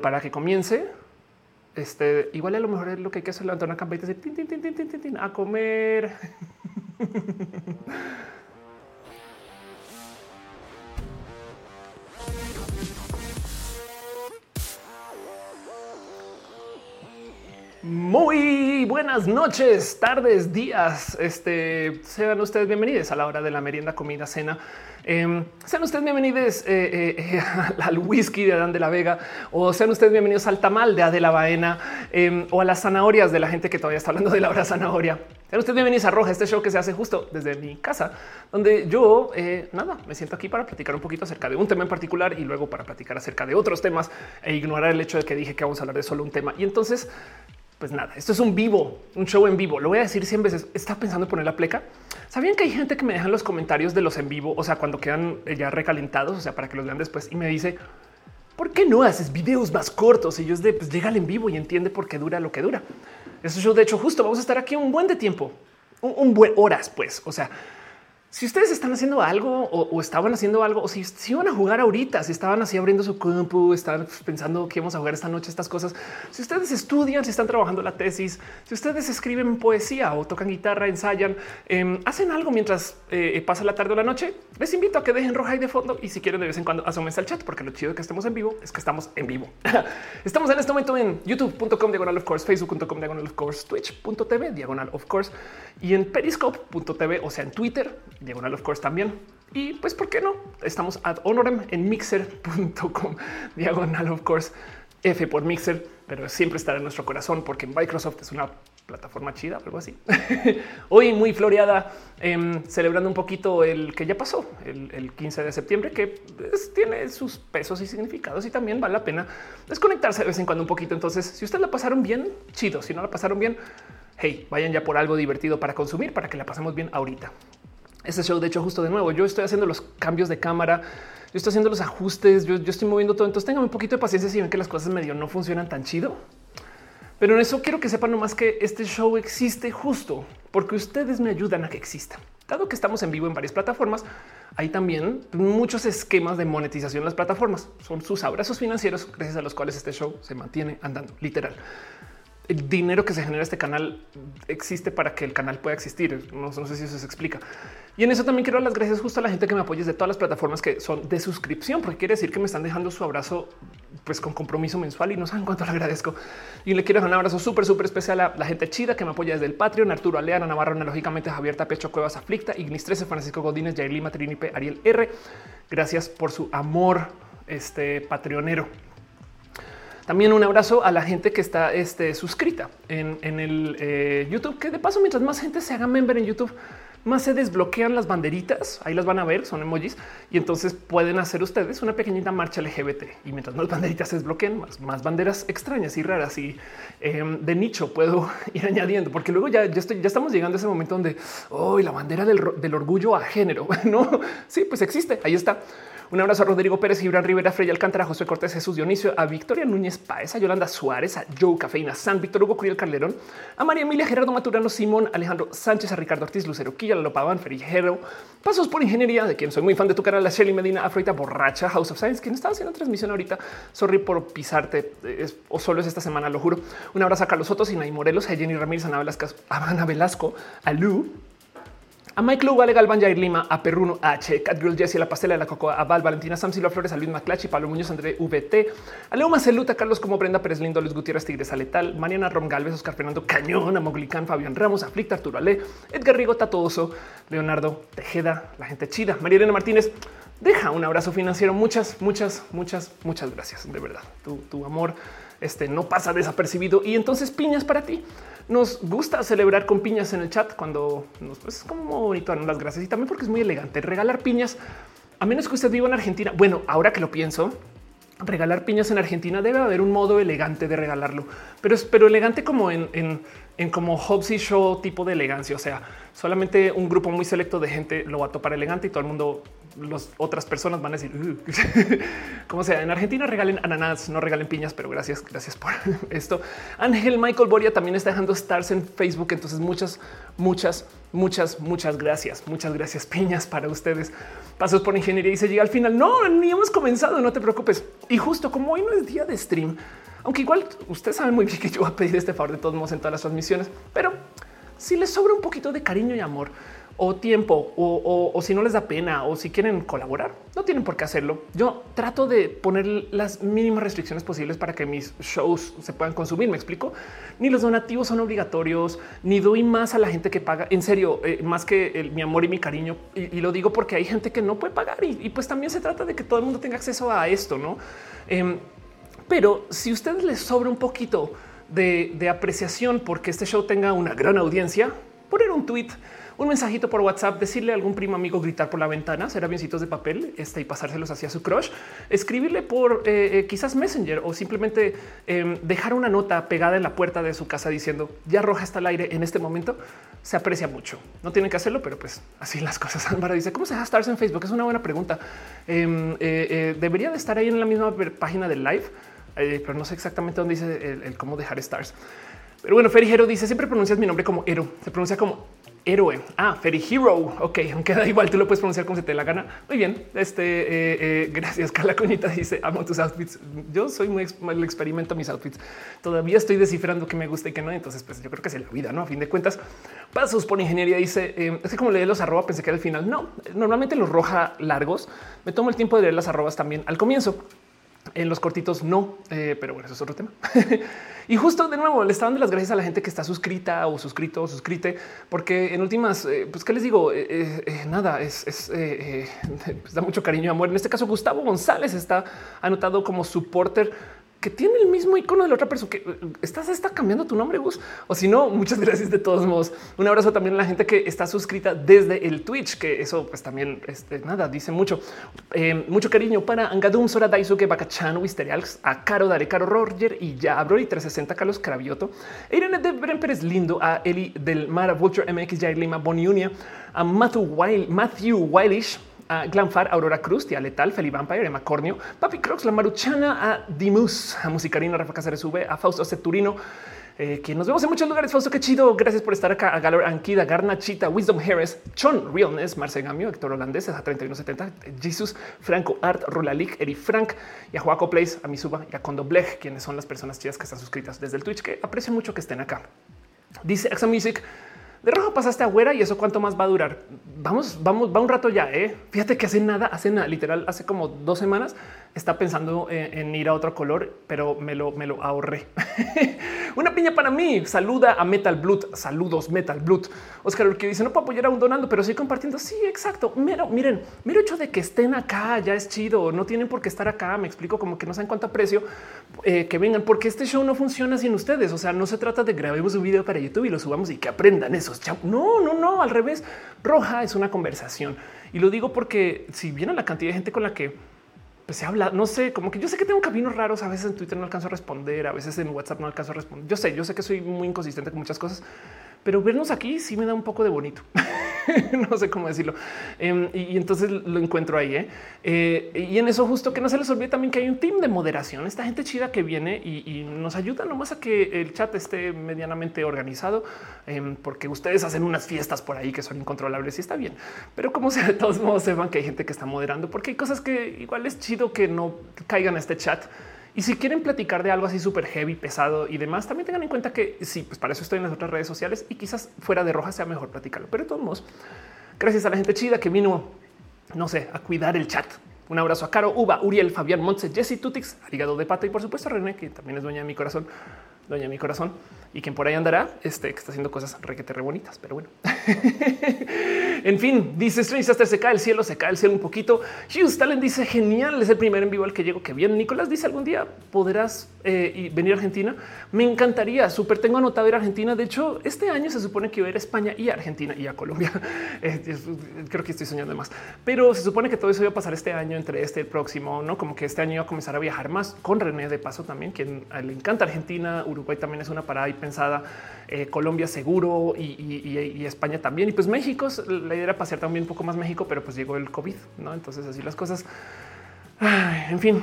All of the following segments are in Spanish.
para que comience, este igual a lo mejor es lo que hay que hacer, levantar una campanita y tin, tin, tin, tin, a comer. Muy buenas noches, tardes, días. Este sean ustedes bienvenidos a la hora de la merienda, comida, cena. Eh, sean ustedes bienvenidos eh, eh, al whisky de Adán de la Vega o sean ustedes bienvenidos al tamal de Adela Baena em, o a las zanahorias de la gente que todavía está hablando de la hora zanahoria. Sean ustedes bienvenidos a Roja, este show que se hace justo desde mi casa, donde yo eh, nada, me siento aquí para platicar un poquito acerca de un tema en particular y luego para platicar acerca de otros temas e ignorar el hecho de que dije que vamos a hablar de solo un tema. Y entonces pues nada, esto es un vivo, un show en vivo. Lo voy a decir 100 veces. Está pensando en poner la pleca. Sabían que hay gente que me dejan los comentarios de los en vivo, o sea, cuando quedan ya recalentados, o sea, para que los vean después y me dice, ¿por qué no haces videos más cortos? Y yo es de, pues llega en vivo y entiende por qué dura lo que dura. Eso yo, de hecho, justo vamos a estar aquí un buen de tiempo, un, un buen horas, pues, o sea, si ustedes están haciendo algo o, estaban haciendo algo, o si, iban a jugar ahorita, si estaban así abriendo su campo, estaban pensando que vamos a jugar esta noche, estas cosas. Si ustedes estudian, si están trabajando la tesis, si ustedes escriben poesía o tocan guitarra, ensayan, em, hacen algo mientras eh, pasa la tarde o la noche, les invito a que dejen roja ahí de fondo y si quieren de vez en cuando asómense al chat, porque lo chido de que estemos en vivo es que estamos en vivo. estamos en este momento en youtube.com diagonal of course, facebook.com diagonal of course, twitch.tv diagonal of course y en periscope.tv, o sea, en Twitter diagonal of course también. Y pues, ¿por qué no? Estamos ad honorem en mixer.com diagonal of course F por mixer, pero siempre estará en nuestro corazón porque Microsoft es una plataforma chida, algo así. Hoy muy floreada, em, celebrando un poquito el que ya pasó el, 15 de septiembre, que pues, tiene sus pesos y significados y también vale la pena desconectarse de vez en cuando un poquito. Entonces, si ustedes la pasaron bien, chido. Si no la pasaron bien, hey, vayan ya por algo divertido para consumir, para que la pasemos bien ahorita. Este show, de hecho, justo de nuevo, yo estoy haciendo los cambios de cámara, yo estoy haciendo los ajustes, yo, estoy moviendo todo. Entonces tengan un poquito de paciencia si ven que las cosas medio no funcionan tan chido. Pero en eso quiero que sepan nomás que este show existe justo porque ustedes me ayudan a que exista. Dado que estamos en vivo en varias plataformas, hay también muchos esquemas de monetización en las plataformas. Son sus abrazos financieros gracias a los cuales este show se mantiene andando, literal el dinero que se genera este canal existe para que el canal pueda existir. No, sé si eso se explica. Y en eso también quiero dar las gracias justo a la gente que me apoya de todas las plataformas que son de suscripción, porque quiere decir que me están dejando su abrazo pues con compromiso mensual y no saben cuánto le agradezco. Y le quiero dejar un abrazo súper, súper especial a la gente chida que me apoya desde el Patreon, Arturo Aleana, Navarro, analógicamente Javier Tapecho, Cuevas Aflicta, Ignis 13, Francisco Godínez, Jair Lima, Trinipe, Ariel R. Gracias por su amor este patreonero. También un abrazo a la gente que está este, suscrita en, el eh, YouTube, que de paso, mientras más gente se haga member en YouTube, más se desbloquean las banderitas. Ahí las van a ver, son emojis y entonces pueden hacer ustedes una pequeñita marcha LGBT. Y mientras más banderitas se desbloqueen, más, banderas extrañas y raras y em, de nicho puedo ir añadiendo, porque luego ya, estoy, ya estamos llegando a ese momento donde hoy la bandera del, del orgullo a género. No, sí, pues existe. Ahí está. Un abrazo a Rodrigo Pérez, Gibran Rivera, Freya Alcántara, José Cortés, Jesús Dionisio, a Victoria Núñez Paez, a Yolanda Suárez, a Joe Cafeína, San Víctor Hugo Curiel Calderón, a María Emilia Gerardo Maturano, Simón, Alejandro Sánchez, a Ricardo Ortiz, Lucero Quilla, Lopaban, Ferijero, Pasos por Ingeniería, de quien soy muy fan de tu canal, la Shelly Medina, Afroita Borracha, House of Science, quien estaba haciendo transmisión ahorita. Sorry por pisarte, o solo es esta semana, lo juro. Un abrazo a Carlos Soto, Sinay Morelos, a Jenny Ramírez, a Ana Velasco, a Lu, a Mike Lugo, Ale Galvan, Jair Lima, a Perruno H, Catgirl Jessie, a la pastela de la Cocoa, a Val, Valentina Sam, Silva Flores, a Luis Maclachi, Pablo Muñoz, André VT, a Leo Maceluta, Carlos como Brenda Pérez Lindo, Luis Gutiérrez, Tigres Aletal, Mariana Rom Galvez, Oscar Fernando Cañón, a Moglicán, Fabián Ramos, Aflicta, Arturo Ale, Edgar Rigo, Tatoso, Leonardo Tejeda, la gente chida, María Elena Martínez, deja un abrazo financiero. Muchas, muchas, muchas, muchas gracias. De verdad, tu, tu amor este, no pasa desapercibido. Y entonces piñas para ti. Nos gusta celebrar con piñas en el chat cuando nos pues, es como bonito las gracias y también porque es muy elegante regalar piñas. A menos que usted viva en Argentina. Bueno, ahora que lo pienso, regalar piñas en Argentina debe haber un modo elegante de regalarlo, pero es pero elegante como en, en, en como y Show tipo de elegancia. O sea, solamente un grupo muy selecto de gente lo va a topar elegante y todo el mundo las otras personas van a decir como sea. En Argentina regalen ananas, no regalen piñas, pero gracias, gracias por esto. Ángel Michael Boria también está dejando stars en Facebook. Entonces, muchas, muchas, muchas, muchas gracias. Muchas gracias, piñas para ustedes. Pasos por ingeniería y se llega al final. No, ni hemos comenzado, no te preocupes. Y justo como hoy no es día de stream, aunque igual ustedes saben muy bien que yo voy a pedir este favor de todos modos en todas las transmisiones, pero si les sobra un poquito de cariño y amor, o tiempo o, si no les da pena o si quieren colaborar, no tienen por qué hacerlo. Yo trato de poner las mínimas restricciones posibles para que mis shows se puedan consumir. Me explico. Ni los donativos son obligatorios, ni doy más a la gente que paga. En serio, eh, más que mi amor y mi cariño. Y, lo digo porque hay gente que no puede pagar y, pues también se trata de que todo el mundo tenga acceso a esto, no? Em, pero si ustedes les sobra un poquito de, de apreciación porque este show tenga una gran audiencia, poner un tweet un mensajito por WhatsApp, decirle a algún primo amigo gritar por la ventana, será biencitos de papel este, y pasárselos hacia su crush, escribirle por eh, eh, quizás Messenger o simplemente em, dejar una nota pegada en la puerta de su casa diciendo ya roja está el aire en este momento. Se aprecia mucho. No tienen que hacerlo, pero pues así las cosas. Álvaro dice cómo se deja stars en Facebook. Es una buena pregunta. Em, eh, debería de estar ahí en la misma página del live, pero no sé exactamente dónde dice el, cómo dejar stars. Pero bueno, Ferijero dice siempre pronuncias mi nombre como Ero. Se pronuncia como héroe. Ah, Ferry Hero. Ok, aunque da igual, tú lo puedes pronunciar como se te dé la gana. Muy bien. Este, eh, eh, gracias. Carla Coñita dice amo tus outfits. Yo soy muy el experimento mis outfits. Todavía estoy descifrando qué me gusta y qué no. Entonces, pues yo creo que es la vida, no? A fin de cuentas, pasos por ingeniería dice eh, es que como leí los arroba pensé que era el final. No, normalmente los roja largos. Me tomo el tiempo de leer las arrobas también al comienzo. En los cortitos no, pero bueno, eso es otro tema. Y justo de nuevo le está dando las gracias a la gente que está suscrita o suscrito o suscrite, porque en últimas, eh, pues qué les digo, eh, eh, nada, es, pues, da mucho cariño y amor. En este caso, Gustavo González está anotado como supporter que tiene el mismo icono de la otra persona que estás está cambiando tu nombre, Gus. O si no, muchas gracias de todos modos. Un abrazo también a la gente que está suscrita desde el Twitch, que eso pues también este, nada dice mucho. Eh, mucho cariño para Angadum, Sora Daisuke, Bakachano, Wisterials, a Caro, Dare, Caro, Roger y ya Abrori 360, Carlos Cravioto, Irene de Bren Pérez Lindo, a Eli del Mar, Vulture MX, Jair Lima, Boniunia, a Matthew Wild, Matthew Wildish, a Glanfar, Aurora Cruz, Tía Letal, Feli Vampire, Emma Cornio, Papi Crocs, La Maruchana, a Dimus, a Musicarina, Rafa Cáceres V, a Fausto Ceturino, eh, que nos vemos en muchos lugares. Fausto, qué chido. Gracias por estar acá. A Galor Anquida, Garnachita, Wisdom Harris, Chon Realness, Marce Gamio, Héctor Holandés, a 3170, Jesus, Franco Art, Rolalik, Eri Frank y a Joaco Place, a Misuba y a Condo Blech, quienes son las personas chidas que están suscritas desde el Twitch, que aprecio mucho que estén acá. Dice Axa Music. De rojo pasaste a güera y eso cuánto más va a durar. Vamos, vamos, va un rato ya. ¿eh? Fíjate que hace nada, hace nada, literal, hace como dos semanas está pensando en, ir a otro color, pero me lo, me lo ahorré. Una piña para mí. Saluda a Metal Blood. Saludos, Metal Blood. Oscar que dice no puedo apoyar a un donando, pero sí compartiendo. Sí, exacto. Mira, miren, mira hecho de que estén acá ya es chido. No tienen por qué estar acá. Me explico como que no saben cuánto aprecio eh, que vengan, porque este show no funciona sin ustedes. O sea, no se trata de grabemos un video para YouTube y lo subamos y que aprendan esos. No, no, no. Al revés, roja es una conversación y lo digo porque si viene la cantidad de gente con la que pues se habla, no sé, como que yo sé que tengo caminos raros, a veces en Twitter no alcanzo a responder, a veces en WhatsApp no alcanzo a responder. Yo sé, yo sé que soy muy inconsistente con muchas cosas, pero vernos aquí sí me da un poco de bonito. no sé cómo decirlo. Em, y, entonces lo encuentro ahí. ¿eh? Eh, y en eso justo que no se les olvide también que hay un team de moderación, esta gente chida que viene y, nos ayuda nomás a que el chat esté medianamente organizado, em, porque ustedes hacen unas fiestas por ahí que son incontrolables y está bien. Pero como sea, de todos modos sepan que hay gente que está moderando, porque hay cosas que igual es chido que no caigan a este chat y si quieren platicar de algo así súper heavy, pesado y demás, también tengan en cuenta que sí, pues para eso estoy en las otras redes sociales y quizás fuera de roja sea mejor platicarlo. Pero de todos modos, gracias a la gente chida que vino, no sé, a cuidar el chat. Un abrazo a Caro, Uva, Uriel, Fabián Montse, Jesse Tutix, Arigado de Pata y por supuesto a René, que también es dueña de mi corazón, dueña de mi corazón y quien por ahí andará, este que está haciendo cosas requete re bonitas, pero bueno. en fin, dice Strange se cae el cielo, se cae el cielo un poquito. Hughes Talent dice genial, es el primer en vivo al que llego. Que bien. Nicolás dice algún día podrás eh, venir a Argentina, me encantaría. Súper tengo anotado ir a Argentina. De hecho, este año se supone que voy a ir a España y a Argentina y a Colombia. Creo que estoy soñando más, pero se supone que todo eso iba a pasar este año entre este próximo, no como que este año iba a comenzar a viajar más con René de paso también, quien le encanta Argentina. Uruguay también es una parada y pensada. Eh, Colombia seguro y, España también. Y pues México, la idea era pasear también un poco más México, pero pues llegó el COVID, no? Entonces así las cosas. en fin,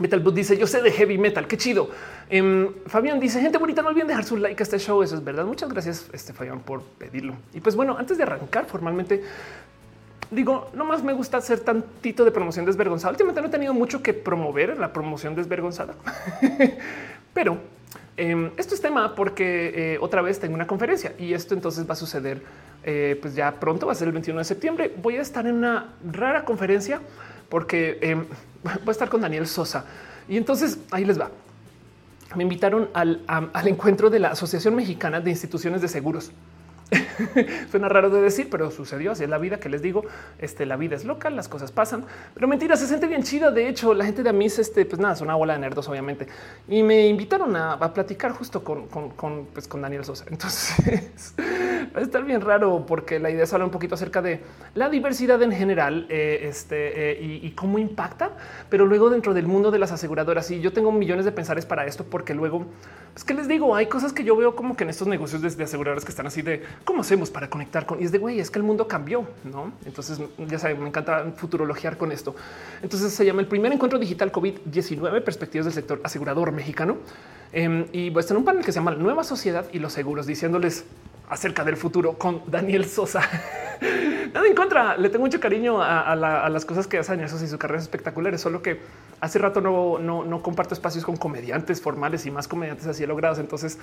Metal Boot dice: Yo sé de heavy metal, qué chido. Em, Fabián dice: Gente bonita, no olviden dejar su like a este show. Eso es verdad. Muchas gracias, este Fabián, por pedirlo. Y pues bueno, antes de arrancar formalmente, digo, no más me gusta hacer tantito de promoción desvergonzada. Últimamente no he tenido mucho que promover la promoción desvergonzada, pero em, esto es tema porque eh, otra vez tengo una conferencia y esto entonces va a suceder eh, pues ya pronto, va a ser el 21 de septiembre. Voy a estar en una rara conferencia porque em, voy a estar con Daniel Sosa. Y entonces ahí les va. Me invitaron al, al encuentro de la Asociación Mexicana de Instituciones de Seguros. Suena raro de decir, pero sucedió. Así es la vida que les digo. Este, la vida es local, las cosas pasan, pero mentira, se siente bien chida. De hecho, la gente de Amis, este, pues nada, son una bola de nerdos, obviamente. Y me invitaron a, platicar justo con, con, pues, con Daniel Sosa. Entonces va a estar bien raro porque la idea es hablar un poquito acerca de la diversidad en general eh, este, eh, y, cómo impacta, pero luego dentro del mundo de las aseguradoras. Y yo tengo millones de pensares para esto, porque luego, es que les digo, hay cosas que yo veo como que en estos negocios de, de aseguradoras que están así de ¿Cómo hacemos para conectar con? Y es de güey, es que el mundo cambió, no? Entonces ya saben, me encanta futurologiar con esto. Entonces se llama el primer encuentro digital COVID-19 perspectivas del sector asegurador mexicano. Em, y a estar en un panel que se llama Nueva Sociedad y los seguros, diciéndoles acerca del futuro con Daniel Sosa. Nada en contra, le tengo mucho cariño a, las cosas que hacen esos y sus carreras espectaculares, solo que hace rato no, no, comparto espacios con comediantes formales y más comediantes así logrados. Entonces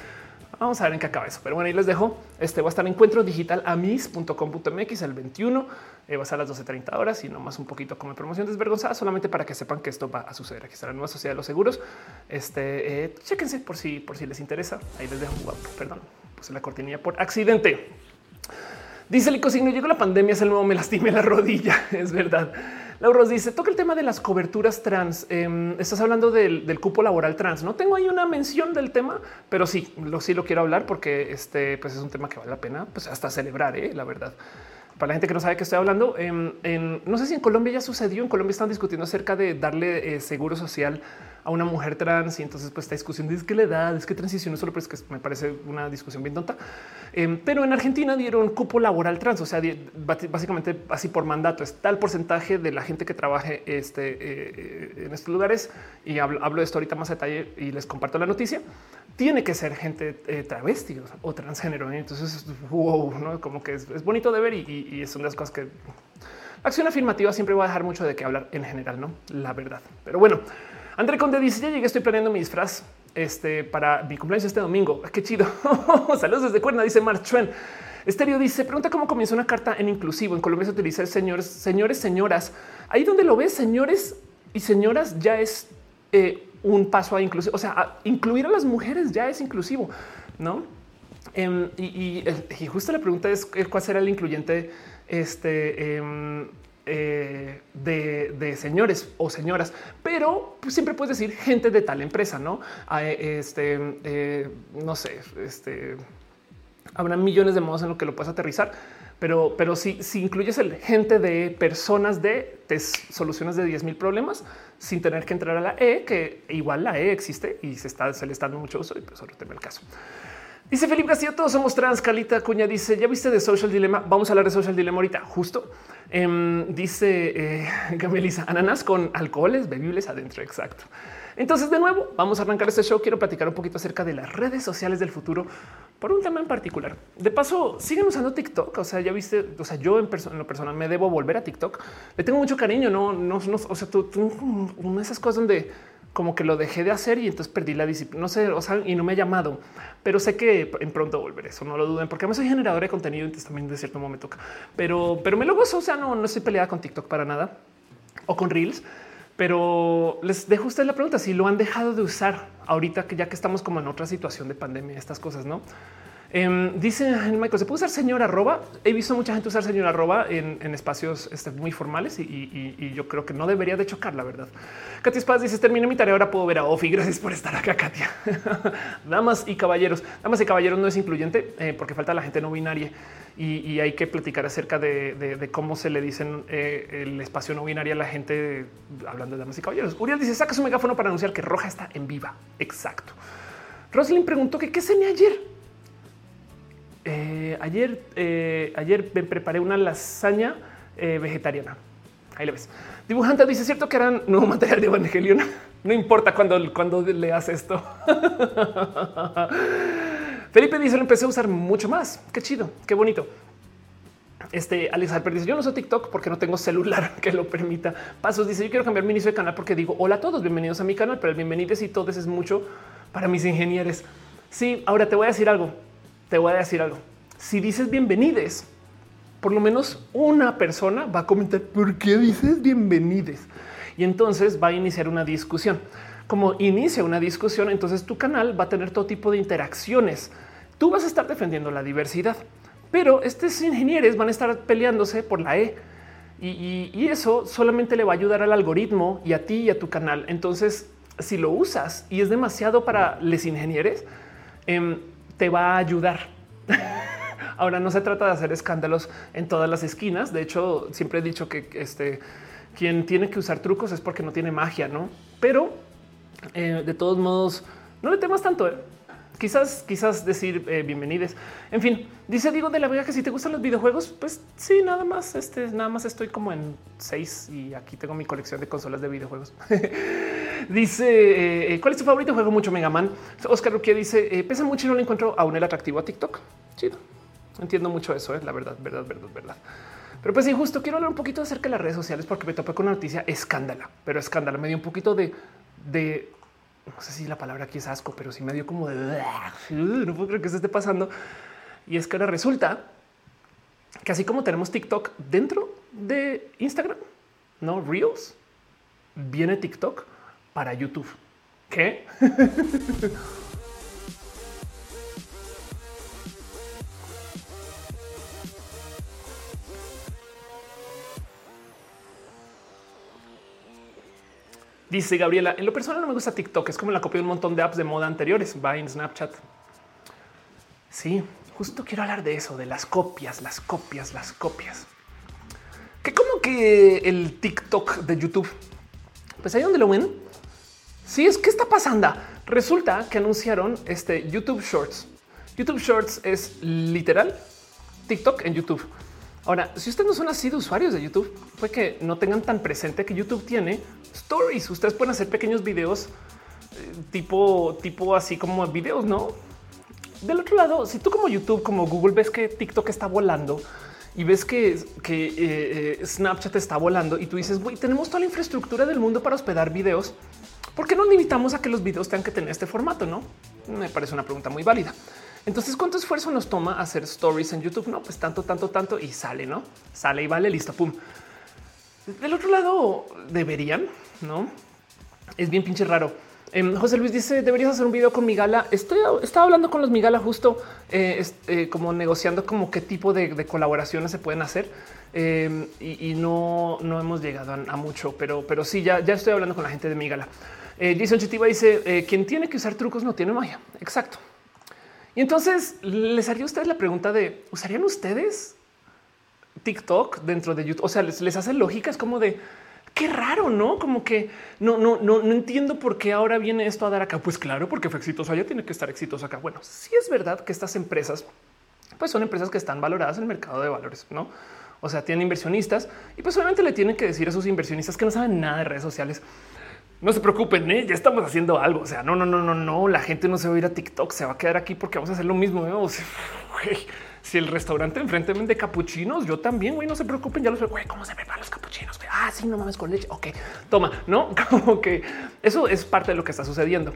vamos a ver en qué acaba eso. Pero bueno, ahí les dejo. Este va a estar en encuentro digital amis.com.mx el 21. Eh, va a ser a las 12.30 horas y no más un poquito como promoción desvergonzada, solamente para que sepan que esto va a suceder. Aquí está la nueva sociedad de los seguros. Este eh, por si, por si les interesa. Ahí les dejo. Perdón, pues la cortinilla por accidente. Dice el no llegó la pandemia, es el nuevo me lastimé la rodilla. Es verdad. Laura dice toca el tema de las coberturas trans. Em, estás hablando del, cupo laboral trans. No tengo ahí una mención del tema, pero sí, lo sí lo quiero hablar porque este pues es un tema que vale la pena pues hasta celebrar, ¿eh? la verdad. Para la gente que no sabe que estoy hablando, em, no sé si en Colombia ya sucedió. En Colombia están discutiendo acerca de darle eh, seguro social a una mujer trans y entonces pues esta discusión dice que la edad es que transición solo, pero es que me parece una discusión bien tonta. Em, pero en Argentina dieron cupo laboral trans, o sea, básicamente así por mandato es tal porcentaje de la gente que trabaje este, eh, eh, en estos lugares y hablo, de esto ahorita más detalle y les comparto la noticia. Tiene que ser gente eh, travesti o transgénero. Entonces, wow, ¿no? como que es, bonito de ver y, y, y son de las cosas que acción afirmativa siempre va a dejar mucho de qué hablar en general, no la verdad. Pero bueno, André Conde dice: Ya llegué, estoy planeando mi disfraz este, para mi cumpleaños este domingo. Qué chido. Saludos desde Cuerna, dice Mark Chuen. Estéreo dice: Pregunta cómo comienza una carta en inclusivo. En Colombia se utiliza señores, señores, señoras. Ahí donde lo ves, señores y señoras, ya es eh, un paso a inclusivo. O sea, incluir a las mujeres ya es inclusivo, no? Em, y, justo la pregunta es cuál será el incluyente este em, eh, de, señores o señoras, pero pues, siempre puedes decir gente de tal empresa, no? Ah, eh, este, eh, no sé, este habrá millones de modos en lo que lo puedes aterrizar, pero, pero si, si incluyes el gente de personas de te soluciones de 10 mil problemas sin tener que entrar a la E, que igual la E existe y se está, se le está dando mucho uso y pues solo tema el caso. Dice Felipe Castillo, todos somos trans. Calita Cuña dice, ¿ya viste de Social Dilemma? Vamos a hablar de Social Dilemma ahorita, justo. Em, dice eh, Gamelisa, ananas con alcoholes bebibles adentro, exacto. Entonces, de nuevo, vamos a arrancar este show. Quiero platicar un poquito acerca de las redes sociales del futuro por un tema en particular. De paso, siguen usando TikTok. O sea, ya viste, o sea, yo en, persona, lo personal me debo volver a TikTok. Le tengo mucho cariño. No, no, no o sea, tú, una de esas cosas donde como que lo dejé de hacer y entonces perdí la disciplina. No sé, o sea, y no me ha llamado, pero sé que en pronto volveré. Eso no lo duden, porque me soy generador de contenido. Entonces también de cierto modo me toca, pero, pero me lo gozo. O sea, no, no estoy peleada con TikTok para nada o con Reels, pero les dejo a ustedes la pregunta si lo han dejado de usar ahorita que ya que estamos como en otra situación de pandemia, estas cosas, no? Em, dice Michael, ¿se puede usar señor arroba? He visto mucha gente usar señor arroba en, espacios este, muy formales y, yo creo que no debería de chocar, la verdad. Katia Spaz dice, terminé mi tarea, ahora puedo ver a Ofi. Gracias por estar acá, Katia. Damas y caballeros. Damas y caballeros no es incluyente eh, porque falta la gente no binaria y, hay que platicar acerca de, cómo se le dicen eh, el espacio no binario a la gente hablando de damas y caballeros. Uriel dice, saca su megáfono para anunciar que Roja está en viva. Exacto. Roslyn preguntó que qué cené ayer. Eh, ayer, eh, ayer me preparé una lasaña eh, vegetariana. Ahí lo ves. Dibujante dice cierto que eran nuevo material de Evangelion. No importa cuando, cuando leas esto. Felipe dice lo empecé a usar mucho más. Qué chido, qué bonito. Este Alex Alper dice: Yo no uso TikTok porque no tengo celular que lo permita. Pasos dice: Yo quiero cambiar mi inicio de canal porque digo hola a todos, bienvenidos a mi canal, pero el bienvenidos y todos es mucho para mis ingenieros. Sí, ahora te voy a decir algo te voy a decir algo. Si dices bienvenides, por lo menos una persona va a comentar por qué dices bienvenides y entonces va a iniciar una discusión. Como inicia una discusión, entonces tu canal va a tener todo tipo de interacciones. Tú vas a estar defendiendo la diversidad, pero estos ingenieros van a estar peleándose por la E. Y, eso solamente le va a ayudar al algoritmo y a ti y a tu canal. Entonces, si lo usas y es demasiado para les ingenieros, em, te va a ayudar. Ahora no se trata de hacer escándalos en todas las esquinas. De hecho, siempre he dicho que este quien tiene que usar trucos es porque no tiene magia, no? Pero eh, de todos modos, no le temas tanto. ¿eh? Quizás, quizás decir eh, bienvenidos. En fin, dice Diego de la Vega que si te gustan los videojuegos, pues sí, nada más. Este nada más estoy como en seis y aquí tengo mi colección de consolas de videojuegos. dice eh, eh, cuál es tu favorito juego? Mucho Mega Man. Oscar Ruquia dice pesa mucho y no le encuentro aún el atractivo a TikTok. Chido. Entiendo mucho eso. Es la verdad, verdad, verdad, verdad. Pero pues injusto quiero hablar un poquito acerca de las redes sociales porque me topé con una noticia escándala, pero escándala. Me dio un poquito de no sé si la palabra aquí es asco, pero sí me dio como de no puedo creer que se esté pasando. Y es que ahora resulta que así como tenemos TikTok dentro de Instagram, no Reels, viene TikTok para YouTube. ¿Qué? Dice Gabriela, en lo personal no me gusta TikTok, es como la copia de un montón de apps de moda anteriores, Vine, Snapchat. Sí, justo quiero hablar de eso, de las copias, las copias, las copias. Que como que el TikTok de YouTube, pues ahí donde lo ven. Sí, es que está pasando. Resulta que anunciaron este YouTube Shorts. YouTube Shorts es literal TikTok en YouTube. Ahora, si ustedes no son así de usuarios de YouTube, fue que no tengan tan presente que YouTube tiene stories. Ustedes pueden hacer pequeños videos eh, tipo, tipo así como videos, no? Del otro lado, si tú como YouTube, como Google, ves que TikTok está volando y ves que, que eh, eh, Snapchat está volando y tú dices, güey, tenemos toda la infraestructura del mundo para hospedar videos. ¿Por qué no limitamos a que los videos tengan que tener este formato? No me parece una pregunta muy válida. Entonces, ¿cuánto esfuerzo nos toma hacer stories en YouTube? No, pues tanto, tanto, tanto y sale, no sale y vale, listo, pum. Del otro lado, deberían, no es bien pinche raro. Em, José Luis dice: Deberías hacer un video con Migala. Estoy estaba hablando con los Migala justo eh, eh, como negociando como qué tipo de, colaboraciones se pueden hacer em, y, no, no hemos llegado a, mucho, pero, pero sí, ya, ya estoy hablando con la gente de Migala. Eh, Jason Chitiva dice: Quien tiene que usar trucos no tiene magia. Exacto. Y entonces les haría a ustedes la pregunta de usarían ustedes TikTok dentro de YouTube? O sea, les, hace lógica, es como de qué raro, no? Como que no, no, no, no entiendo por qué ahora viene esto a dar acá. Pues claro, porque fue exitoso allá, tiene que estar exitoso acá. Bueno, sí es verdad que estas empresas, pues son empresas que están valoradas en el mercado de valores, no? O sea, tienen inversionistas y pues obviamente le tienen que decir a sus inversionistas que no saben nada de redes sociales no se preocupen, ¿eh? ya estamos haciendo algo. O sea, no, no, no, no, no. La gente no se va a ir a TikTok, se va a quedar aquí porque vamos a hacer lo mismo. ¿eh? si el restaurante enfrente vende capuchinos, yo también, güey, no se preocupen. Ya los veo, cómo se preparan los capuchinos. Ah, sí, no mames con leche. Ok, toma, no como que eso es parte de lo que está sucediendo.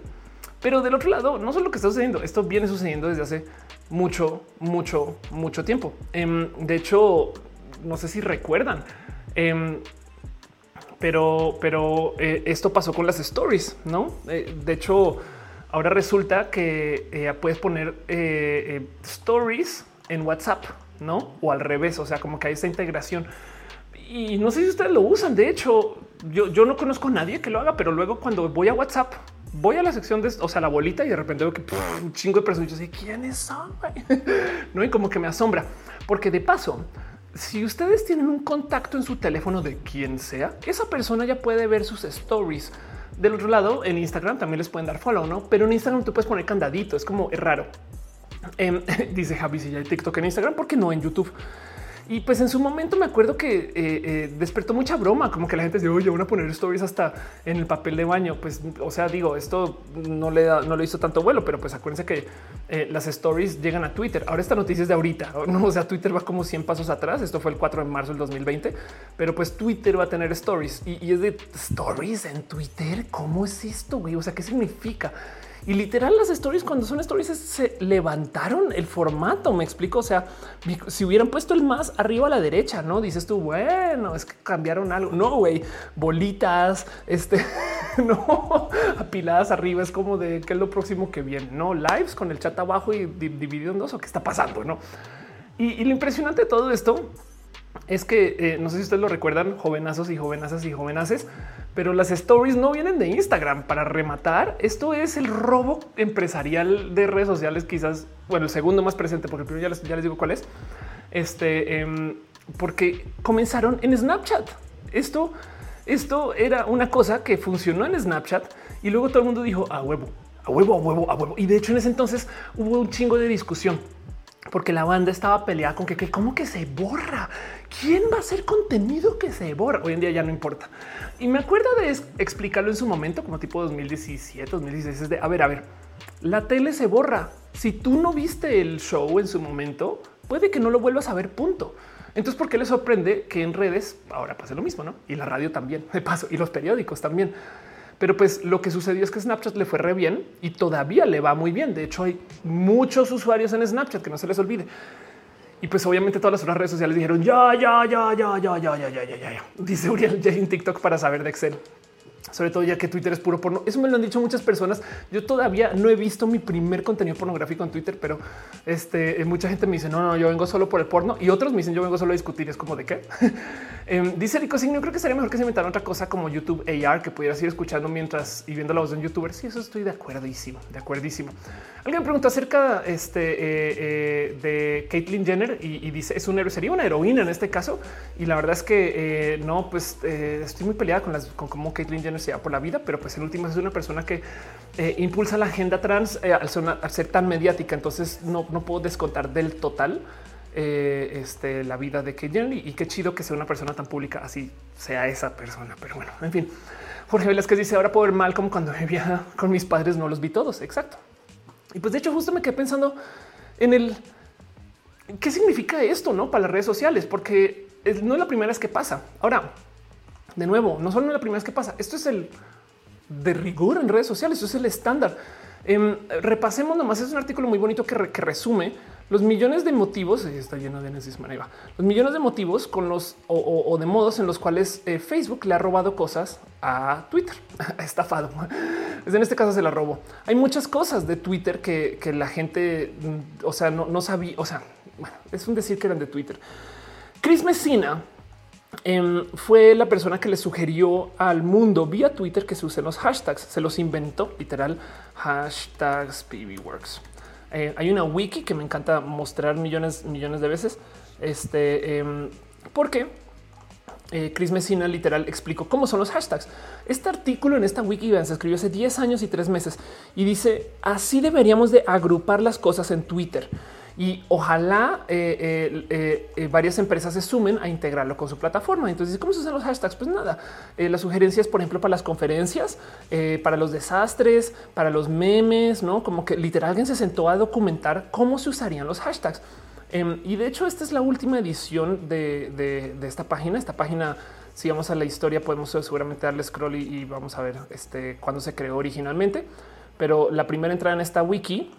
Pero del otro lado, no solo lo que está sucediendo, esto viene sucediendo desde hace mucho, mucho, mucho tiempo. Em, de hecho, no sé si recuerdan. Em, pero, pero eh, esto pasó con las stories, no? Eh, de hecho, ahora resulta que eh, puedes poner stories en WhatsApp, no? O al revés. O sea, como que hay esta integración y no sé si ustedes lo usan. De hecho, yo, yo no conozco a nadie que lo haga, pero luego cuando voy a WhatsApp, voy a la sección de, o sea, la bolita y de repente veo que un chingo de personas y yo sé quiénes son. no, y como que me asombra, porque de paso, si ustedes tienen un contacto en su teléfono de quien sea, esa persona ya puede ver sus stories. Del otro lado, en Instagram también les pueden dar follow, no? Pero en Instagram tú puedes poner candadito. Es como es raro. Em, dice Javi si ya hay TikTok en Instagram, porque no en YouTube. Y pues en su momento me acuerdo que eh, eh, despertó mucha broma, como que la gente dice, oye, van a poner stories hasta en el papel de baño. Pues, o sea, digo, esto no le da, no le hizo tanto vuelo, pero pues acuérdense que eh, las stories llegan a Twitter. Ahora esta noticia es de ahorita, no? O sea, Twitter va como 100 pasos atrás. Esto fue el 4 de marzo del 2020, pero pues Twitter va a tener stories y, y es de stories en Twitter. ¿Cómo es esto? Güey? O sea, ¿qué significa? Y literal las stories cuando son stories se levantaron el formato, me explico, o sea, si hubieran puesto el más arriba a la derecha, ¿no? Dices tú, bueno, es que cambiaron algo. No, güey, bolitas, este, no, apiladas arriba, es como de qué es lo próximo que viene, ¿no? Lives con el chat abajo y dividido en dos o qué está pasando, ¿no? Y, y lo impresionante de todo esto es que eh, no sé si ustedes lo recuerdan, jovenazos y jovenazas y jovenaces, pero las stories no vienen de Instagram para rematar. Esto es el robo empresarial de redes sociales, quizás, bueno, el segundo más presente, porque primero ya les, ya les digo cuál es. Este, em, porque comenzaron en Snapchat. Esto, esto era una cosa que funcionó en Snapchat y luego todo el mundo dijo a huevo, a huevo, a huevo, a huevo. Y de hecho en ese entonces hubo un chingo de discusión porque la banda estaba peleada con que, que cómo que se borra. ¿Quién va a hacer contenido que se borra? Hoy en día ya no importa. Y me acuerdo de explicarlo en su momento, como tipo 2017, 2016, es de, a ver, a ver, la tele se borra. Si tú no viste el show en su momento, puede que no lo vuelvas a ver, punto. Entonces, ¿por qué le sorprende que en redes ahora pase lo mismo? ¿no? Y la radio también, de paso, y los periódicos también. Pero pues lo que sucedió es que Snapchat le fue re bien y todavía le va muy bien. De hecho, hay muchos usuarios en Snapchat que no se les olvide. Y pues obviamente todas las otras redes sociales dijeron ya, ya, ya, ya, ya, ya, ya, ya, ya, ya. Dice Uriel ya en TikTok para saber de Excel sobre todo ya que Twitter es puro porno. Eso me lo han dicho muchas personas. Yo todavía no he visto mi primer contenido pornográfico en Twitter, pero este mucha gente me dice no, no, yo vengo solo por el porno y otros me dicen yo vengo solo a discutir. Es como de qué eh, dice Rico Signo. Creo que sería mejor que se inventaran otra cosa como YouTube AR que pudieras ir escuchando mientras y viendo la voz de un youtuber. Sí, eso estoy de acuerdísimo, de acuerdísimo. Alguien me preguntó acerca este, eh, eh, de Caitlyn Jenner y, dice es un héroe, sería una heroína en este caso. Y la verdad es que eh, no, pues estoy muy peleada con las con cómo Caitlyn Jenner sea por la vida, pero pues en último es una persona que impulsa la agenda trans al ser, tan mediática. Entonces no, no puedo descontar del total este, la vida de Caitlyn y, qué chido que sea una persona tan pública así sea esa persona. Pero bueno, en fin. Jorge Velázquez dice ahora puedo ver mal como cuando vivía con mis padres, no los vi todos. Exacto. Y pues de hecho justo me quedé pensando en el qué significa esto no para las redes sociales, porque no es la primera vez que pasa. Ahora, de nuevo, no solo la primera vez que pasa, esto es el de rigor en redes sociales, esto es el estándar. Em, repasemos nomás, es un artículo muy bonito que, que resume los millones de motivos, está lleno de Nesis Maneva, los millones de motivos con los o, de modos en los cuales eh, Facebook le ha robado cosas a Twitter, estafado. En este caso se la robó. Hay muchas cosas de Twitter que, la gente, mm, o sea, no, sabía, o sea, es un decir que eran de Twitter. Chris Messina em, fue la persona que le sugirió al mundo vía Twitter que se usen los hashtags. Se los inventó literal hashtags PBWorks. Eh, hay una wiki que me encanta mostrar millones, millones de veces. Este, em, porque eh, Chris Messina literal explicó cómo son los hashtags. Este artículo en esta wiki se escribió hace 10 años y 3 meses y dice así deberíamos de agrupar las cosas en Twitter y ojalá eh, eh, eh, varias empresas se sumen a integrarlo con su plataforma. Entonces, ¿cómo se usan los hashtags? Pues nada, las sugerencias, por ejemplo, para las conferencias, para los desastres, para los memes, no como que literal alguien se sentó a documentar cómo se usarían los hashtags. Em, y de hecho, esta es la última edición de, esta página. Esta página, si vamos a la historia, podemos seguramente darle scroll y, y vamos a ver este cuándo se creó originalmente. Pero la primera entrada en esta wiki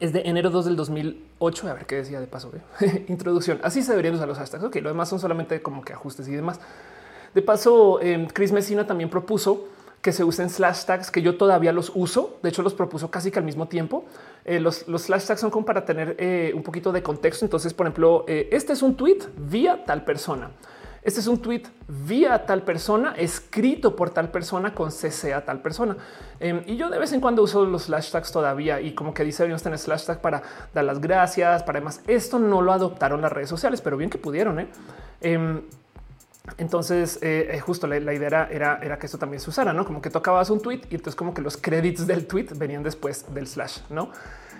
es de enero 2 del 2008. A ver qué decía de paso. Introducción. Así se deberían usar los hashtags. Ok, lo demás son solamente como que ajustes y demás. De paso, em, Chris Messina también propuso que se usen slash tags, que yo todavía los uso. De hecho, los propuso casi que al mismo tiempo. Eh, los, los, slash tags son como para tener eh, un poquito de contexto. Entonces, por ejemplo, eh, este es un tweet vía tal persona. Este es un tweet vía tal persona, escrito por tal persona con CC a tal persona. Em, y yo de vez en cuando uso los slash tags todavía y como que dice deberíamos tener slash tag para dar las gracias, para demás. Esto no lo adoptaron las redes sociales, pero bien que pudieron. Em, entonces, eh, eh, justo la, idea era, era, que esto también se usara, no como que tocabas un tweet y entonces, como que los créditos del tweet venían después del slash, no?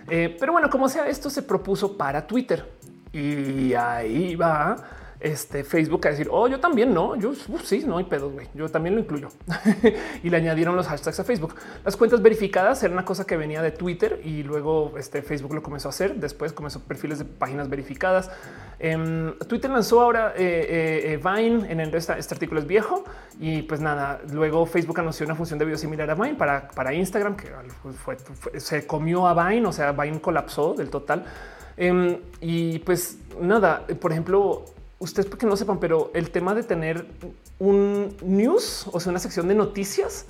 Eh, pero bueno, como sea, esto se propuso para Twitter y ahí va este Facebook a decir, oh, yo también no, yo sí, no hay pedo, güey, yo también lo incluyo. y le añadieron los hashtags a Facebook. Las cuentas verificadas eran una cosa que venía de Twitter y luego este Facebook lo comenzó a hacer. Después comenzó perfiles de páginas verificadas. Em, Twitter lanzó ahora eh, eh, Vine en el, este, este, artículo es viejo y pues nada, luego Facebook anunció una función de video similar a Vine para, para Instagram que se comió a Vine, o sea, Vine colapsó del total. Em, y pues nada, por ejemplo, ustedes porque no sepan, pero el tema de tener un news, o sea, una sección de noticias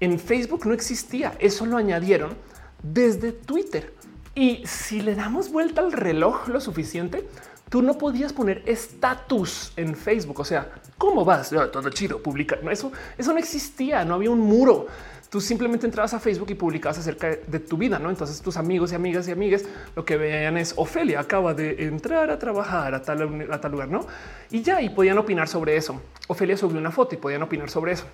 en Facebook no existía. Eso lo añadieron desde Twitter. Y si le damos vuelta al reloj lo suficiente, tú no podías poner estatus en Facebook. O sea, ¿cómo vas? todo chido, publica. No, eso, eso no existía, no había un muro tú simplemente entrabas a Facebook y publicabas acerca de tu vida, ¿no? Entonces tus amigos y amigas y amigas lo que veían es Ofelia acaba de entrar a trabajar a tal, a tal lugar, ¿no? Y ya, y podían opinar sobre eso. Ofelia subió una foto y podían opinar sobre eso.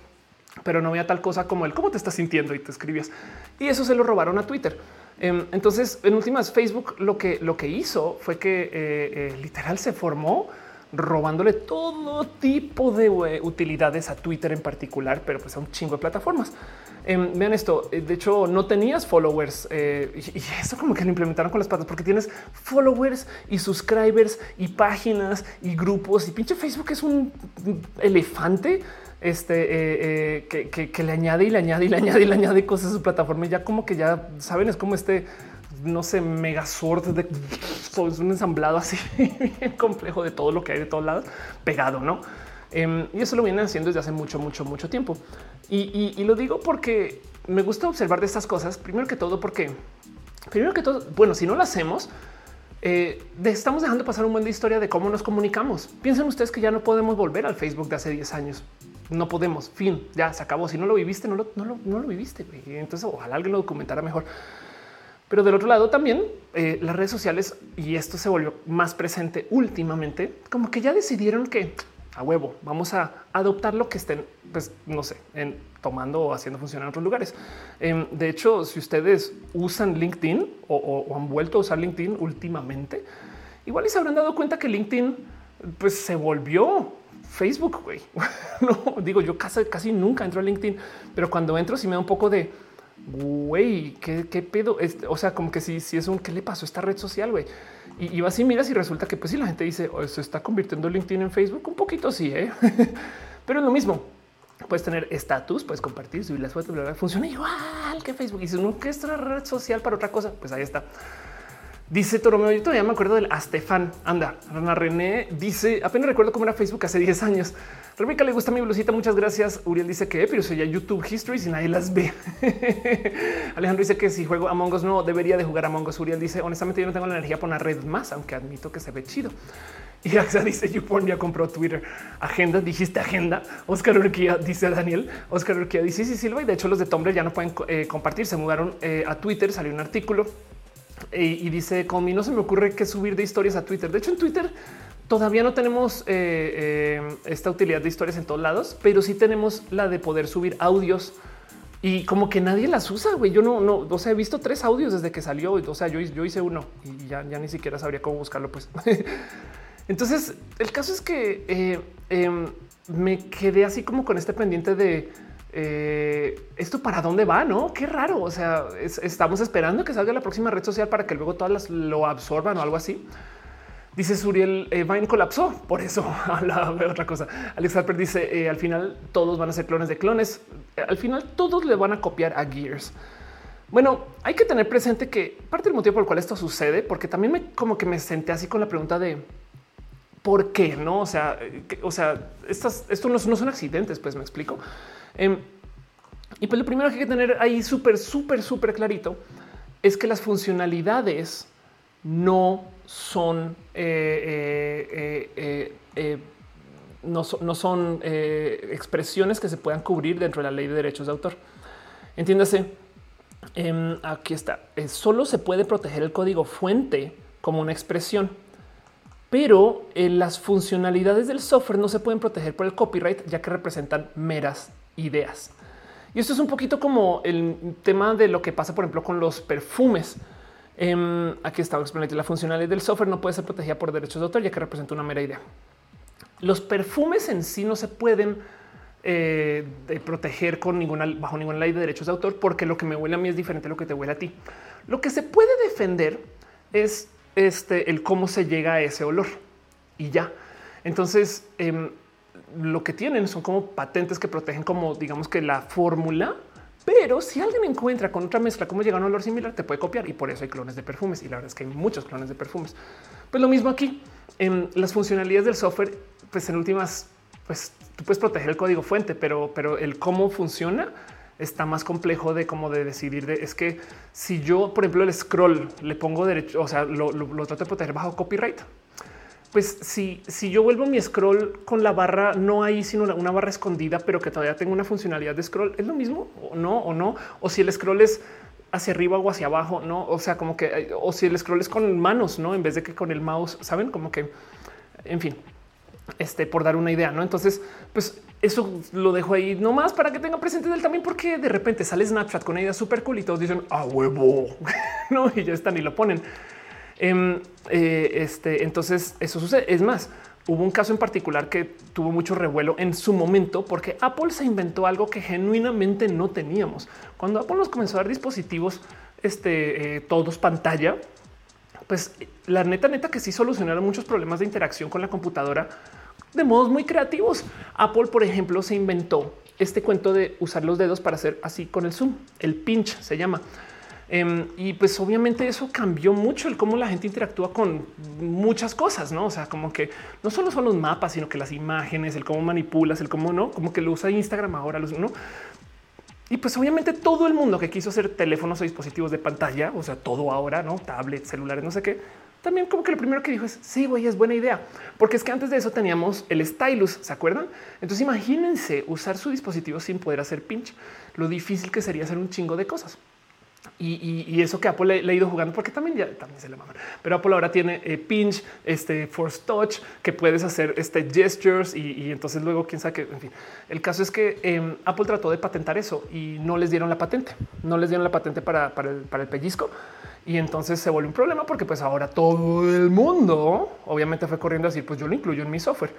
Pero no había tal cosa como el cómo te estás sintiendo y te escribías. Y eso se lo robaron a Twitter. Em, entonces, en últimas, Facebook lo que, lo que hizo fue que eh, eh, literal se formó robándole todo tipo de utilidades a Twitter en particular, pero pues a un chingo de plataformas. Em, vean esto. Eh, de hecho, no tenías followers eh, y, eso como que lo implementaron con las patas porque tienes followers y subscribers y páginas y grupos y pinche Facebook es un elefante este eh, que, le añade y le añade y le añade y le añade cosas a su plataforma. Y ya como que ya saben, es como este no sé, megazord de pues, un ensamblado así complejo de todo lo que hay de todos lados pegado, no? Em, y eso lo vienen haciendo desde hace mucho, mucho, mucho tiempo. Y, lo digo porque me gusta observar de estas cosas. Primero que todo, porque primero que todo, bueno, si no lo hacemos, eh, estamos dejando pasar un buen de historia de cómo nos comunicamos. Piensen ustedes que ya no podemos volver al Facebook de hace 10 años. No podemos. Fin, ya se acabó. Si no lo viviste, no lo, no lo, viviste. Entonces, ojalá alguien lo documentara mejor. Pero del otro lado también eh, las redes sociales, y esto se volvió más presente últimamente, como que ya decidieron que a huevo. Vamos a adoptar lo que estén, pues no sé, en, tomando o haciendo funcionar en otros lugares. Em, de hecho, si ustedes usan LinkedIn o, han vuelto a usar LinkedIn últimamente, igual se habrán dado cuenta que LinkedIn pues se volvió Facebook. Güey. no digo, yo casi, nunca entro a LinkedIn, pero cuando entro, sí me da un poco de güey, ¿qué, pedo? o sea, como que si, si es un qué le pasó a esta red social, güey. Y, y vas y miras y resulta que pues si la gente dice se está convirtiendo LinkedIn en Facebook, un poquito sí, ¿eh? pero es lo mismo. Puedes tener estatus, puedes compartir, subir las fotos, funciona igual que Facebook. Y si no, que es otra red social para otra cosa, pues ahí está. Dice Toromeo, yo todavía me acuerdo del Astefan. Anda, Ana René dice, apenas recuerdo cómo era Facebook hace 10 años. Rebeca le gusta mi blusita, muchas gracias. Uriel dice que, pero soy ya YouTube History y nadie las ve. Alejandro dice que si juego Among Us no debería de jugar Among Us. Uriel dice, honestamente yo no tengo la energía para una red más, aunque admito que se ve chido. Y Axa dice, YouPorn ya compró Twitter. Agenda, dijiste agenda. Oscar Urquía dice a Daniel. Oscar Urquía dice, sí, sí, Silva. Y de hecho los de Tumblr ya no pueden eh, compartir. Se mudaron eh, a Twitter, salió un artículo y, dice como no se me ocurre que subir de historias a Twitter. De hecho, en Twitter todavía no tenemos eh, eh, esta utilidad de historias en todos lados, pero sí tenemos la de poder subir audios y como que nadie las usa. Güey, yo no, no, o sea, he visto tres audios desde que salió. O sea, yo, hice uno y ya, ni siquiera sabría cómo buscarlo. Pues entonces el caso es que eh, em, me quedé así como con este pendiente de esto para dónde va, no? Qué raro. O sea, estamos esperando que salga la próxima red social para que luego todas las lo absorban o algo así. Dice Suriel, eh, Vine colapsó, por eso habla de otra cosa. Alex Harper dice, eh, al final todos van a ser clones de clones. al final todos le van a copiar a Gears. Bueno, hay que tener presente que parte del motivo por el cual esto sucede, porque también me como que me senté así con la pregunta de por qué, no? O sea, o sea, estas, esto no, no son accidentes, pues me explico. Em, Y pues lo primero que hay que tener ahí súper, súper, súper clarito es que las funcionalidades no son, eh, eh, eh, no, no, son expresiones que se puedan cubrir dentro de la ley de derechos de autor. Entiéndase, em, aquí está, solo se puede proteger el código fuente como una expresión, pero las funcionalidades del software no se pueden proteger por el copyright ya que representan meras ideas. Y esto es un poquito como el tema de lo que pasa, por ejemplo, con los perfumes. Eh, aquí estaba explicando la funcionalidad del software no puede ser protegida por derechos de autor, ya que representa una mera idea. Los perfumes en sí no se pueden eh, proteger con ninguna bajo ninguna ley de derechos de autor, porque lo que me huele a mí es diferente a lo que te huele a ti. Lo que se puede defender es este el cómo se llega a ese olor y ya. Entonces, em, lo que tienen son como patentes que protegen como digamos que la fórmula, pero si alguien encuentra con otra mezcla cómo llega a un olor similar, te puede copiar y por eso hay clones de perfumes y la verdad es que hay muchos clones de perfumes. Pues lo mismo aquí en las funcionalidades del software, pues en últimas, pues tú puedes proteger el código fuente, pero, pero el cómo funciona está más complejo de cómo de decidir. De, es que si yo, por ejemplo, el scroll le pongo derecho, o sea, lo, lo trato de proteger bajo copyright, pues si, si yo vuelvo mi scroll con la barra, no hay sino una barra escondida, pero que todavía tengo una funcionalidad de scroll, es lo mismo o no, o no, o si el scroll es hacia arriba o hacia abajo, no, o sea, como que, o si el scroll es con manos, no, en vez de que con el mouse, saben, como que, en fin, este por dar una idea, no? Entonces, pues eso lo dejo ahí nomás para que tenga presente del también, porque de repente sale Snapchat con una idea súper cool y todos dicen a huevo, no, y ya están y lo ponen. Em, eh, este, entonces eso sucede. Es más, hubo un caso en particular que tuvo mucho revuelo en su momento porque Apple se inventó algo que genuinamente no teníamos. Cuando Apple nos comenzó a dar dispositivos, este, eh, todos pantalla, pues la neta, neta que sí solucionaron muchos problemas de interacción con la computadora de modos muy creativos. Apple, por ejemplo, se inventó este cuento de usar los dedos para hacer así con el zoom. El pinch se llama. Em, y pues obviamente eso cambió mucho el cómo la gente interactúa con muchas cosas, no? O sea, como que no solo son los mapas, sino que las imágenes, el cómo manipulas, el cómo no, como que lo usa Instagram ahora, no? Y pues obviamente todo el mundo que quiso hacer teléfonos o dispositivos de pantalla, o sea, todo ahora, no tablets, celulares, no sé qué, también como que lo primero que dijo es sí, güey, es buena idea, porque es que antes de eso teníamos el stylus, ¿se acuerdan? Entonces imagínense usar su dispositivo sin poder hacer pinch, lo difícil que sería hacer un chingo de cosas. Y, eso que Apple le, ha ido jugando, porque también ya también se le maman. Pero Apple ahora tiene eh, pinch, este force touch, que puedes hacer este gestures y, entonces luego quién sabe qué. En fin, el caso es que em, Apple trató de patentar eso y no les dieron la patente, no les dieron la patente para, para el pellizco. Y entonces se volvió un problema porque pues ahora todo el mundo obviamente fue corriendo a decir pues yo lo incluyo en mi software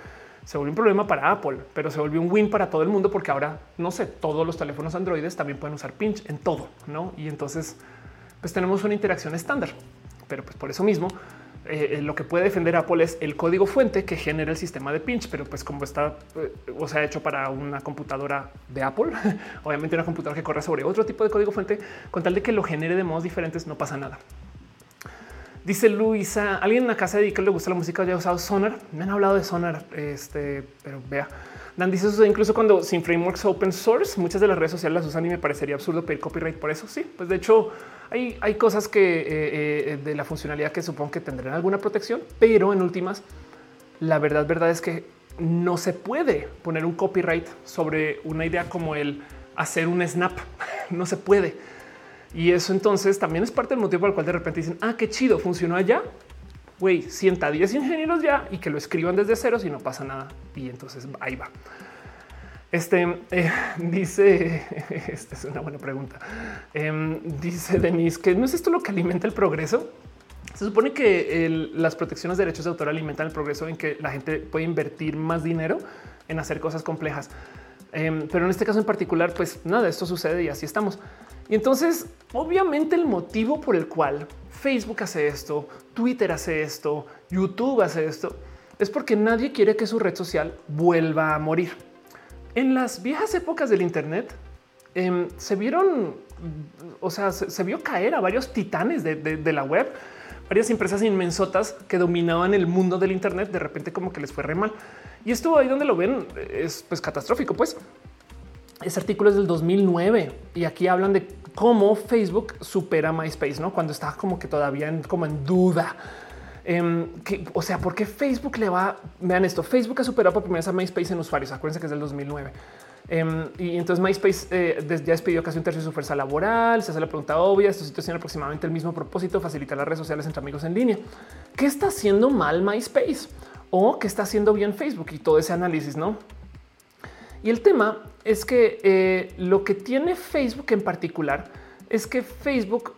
se volvió un problema para Apple, pero se volvió un win para todo el mundo porque ahora no sé, todos los teléfonos androides también pueden usar pinch en todo, no? Y entonces, pues tenemos una interacción estándar, pero pues por eso mismo. Eh, lo que puede defender Apple es el código fuente que genera el sistema de pinch, pero pues como está eh, o sea hecho para una computadora de Apple, obviamente una computadora que corre sobre otro tipo de código fuente, con tal de que lo genere de modos diferentes, no pasa nada. Dice Luisa, alguien en la casa de que le gusta la música haya usado Sonar. Me han hablado de Sonar, este, pero vea. Dan dice eso incluso cuando sin frameworks open source, muchas de las redes sociales las usan y me parecería absurdo pedir copyright por eso. Sí, pues de hecho hay, hay cosas que eh, eh, de la funcionalidad que supongo que tendrán alguna protección, pero en últimas, la verdad, verdad es que no se puede poner un copyright sobre una idea como el hacer un snap. no se puede. Y eso entonces también es parte del motivo por el cual de repente dicen, ah, qué chido, funcionó allá. Güey, sienta 10 ingenieros ya y que lo escriban desde cero si no pasa nada. Y entonces ahí va. Este eh, dice, esta es una buena pregunta. Em, dice Denise que no es esto lo que alimenta el progreso. Se supone que las protecciones de derechos de autor alimentan el progreso en que la gente puede invertir más dinero en hacer cosas complejas. Em, pero en este caso en particular, pues nada, esto sucede y así estamos. Y entonces, obviamente el motivo por el cual Facebook hace esto, Twitter hace esto, YouTube hace esto, es porque nadie quiere que su red social vuelva a morir. En las viejas épocas del Internet em, se vieron, o sea, se, vio caer a varios titanes de, la web, varias empresas inmensotas que dominaban el mundo del Internet. De repente, como que les fue re mal. Y esto ahí donde lo ven es pues catastrófico, pues Ese artículo es del 2009 y aquí hablan de cómo Facebook supera MySpace, ¿no? Cuando está como que todavía en, como en duda. Em, o sea, ¿por qué Facebook le va? Vean esto, Facebook ha superado por primera vez a MySpace en usuarios. Acuérdense que es del 2009. Em, y entonces MySpace eh, ya despidió casi un tercio de su fuerza laboral. Se hace la pregunta obvia. Estos sitios tienen aproximadamente el mismo propósito, facilitar las redes sociales entre amigos en línea. ¿Qué está haciendo mal MySpace? ¿O qué está haciendo bien Facebook? Y todo ese análisis, ¿no? Y el tema es que eh, lo que tiene Facebook en particular es que Facebook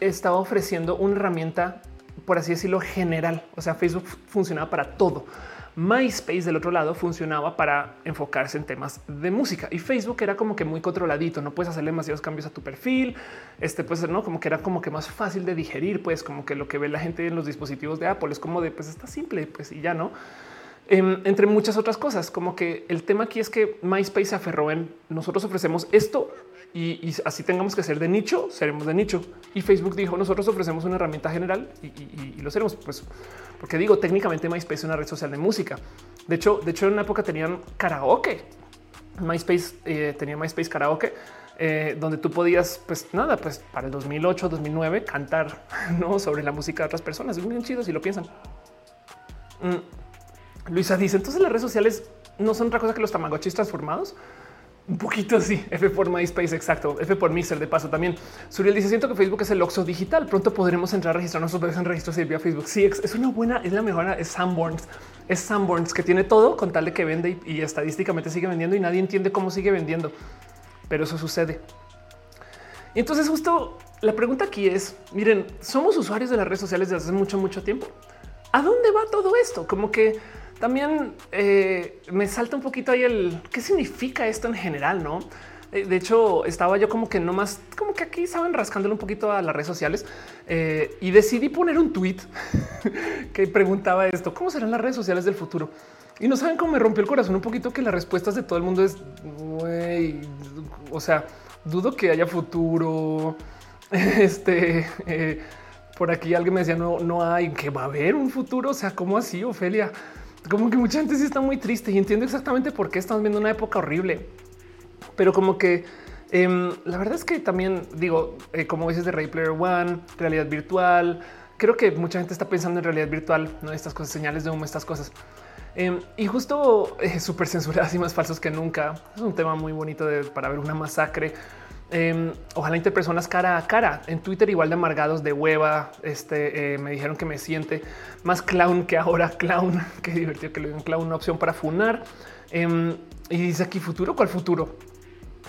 estaba ofreciendo una herramienta, por así decirlo, general. O sea, Facebook funcionaba para todo. MySpace del otro lado funcionaba para enfocarse en temas de música y Facebook era como que muy controladito. No puedes hacerle demasiados cambios a tu perfil. Este pues no como que era como que más fácil de digerir, pues como que lo que ve la gente en los dispositivos de Apple es como de pues está simple, pues y ya no. Em, entre muchas otras cosas, como que el tema aquí es que MySpace se aferró en nosotros ofrecemos esto y, así tengamos que ser de nicho, seremos de nicho. Y Facebook dijo nosotros ofrecemos una herramienta general y, lo seremos. Pues porque digo técnicamente MySpace es una red social de música. De hecho, de hecho en una época tenían karaoke. MySpace eh, tenía MySpace karaoke. Eh, donde tú podías, pues nada, pues para el 2008, 2009 cantar no sobre la música de otras personas. Es bien chido si lo piensan. Mm. Luisa dice, entonces las redes sociales no son otra cosa que los tamagotchis transformados. Un poquito así. F por MySpace, exacto. F por Mixer, de paso también. Suriel dice: Siento que Facebook es el Oxo digital. Pronto podremos entrar a registrar nuestros en registros y vía Facebook. Sí, es una buena, es la mejor. Es Sanborns, es Sanborns que tiene todo con tal de que vende y estadísticamente sigue vendiendo y nadie entiende cómo sigue vendiendo. Pero eso sucede. Y entonces, justo la pregunta aquí es: Miren, somos usuarios de las redes sociales desde hace mucho, mucho tiempo. ¿A dónde va todo esto? Como que también eh, me salta un poquito ahí el qué significa esto en general, no? Eh, de hecho, estaba yo como que no más, como que aquí saben rascándole un poquito a las redes sociales eh, y decidí poner un tweet que preguntaba esto: ¿Cómo serán las redes sociales del futuro? Y no saben cómo me rompió el corazón un poquito que las respuestas de todo el mundo es, o sea, dudo que haya futuro. Este, por aquí alguien me decía, no, no hay, que va a haber un futuro. O sea, ¿cómo así, Ofelia? Como que mucha gente sí está muy triste y entiendo exactamente por qué estamos viendo una época horrible, pero como que em, la verdad es que también digo, eh, como dices de Ray Player One, realidad virtual, creo que mucha gente está pensando en realidad virtual, no estas cosas, señales de humo, estas cosas. Em, y justo eh, súper censuradas y más falsos que nunca. Es un tema muy bonito de, para ver una masacre Em, ojalá inter personas cara a cara en Twitter, igual de amargados de hueva. Este eh, me dijeron que me siente más clown que ahora clown. Qué divertido que le den clown una opción para funar. Em, y dice aquí futuro, ¿cuál futuro?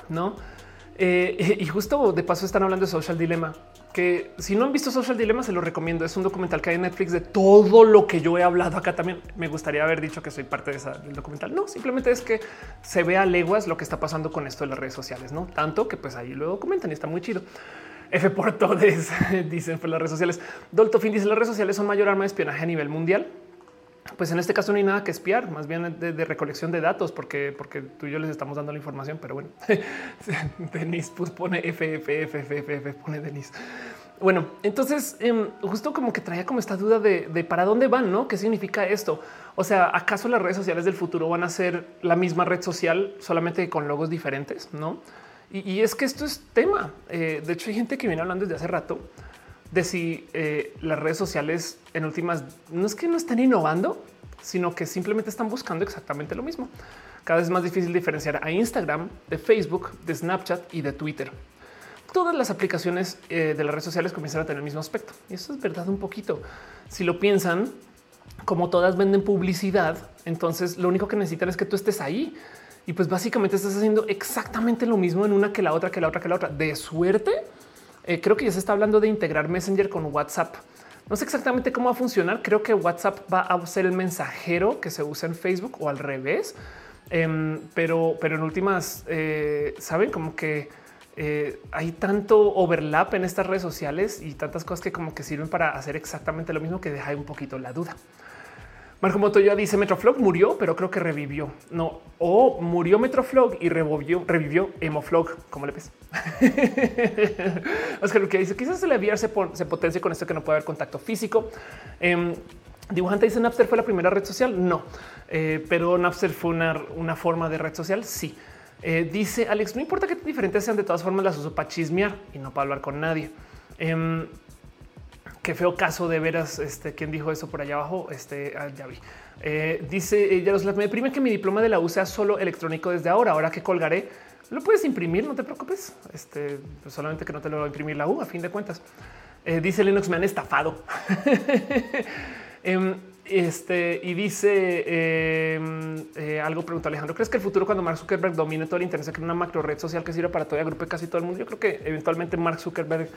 No? Eh, y justo de paso están hablando de Social Dilemma que si no han visto Social Dilemma, se lo recomiendo. Es un documental que hay en Netflix de todo lo que yo he hablado acá también. Me gustaría haber dicho que soy parte de esa, del documental. No, simplemente es que se ve a leguas lo que está pasando con esto de las redes sociales, no tanto que pues ahí lo documentan y está muy chido. F por todos dicen por las redes sociales. Doltofin dice las redes sociales son mayor arma de espionaje a nivel mundial. Pues en este caso no hay nada que espiar, más bien de, recolección de datos, porque, porque tú y yo les estamos dando la información. Pero bueno, Denis pues pone F, F, F, F, F, pone Denis. Bueno, entonces em, justo como que traía como esta duda de, de, para dónde van, no? ¿Qué significa esto? O sea, ¿acaso las redes sociales del futuro van a ser la misma red social solamente con logos diferentes? No. Y, es que esto es tema. Eh, de hecho, hay gente que viene hablando desde hace rato de si eh, las redes sociales en últimas no es que no estén innovando, sino que simplemente están buscando exactamente lo mismo. Cada vez más difícil diferenciar a Instagram de Facebook, de Snapchat y de Twitter. Todas las aplicaciones eh, de las redes sociales comienzan a tener el mismo aspecto. Y eso es verdad un poquito. Si lo piensan, como todas venden publicidad, entonces lo único que necesitan es que tú estés ahí. Y pues básicamente estás haciendo exactamente lo mismo en una que la otra, que la otra, que la otra. De suerte eh, creo que ya se está hablando de integrar Messenger con WhatsApp. No sé exactamente cómo va a funcionar. Creo que WhatsApp va a ser el mensajero que se usa en Facebook o al revés. Em, pero, pero en últimas, eh, saben como que eh, hay tanto overlap en estas redes sociales y tantas cosas que como que sirven para hacer exactamente lo mismo que deja un poquito la duda. Marco Motoya dice Metroflog murió, pero creo que revivió. No, o murió Metroflog y revivió, revivió Emoflog. ¿Cómo le ves? Oscar que dice quizás el VR se, se potencia con esto que no puede haber contacto físico. Eh, Dibujante dice Napster fue la primera red social. No, eh, pero Napster fue una, una, forma de red social. Sí. Eh, dice Alex, no importa que diferentes sean, de todas formas las uso para chismear y no para hablar con nadie. Qué feo caso de veras. Este, ¿quién dijo eso por allá abajo? Este, ah, ya vi. Eh, dice eh, Yaroslav, me deprime que mi diploma de la U sea solo electrónico desde ahora. Ahora que colgaré, lo puedes imprimir, no te preocupes. Este, pues solamente que no te lo va a imprimir la U a fin de cuentas. Eh, dice Linux, me han estafado. Em, este y dice em, eh, algo pregunta Alejandro. ¿Crees que el futuro cuando Mark Zuckerberg domine todo el internet se crea una macro red social que sirva para todo y casi todo el mundo? Yo creo que eventualmente Mark Zuckerberg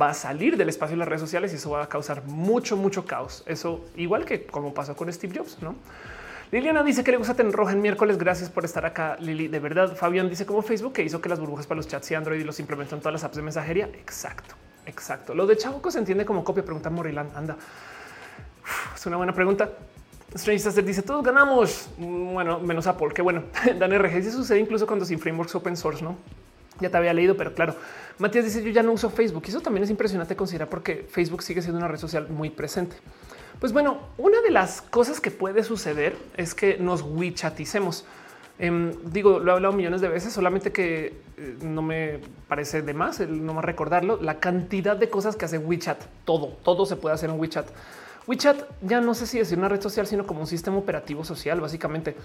va a salir del espacio de las redes sociales y eso va a causar mucho, mucho caos. Eso igual que como pasó con Steve Jobs, no? Liliana dice que le gusta tener roja en miércoles. Gracias por estar acá, Lili. De verdad, Fabián dice como Facebook que hizo que las burbujas para los chats y Android y los implementó en todas las apps de mensajería. Exacto, exacto. Lo de Chabuco se entiende como copia. Pregunta Moriland. Anda. Es una buena pregunta. Strange dice todos ganamos. Bueno, menos Apple. Qué bueno. Dan RG dice sucede incluso cuando sin frameworks open source, no? Ya te había leído, pero claro. Matías dice yo ya no uso Facebook. Y eso también es impresionante considerar porque Facebook sigue siendo una red social muy presente. Pues bueno, una de las cosas que puede suceder es que nos WeChaticemos. Em, digo, lo he hablado millones de veces, solamente que eh, no me parece de más el no más recordarlo. La cantidad de cosas que hace WeChat, todo, todo se puede hacer en WeChat. WeChat ya no sé si decir una red social, sino como un sistema operativo social, básicamente,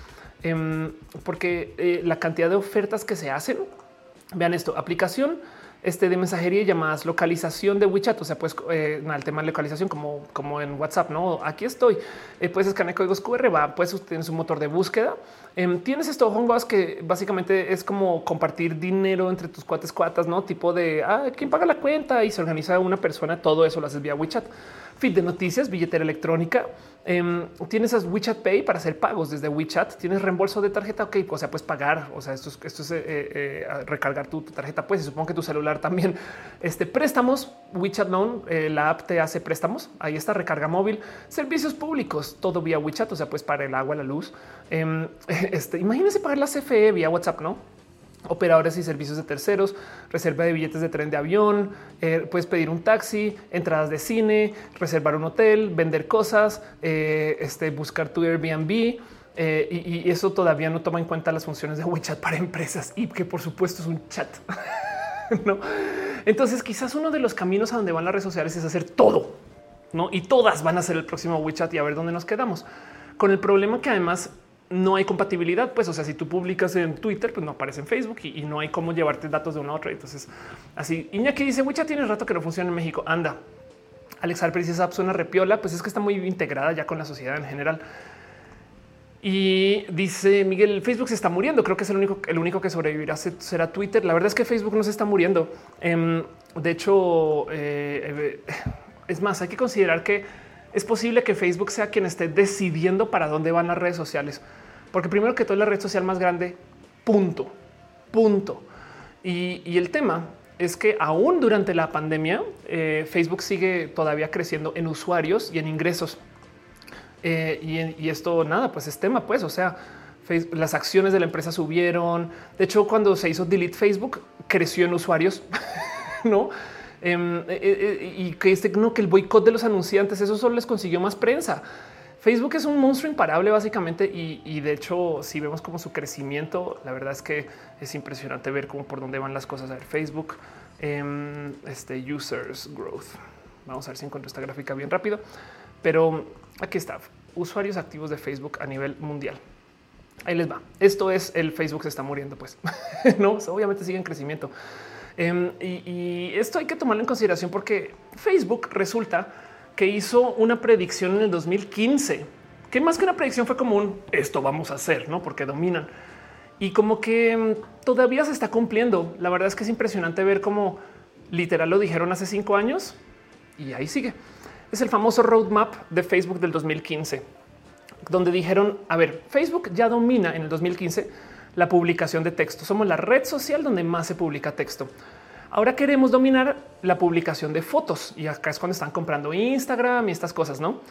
em, porque eh, la cantidad de ofertas que se hacen. Vean esto: aplicación este de mensajería y llamadas, localización de WeChat. O sea, pues eh, el tema de localización, como, como en WhatsApp. No, aquí estoy. Eh, puedes escanear códigos QR, va, puedes tener un motor de búsqueda. Em, tienes esto Hongos que básicamente es como compartir dinero entre tus cuates cuatas, no tipo de ah, quién paga la cuenta y se organiza una persona. Todo eso lo haces vía WeChat feed de noticias, billetera electrónica. Em, tienes esas WeChat Pay para hacer pagos desde WeChat. Tienes reembolso de tarjeta. Ok, o sea, puedes pagar. O sea, esto es, esto es eh, eh, recargar tu, tarjeta. Pues y supongo que tu celular también. Este préstamos, WeChat Loan, eh, la app te hace préstamos. Ahí está recarga móvil, servicios públicos, todo vía WeChat. O sea, pues para el agua, la luz. Em, este, imagínense pagar la CFE vía WhatsApp, no? Operadores y servicios de terceros, reserva de billetes de tren de avión, eh, puedes pedir un taxi, entradas de cine, reservar un hotel, vender cosas, eh, este, buscar tu Airbnb. Eh, y, eso todavía no toma en cuenta las funciones de WeChat para empresas y que por supuesto es un chat. no, entonces quizás uno de los caminos a donde van las redes sociales es hacer todo, no? Y todas van a ser el próximo WeChat y a ver dónde nos quedamos. Con el problema que además no hay compatibilidad, pues, o sea, si tú publicas en Twitter, pues no aparece en Facebook y, no hay cómo llevarte datos de una a otra. Entonces, así, Iñaki dice, WeChat tiene rato que no funciona en México. Anda. Alex Alper dice, esa suena repiola, pues es que está muy integrada ya con la sociedad en general. Y dice Miguel, Facebook se está muriendo. Creo que es el único, el único que sobrevivirá será Twitter. La verdad es que Facebook no se está muriendo. Em, de hecho, eh, eh, es más, hay que considerar que es posible que Facebook sea quien esté decidiendo para dónde van las redes sociales. Porque primero que todo la red social más grande, punto, punto. Y, el tema es que aún durante la pandemia, eh, Facebook sigue todavía creciendo en usuarios y en ingresos. Eh, y, esto nada, pues es tema, pues, o sea, las acciones de la empresa subieron. De hecho, cuando se hizo delete Facebook, creció en usuarios, no? Em, y que este no, que el boicot de los anunciantes, eso solo les consiguió más prensa. Facebook es un monstruo imparable básicamente y, de hecho si vemos como su crecimiento, la verdad es que es impresionante ver cómo por dónde van las cosas. A ver, Facebook, em, este users growth. Vamos a ver si encuentro esta gráfica bien rápido, pero aquí está usuarios activos de Facebook a nivel mundial. Ahí les va. Esto es el Facebook se está muriendo, pues no, obviamente sigue en crecimiento. Em, y esto hay que tomarlo en consideración porque Facebook resulta que hizo una predicción en el 2015, que más que una predicción fue como un esto vamos a hacer, no porque dominan y como que mm, todavía se está cumpliendo. La verdad es que es impresionante ver cómo literal lo dijeron hace cinco años y ahí sigue. Es el famoso roadmap de Facebook del 2015, donde dijeron, a ver, Facebook ya domina en el 2015 la publicación de texto. Somos la red social donde más se publica texto. Ahora queremos dominar la publicación de fotos y acá es cuando están comprando Instagram y estas cosas, ¿no?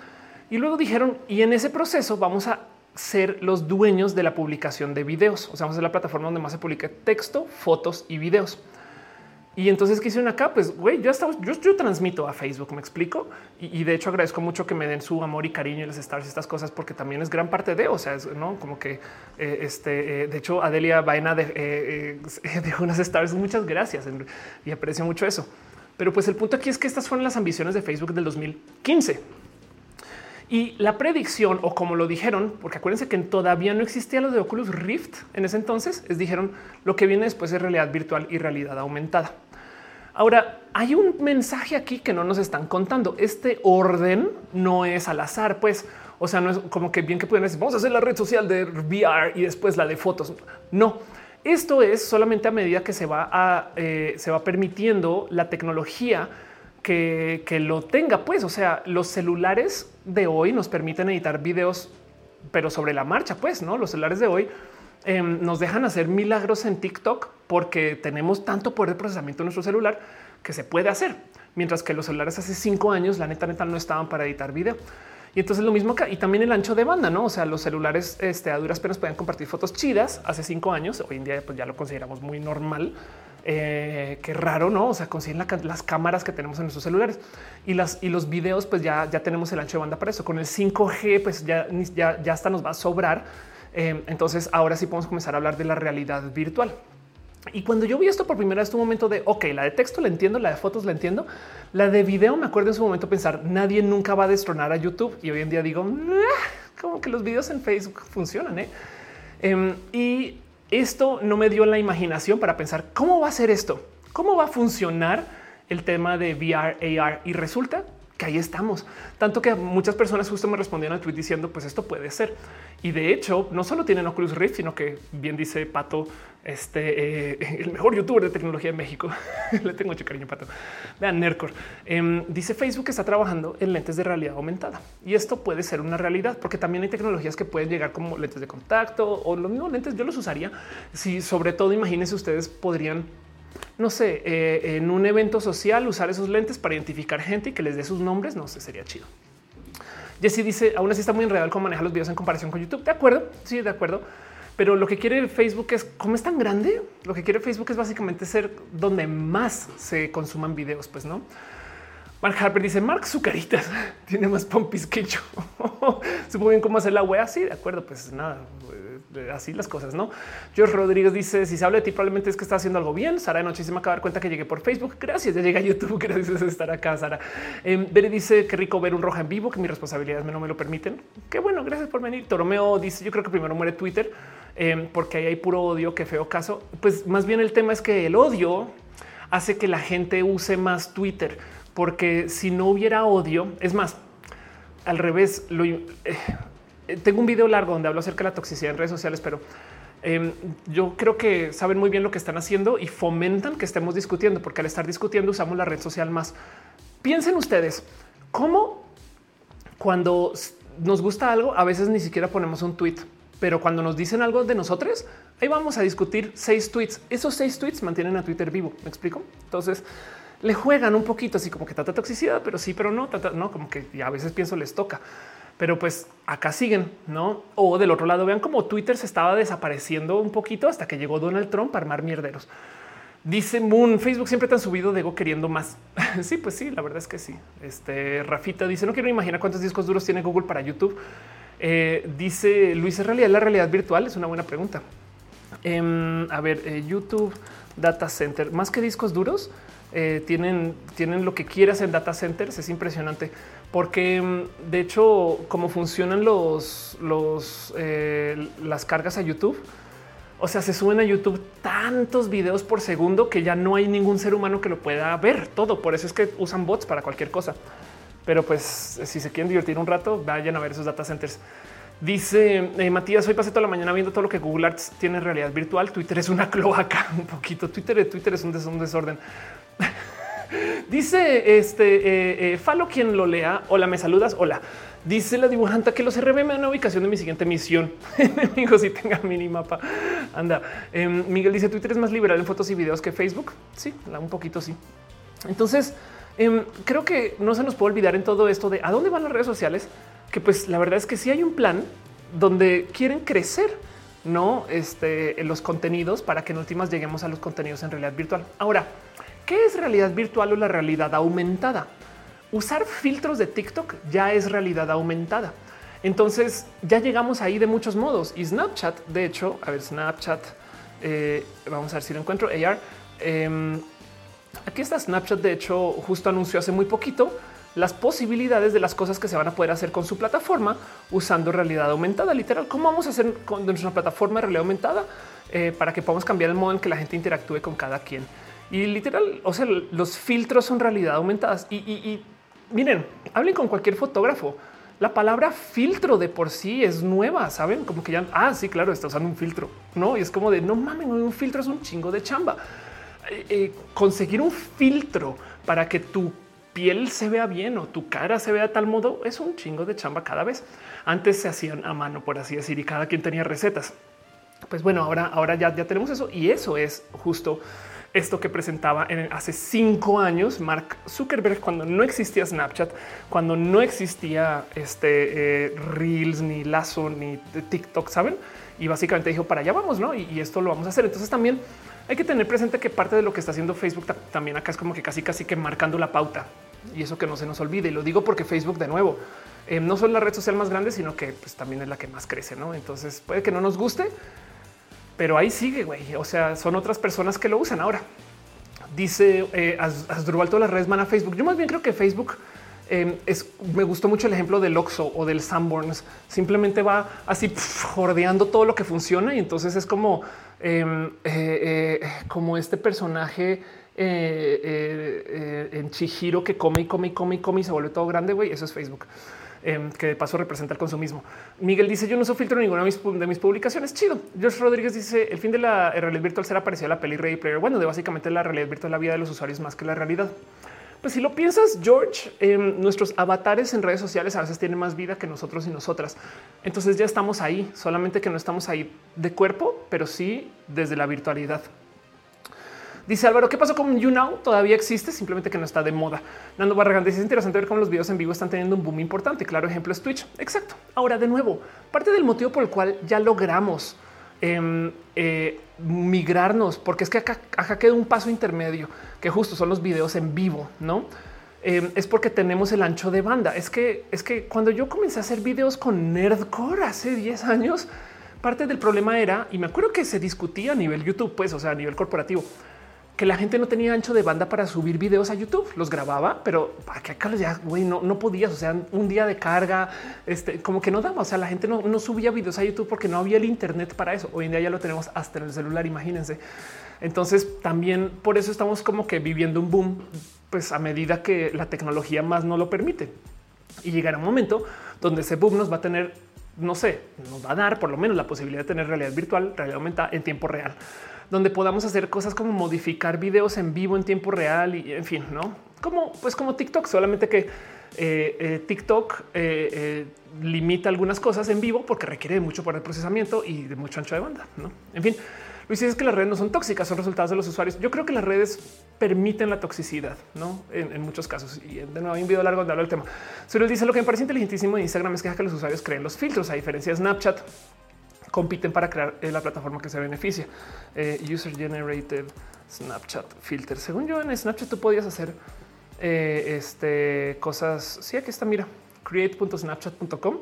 Y luego dijeron, y en ese proceso vamos a ser los dueños de la publicación de videos. O sea, vamos a ser la plataforma donde más se publica texto, fotos y videos. Y entonces, ¿qué hicieron acá? Pues, güey, yo, estaba, yo, transmito a Facebook, me explico. Y, de hecho agradezco mucho que me den su amor y cariño y las stars y estas cosas, porque también es gran parte de, o sea, es, no como que eh, este, eh, de hecho, Adelia Vaina de, eh, unas stars. Muchas gracias y aprecio mucho eso. Pero pues el punto aquí es que estas fueron las ambiciones de Facebook del 2015. Y la predicción, o como lo dijeron, porque acuérdense que todavía no existía lo de Oculus Rift en ese entonces, es dijeron lo que viene después es realidad virtual y realidad aumentada. Ahora, hay un mensaje aquí que no nos están contando. Este orden no es al azar, pues, o sea, no es como que bien que pueden decir, vamos a hacer la red social de VR y después la de fotos. No, esto es solamente a medida que se va, a, eh, se va permitiendo la tecnología que, que, lo tenga, pues, o sea, los celulares de hoy nos permiten editar videos, pero sobre la marcha, pues, no, los celulares de hoy Em, nos dejan hacer milagros en TikTok porque tenemos tanto poder de procesamiento en nuestro celular que se puede hacer. Mientras que los celulares hace cinco años, la neta, neta, no estaban para editar video. Y entonces lo mismo acá y también el ancho de banda, no? O sea, los celulares este, a duras penas pueden compartir fotos chidas hace cinco años. Hoy en día pues ya lo consideramos muy normal. Eh, qué raro, no? O sea, consiguen las cámaras que tenemos en nuestros celulares y las y los videos, pues ya, ya tenemos el ancho de banda para eso. Con el 5G, pues ya, ya, ya hasta nos va a sobrar Em, entonces ahora sí podemos comenzar a hablar de la realidad virtual. Y cuando yo vi esto por primera vez, un momento de ok, la de texto la entiendo, la de fotos la entiendo, la de video me acuerdo en su momento pensar nadie nunca va a destronar a YouTube y hoy en día digo como que los videos en Facebook funcionan. ¿eh? Em, y esto no me dio la imaginación para pensar cómo va a ser esto, cómo va a funcionar el tema de VR, AR y resulta que ahí estamos. Tanto que muchas personas justo me respondieron al tweet diciendo pues esto puede ser. Y de hecho, no solo tienen Oculus Rift, sino que bien dice Pato, este eh, el mejor youtuber de tecnología en México. Le tengo mucho cariño, Pato. Vean, Nercor em, dice Facebook está trabajando en lentes de realidad aumentada y esto puede ser una realidad porque también hay tecnologías que pueden llegar como lentes de contacto o los mismos lentes. Yo los usaría si, sobre todo, imagínense ustedes podrían no sé, eh, en un evento social usar esos lentes para identificar gente y que les dé sus nombres. No sé, sería chido. Jesse dice, aún así está muy enredado cómo maneja los videos en comparación con YouTube. De acuerdo, sí, de acuerdo. Pero lo que quiere Facebook es, como es tan grande, lo que quiere Facebook es básicamente ser donde más se consuman videos, pues no. Mark Harper dice Mark su caritas tiene más pompis que yo. Supongo bien cómo hacer la wea. Sí, de acuerdo. Pues nada, así las cosas, no? George Rodríguez dice: Si se habla de ti, probablemente es que está haciendo algo bien. Sara de noche se me acaba dar cuenta que llegué por Facebook. Gracias, ya llegué YouTube. Gracias por estar acá, Sara. Eh, dice que rico ver un roja en vivo, que mis responsabilidades no me lo permiten. Qué bueno, gracias por venir. Toromeo dice: Yo creo que primero muere Twitter em, porque ahí hay puro odio. Qué feo caso. Pues más bien el tema es que el odio hace que la gente use más Twitter, porque si no hubiera odio, es más, al revés, lo, eh, tengo un video largo donde hablo acerca de la toxicidad en redes sociales, pero em, yo creo que saben muy bien lo que están haciendo y fomentan que estemos discutiendo, porque al estar discutiendo usamos la red social más. Piensen ustedes cómo cuando nos gusta algo, a veces ni siquiera ponemos un tweet, pero cuando nos dicen algo de nosotros, ahí vamos a discutir seis tweets. Esos seis tweets mantienen a Twitter vivo. Me explico. Entonces le juegan un poquito así como que trata toxicidad, pero sí, pero no, no, como que a veces pienso les toca pero pues acá siguen, no? O del otro lado, vean cómo Twitter se estaba desapareciendo un poquito hasta que llegó Donald Trump a armar mierderos. Dice Moon, Facebook siempre te han subido de ego queriendo más. sí, pues sí, la verdad es que sí. Este Rafita dice: No quiero imaginar cuántos discos duros tiene Google para YouTube. Eh, dice Luis, ¿es realidad la realidad virtual? Es una buena pregunta. Em, a ver, eh, YouTube Data Center, más que discos duros, eh, tienen, tienen lo que quieras en data centers. Es impresionante porque mm, de hecho, como funcionan los, eh, las cargas a YouTube, o sea, se suben a YouTube tantos videos por segundo que ya no hay ningún ser humano que lo pueda ver todo. Por eso es que usan bots para cualquier cosa. Pero pues si se quieren divertir un rato, vayan a ver esos data centers. Dice Matías, hoy pasé toda la mañana viendo todo lo que Google Arts tiene en realidad virtual. Twitter es una cloaca un poquito. Twitter, Twitter es un desorden. Dice este eh, eh, Falo quien lo lea. Hola, me saludas. Hola. Dice la dibujanta que los RB me dan una ubicación de mi siguiente misión. Amigos, si tenga mini mapa. Anda. Em, Miguel dice Twitter es más liberal en fotos y videos que Facebook. Sí, un poquito sí. Entonces, em, creo que no se nos puede olvidar en todo esto de a dónde van las redes sociales, que pues la verdad es que sí hay un plan donde quieren crecer no este, los contenidos para que en últimas lleguemos a los contenidos en realidad virtual. Ahora, ¿qué es realidad virtual o la realidad aumentada? Usar filtros de TikTok ya es realidad aumentada. Entonces ya llegamos ahí de muchos modos y Snapchat, de hecho, a ver, Snapchat, eh, vamos a ver si lo encuentro, AR. Em, aquí está Snapchat, de hecho, justo anunció hace muy poquito las posibilidades de las cosas que se van a poder hacer con su plataforma usando realidad aumentada. Literal, ¿cómo vamos a hacer con nuestra plataforma de realidad aumentada eh, para que podamos cambiar el modo en que la gente interactúe con cada quien? Y literal, o sea, los filtros son realidad aumentadas. Y, miren, hablen con cualquier fotógrafo. La palabra filtro de por sí es nueva, saben? Como que ya, ah, sí, claro, está usando un filtro, no? Y es como de no mames, un filtro es un chingo de chamba. Eh, eh, conseguir un filtro para que tu piel se vea bien o tu cara se vea de tal modo es un chingo de chamba cada vez. Antes se hacían a mano, por así decir, y cada quien tenía recetas. Pues bueno, ahora, ahora ya, ya tenemos eso y eso es justo esto que presentaba en, hace cinco años Mark Zuckerberg cuando no existía Snapchat, cuando no existía este eh, Reels, ni Lazo, ni TikTok, saben? Y básicamente dijo para allá vamos, no? Y, esto lo vamos a hacer. Entonces también hay que tener presente que parte de lo que está haciendo Facebook también acá es como que casi, casi que marcando la pauta y eso que no se nos olvide. Y lo digo porque Facebook de nuevo eh, no son la red social más grande, sino que pues, también es la que más crece. No, entonces puede que no nos guste, pero ahí sigue, güey. O sea, son otras personas que lo usan ahora. Dice eh, Asdrubal, todas las redes van a Facebook. Yo más bien creo que Facebook em, es, me gustó mucho el ejemplo del Oxo o del Sanborns. Simplemente va así jordeando todo lo que funciona y entonces es como, em, eh, eh, como este personaje eh, en Chihiro que come y come y come y come y se vuelve todo grande. Güey, eso es Facebook. Em, que de paso representa el consumismo. Miguel dice: Yo no uso filtro en ninguna de mis, publicaciones. Chido. George Rodríguez dice: El fin de la realidad virtual será parecido a la peli Ready Player. Bueno, de básicamente la realidad virtual, la vida de los usuarios más que la realidad. Pues si lo piensas, George, em, nuestros avatares en redes sociales a veces tienen más vida que nosotros y nosotras. Entonces ya estamos ahí, solamente que no estamos ahí de cuerpo, pero sí desde la virtualidad. Dice Álvaro, ¿qué pasó con YouNow? Todavía existe, simplemente que no está de moda. Nando Barragán dice, es interesante ver cómo los videos en vivo están teniendo un boom importante. Claro, ejemplo es Twitch. Exacto. Ahora, de nuevo, parte del motivo por el cual ya logramos em, eh, migrarnos, porque es que acá, acá queda un paso intermedio, que justo son los videos en vivo, ¿no? Em, es porque tenemos el ancho de banda. Es que, es que cuando yo comencé a hacer videos con Nerdcore hace 10 años, parte del problema era, y me acuerdo que se discutía a nivel YouTube, pues, o sea, a nivel corporativo, que la gente no tenía ancho de banda para subir videos a YouTube. Los grababa, pero para que acá ya güey, no, no podías. O sea, un día de carga, este, como que no daba. O sea, la gente no, no subía videos a YouTube porque no había el Internet para eso. Hoy en día ya lo tenemos hasta en el celular. Imagínense. Entonces, también por eso estamos como que viviendo un boom, pues a medida que la tecnología más no lo permite. Y llegará un momento donde ese boom nos va a tener, no sé, nos va a dar por lo menos la posibilidad de tener realidad virtual, realidad aumentada en tiempo real donde podamos hacer cosas como modificar videos en vivo en tiempo real y en fin, no como pues como TikTok, solamente que eh, eh, TikTok eh, limita algunas cosas en vivo porque requiere de mucho poder de procesamiento y de mucho ancho de banda. ¿no? En fin, Luis dice que las redes no son tóxicas, son resultados de los usuarios. Yo creo que las redes permiten la toxicidad, no en, muchos casos. Y de nuevo hay un video largo donde hablo del tema. Solo dice lo que me parece inteligentísimo de Instagram es que, que los usuarios creen los filtros, a diferencia de Snapchat compiten para crear eh, la plataforma que se beneficia. Eh, user generated Snapchat filter. Según yo, en Snapchat tú podías hacer eh, este, cosas. Sí, aquí está, mira, create.snapchat.com,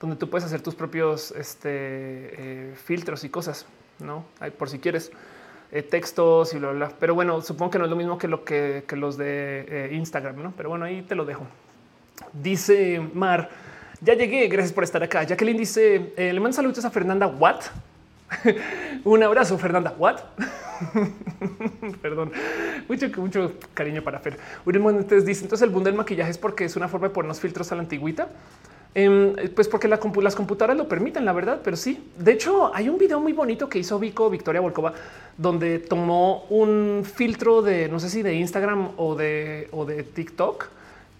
donde tú puedes hacer tus propios este, filtros y cosas, no hay por si quieres. textos y bla, bla, Pero bueno, supongo que no es lo mismo que lo que los de Instagram, ¿no? Pero bueno, ahí te lo dejo. Dice Mar, ya llegué, gracias por estar acá. Jacqueline dice, eh, le mando saludos a Fernanda Watt. Un abrazo, Fernanda Watt. Perdón, mucho, mucho cariño para Fer. Entonces dice, entonces el boom del maquillaje es porque es una forma de ponernos filtros a la antigüita. Em, pues porque las computadoras lo permiten, la verdad, pero sí. De hecho, hay un video muy bonito que hizo Vico Victoria Volkova, donde tomó un filtro de no sé si de Instagram o de, o de TikTok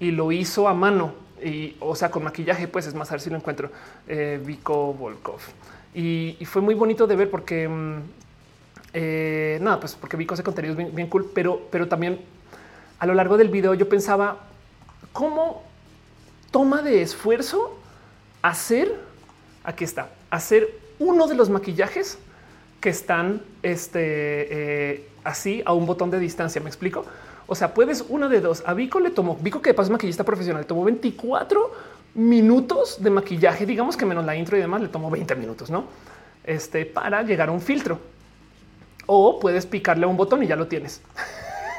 y lo hizo a mano y o sea, con maquillaje, pues es más, a ver si lo encuentro. Eh, Vico Volkov. Y, fue muy bonito de ver porque mm, eh, nada, pues porque Vico hace contenidos bien, cool, pero, pero también a lo largo del video yo pensaba cómo toma de esfuerzo hacer aquí está, hacer uno de los maquillajes que están este, eh, así a un botón de distancia. Me explico. O sea, puedes uno de dos. A Vico le tomó, Vico que de paso es maquillista profesional, tomó 24 minutos de maquillaje, digamos que menos la intro y demás, le tomó 20 minutos, ¿no? Este, para llegar a un filtro. O puedes picarle a un botón y ya lo tienes.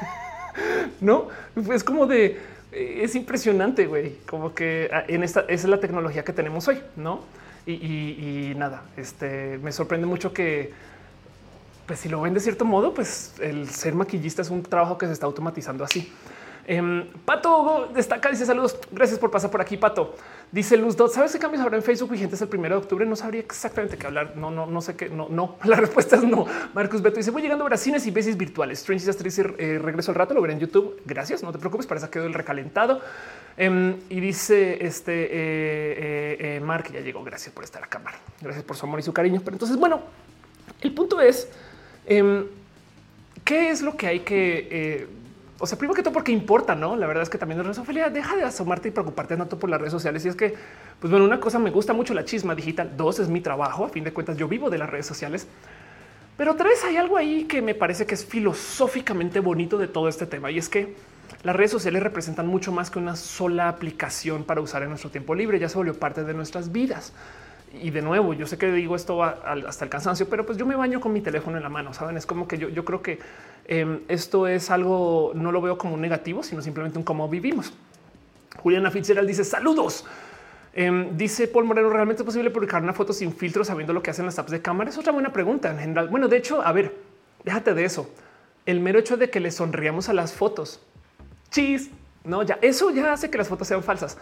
no es como de es impresionante, güey. Como que ah, en esta esa es la tecnología que tenemos hoy, no? Y, y nada, este me sorprende mucho que pues si lo ven de cierto modo, pues el ser maquillista es un trabajo que se está automatizando así. Em, Pato destaca, dice saludos, gracias por pasar por aquí, Pato. Dice Luz Dot, ¿sabes qué cambios habrá en Facebook vigentes el primero de octubre? No sabría exactamente qué hablar. No, no, no sé qué. No, no. La respuesta es no. Marcus Beto dice, voy llegando a cines y veces virtuales. Strange dice, eh, regreso al rato, lo veré en YouTube. Gracias, no te preocupes, para eso quedó el recalentado. Em, y dice este eh, eh, eh, Mark, ya llegó, gracias por estar acá, Mar. Gracias por su amor y su cariño. Pero entonces, bueno, el punto es Em, ¿Qué es lo que hay que eh, o sea, primero que todo porque importa, ¿no? La verdad es que también la Ophelia, deja de asomarte y preocuparte tanto por las redes sociales. Y es que, pues bueno, una cosa me gusta mucho la chisma digital, dos es mi trabajo, a fin de cuentas yo vivo de las redes sociales. Pero tres, hay algo ahí que me parece que es filosóficamente bonito de todo este tema y es que las redes sociales representan mucho más que una sola aplicación para usar en nuestro tiempo libre, ya se volvió parte de nuestras vidas y de nuevo, yo sé que digo esto hasta el cansancio, pero pues yo me baño con mi teléfono en la mano. Saben, es como que yo, creo que em, esto es algo, no lo veo como un negativo, sino simplemente un cómo vivimos. Juliana Fitzgerald dice saludos. Em, dice Paul Moreno, ¿realmente es posible publicar una foto sin filtro sabiendo lo que hacen las apps de cámara? Es otra buena pregunta en general. Bueno, de hecho, a ver, déjate de eso. El mero hecho de que le sonríamos a las fotos. Chis, no, ya eso ya hace que las fotos sean falsas.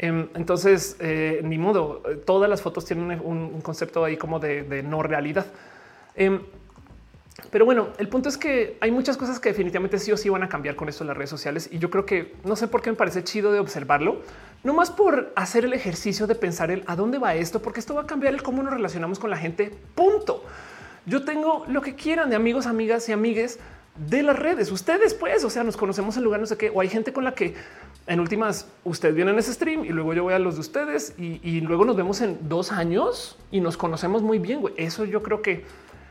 Em, entonces, eh, ni modo, todas las fotos tienen un, concepto ahí como de, no realidad. Em, pero bueno, el punto es que hay muchas cosas que definitivamente sí o sí van a cambiar con esto en las redes sociales y yo creo que no sé por qué me parece chido de observarlo, no más por hacer el ejercicio de pensar el a dónde va esto, porque esto va a cambiar el cómo nos relacionamos con la gente. Punto. Yo tengo lo que quieran de amigos, amigas y amigues de las redes. Ustedes, pues, o sea, nos conocemos en lugar no sé qué, o hay gente con la que en últimas ustedes vienen a ese stream y luego yo voy a los de ustedes y, luego nos vemos en dos años y nos conocemos muy bien. Eso yo creo que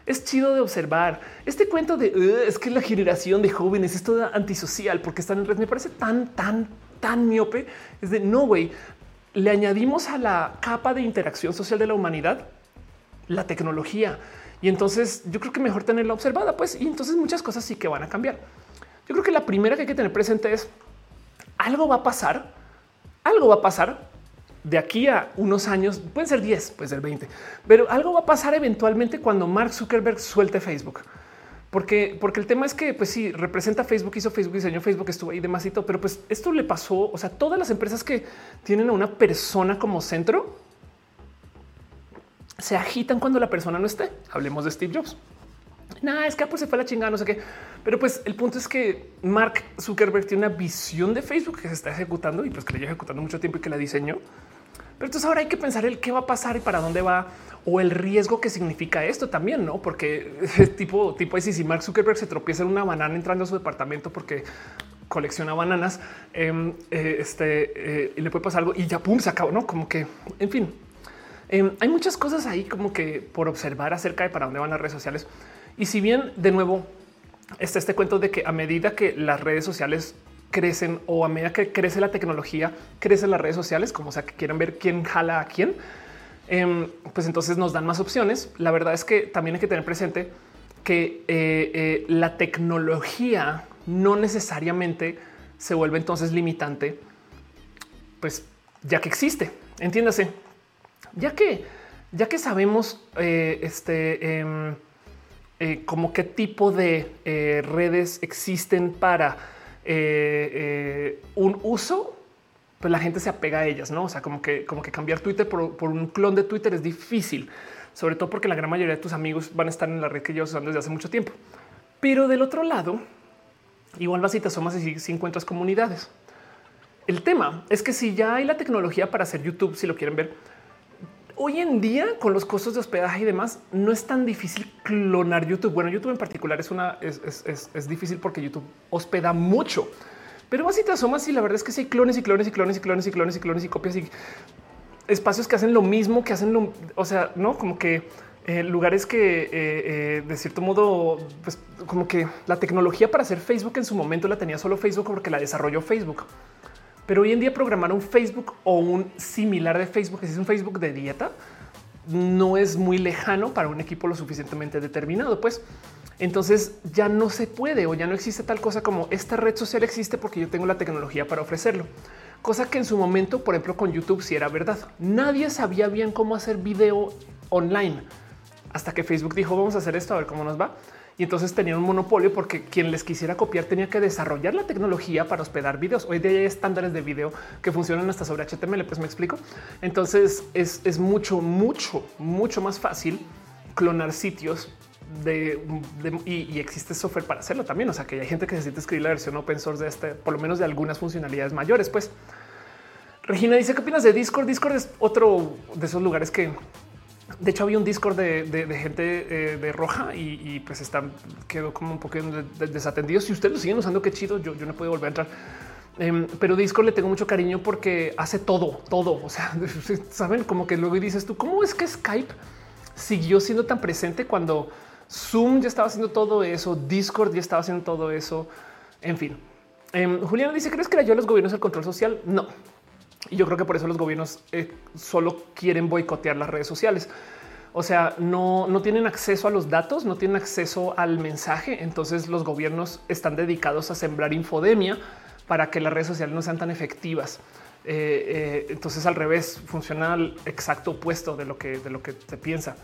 es chido de observar. Este cuento de es que la generación de jóvenes es toda antisocial porque están en red me parece tan, tan, tan miope. Es de no, güey. Le añadimos a la capa de interacción social de la humanidad la tecnología y entonces yo creo que mejor tenerla observada, pues, y entonces muchas cosas sí que van a cambiar. Yo creo que la primera que hay que tener presente es algo va a pasar, algo va a pasar de aquí a unos años, pueden ser 10, puede ser 20, pero algo va a pasar eventualmente cuando Mark Zuckerberg suelte Facebook. Porque, porque el tema es que, pues sí, representa Facebook, hizo Facebook, diseñó Facebook, estuvo ahí demásito, pero pues esto le pasó, o sea, todas las empresas que tienen a una persona como centro, se agitan cuando la persona no esté. Hablemos de Steve Jobs. Nada, es que pues se fue la chingada, no sé qué. Pero pues el punto es que Mark Zuckerberg tiene una visión de Facebook que se está ejecutando y pues que le lleva ejecutando mucho tiempo y que la diseñó. Pero entonces ahora hay que pensar el qué va a pasar y para dónde va o el riesgo que significa esto también, no? Porque tipo, tipo, si Mark Zuckerberg se tropieza en una banana entrando a su departamento porque colecciona bananas, em, eh, este eh, y le puede pasar algo y ya pum, se acabó, no? Como que en fin, em, hay muchas cosas ahí como que por observar acerca de para dónde van las redes sociales. Y si bien de nuevo está este cuento de que a medida que las redes sociales crecen o a medida que crece la tecnología, crecen las redes sociales, como sea que quieran ver quién jala a quién, em, pues entonces nos dan más opciones. La verdad es que también hay que tener presente que eh, eh, la tecnología no necesariamente se vuelve entonces limitante, pues ya que existe, entiéndase, ya que ya que sabemos eh, este em, eh, como qué tipo de eh, redes existen para eh, un uso, pues la gente se apega a ellas, no? O sea, como que, como que cambiar Twitter por, un clon de Twitter es difícil, sobre todo porque la gran mayoría de tus amigos van a estar en la red que llevas usando desde hace mucho tiempo. Pero del otro lado, igual vas y te asomas y si encuentras comunidades. El tema es que si ya hay la tecnología para hacer YouTube, si lo quieren ver, hoy en día con los costos de hospedaje y demás no es tan difícil clonar YouTube. Bueno, YouTube en particular es una es, difícil porque YouTube hospeda mucho, pero así te asomas y la verdad es que si hay clones y clones y clones y clones y clones y clones y copias y espacios que hacen lo mismo, que hacen o sea, no como que eh, lugares que eh, eh, de cierto modo, pues como que la tecnología para hacer Facebook en su momento la tenía solo Facebook porque la desarrolló Facebook. Pero hoy en día programar un Facebook o un similar de Facebook, es un Facebook de dieta, no es muy lejano para un equipo lo suficientemente determinado. Pues entonces ya no se puede o ya no existe tal cosa como esta red social existe porque yo tengo la tecnología para ofrecerlo. Cosa que en su momento, por ejemplo, con YouTube sí era verdad. Nadie sabía bien cómo hacer video online hasta que Facebook dijo vamos a hacer esto a ver cómo nos va. Y entonces tenían un monopolio porque quien les quisiera copiar tenía que desarrollar la tecnología para hospedar videos. Hoy día hay estándares de video que funcionan hasta sobre HTML. Pues me explico. Entonces es, mucho, mucho, mucho más fácil clonar sitios de, y, existe software para hacerlo también. O sea que hay gente que necesita escribir la versión open source de este, por lo menos de algunas funcionalidades mayores. Pues Regina dice qué opinas de Discord. Discord es otro de esos lugares que de hecho, había un Discord de, gente eh, de roja y, pues están quedó como un poco desatendido. Si ustedes lo siguen usando, qué chido. Yo, yo no puedo volver a entrar. Em, pero Discord le tengo mucho cariño porque hace todo, todo. O sea, saben como que luego dices tú, ¿cómo es que Skype siguió siendo tan presente cuando Zoom ya estaba haciendo todo eso? Discord ya estaba haciendo todo eso. En fin, eh, Juliana dice: ¿Crees que yo los gobiernos el control social? No, y yo creo que por eso los gobiernos eh, solo quieren boicotear las redes sociales. O sea, no, no tienen acceso a los datos, no tienen acceso al mensaje. Entonces los gobiernos están dedicados a sembrar infodemia para que las redes sociales no sean tan efectivas. Eh, eh, entonces al revés funciona al exacto opuesto de lo que de lo que se piensa.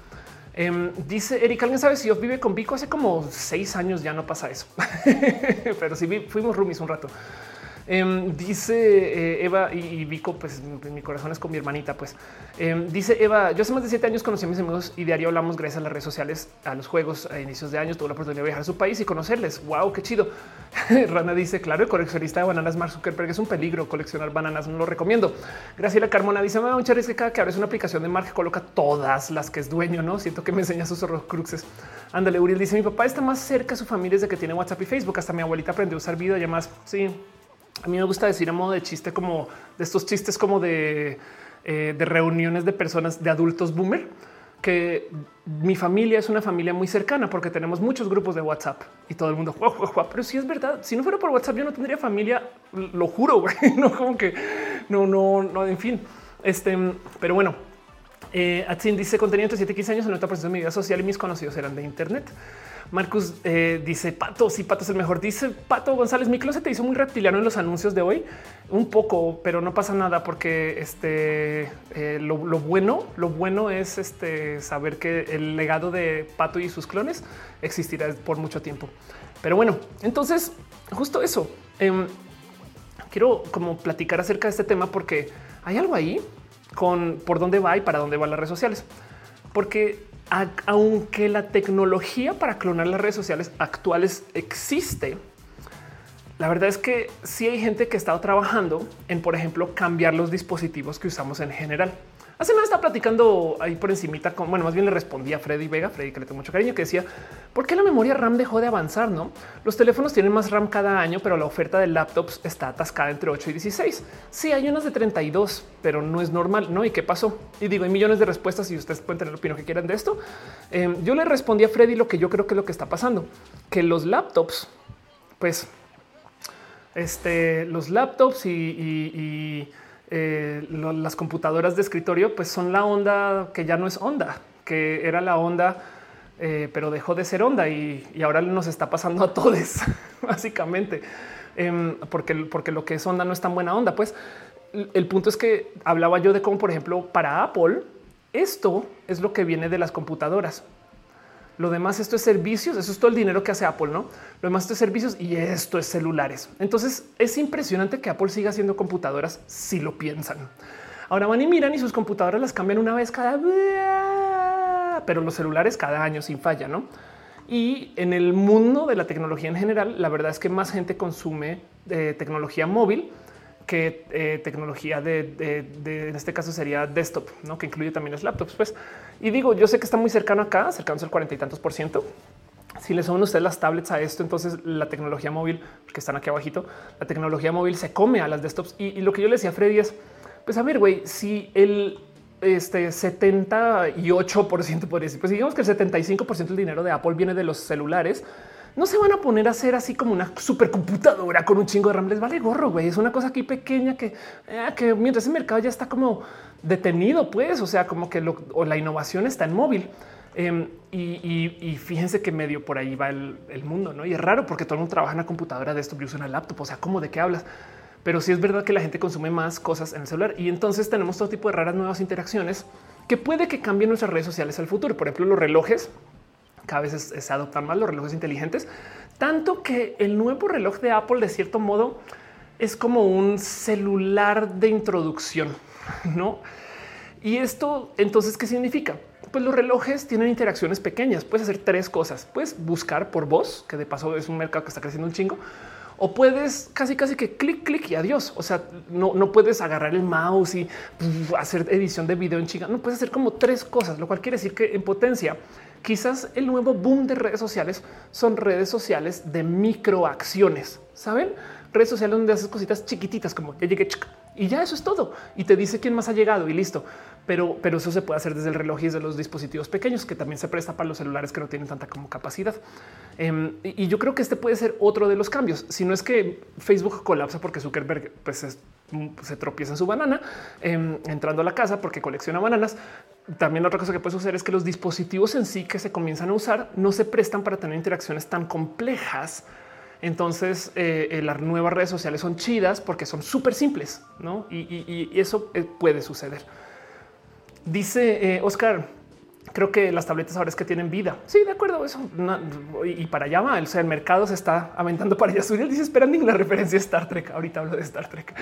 Em, dice Erika, ¿alguien sabe si yo vive con Vico? Hace como seis años ya no pasa eso, pero sí fuimos roomies un rato. Em, dice eh, Eva y, Vico, pues mi corazón es con mi hermanita. Pues em, dice Eva, yo hace más de siete años conocí a mis amigos y diario hablamos gracias a las redes sociales, a los juegos a inicios de años. Tuve la oportunidad de viajar a su país y conocerles. Wow, qué chido. Rana dice, claro, el coleccionista de bananas Mark Zuckerberg es un peligro. Coleccionar bananas no lo recomiendo. Graciela Carmona dice, me da mucha risa que cada que abres una aplicación de Mark coloca todas las que es dueño. No siento que me enseña sus cruxes. Ándale, Uriel dice, mi papá está más cerca a su familia desde que tiene WhatsApp y Facebook. Hasta mi abuelita aprendió a usar videollamadas. Sí, a mí me gusta decir a modo de chiste, como de estos chistes como de, eh, de reuniones de personas de adultos boomer, que mi familia es una familia muy cercana porque tenemos muchos grupos de WhatsApp y todo el mundo, pero si es verdad, si no fuera por WhatsApp yo no tendría familia, lo juro, no como que no, no, no, en fin, este, pero bueno, eh, dice contenido entre 7 y 15 años, el 90% de mi vida social y mis conocidos eran de Internet. Marcus eh, dice Pato, sí, Pato es el mejor. Dice Pato González, mi se te hizo muy reptiliano en los anuncios de hoy. Un poco, pero no pasa nada porque este eh, lo, bueno, lo bueno es este saber que el legado de Pato y sus clones existirá por mucho tiempo. Pero bueno, entonces justo eso. Em, quiero como platicar acerca de este tema porque hay algo ahí con por dónde va y para dónde van las redes sociales. Porque aunque la tecnología para clonar las redes sociales actuales existe, la verdad es que sí hay gente que ha estado trabajando en, por ejemplo, cambiar los dispositivos que usamos en general. Hace nada estaba platicando ahí por encimita con, bueno, más bien le respondí a Freddy Vega, Freddy que le tengo mucho cariño, que decía, ¿por qué la memoria RAM dejó de avanzar? No, los teléfonos tienen más RAM cada año, pero la oferta de laptops está atascada entre 8 y 16. Sí, hay unas de 32, pero no es normal, ¿no? ¿Y qué pasó? Y digo, hay millones de respuestas y ustedes pueden tener la opinión que quieran de esto. Em, yo le respondí a Freddy lo que yo creo que es lo que está pasando, que los laptops, pues, este, los laptops y eh, las computadoras de escritorio pues son la onda que ya no es onda, que era la onda, eh, pero dejó de ser onda y, ahora nos está pasando a todos, básicamente, em, porque, porque lo que es onda no es tan buena onda. Pues el punto es que hablaba yo de cómo, por ejemplo, para Apple, esto es lo que viene de las computadoras. Lo demás, esto es servicios. Eso es todo el dinero que hace Apple, no? Lo demás, esto es servicios y esto es celulares. Entonces es impresionante que Apple siga haciendo computadoras si lo piensan. Ahora van y miran y sus computadoras las cambian una vez cada, pero los celulares cada año sin falla, no? Y en el mundo de la tecnología en general, la verdad es que más gente consume eh, tecnología móvil que eh, tecnología de, en este caso sería desktop, ¿no? que incluye también los laptops. Pues, y digo, yo sé que está muy cercano acá, cercano al cuarenta y tantos por ciento. Si le suman ustedes las tablets a esto, entonces la tecnología móvil, que están aquí abajito, la tecnología móvil se come a las desktops. Y, lo que yo le decía a Freddy es, pues a ver, güey, si el este 78 por ciento, por decir, pues digamos que el 75 por ciento del dinero de Apple viene de los celulares. No se van a poner a hacer así como una supercomputadora con un chingo de RAM. Les vale gorro, güey. Es una cosa aquí pequeña que, eh, que mientras el mercado ya está como detenido, pues, o sea, como que la innovación está en móvil. Em, y, fíjense que medio por ahí va el, mundo, ¿no? Y es raro porque todo el mundo trabaja en la computadora de esto, yo uso una laptop, o sea, ¿cómo de qué hablas? Pero sí es verdad que la gente consume más cosas en el celular y entonces tenemos todo tipo de raras nuevas interacciones que puede que cambien nuestras redes sociales al futuro. Por ejemplo, los relojes, cada vez se adoptan más los relojes inteligentes, tanto que el nuevo reloj de Apple de cierto modo es como un celular de introducción, ¿no? Y esto entonces, ¿qué significa? Pues los relojes tienen interacciones pequeñas. Puedes hacer tres cosas. Puedes buscar por voz, que de paso es un mercado que está creciendo un chingo. O puedes casi, casi que clic, clic y adiós. O sea, no, no puedes agarrar el mouse y hacer edición de video en chinga. No puedes hacer como tres cosas, lo cual quiere decir que en potencia, quizás el nuevo boom de redes sociales son redes sociales de microacciones. Saben? Redes sociales donde haces cositas chiquititas como ya llegué y ya eso es todo. Y te dice quién más ha llegado y listo pero, pero eso se puede hacer desde el reloj y desde los dispositivos pequeños, que también se presta para los celulares que no tienen tanta como capacidad. Em, y, yo creo que este puede ser otro de los cambios. Si no es que Facebook colapsa porque Zuckerberg pues, se tropieza en su banana em, entrando a la casa porque colecciona bananas. También otra cosa que puede suceder es que los dispositivos en sí que se comienzan a usar no se prestan para tener interacciones tan complejas. Entonces eh, las nuevas redes sociales son chidas porque son súper simples, ¿no? Y, eso eh, puede suceder. Dice Oscar, creo que las tabletas ahora es que tienen vida. Sí, de acuerdo. Eso y para allá va. O sea, el mercado se está aventando para allá. Suriel dice esperando la referencia a Star Trek. Ahorita hablo de Star Trek.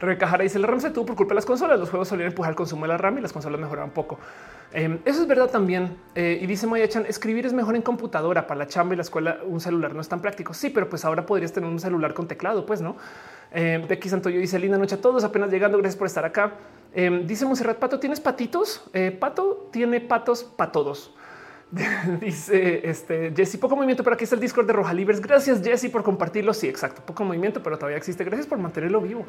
Rebeca dice la RAM se tuvo por culpa de las consolas. Los juegos solían empujar el consumo de la RAM y las consolas mejoraban poco. Em, eso es verdad también. Eh, y dice Maya Chan, escribir es mejor en computadora para la chamba y la escuela. Un celular no es tan práctico. Sí, pero pues ahora podrías tener un celular con teclado, pues no. Eh, Becky Santoyo dice linda noche a todos, apenas llegando. Gracias por estar acá. Em, dice Monserrat Pato, ¿tienes patitos? Eh, Pato tiene patos para todos. dice este Jesse, poco movimiento, pero aquí está el Discord de Roja Libres. Gracias, Jesse, por compartirlo. Sí, exacto, poco movimiento, pero todavía existe. Gracias por mantenerlo vivo.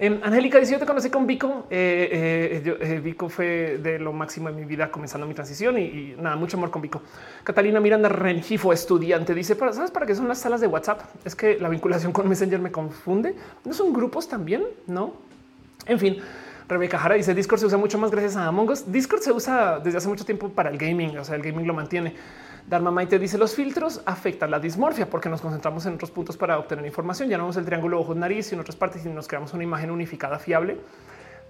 Eh, Angélica dice: Yo te conocí con Vico. Eh, eh, Vico fue de lo máximo en mi vida comenzando mi transición y, nada, mucho amor con Vico. Catalina Miranda Rengifo, estudiante, dice: ¿Sabes para qué son las salas de WhatsApp? Es que la vinculación con Messenger me confunde. ¿No son grupos también? No. En fin. Rebeca Jara dice Discord se usa mucho más gracias a Among Us. Discord se usa desde hace mucho tiempo para el gaming, o sea, el gaming lo mantiene. Dharma Maite dice los filtros afectan la dismorfia porque nos concentramos en otros puntos para obtener información. Ya no vemos el triángulo ojos nariz y en otras partes y nos creamos una imagen unificada fiable.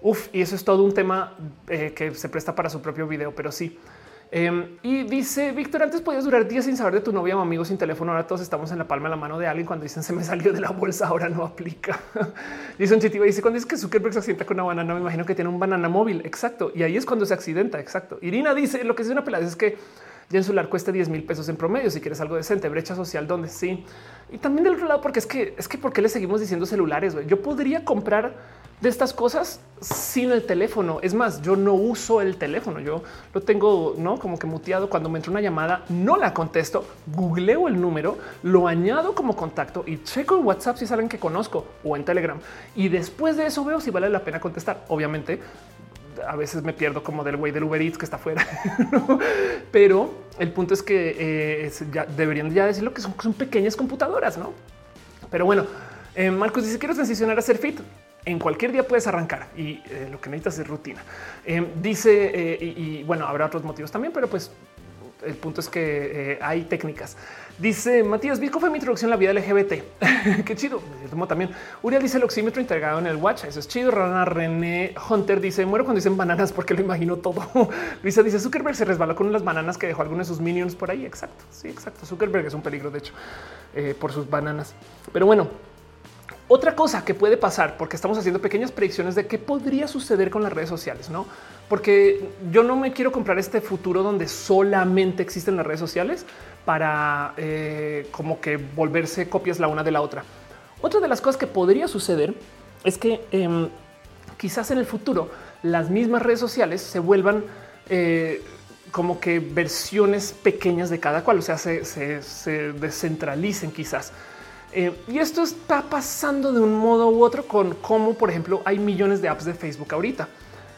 Uf, y eso es todo un tema eh, que se presta para su propio video, pero sí. Em, y dice Víctor, antes podías durar días sin saber de tu novia o amigo sin teléfono. Ahora todos estamos en la palma de la mano de alguien. Cuando dicen se me salió de la bolsa, ahora no aplica. dice un chitivo, dice cuando dice que Zuckerberg se accidenta con una banana, me imagino que tiene un banana móvil. Exacto. Y ahí es cuando se accidenta. Exacto. Irina dice lo que es una pelada es que ya en celular cuesta 10 mil pesos en promedio. Si quieres algo decente, brecha social, donde sí. Y también del otro lado, porque es que es que, ¿por qué le seguimos diciendo celulares? Yo podría comprar de estas cosas sin el teléfono. Es más, yo no uso el teléfono. Yo lo tengo no como que muteado. Cuando me entra una llamada, no la contesto, googleo el número, lo añado como contacto y checo en WhatsApp si es alguien que conozco o en Telegram. Y después de eso veo si vale la pena contestar. Obviamente, a veces me pierdo como del güey del Uber Eats que está afuera. Pero el punto es que eh, ya deberían ya decir lo que son, pequeñas computadoras, no? Pero bueno, eh, Marcos dice quiero transicionar a ser fit en cualquier día puedes arrancar y eh, lo que necesitas es rutina. Eh, dice eh, y, bueno, habrá otros motivos también, pero pues el punto es que hay técnicas. Dice Matías Vico fue mi introducción a la vida LGBT. Qué chido. también. Uriel dice el oxímetro integrado en el watch. Eso es chido. Rana René Hunter dice muero cuando dicen bananas porque lo imagino todo. Luisa dice Zuckerberg se resbaló con unas bananas que dejó algunos de sus minions por ahí. Exacto. Sí, exacto. Zuckerberg es un peligro, de hecho, por sus bananas. Pero bueno, otra cosa que puede pasar, porque estamos haciendo pequeñas predicciones de qué podría suceder con las redes sociales, no? Porque yo no me quiero comprar este futuro donde solamente existen las redes sociales para eh, como que volverse copias la una de la otra. Otra de las cosas que podría suceder es que em, quizás en el futuro las mismas redes sociales se vuelvan eh, como que versiones pequeñas de cada cual, o sea, se, se descentralicen quizás. Eh, y esto está pasando de un modo u otro con cómo, por ejemplo, hay millones de apps de Facebook ahorita.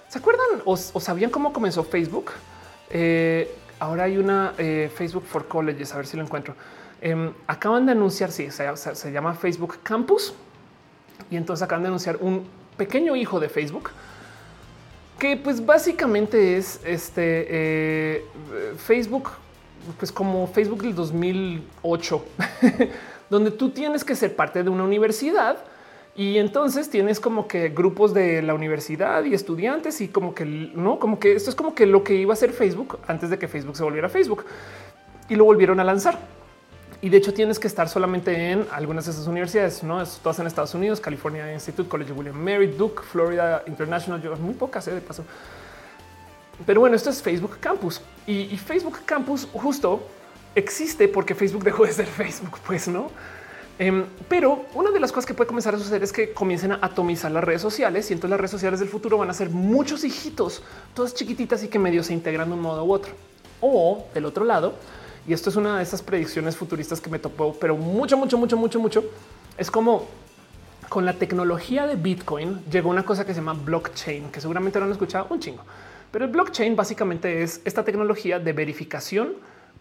¿Se acuerdan o, sabían cómo comenzó Facebook? Eh, ahora hay una eh, Facebook for Colleges, a ver si lo encuentro. Em, acaban de anunciar, sí, se, llama Facebook Campus. Y entonces acaban de anunciar un pequeño hijo de Facebook que pues básicamente es este Facebook, pues como Facebook del 2008, donde tú tienes que ser parte de una universidad y entonces tienes como que grupos de la universidad y estudiantes y como que no, como que esto es como que lo que iba a ser Facebook antes de que Facebook se volviera Facebook y lo volvieron a lanzar. Y de hecho tienes que estar solamente en algunas de esas universidades, no es todas en Estados Unidos, California Institute, College William Mary, Duke, Florida International, yo muy pocas ¿eh? de paso. Pero bueno, esto es Facebook Campus y Facebook Campus justo existe porque Facebook dejó de ser Facebook, pues no. Em, pero una de las cosas que puede comenzar a suceder es que comiencen a atomizar las redes sociales y entonces las redes sociales del futuro van a ser muchos hijitos, todas chiquititas y que medio se integran de un modo u otro. O del otro lado, y esto es una de esas predicciones futuristas que me topó, pero mucho, mucho, mucho, mucho, mucho, es como con la tecnología de Bitcoin llegó una cosa que se llama blockchain, que seguramente no han escuchado un chingo. Pero el blockchain básicamente es esta tecnología de verificación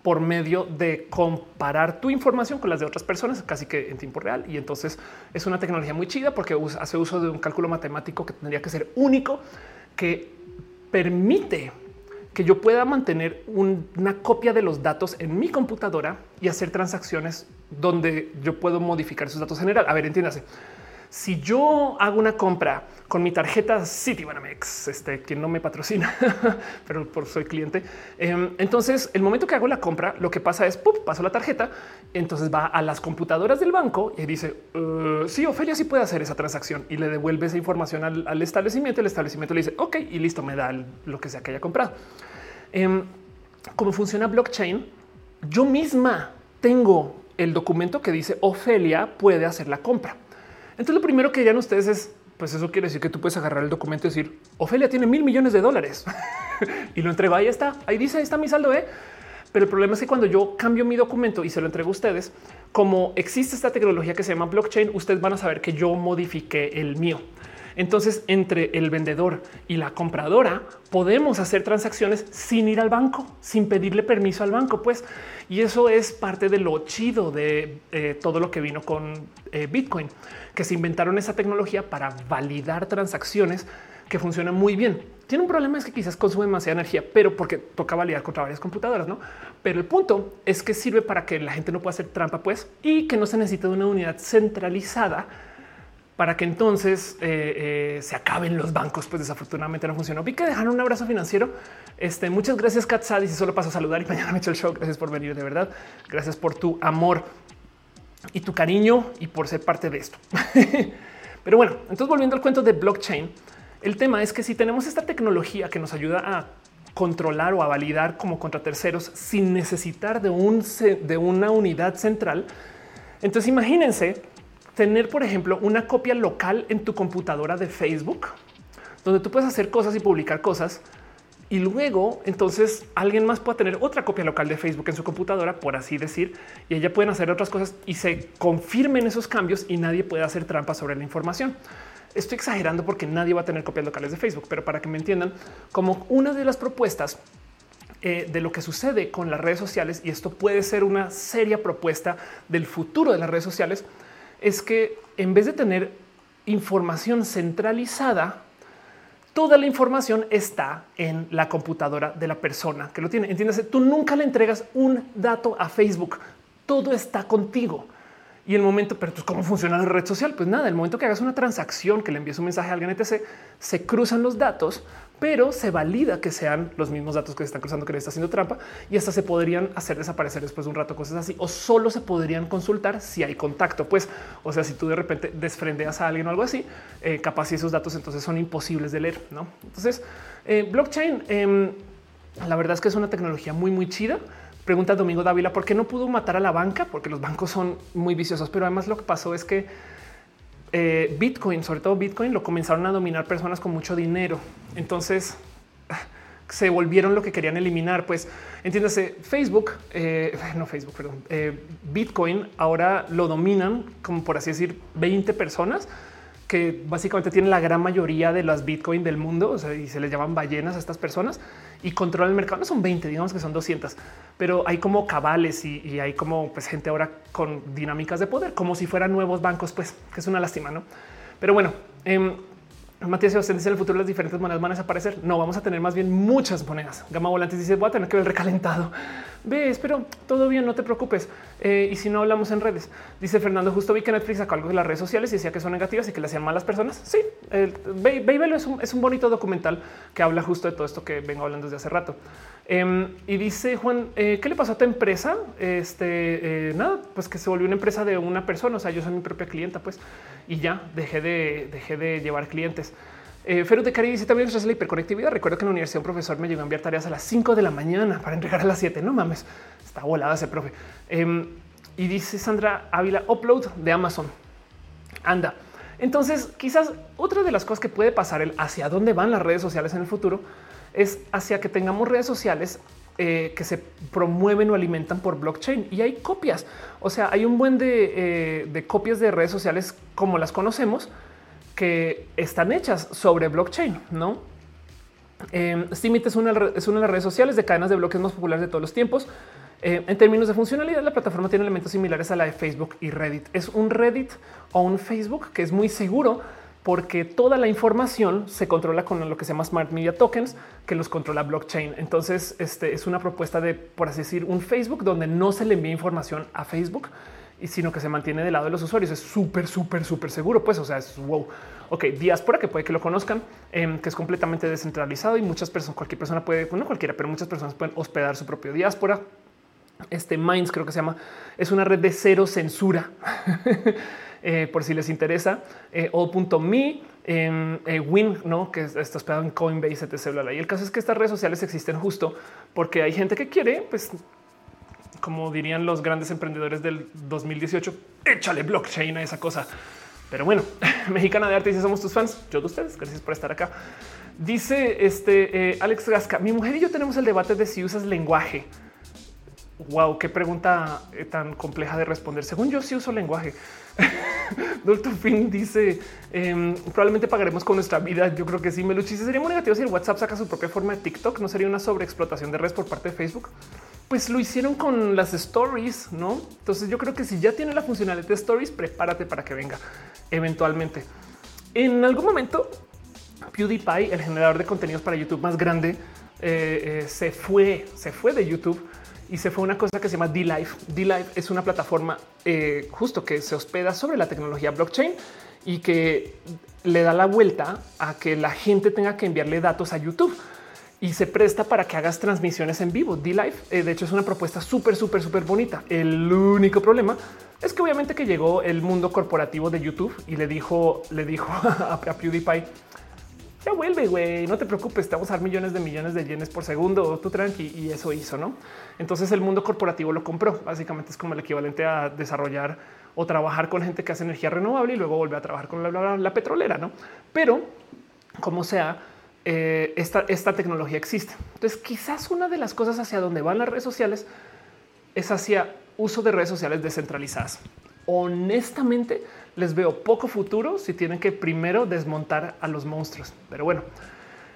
por medio de comparar tu información con las de otras personas, casi que en tiempo real. Y entonces es una tecnología muy chida porque hace uso de un cálculo matemático que tendría que ser único, que permite que yo pueda mantener una copia de los datos en mi computadora y hacer transacciones donde yo puedo modificar esos datos general. A ver, entiéndase si yo hago una compra con mi tarjeta Citibanamex, este quien no me patrocina, pero por soy cliente. Em, entonces, el momento que hago la compra, lo que pasa es paso la tarjeta. Entonces va a las computadoras del banco y dice uh, sí, Ofelia sí puede hacer esa transacción y le devuelve esa información al, establecimiento. El establecimiento le dice ok y listo, me da lo que sea que haya comprado. Em, como funciona blockchain, yo misma tengo el documento que dice Ofelia puede hacer la compra. Entonces lo primero que dirían ustedes es, pues eso quiere decir que tú puedes agarrar el documento y decir, Ofelia tiene mil millones de dólares y lo entrego. Ahí está, ahí dice, ahí está mi saldo. ¿eh? Pero el problema es que cuando yo cambio mi documento y se lo entrego a ustedes, como existe esta tecnología que se llama blockchain, ustedes van a saber que yo modifiqué el mío. Entonces, entre el vendedor y la compradora podemos hacer transacciones sin ir al banco, sin pedirle permiso al banco, pues. Y eso es parte de lo chido de eh, todo lo que vino con eh, Bitcoin, que se inventaron esa tecnología para validar transacciones que funcionan muy bien. Tiene un problema es que quizás consume demasiada energía, pero porque toca validar contra varias computadoras, no? Pero el punto es que sirve para que la gente no pueda hacer trampa, pues, y que no se necesite de una unidad centralizada para que entonces eh, eh, se acaben los bancos. Pues desafortunadamente no funcionó. Vi que dejaron un abrazo financiero. Este, muchas gracias, Katsad. Y solo paso a saludar y mañana me echo el show. Gracias por venir, de verdad. Gracias por tu amor y tu cariño y por ser parte de esto. Pero bueno, entonces volviendo al cuento de blockchain, el tema es que si tenemos esta tecnología que nos ayuda a controlar o a validar como contra terceros sin necesitar de, un, de una unidad central, entonces imagínense tener, por ejemplo, una copia local en tu computadora de Facebook, donde tú puedes hacer cosas y publicar cosas. Y luego, entonces, alguien más puede tener otra copia local de Facebook en su computadora, por así decir, y ella pueden hacer otras cosas y se confirmen esos cambios y nadie puede hacer trampas sobre la información. Estoy exagerando porque nadie va a tener copias locales de Facebook, pero para que me entiendan, como una de las propuestas eh, de lo que sucede con las redes sociales, y esto puede ser una seria propuesta del futuro de las redes sociales, es que en vez de tener información centralizada, toda la información está en la computadora de la persona que lo tiene. Entiéndase, tú nunca le entregas un dato a Facebook, todo está contigo. Y el momento, pero ¿cómo funciona la red social? Pues nada, el momento que hagas una transacción, que le envíes un mensaje a alguien, etc., se cruzan los datos pero se valida que sean los mismos datos que se están cruzando que le está haciendo trampa y hasta se podrían hacer desaparecer después de un rato, cosas así, o solo se podrían consultar si hay contacto. Pues, o sea, si tú de repente desfrendeas a alguien o algo así, eh, capaz si esos datos entonces son imposibles de leer. No, entonces eh, blockchain, em, la verdad es que es una tecnología muy, muy chida. Pregunta Domingo Dávila, ¿por qué no pudo matar a la banca? Porque los bancos son muy viciosos, pero además lo que pasó es que eh, Bitcoin, sobre todo Bitcoin, lo comenzaron a dominar personas con mucho dinero. Entonces se volvieron lo que querían eliminar. Pues entiéndase, Facebook, eh, no Facebook, perdón, eh, Bitcoin ahora lo dominan como por así decir 20 personas que básicamente tienen la gran mayoría de las Bitcoin del mundo y se les llaman ballenas a estas personas y controlan el mercado. No son 20, digamos que son 200, pero hay como cabales y, hay como pues, gente ahora con dinámicas de poder, como si fueran nuevos bancos, pues que es una lástima, no? Pero bueno, eh, Matías Sebastián dice en el futuro las diferentes monedas van a desaparecer. No, vamos a tener más bien muchas monedas. Gama Volantes dice voy a tener que ver recalentado. Ves, pero todo bien, no te preocupes. Eh, y si no hablamos en redes, dice Fernando, justo vi que Netflix sacó algo de las redes sociales y decía que son negativas y que le hacían mal las personas. Sí, el, es un, es un bonito documental que habla justo de todo esto que vengo hablando desde hace rato. Em, y dice Juan, eh, ¿qué le pasó a tu empresa? Este, eh, nada, pues que se volvió una empresa de una persona. O sea, yo soy mi propia clienta, pues, y ya dejé de, dejé de llevar clientes. Eh, Feru de Cari dice también es la hiperconectividad. Recuerdo que en la universidad un profesor me llegó a enviar tareas a las 5 de la mañana para entregar a las 7. No mames, está volada ese profe. Em, y dice Sandra Ávila, upload de Amazon. Anda. Entonces, quizás otra de las cosas que puede pasar el hacia dónde van las redes sociales en el futuro es hacia que tengamos redes sociales eh, que se promueven o alimentan por blockchain y hay copias. O sea, hay un buen de, eh, de copias de redes sociales como las conocemos, que están hechas sobre blockchain, no? Eh, Steemit es una, es una de las redes sociales de cadenas de bloques más populares de todos los tiempos. Eh, en términos de funcionalidad, la plataforma tiene elementos similares a la de Facebook y Reddit. Es un Reddit o un Facebook que es muy seguro porque toda la información se controla con lo que se llama Smart Media Tokens, que los controla blockchain. Entonces, este es una propuesta de, por así decir, un Facebook donde no se le envía información a Facebook, y sino que se mantiene del lado de los usuarios. Es súper, súper, súper seguro. Pues, o sea, es wow. Ok, diáspora que puede que lo conozcan, em, que es completamente descentralizado y muchas personas, cualquier persona puede, bueno, cualquiera, pero muchas personas pueden hospedar su propio diáspora. Este Minds creo que se llama, es una red de cero censura. Eh, por si les interesa, eh, o.me, em, eh, Win, no que está hospedado en Coinbase, etc. Y el caso es que estas redes sociales existen justo porque hay gente que quiere, pues como dirían los grandes emprendedores del 2018, échale blockchain a esa cosa. Pero bueno, mexicana de arte dice somos tus fans. Yo de ustedes. Gracias por estar acá. Dice este eh, Alex Gasca. Mi mujer y yo tenemos el debate de si usas lenguaje. Wow, qué pregunta eh, tan compleja de responder. Según yo, sí uso lenguaje. Doctor Finn dice em, probablemente pagaremos con nuestra vida. Yo creo que sí. Me lo sería muy negativo si el WhatsApp saca su propia forma de TikTok. No sería una sobreexplotación de redes por parte de Facebook pues lo hicieron con las stories, no? Entonces yo creo que si ya tiene la funcionalidad de stories, prepárate para que venga eventualmente. En algún momento, PewDiePie, el generador de contenidos para YouTube más grande, eh, eh, se fue, se fue de YouTube y se fue una cosa que se llama D-Live. D-Live es una plataforma eh, justo que se hospeda sobre la tecnología blockchain y que le da la vuelta a que la gente tenga que enviarle datos a YouTube y se presta para que hagas transmisiones en vivo. D-Live, eh, de hecho, es una propuesta súper, súper, súper bonita. El único problema es que obviamente que llegó el mundo corporativo de YouTube y le dijo, le dijo a, PewDiePie, ya vuelve, güey, no te preocupes, te vamos a dar millones de millones de yenes por segundo, tú tranqui, y eso hizo, ¿no? Entonces el mundo corporativo lo compró, básicamente es como el equivalente a desarrollar o trabajar con gente que hace energía renovable y luego vuelve a trabajar con la petrolera, ¿no? Pero como sea, eh, esta, esta tecnología existe. Entonces, quizás una de las cosas hacia donde van las redes sociales es hacia uso de redes sociales descentralizadas. Honestamente, les veo poco futuro si tienen que primero desmontar a los monstruos. Pero bueno,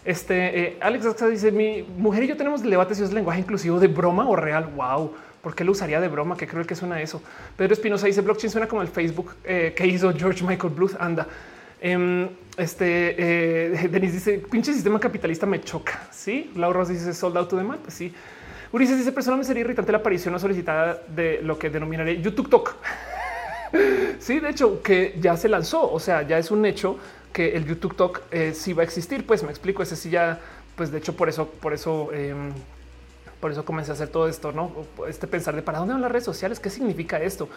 este eh, Alex dice: Mi mujer y yo tenemos debate si es lenguaje inclusivo de broma o real. Wow. ¿Por qué lo usaría de broma? Que creo que suena eso. Pedro Espinosa dice blockchain suena como el Facebook eh, que hizo George Michael Bluth. Anda. Em, este eh, Denis dice pinche sistema capitalista me choca. Sí, Laura dice soldado to demand. Pues sí. Ulises dice personalmente sería irritante la aparición no solicitada de lo que denominaría YouTube Talk. sí, de hecho, que ya se lanzó. O sea, ya es un hecho que el YouTube Talk eh, sí va a existir. Pues me explico. Ese sí ya, pues de hecho, por eso, por eso, em, por eso comencé a hacer todo esto, no? Este pensar de para dónde van las redes sociales, qué significa esto.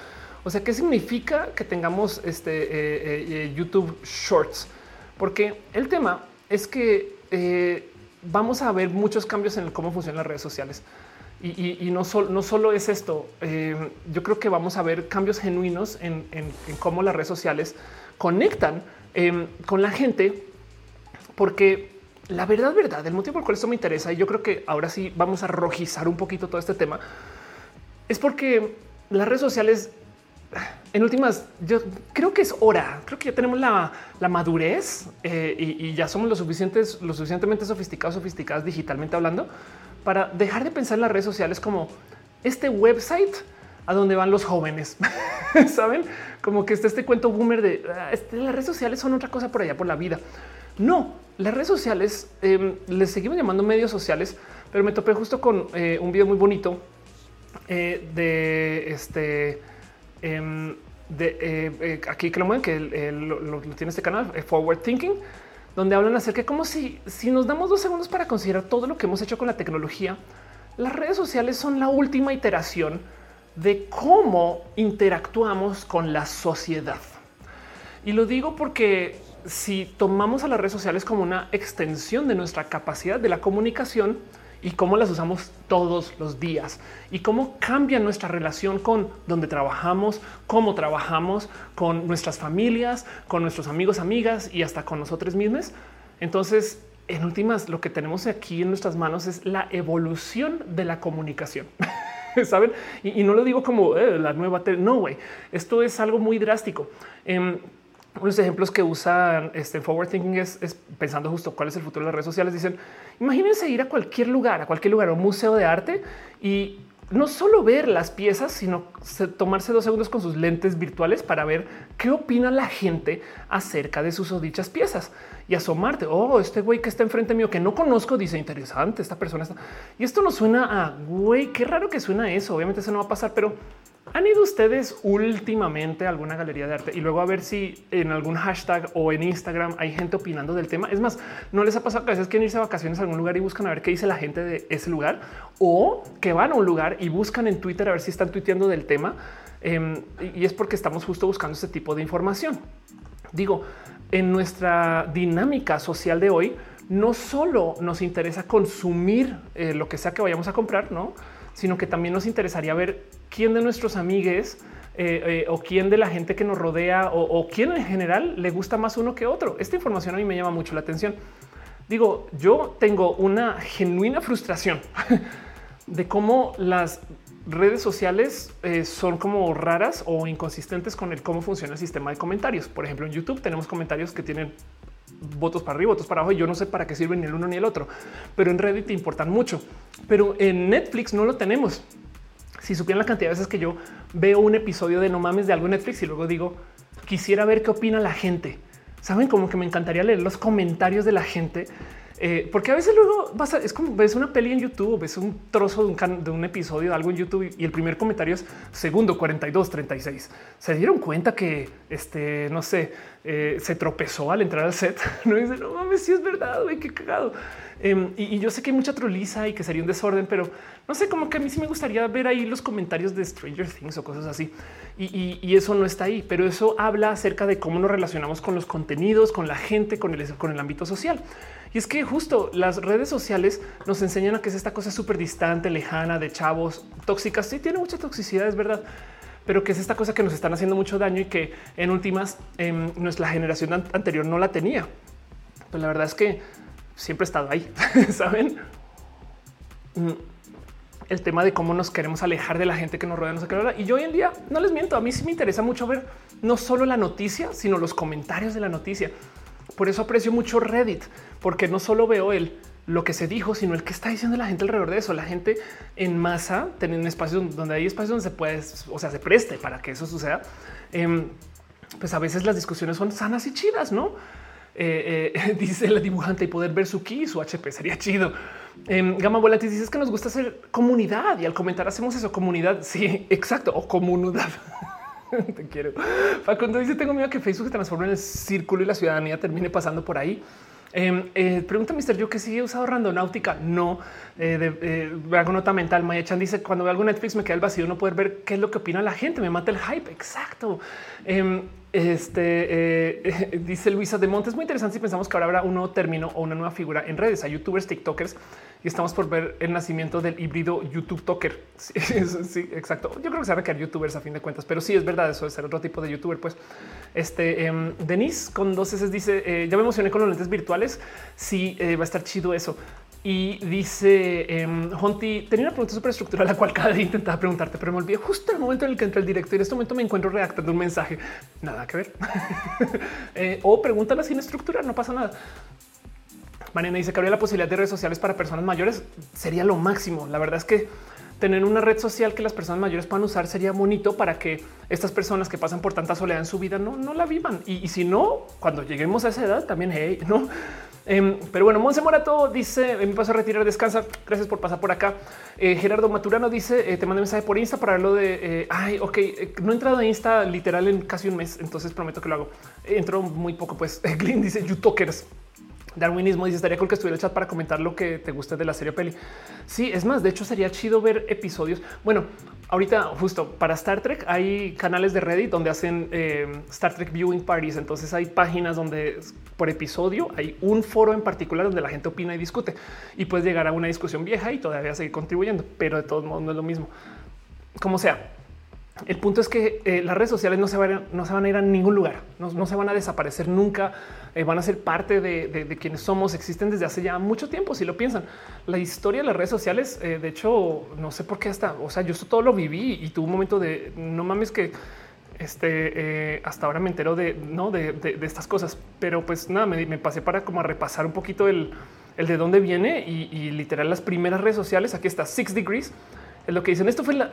O sea, ¿qué significa que tengamos este eh, eh, eh, YouTube Shorts? Porque el tema es que vamos a ver muchos cambios en cómo funcionan las redes sociales. Y, no, no, solo es esto, yo creo que vamos a ver cambios genuinos en, cómo las redes sociales conectan con la gente, porque la verdad, verdad, el motivo por el cual esto me interesa, y yo creo que ahora sí vamos a rojizar un poquito todo este tema, es porque las redes sociales en últimas, yo creo que es hora. Creo que ya tenemos la, madurez eh, y, ya somos lo suficientes, lo suficientemente sofisticados, sofisticadas digitalmente hablando para dejar de pensar en las redes sociales como este website a donde van los jóvenes. Saben como que está este cuento boomer de ah, este, las redes sociales son otra cosa por allá por la vida. No, las redes sociales em, les seguimos llamando medios sociales, pero me topé justo con eh, un video muy bonito eh, de este em, de eh, aquí que lo mueven, que lo, tiene este canal Forward Thinking, donde hablan acerca de cómo si, si nos damos dos segundos para considerar todo lo que hemos hecho con la tecnología, las redes sociales son la última iteración de cómo interactuamos con la sociedad. Y lo digo porque si tomamos a las redes sociales como una extensión de nuestra capacidad de la comunicación y cómo las usamos todos los días y cómo cambia nuestra relación con donde trabajamos, cómo trabajamos con nuestras familias, con nuestros amigos, amigas y hasta con nosotros mismos. Entonces, en últimas, lo que tenemos aquí en nuestras manos es la evolución de la comunicación. Saben? Y, no lo digo como eh, la nueva. No, güey, esto es algo muy drástico. Eh, unos ejemplos que usan este forward thinking es, pensando justo cuál es el futuro de las redes sociales. Dicen, imagínense ir a cualquier lugar, a cualquier lugar, a un museo de arte y no solo ver las piezas, sino tomarse dos segundos con sus lentes virtuales para ver qué opina la gente acerca de sus o dichas piezas y asomarte. Oh, este güey que está enfrente mío que no conozco dice interesante. Esta persona está y esto no suena a güey. Qué raro que suena eso. Obviamente eso no va a pasar, pero ¿Han ido ustedes últimamente a alguna galería de arte y luego a ver si en algún hashtag o en Instagram hay gente opinando del tema? Es más, ¿no les ha pasado que a veces quieren irse a vacaciones a algún lugar y buscan a ver qué dice la gente de ese lugar? O que van a un lugar y buscan en Twitter a ver si están tuiteando del tema. Em, y es porque estamos justo buscando este tipo de información. Digo, en nuestra dinámica social de hoy, no solo nos interesa consumir eh, lo que sea que vayamos a comprar, no? Sino que también nos interesaría ver quién de nuestros amigues eh, eh, o quién de la gente que nos rodea o, quién en general le gusta más uno que otro. Esta información a mí me llama mucho la atención. Digo, yo tengo una genuina frustración de cómo las redes sociales eh, son como raras o inconsistentes con el cómo funciona el sistema de comentarios. Por ejemplo, en YouTube tenemos comentarios que tienen votos para arriba, votos para abajo. Y yo no sé para qué sirven ni el uno ni el otro, pero en Reddit importan mucho. Pero en Netflix no lo tenemos. Si supieran la cantidad de veces que yo veo un episodio de no mames de algo en Netflix y luego digo quisiera ver qué opina la gente. Saben como que me encantaría leer los comentarios de la gente eh, porque a veces luego vas a, es como ves una peli en YouTube, ves un trozo de un, de un episodio de algo en YouTube y el primer comentario es segundo 42, 36. Se dieron cuenta que este, no sé, eh, se tropezó al entrar al set. No dice, no mames, si es verdad, güey, qué cagado. Em, y, yo sé que hay mucha troliza y que sería un desorden, pero no sé, como que a mí sí me gustaría ver ahí los comentarios de Stranger Things o cosas así. Y, eso no está ahí, pero eso habla acerca de cómo nos relacionamos con los contenidos, con la gente, con el ámbito social. Y es que justo las redes sociales nos enseñan a que es esta cosa súper distante, lejana, de chavos, tóxicas. Sí, tiene mucha toxicidad, es verdad pero que es esta cosa que nos están haciendo mucho daño y que en últimas en nuestra generación anterior no la tenía. Pues la verdad es que siempre he estado ahí, saben? Mm, el tema de cómo nos queremos alejar de la gente que nos rodea, no sé qué. Y yo hoy en día no les miento, a mí sí me interesa mucho ver no solo la noticia, sino los comentarios de la noticia. Por eso aprecio mucho Reddit, porque no solo veo el lo que se dijo, sino el que está diciendo la gente alrededor de eso. La gente en masa, teniendo espacios donde hay espacios donde se puede, o sea, se preste para que eso suceda. Em, pues a veces las discusiones son sanas y chidas, no? Eh, eh, dice la dibujante y poder ver su ki su HP sería chido. Eh, Gama Volatis dice que nos gusta hacer comunidad y al comentar hacemos eso, comunidad. Sí, exacto. O comunidad. Te quiero. Facundo dice: Tengo miedo que Facebook se transforme en el círculo y la ciudadanía termine pasando por ahí. Em, eh, pregunta Mr. Yo que si he usado randonáutica. No eh, eh, hago nota mental. Maya Chan dice cuando veo algo Netflix me queda el vacío no poder ver qué es lo que opina la gente. Me mata el hype. Exacto. Em, este dice Luisa de Montes. Muy interesante si pensamos que ahora habrá un nuevo término o una nueva figura en redes. a youtubers, tiktokers y estamos por ver el nacimiento del híbrido YouTube Talker. Sí, exacto. Yo creo que se van a quedar youtubers a fin de cuentas, pero sí es verdad. Eso es ser otro tipo de youtuber. Pues este um, Denise con dos S dice: eh, Ya me emocioné con los lentes virtuales. Sí, eh, va a estar chido eso. Y dice eh, Honti, tenía una pregunta súper estructural, la cual cada día intentaba preguntarte, pero me olvidé justo el momento en el que entré el directo y en este momento me encuentro redactando un mensaje. Nada que ver. eh, o pregúntala sin estructura, no pasa nada. Mariana dice que habría la posibilidad de redes sociales para personas mayores. Sería lo máximo. La verdad es que tener una red social que las personas mayores puedan usar sería bonito para que estas personas que pasan por tanta soledad en su vida no, no la vivan. Y, y si no, cuando lleguemos a esa edad también, hey, no Em, pero bueno, Monse Morato dice: Me paso a retirar, descansa. Gracias por pasar por acá. Eh, Gerardo Maturano dice: eh, Te mandé mensaje por Insta para lo de eh, ay, ok, no he entrado a Insta literal en casi un mes, entonces prometo que lo hago. Entro muy poco. Pues Glyn dice: YouTokers. Darwinismo dice estaría cool que estuviera el chat para comentar lo que te guste de la serie peli. Sí, es más, de hecho sería chido ver episodios. Bueno, ahorita justo para Star Trek hay canales de Reddit donde hacen eh, Star Trek viewing parties. Entonces hay páginas donde por episodio hay un foro en particular donde la gente opina y discute y puedes llegar a una discusión vieja y todavía seguir contribuyendo, pero de todos modos no es lo mismo. Como sea, el punto es que eh, las redes sociales no se, van, a ir a ningún lugar, no, se van a desaparecer nunca, eh, van a ser parte de, quienes somos, existen desde hace ya mucho tiempo, si lo piensan. La historia de las redes sociales, eh, de hecho, no sé por qué hasta, o sea, yo esto todo lo viví y tuve un momento de, no mames que este, hasta ahora me entero de, ¿no? de, estas cosas, pero pues nada, me, pasé para como a repasar un poquito el, de dónde viene y, y literal las primeras redes sociales, aquí está Six Degrees, lo que dicen. Esto fue la,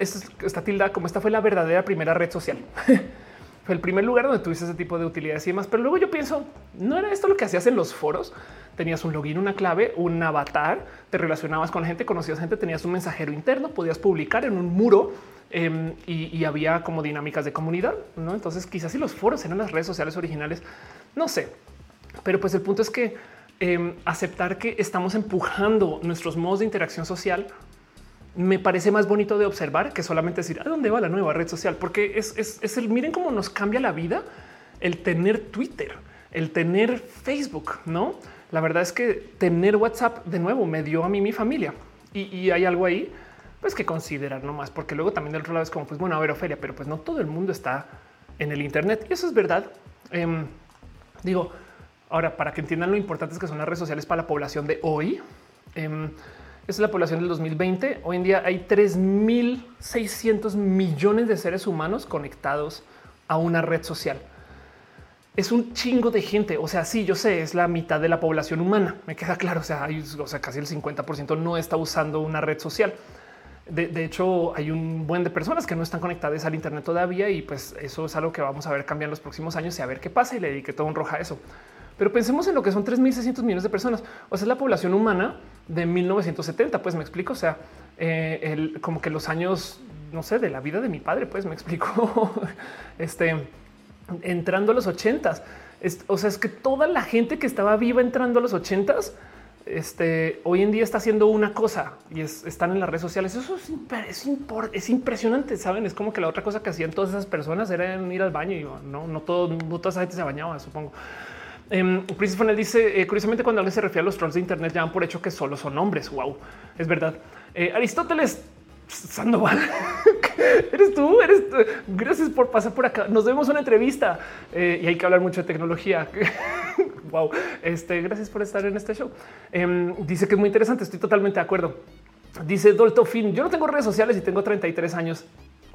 tilda como esta fue la verdadera primera red social. fue el primer lugar donde tuviste ese tipo de utilidades y demás. Pero luego yo pienso, no era esto lo que hacías en los foros. Tenías un login, una clave, un avatar, te relacionabas con gente, conocías gente, tenías un mensajero interno, podías publicar en un muro em, y, había como dinámicas de comunidad. ¿no? Entonces, quizás si los foros eran las redes sociales originales, no sé. Pero pues el punto es que em, aceptar que estamos empujando nuestros modos de interacción social me parece más bonito de observar que solamente decir a dónde va la nueva red social, porque es, el miren cómo nos cambia la vida el tener Twitter, el tener Facebook, no? La verdad es que tener WhatsApp de nuevo me dio a mí mi familia y, hay algo ahí pues que considerar nomás, porque luego también del otro lado es como pues bueno, a ver, Ofelia, pero pues no todo el mundo está en el Internet y eso es verdad. Em, digo, ahora para que entiendan lo importante es que son las redes sociales para la población de hoy. Em, es la población del 2020. Hoy en día hay 3.600 millones de seres humanos conectados a una red social. Es un chingo de gente. O sea, sí, yo sé, es la mitad de la población humana. Me queda claro. O sea, hay, o sea casi el 50% no está usando una red social. De, hecho, hay un buen de personas que no están conectadas al Internet todavía y pues eso es algo que vamos a ver cambiar en los próximos años y a ver qué pasa y le dediqué todo un roja a eso. Pero pensemos en lo que son 3.600 millones de personas. O sea, es la población humana de 1970. Pues me explico. O sea, eh, como que los años, no sé, de la vida de mi padre, pues me explico. este entrando a los ochentas. O sea, es que toda la gente que estaba viva entrando a los ochentas, este hoy en día está haciendo una cosa y están en las redes sociales. Eso es, es, es, impresionante. Saben, es como que la otra cosa que hacían todas esas personas era ir al baño y no, no todo, no toda esa gente se bañaba, supongo. Um, Christopher dice eh, curiosamente cuando alguien se refiere a los trolls de Internet ya han por hecho que solo son hombres. Wow, es verdad. Eh, Aristóteles Sandoval, eres tú, eres tú. Gracias por pasar por acá. Nos vemos una entrevista eh, y hay que hablar mucho de tecnología. wow, este, gracias por estar en este show. Em, dice que es muy interesante. Estoy totalmente de acuerdo. Dice Dolto Fin. Yo no tengo redes sociales y tengo 33 años.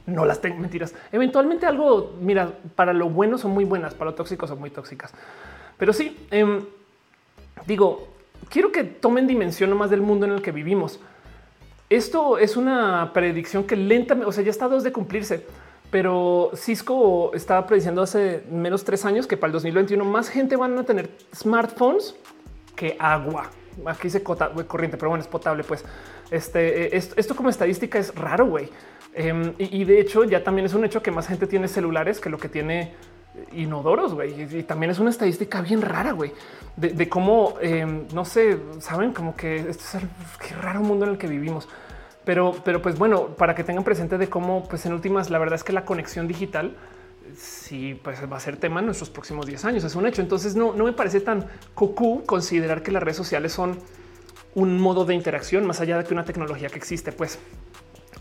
No las tengo mentiras. Eventualmente algo, mira, para lo bueno son muy buenas, para lo tóxico son muy tóxicas. Pero sí, em, digo, quiero que tomen dimensión más del mundo en el que vivimos. Esto es una predicción que lentamente, o sea, ya está dos de cumplirse, pero Cisco estaba prediciendo hace menos tres años que para el 2021 más gente van a tener smartphones que agua. Aquí dice corriente, pero bueno, es potable. Pues este, eh, esto, como estadística es raro, güey. Em, y, de hecho, ya también es un hecho que más gente tiene celulares que lo que tiene inodoros, güey. Y, también es una estadística bien rara, güey, de, cómo, em, no sé, saben, como que este es el qué raro mundo en el que vivimos. Pero, pero pues bueno, para que tengan presente de cómo, pues en últimas, la verdad es que la conexión digital sí pues va a ser tema en nuestros próximos 10 años. Es un hecho. Entonces no, no me parece tan cucú considerar que las redes sociales son un modo de interacción más allá de que una tecnología que existe. Pues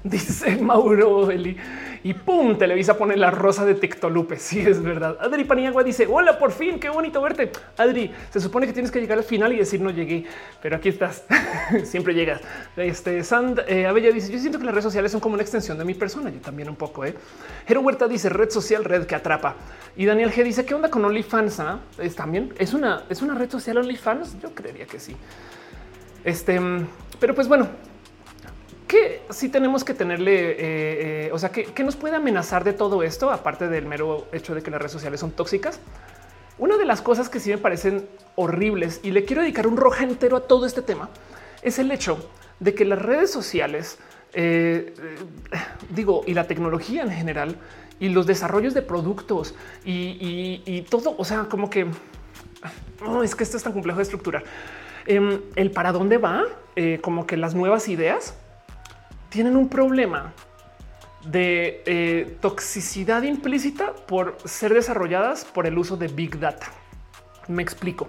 dice Mauro Eli. Y pum, Televisa pone la rosa de Tictolupe. Sí, es verdad. Adri Paniagua dice: Hola, por fin, qué bonito verte. Adri, se supone que tienes que llegar al final y decir no llegué, pero aquí estás. Siempre llegas. Este Sand eh, Abella dice: Yo siento que las redes sociales son como una extensión de mi persona. Yo también un poco. Eh. Huerta dice: Red social, red que atrapa. Y Daniel G dice: ¿Qué onda con OnlyFans? Ah? Es también es una, es una red social OnlyFans. Yo creería que sí. Este, pero pues bueno, que sí tenemos que tenerle, eh, eh, o sea, que, nos puede amenazar de todo esto, aparte del mero hecho de que las redes sociales son tóxicas. Una de las cosas que sí me parecen horribles y le quiero dedicar un roja entero a todo este tema es el hecho de que las redes sociales, eh, digo, y la tecnología en general y los desarrollos de productos y, todo, o sea, como que no es que esto es tan complejo de estructurar. Em, el para dónde va, como que las nuevas ideas tienen un problema de eh, toxicidad implícita por ser desarrolladas por el uso de Big Data. Me explico.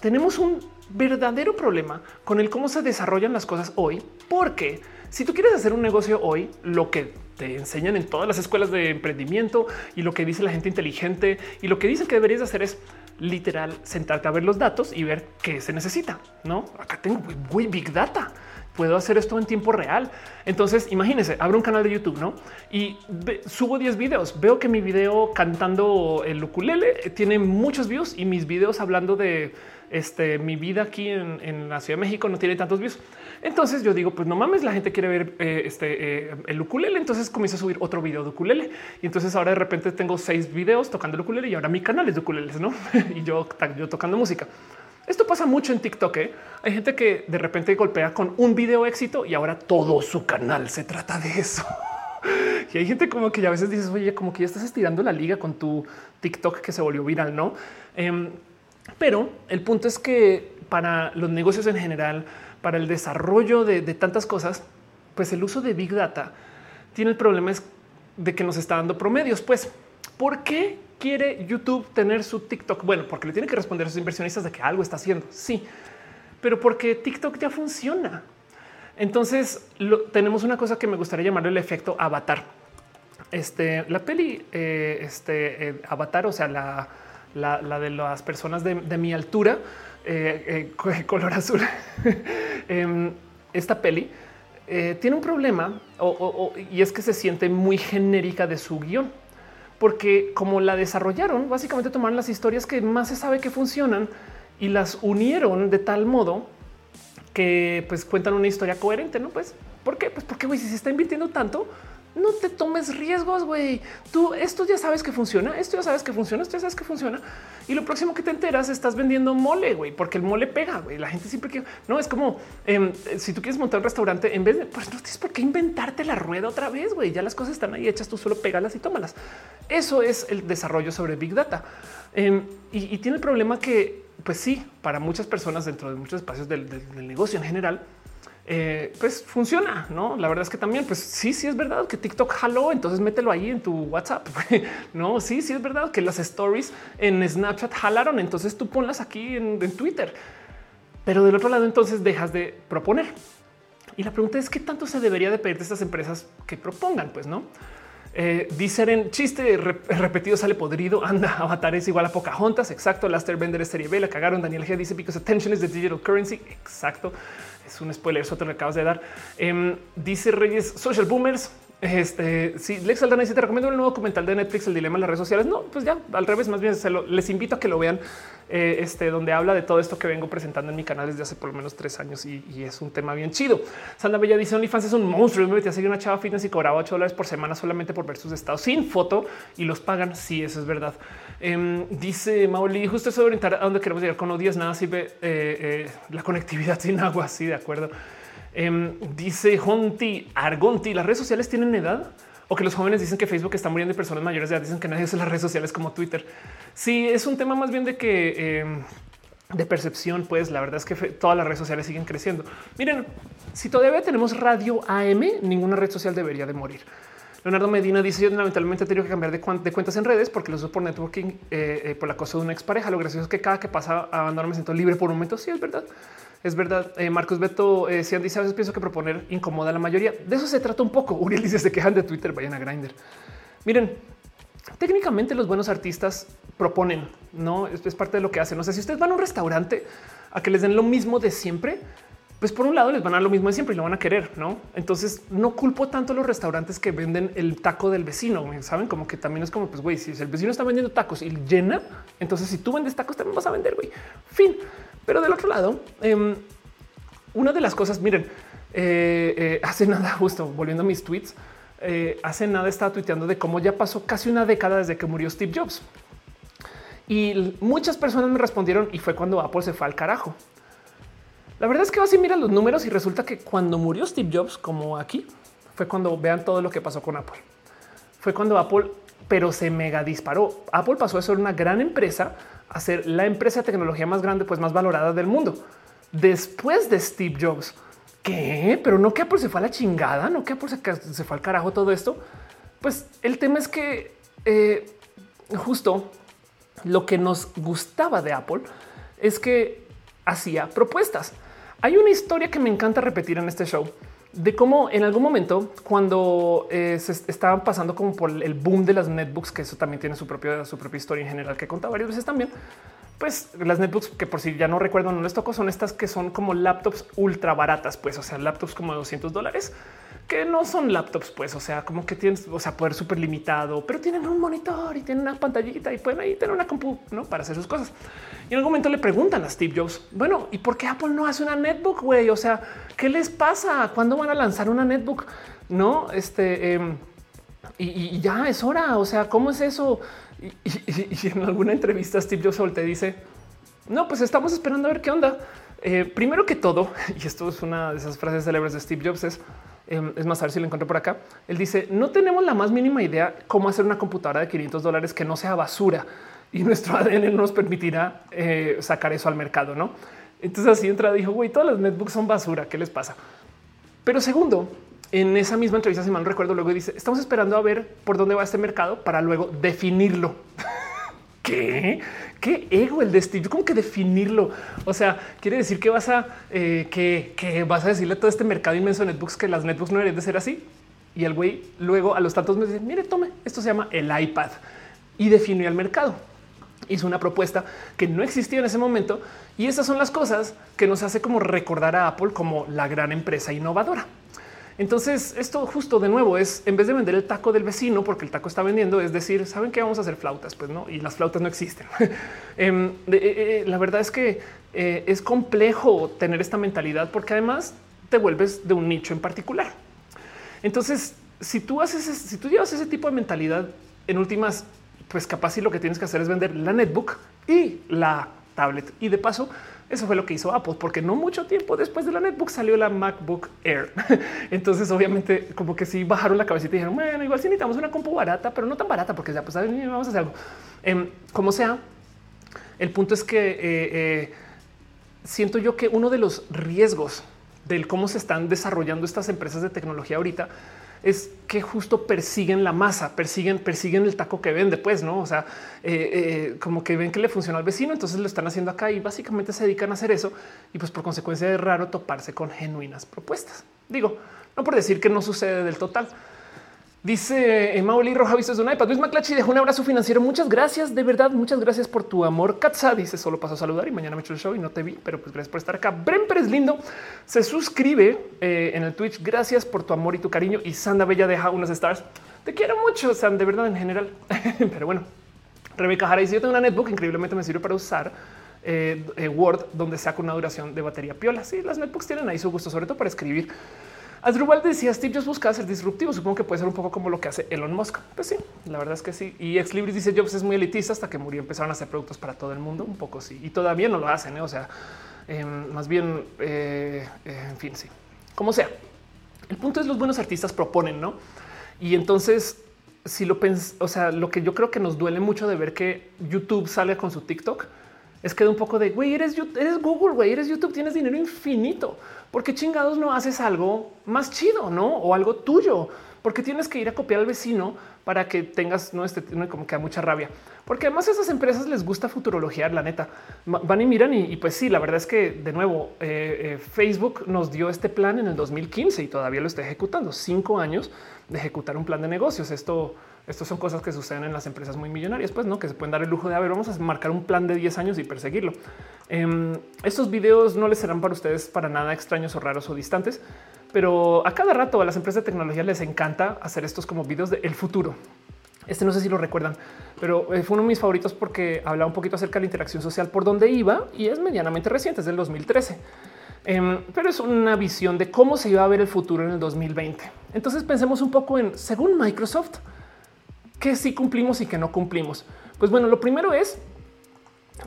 Tenemos un verdadero problema con el cómo se desarrollan las cosas hoy, porque si tú quieres hacer un negocio hoy, lo que te enseñan en todas las escuelas de emprendimiento y lo que dice la gente inteligente y lo que dicen que deberías hacer es literal sentarte a ver los datos y ver qué se necesita. No, acá tengo muy big data puedo hacer esto en tiempo real. Entonces, imagínense, abro un canal de YouTube, ¿no? Y subo 10 videos. Veo que mi video cantando el ukulele tiene muchos views y mis videos hablando de este, mi vida aquí en, la Ciudad de México no tiene tantos views. Entonces yo digo, pues no mames, la gente quiere ver eh, este, eh, el ukulele. Entonces comienzo a subir otro video de ukulele. Y entonces ahora de repente tengo seis videos tocando el ukulele y ahora mi canal es de ukuleles, ¿no? y yo, yo tocando música. Esto pasa mucho en TikTok. ¿eh? Hay gente que de repente golpea con un video éxito y ahora todo su canal se trata de eso. y hay gente como que ya a veces dices, oye, como que ya estás estirando la liga con tu TikTok que se volvió viral, no? Em, pero el punto es que para los negocios en general, para el desarrollo de, tantas cosas, pues el uso de Big Data tiene el problema de que nos está dando promedios. Pues, ¿por qué quiere YouTube tener su TikTok? Bueno, porque le tiene que responder a sus inversionistas de que algo está haciendo. Sí, pero porque TikTok ya funciona. Entonces tenemos una cosa que me gustaría llamarle el efecto avatar. Este, la peli, eh, este eh, avatar, o sea, la, de las personas de, mi altura, eh, color azul. Em, esta peli tiene un problema y es que se siente muy genérica de su guion porque como la desarrollaron, básicamente tomaron las historias que más se sabe que funcionan y las unieron de tal modo que pues cuentan una historia coherente, ¿no? Pues, ¿por qué? Pues porque, güey, si se está invirtiendo tanto, no te tomes riesgos, güey. Tú esto ya sabes que funciona, esto ya sabes que funciona, esto ya sabes que funciona. Y lo próximo que te enteras estás vendiendo mole, güey, porque el mole pega, güey. La gente siempre quiere, no es como em, si tú quieres montar un restaurante en vez de, pues no tienes por qué inventarte la rueda otra vez, güey. Ya las cosas están ahí hechas, tú solo pégalas y tómalas. Eso es el desarrollo sobre Big Data. Em, y, tiene el problema que, pues sí, para muchas personas dentro de muchos espacios del negocio en general, eh, pues funciona, ¿no? La verdad es que también, pues sí, sí es verdad que TikTok jaló, entonces mételo ahí en tu WhatsApp. no, sí, sí es verdad que las stories en Snapchat jalaron, entonces tú ponlas aquí en, Twitter. Pero del otro lado entonces dejas de proponer. Y la pregunta es qué tanto se debería de pedir de estas empresas que propongan, pues no. Eh, dicen en chiste repetido sale podrido. Anda, Avatar es igual a Pocahontas. Exacto. Laster Bender es serie B. La cagaron. Daniel G dice because attention is the digital currency. Exacto es un spoiler, eso te lo acabas de dar. Em, dice Reyes Social Boomers. Este si Lex Aldana dice te recomiendo el nuevo documental de Netflix, el dilema en las redes sociales. No, pues ya al revés, más bien les invito a que lo vean. Eh, este donde habla de todo esto que vengo presentando en mi canal desde hace por lo menos tres años y, es un tema bien chido. Sandra Bella dice OnlyFans es un monstruo. me metí a seguir una chava fitness y cobraba 8 dólares por semana solamente por ver sus estados sin foto y los pagan. Sí, eso es verdad. Em, dice Mauli, justo eso de orientar a dónde queremos llegar con odias, nada sirve eh, eh, la conectividad sin agua. Sí, de acuerdo. Em, dice Jonti Argonti, las redes sociales tienen edad o que los jóvenes dicen que Facebook está muriendo de personas mayores de edad, dicen que nadie usa las redes sociales como Twitter. Sí, es un tema más bien de que em, de percepción, pues la verdad es que todas las redes sociales siguen creciendo. Miren, si todavía tenemos radio AM, ninguna red social debería de morir. Leonardo Medina dice: Yo lamentablemente he tenido que cambiar de, cuentas en redes porque lo uso por networking eh, eh, por la cosa de una expareja. Lo gracioso es que cada que pasa a abandonar me siento libre por un momento. Sí, es verdad. Es verdad. Eh, Marcos Beto, eh, si dice a veces pienso que proponer incomoda a la mayoría. De eso se trata un poco. Uriel dice se quejan de Twitter, vayan a Grinder. Miren, técnicamente los buenos artistas proponen, no es, parte de lo que hacen. O sea, si ustedes van a un restaurante a que les den lo mismo de siempre, pues por un lado les van a dar lo mismo de siempre y lo van a querer, no? Entonces no culpo tanto los restaurantes que venden el taco del vecino. Saben como que también es como, pues güey, si el vecino está vendiendo tacos y llena, entonces si tú vendes tacos también vas a vender, güey. Fin. Pero del otro lado, em, una de las cosas, miren, eh, eh, hace nada, justo volviendo a mis tweets, eh, hace nada estaba tuiteando de cómo ya pasó casi una década desde que murió Steve Jobs. Y muchas personas me respondieron y fue cuando Apple se fue al carajo. La verdad es que vas y mira los números y resulta que cuando murió Steve Jobs, como aquí, fue cuando vean todo lo que pasó con Apple. Fue cuando Apple, pero se mega disparó. Apple pasó a ser una gran empresa a ser la empresa de tecnología más grande, pues más valorada del mundo. Después de Steve Jobs, ¿qué? Pero no que Apple se fue a la chingada, no que Apple se, fue al carajo todo esto. Pues el tema es que eh, justo lo que nos gustaba de Apple es que hacía propuestas. Hay una historia que me encanta repetir en este show de cómo en algún momento cuando eh, se estaban pasando como por el boom de las netbooks, que eso también tiene su propia, su propia historia en general que he varias veces también, pues las netbooks que por si ya no recuerdo, no les tocó, son estas que son como laptops ultra baratas, pues, o sea, laptops como 200 dólares, que no son laptops, pues, o sea, como que tienen, o sea, poder súper limitado, pero tienen un monitor y tienen una pantallita y pueden ahí tener una compu, ¿no? Para hacer sus cosas. Y en algún momento le preguntan a Steve Jobs, bueno, ¿y por qué Apple no hace una netbook, güey? O sea, ¿qué les pasa? ¿Cuándo van a lanzar una netbook? No, este... Em, y, ya es hora. O sea, ¿cómo es eso? Y, en alguna entrevista Steve Jobs te dice, no, pues estamos esperando a ver qué onda. Eh, primero que todo, y esto es una de esas frases célebres de Steve Jobs, es, em, es más, a ver si lo encuentro por acá. Él dice, no tenemos la más mínima idea cómo hacer una computadora de 500 dólares que no sea basura y nuestro ADN no nos permitirá eh, sacar eso al mercado, ¿no? Entonces así entra, dijo, güey, todas las netbooks son basura, ¿qué les pasa? Pero segundo, en esa misma entrevista, si mal no recuerdo, luego dice, estamos esperando a ver por dónde va este mercado para luego definirlo. ¿Qué? ¿Qué ego el destino? ¿Cómo que definirlo? O sea, quiere decir que vas a eh, que, vas a decirle a todo este mercado inmenso de netbooks que las netbooks no deberían de ser así. Y el güey luego a los tantos me dice, mire, tome, esto se llama el iPad y definió el mercado. Hizo una propuesta que no existía en ese momento y esas son las cosas que nos hace como recordar a Apple como la gran empresa innovadora. Entonces, esto justo de nuevo es en vez de vender el taco del vecino, porque el taco está vendiendo, es decir, saben que vamos a hacer flautas, pues no, y las flautas no existen. Em, eh, eh, la verdad es que eh, es complejo tener esta mentalidad porque además te vuelves de un nicho en particular. Entonces, si tú haces, si tú llevas ese tipo de mentalidad, en últimas, pues capaz si lo que tienes que hacer es vender la netbook y la tablet. Y de paso, eso fue lo que hizo Apple, porque no mucho tiempo después de la netbook salió la MacBook Air. Entonces, obviamente, como que sí bajaron la cabecita y dijeron, bueno, igual si necesitamos una compu barata, pero no tan barata, porque ya pues vamos a hacer algo. Em, como sea, el punto es que eh, eh, siento yo que uno de los riesgos del cómo se están desarrollando estas empresas de tecnología ahorita es que justo persiguen la masa, persiguen, persiguen el taco que vende, pues no? O sea, eh, eh, como que ven que le funciona al vecino, entonces lo están haciendo acá y básicamente se dedican a hacer eso. Y pues por consecuencia es raro toparse con genuinas propuestas. Digo, no por decir que no sucede del total, Dice Mauli Roja Vistos de un iPad. Luis Maclachi dejó un abrazo financiero. Muchas gracias, de verdad. Muchas gracias por tu amor. Katza dice solo paso a saludar y mañana me echo el show y no te vi, pero pues gracias por estar acá. Bren Pérez Lindo se suscribe eh, en el Twitch. Gracias por tu amor y tu cariño. Y Sanda Bella deja unas stars. Te quiero mucho, Sam, de verdad en general. pero bueno, Rebeca Jara dice yo tengo una netbook increíblemente me sirve para usar eh, eh, Word donde saco una duración de batería piola. Sí, las netbooks tienen ahí su gusto, sobre todo para escribir. Asdrubal decía Steve Jobs busca ser disruptivo. Supongo que puede ser un poco como lo que hace Elon Musk. Pues sí, la verdad es que sí. Y Ex Libris dice Jobs es muy elitista hasta que murió. Empezaron a hacer productos para todo el mundo. Un poco sí. Y todavía no lo hacen. ¿eh? O sea, em, más bien, eh, eh, en fin, sí. Como sea. El punto es los buenos artistas proponen, ¿no? Y entonces, si lo pensas, o sea, lo que yo creo que nos duele mucho de ver que YouTube sale con su TikTok es que de un poco de güey, eres, eres Google, güey, eres YouTube, tienes dinero infinito. porque chingados no haces algo más chido, no? O algo tuyo, porque tienes que ir a copiar al vecino para que tengas no este como que da mucha rabia, porque además a esas empresas les gusta futurologiar. La neta van y miran y, pues sí, la verdad es que de nuevo eh, eh, Facebook nos dio este plan en el 2015 y todavía lo está ejecutando. Cinco años de ejecutar un plan de negocios. Esto estos son cosas que suceden en las empresas muy millonarias, pues no que se pueden dar el lujo de a ver, vamos a marcar un plan de 10 años y perseguirlo. Em, estos videos no les serán para ustedes para nada extraños o raros o distantes, pero a cada rato a las empresas de tecnología les encanta hacer estos como videos del futuro. Este no sé si lo recuerdan, pero eh, fue uno de mis favoritos porque hablaba un poquito acerca de la interacción social por donde iba y es medianamente reciente, es del 2013. Em, pero es una visión de cómo se iba a ver el futuro en el 2020. Entonces pensemos un poco en, según Microsoft, qué sí cumplimos y qué no cumplimos. Pues bueno, lo primero es,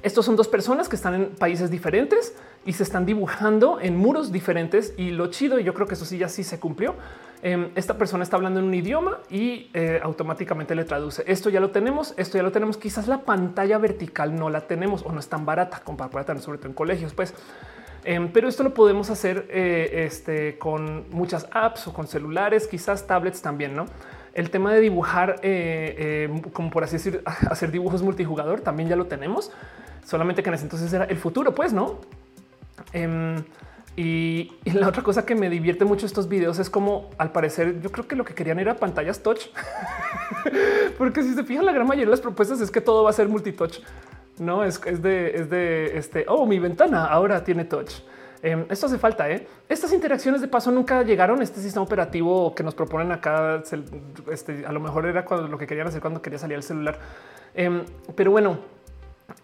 estos son dos personas que están en países diferentes y se están dibujando en muros diferentes y lo chido, y yo creo que eso sí ya sí se cumplió. Em, esta persona está hablando en un idioma y eh, automáticamente le traduce. Esto ya lo tenemos, esto ya lo tenemos. Quizás la pantalla vertical no la tenemos o no es tan barata comparada, sobre todo en colegios, pues. Em, pero esto lo podemos hacer eh, este, con muchas apps o con celulares, quizás tablets también, ¿no? El tema de dibujar, eh, eh, como por así decir, hacer dibujos multijugador, también ya lo tenemos, solamente que en ese entonces era el futuro, pues no. Em, y, la otra cosa que me divierte mucho estos videos es como al parecer yo creo que lo que querían era pantallas touch, porque si se fijan la gran mayoría de las propuestas es que todo va a ser multitouch. No es, es de, es de este. Oh, mi ventana ahora tiene touch. Em, esto hace falta. ¿eh? Estas interacciones de paso nunca llegaron. Este sistema operativo que nos proponen acá, este, a lo mejor era cuando lo que querían hacer cuando quería salir el celular. Em, pero bueno,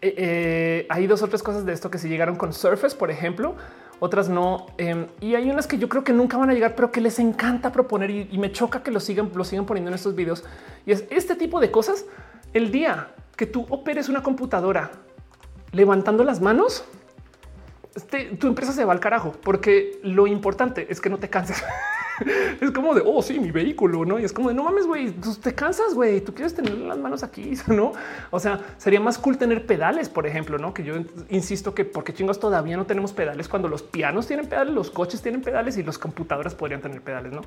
eh, eh, hay dos o tres cosas de esto que se llegaron con Surface, por ejemplo, otras no. Em, y hay unas que yo creo que nunca van a llegar, pero que les encanta proponer y, me choca que lo sigan, lo sigan poniendo en estos videos. Y es este tipo de cosas. El día que tú operes una computadora levantando las manos, este, tu empresa se va al carajo porque lo importante es que no te canses. es como de, oh, sí, mi vehículo, ¿no? Y es como de, no mames, güey, pues te cansas, güey, tú quieres tener las manos aquí, ¿no? O sea, sería más cool tener pedales, por ejemplo, ¿no? Que yo insisto que porque chingos todavía no tenemos pedales cuando los pianos tienen pedales, los coches tienen pedales y las computadoras podrían tener pedales, ¿no?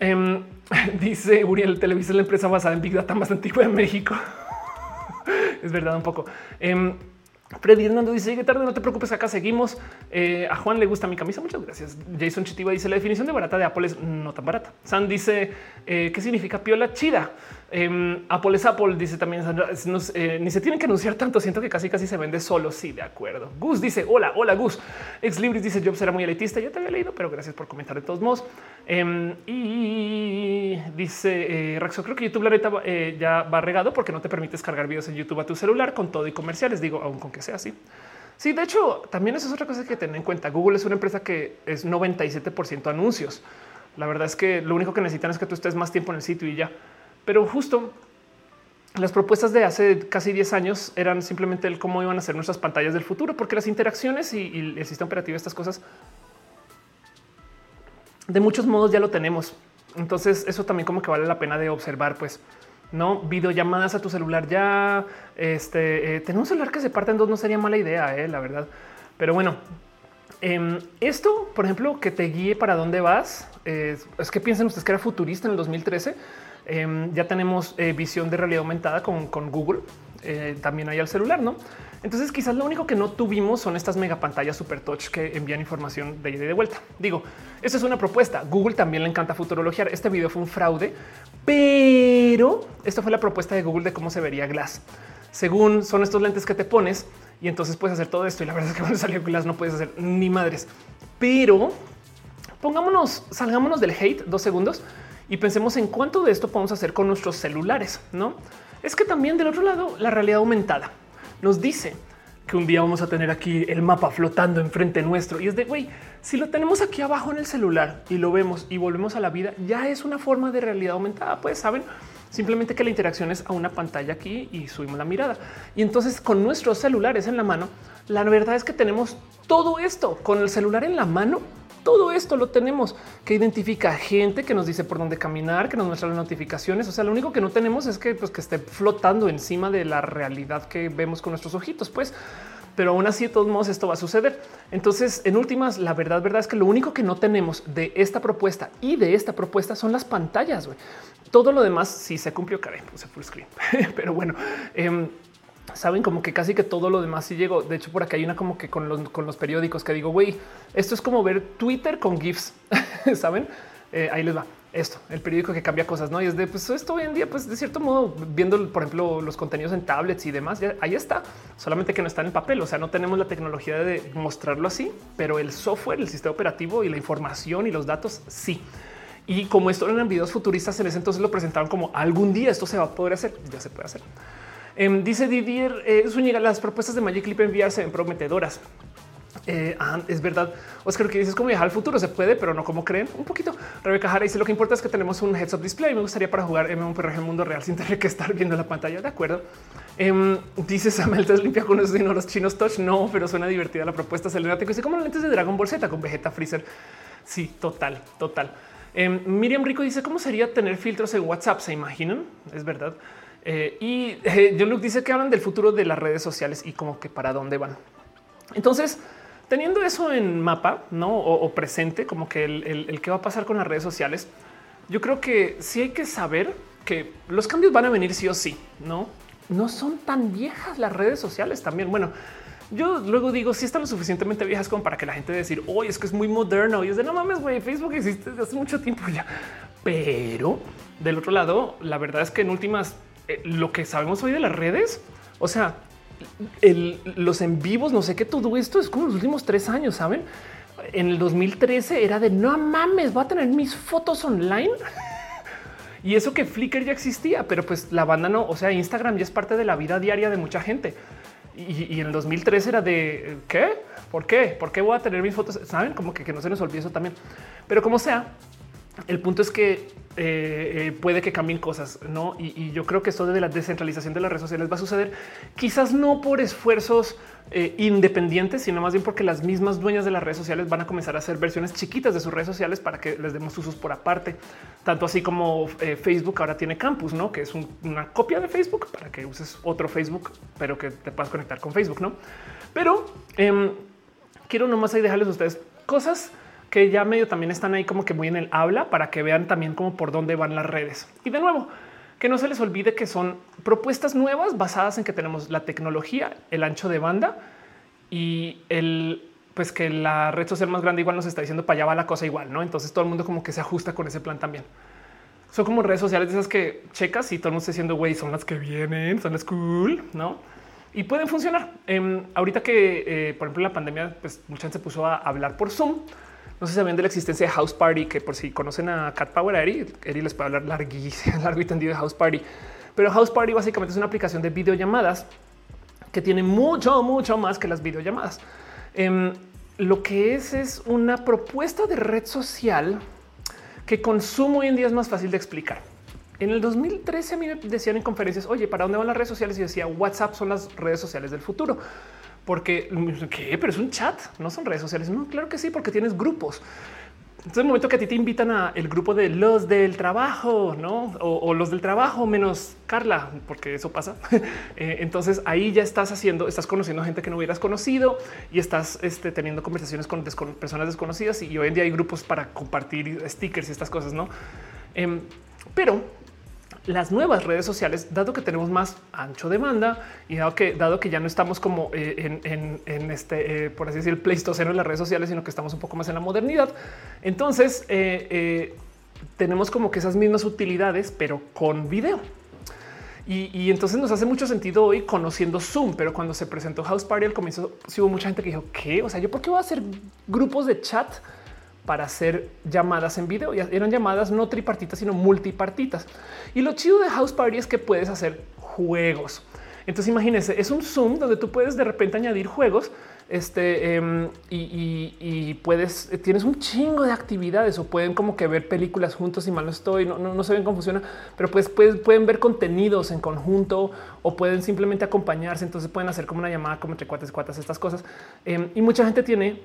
Em, dice Uriel, Televisa la empresa basada en Big Data más antigua de México. es verdad un poco. Em, Freddy Hernando dice llegué tarde, no te preocupes, acá seguimos. Eh, a Juan le gusta mi camisa, muchas gracias. Jason Chitiva dice la definición de barata de Apple es no tan barata. San dice eh, qué significa piola chida. Eh, Apple es Apple, dice también eh, ni se tienen que anunciar tanto. Siento que casi casi se vende solo. Sí, de acuerdo. Gus dice hola, hola Gus. Ex Libris dice Jobs era muy elitista. Ya te había leído, pero gracias por comentar de todos modos. Em, y dice eh, Raxo, creo que YouTube la neta ya va regado porque no te permites cargar videos en YouTube a tu celular con todo y comerciales. Digo, aún con que sea así. Sí, de hecho, también eso es otra cosa que tener en cuenta. Google es una empresa que es 97% anuncios. La verdad es que lo único que necesitan es que tú estés más tiempo en el sitio y ya. Pero justo las propuestas de hace casi 10 años eran simplemente el cómo iban a ser nuestras pantallas del futuro, porque las interacciones y, el sistema operativo, estas cosas, de muchos modos ya lo tenemos. Entonces eso también como que vale la pena de observar, pues no videollamadas a tu celular ya. Este eh, tener un celular que se parte en dos no sería mala idea, eh, la verdad. Pero bueno, em, esto, por ejemplo, que te guíe para dónde vas. Es que piensen ustedes que era futurista en el 2013 Em, ya tenemos eh, visión de realidad aumentada con, Google. Eh, también hay al celular, no? Entonces, quizás lo único que no tuvimos son estas mega pantallas super touch que envían información de ida y de vuelta. Digo, esta es una propuesta. Google también le encanta futurologiar. Este video fue un fraude, pero esta fue la propuesta de Google de cómo se vería Glass. Según son estos lentes que te pones y entonces puedes hacer todo esto. Y la verdad es que cuando salió Glass no puedes hacer ni madres, pero pongámonos, salgámonos del hate dos segundos y pensemos en cuánto de esto podemos hacer con nuestros celulares. No es que también del otro lado, la realidad aumentada nos dice que un día vamos a tener aquí el mapa flotando enfrente nuestro y es de güey, si lo tenemos aquí abajo en el celular y lo vemos y volvemos a la vida, ya es una forma de realidad aumentada. Pues saben, simplemente que la interacción es a una pantalla aquí y subimos la mirada. Y entonces con nuestros celulares en la mano, la verdad es que tenemos todo esto con el celular en la mano todo esto lo tenemos que identifica gente que nos dice por dónde caminar, que nos muestra las notificaciones. O sea, lo único que no tenemos es que, pues, que esté flotando encima de la realidad que vemos con nuestros ojitos, pues pero aún así de todos modos esto va a suceder. Entonces, en últimas, la verdad, verdad es que lo único que no tenemos de esta propuesta y de esta propuesta son las pantallas. Todo lo demás sí se cumplió, caray, puse full screen, pero bueno. Eh, saben como que casi que todo lo demás sí llegó. De hecho, por acá hay una como que con los, con los periódicos que digo, güey, esto es como ver Twitter con GIFs. Saben? Eh, ahí les va esto, el periódico que cambia cosas, no? Y es de pues esto hoy en día, pues de cierto modo, viendo, por ejemplo, los contenidos en tablets y demás, ahí está, solamente que no está en papel. O sea, no tenemos la tecnología de mostrarlo así, pero el software, el sistema operativo y la información y los datos sí. Y como esto eran videos futuristas, en ese entonces lo presentaron como algún día esto se va a poder hacer, ya se puede hacer. Em, dice Didier eh, Zúñiga, las propuestas de Magic Clip enviar se ven prometedoras. Eh, ah, es verdad. Oscar, que dices como viajar al futuro se puede, pero no como creen un poquito. Rebeca Jara dice lo que importa es que tenemos un heads up display. Me gustaría para jugar MMORPG en mundo real sin tener que estar viendo la pantalla. De acuerdo. Eh, dice Samuel, ¿te limpia con los chinos touch? No, pero suena divertida la propuesta. Selena te dice como lentes de Dragon Ball Z con Vegeta Freezer. Sí, total, total. Em, Miriam Rico dice cómo sería tener filtros en WhatsApp. Se imaginan? Es verdad. Eh, y eh, John Luke dice que hablan del futuro de las redes sociales y como que para dónde van. Entonces, teniendo eso en mapa, no o, presente, como que el, el, que va a pasar con las redes sociales, yo creo que sí hay que saber que los cambios van a venir sí o sí, no? No son tan viejas las redes sociales también. Bueno, yo luego digo si están lo suficientemente viejas como para que la gente decir hoy es que es muy moderno y es de no mames, güey, Facebook existe desde hace mucho tiempo ya. Pero del otro lado, la verdad es que en últimas eh, lo que sabemos hoy de las redes, o sea, los en vivos, no sé qué, todo esto es como los últimos tres años, ¿saben? En el 2013 era de no mames, voy a tener mis fotos online. y eso que Flickr ya existía, pero pues la banda no, o sea, Instagram ya es parte de la vida diaria de mucha gente. Y, en el 2013 era de qué, por qué, por qué voy a tener mis fotos. Saben como que, que no se nos olvide eso también. Pero como sea, el punto es que eh, eh, puede que cambien cosas, ¿no? Y, yo creo que esto de la descentralización de las redes sociales va a suceder quizás no por esfuerzos eh, independientes, sino más bien porque las mismas dueñas de las redes sociales van a comenzar a hacer versiones chiquitas de sus redes sociales para que les demos usos por aparte. Tanto así como Facebook ahora tiene Campus, ¿no? Que es una copia de Facebook para que uses otro Facebook, pero que te puedas conectar con Facebook, ¿no? Pero em, quiero nomás ahí dejarles a ustedes cosas que ya medio también están ahí como que muy en el habla para que vean también como por dónde van las redes. Y de nuevo, que no se les olvide que son propuestas nuevas basadas en que tenemos la tecnología, el ancho de banda y el pues que la red social más grande igual nos está diciendo para allá va la cosa igual, ¿no? Entonces todo el mundo como que se ajusta con ese plan también. Son como redes sociales de esas que checas y todo el mundo está diciendo, güey, son las que vienen, son las cool, ¿no? Y pueden funcionar. Em, ahorita que, eh, por ejemplo, la pandemia, pues mucha gente se puso a hablar por Zoom no sé si saben de la existencia de House Party, que por si conocen a Cat Power, Eri, Eri les puede hablar larguísimo, largo y tendido de House Party. Pero House Party básicamente es una aplicación de videollamadas que tiene mucho, mucho más que las videollamadas. Em, lo que es es una propuesta de red social que consumo hoy en día es más fácil de explicar. En el 2013 a mí me decían en conferencias, oye, ¿para dónde van las redes sociales? Y decía, WhatsApp son las redes sociales del futuro porque ¿qué? Pero es un chat, no son redes sociales. No, claro que sí, porque tienes grupos. Entonces, el momento que a ti te invitan a el grupo de los del trabajo, no o, los del trabajo menos Carla, porque eso pasa. Eh, entonces ahí ya estás haciendo, estás conociendo gente que no hubieras conocido y estás este, teniendo conversaciones con, personas desconocidas. Y hoy en día hay grupos para compartir stickers y estas cosas, no? Em, pero las nuevas redes sociales, dado que tenemos más ancho de banda y dado que, dado que ya no estamos como eh, en, este, eh, por así decir, pleistoceno en las redes sociales, sino que estamos un poco más en la modernidad. Entonces eh, tenemos como que esas mismas utilidades, pero con video. Y, entonces nos hace mucho sentido hoy conociendo Zoom, pero cuando se presentó House Party al comienzo, hubo mucha gente que dijo que, o sea, yo por qué voy a hacer grupos de chat para hacer llamadas en video. Y eran llamadas no tripartitas, sino multipartitas. Y lo chido de House Party es que puedes hacer juegos. Entonces imagínense, es un Zoom donde tú puedes de repente añadir juegos este em, y, puedes, tienes un chingo de actividades o pueden como que ver películas juntos y mal no estoy, no, no, no se ven cómo funciona, pero pues, pueden ver contenidos en conjunto o pueden simplemente acompañarse. Entonces pueden hacer como una llamada como entre cuates, cuatas, estas cosas. Em, y mucha gente tiene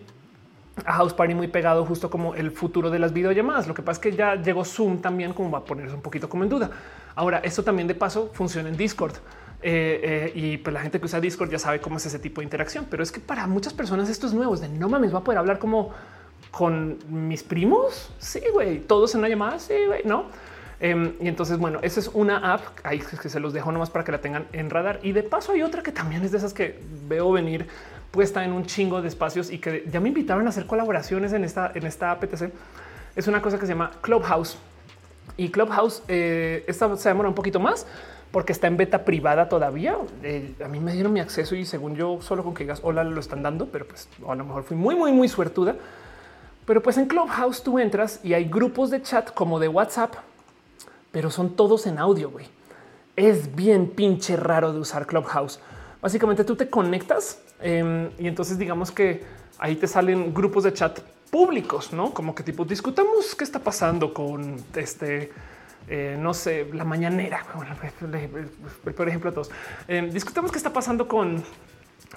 a House Party muy pegado, justo como el futuro de las videollamadas. Lo que pasa es que ya llegó Zoom también, como va a ponerse un poquito como en duda. Ahora, esto también de paso funciona en Discord. Eh, eh, y pues la gente que usa Discord ya sabe cómo es ese tipo de interacción, pero es que para muchas personas esto es nuevo. De no mames, va a poder hablar como con mis primos. Sí, güey, todos en una llamada. Sí, güey, no. Em, y entonces, bueno, esa es una app ahí que se los dejo nomás para que la tengan en radar. Y de paso hay otra que también es de esas que veo venir puesta en un chingo de espacios y que ya me invitaron a hacer colaboraciones en esta, en esta APTC. Es una cosa que se llama Clubhouse y Clubhouse. Eh, esta se demora un poquito más porque está en beta privada todavía. Eh, a mí me dieron mi acceso y según yo, solo con que digas hola lo están dando, pero pues a lo mejor fui muy, muy, muy suertuda. Pero pues en Clubhouse tú entras y hay grupos de chat como de WhatsApp, pero son todos en audio. güey. Es bien pinche raro de usar Clubhouse. Básicamente tú te conectas Em, y entonces digamos que ahí te salen grupos de chat públicos, no como que tipo discutamos qué está pasando con este, eh, no sé, la mañanera. por ejemplo, todos eh, discutamos qué está pasando con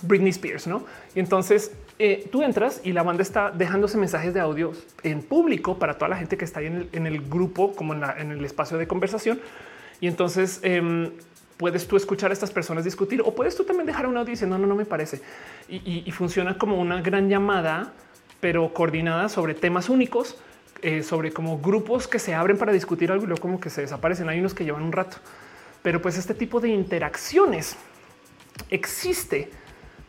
Britney Spears, no? Y entonces eh, tú entras y la banda está dejándose mensajes de audio en público para toda la gente que está ahí en el, grupo, como en, en, el espacio de conversación. Y entonces em, puedes tú escuchar a estas personas discutir o puedes tú también dejar un audio diciendo no, no, no me parece. Y, funciona como una gran llamada, pero coordinada sobre temas únicos, eh, sobre como grupos que se abren para discutir algo y luego como que se desaparecen. Hay unos que llevan un rato, pero pues este tipo de interacciones existe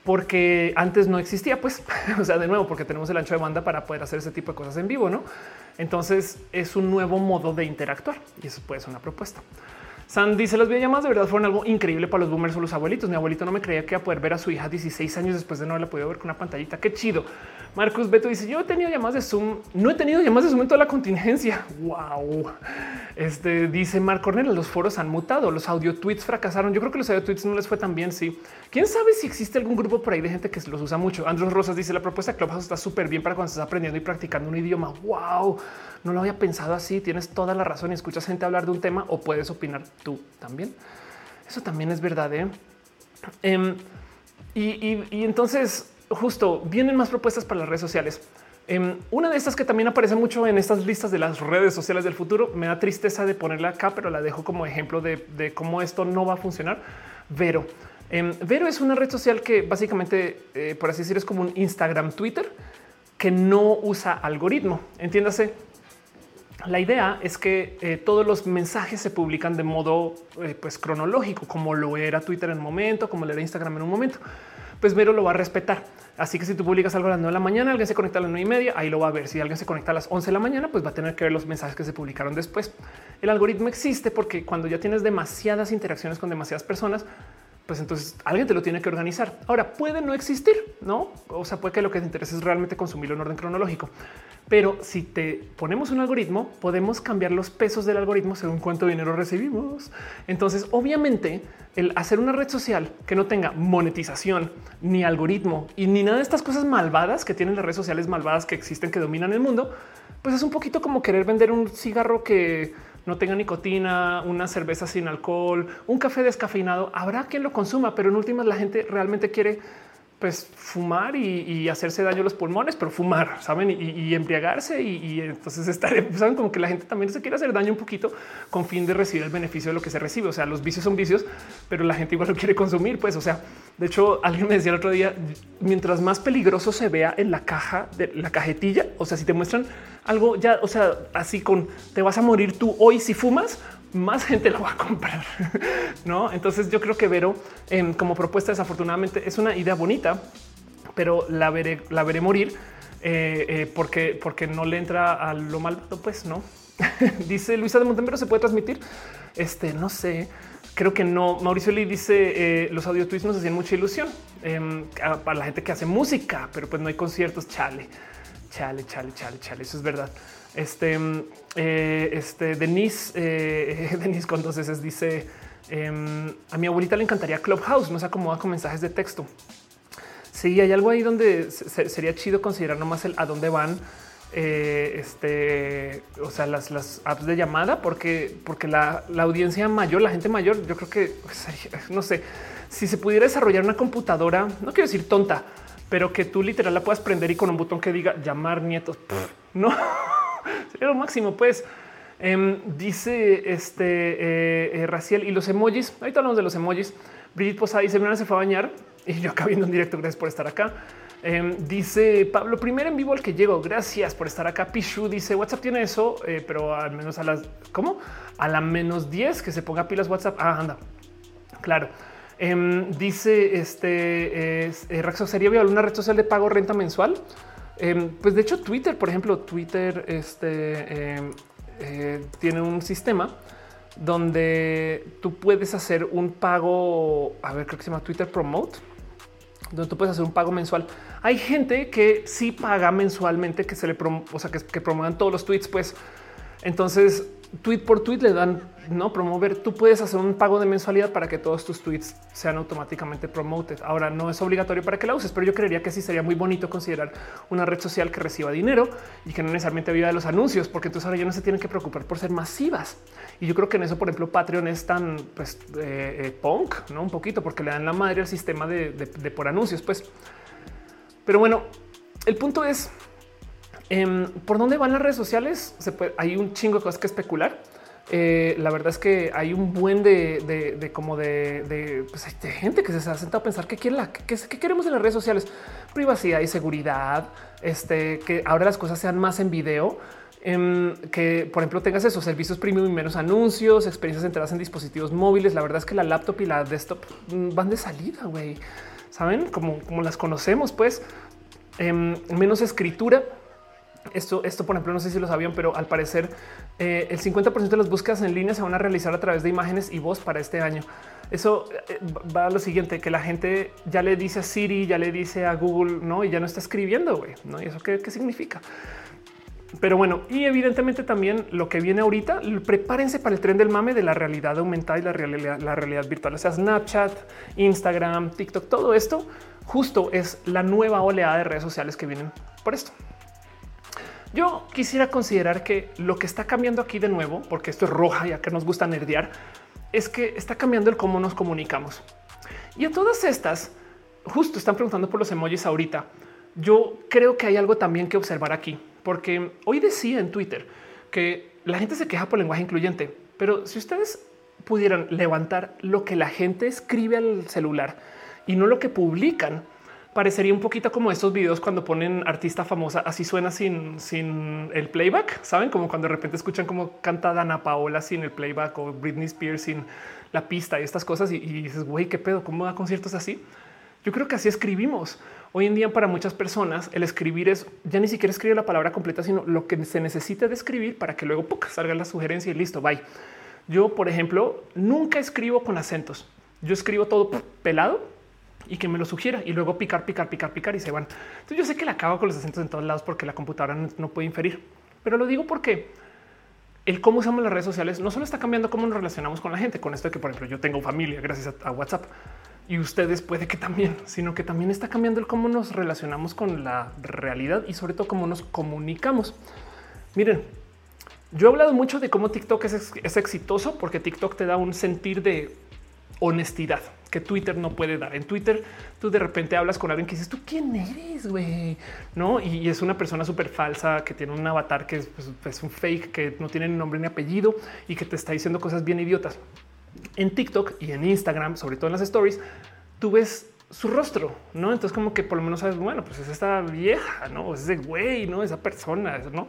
porque antes no existía, pues, o sea, de nuevo, porque tenemos el ancho de banda para poder hacer ese tipo de cosas en vivo, ¿no? Entonces es un nuevo modo de interactuar y eso puede ser una propuesta. San dice las videollamadas de verdad fueron algo increíble para los boomers o los abuelitos. Mi abuelito no me creía que iba a poder ver a su hija 16 años después de no haberla podido ver con una pantallita. Qué chido. Marcus Beto dice yo he tenido llamadas de Zoom. No he tenido llamadas de Zoom en toda la contingencia. Wow. Este dice Marc Cornell. Los foros han mutado. Los audio tweets fracasaron. Yo creo que los audio tweets no les fue tan bien. Sí. Quién sabe si existe algún grupo por ahí de gente que los usa mucho. Andros Rosas dice la propuesta de Clubhouse está súper bien para cuando estás aprendiendo y practicando un idioma. Wow no lo había pensado así. Tienes toda la razón y escuchas gente hablar de un tema o puedes opinar tú también. Eso también es verdad. ¿eh? Em, y, entonces justo vienen más propuestas para las redes sociales. Em, una de estas que también aparece mucho en estas listas de las redes sociales del futuro, me da tristeza de ponerla acá, pero la dejo como ejemplo de, cómo esto no va a funcionar. Vero. Em, Vero es una red social que básicamente, eh, por así decir, es como un Instagram, Twitter, que no usa algoritmo. Entiéndase, la idea es que eh, todos los mensajes se publican de modo eh, pues cronológico, como lo era Twitter en un momento, como lo era Instagram en un momento. Pues Vero lo va a respetar. Así que si tú publicas algo a las 9 de la mañana, alguien se conecta a las 9 y media, ahí lo va a ver. Si alguien se conecta a las 11 de la mañana, pues va a tener que ver los mensajes que se publicaron después. El algoritmo existe porque cuando ya tienes demasiadas interacciones con demasiadas personas, pues entonces alguien te lo tiene que organizar. Ahora puede no existir, no? O sea, puede que lo que te interese es realmente consumirlo en orden cronológico. Pero si te ponemos un algoritmo, podemos cambiar los pesos del algoritmo según cuánto dinero recibimos. Entonces, obviamente, el hacer una red social que no tenga monetización, ni algoritmo y ni nada de estas cosas malvadas que tienen las redes sociales malvadas que existen, que dominan el mundo, pues es un poquito como querer vender un cigarro que no tenga nicotina, una cerveza sin alcohol, un café descafeinado. Habrá quien lo consuma, pero en últimas la gente realmente quiere pues fumar y, hacerse daño a los pulmones, pero fumar, saben, y, embriagarse. Y, entonces estar, saben como que la gente también se quiere hacer daño un poquito con fin de recibir el beneficio de lo que se recibe. O sea, los vicios son vicios, pero la gente igual lo quiere consumir. Pues, o sea, de hecho, alguien me decía el otro día, mientras más peligroso se vea en la caja de la cajetilla, o sea, si te muestran algo ya, o sea, así con te vas a morir tú hoy si fumas, más gente lo va a comprar. no, entonces yo creo que Vero em, como propuesta, desafortunadamente, es una idea bonita, pero la veré, la veré morir eh, eh, porque, porque no le entra a lo malvado. Pues no dice Luisa de Montemero, se puede transmitir. Este no sé, creo que no. Mauricio Lee dice eh, los audio tweets nos hacían mucha ilusión em, para la gente que hace música, pero pues no hay conciertos. Chale, chale, chale, chale, chale. Eso es verdad. Este, eh, este Denise, eh, Denise con dos veces dice em, a mi abuelita le encantaría Clubhouse, no se acomoda con mensajes de texto. Sí, hay algo ahí donde sería chido considerar nomás el a dónde van. Eh, este, o sea, las, las, apps de llamada, porque, porque la, la, audiencia mayor, la gente mayor, yo creo que pues, no sé si se pudiera desarrollar una computadora, no quiero decir tonta, pero que tú literal la puedas prender y con un botón que diga llamar nietos, no sería lo máximo. Pues em, dice este eh, eh, Raciel y los emojis. Ahorita hablamos de los emojis. Brigitte Posada dice: Mira, se fue a bañar y yo acá viendo un directo. Gracias por estar acá. Em, dice Pablo, primero en vivo al que llego. Gracias por estar acá. Pichu dice WhatsApp tiene eso, eh, pero al menos a las cómo a la menos 10 que se ponga pilas WhatsApp. Ah, anda, claro. Em, dice este eh, Raxo sería viable una red social de pago renta mensual. Em, pues de hecho, Twitter, por ejemplo, Twitter este, eh, tiene un sistema donde tú puedes hacer un pago. A ver, creo que se llama Twitter Promote donde tú puedes hacer un pago mensual. Hay gente que sí paga mensualmente, que se le, o sea, que promuevan todos los tweets, pues entonces tweet por tweet le dan no promover. Tú puedes hacer un pago de mensualidad para que todos tus tweets sean automáticamente promoted. Ahora no es obligatorio para que la uses, pero yo creería que sí sería muy bonito considerar una red social que reciba dinero y que no necesariamente viva de los anuncios, porque entonces ahora ya no se tienen que preocupar por ser masivas. Y yo creo que en eso, por ejemplo, Patreon es tan pues eh, eh, punk, no un poquito, porque le dan la madre al sistema de, por anuncios. Pues, pero bueno, el punto es em, por dónde van las redes sociales. Se puede, hay un chingo de cosas que especular eh, la verdad es que hay un buen de, como de, pues, gente que se ha sentado a pensar que quiere la que, queremos en las redes sociales, privacidad y seguridad, este que ahora las cosas sean más en video. Em, que por ejemplo tengas esos servicios premium y menos anuncios, experiencias centradas en dispositivos móviles. La verdad es que la laptop y la desktop mm, van de salida, güey. Saben como, como las conocemos, pues em, menos escritura esto, esto, por ejemplo, no sé si lo sabían, pero al parecer eh, el 50% de las búsquedas en línea se van a realizar a través de imágenes y voz para este año. Eso eh, va a lo siguiente, que la gente ya le dice a Siri, ya le dice a Google, no, y ya no está escribiendo, güey, ¿no? ¿Y eso qué, qué significa? Pero bueno, y evidentemente también lo que viene ahorita, prepárense para el tren del mame de la realidad aumentada y la realidad, la realidad virtual. O sea, Snapchat, Instagram, TikTok, todo esto justo es la nueva oleada de redes sociales que vienen por esto. Yo quisiera considerar que lo que está cambiando aquí de nuevo, porque esto es roja, ya que nos gusta nerdear, es que está cambiando el cómo nos comunicamos. Y a todas estas, justo están preguntando por los emojis ahorita. Yo creo que hay algo también que observar aquí, porque hoy decía en Twitter que la gente se queja por lenguaje incluyente, pero si ustedes pudieran levantar lo que la gente escribe al celular y no lo que publican, parecería un poquito como estos videos cuando ponen artista famosa, así suena sin, sin el playback, saben como cuando de repente escuchan como canta Dana Paola sin el playback o Britney Spears sin la pista y estas cosas y, dices, güey, qué pedo, cómo da conciertos así. Yo creo que así escribimos. Hoy en día para muchas personas el escribir es ya ni siquiera escribir la palabra completa, sino lo que se necesita de escribir para que luego salga la sugerencia y listo, bye. Yo, por ejemplo, nunca escribo con acentos. Yo escribo todo pelado y que me lo sugiera y luego picar, picar, picar, picar y se van. Entonces yo sé que la acabo con los acentos en todos lados porque la computadora no, puede inferir, pero lo digo porque el cómo usamos las redes sociales no solo está cambiando cómo nos relacionamos con la gente, con esto de que, por ejemplo, yo tengo familia gracias a, WhatsApp y ustedes puede que también, sino que también está cambiando el cómo nos relacionamos con la realidad y sobre todo cómo nos comunicamos. Miren, yo he hablado mucho de cómo TikTok es, es exitoso porque TikTok te da un sentir de honestidad que Twitter no puede dar. En Twitter tú de repente hablas con alguien que dices, ¿tú quién eres, güey? ¿No? Y, es una persona súper falsa que tiene un avatar que pues, es, un fake, que no tiene nombre ni apellido y que te está diciendo cosas bien idiotas. En TikTok y en Instagram, sobre todo en las stories, tú ves su rostro, ¿no? Entonces como que por lo menos sabes, bueno, pues es esta vieja, ¿no? Es ese güey, ¿no? Esa persona, ¿no?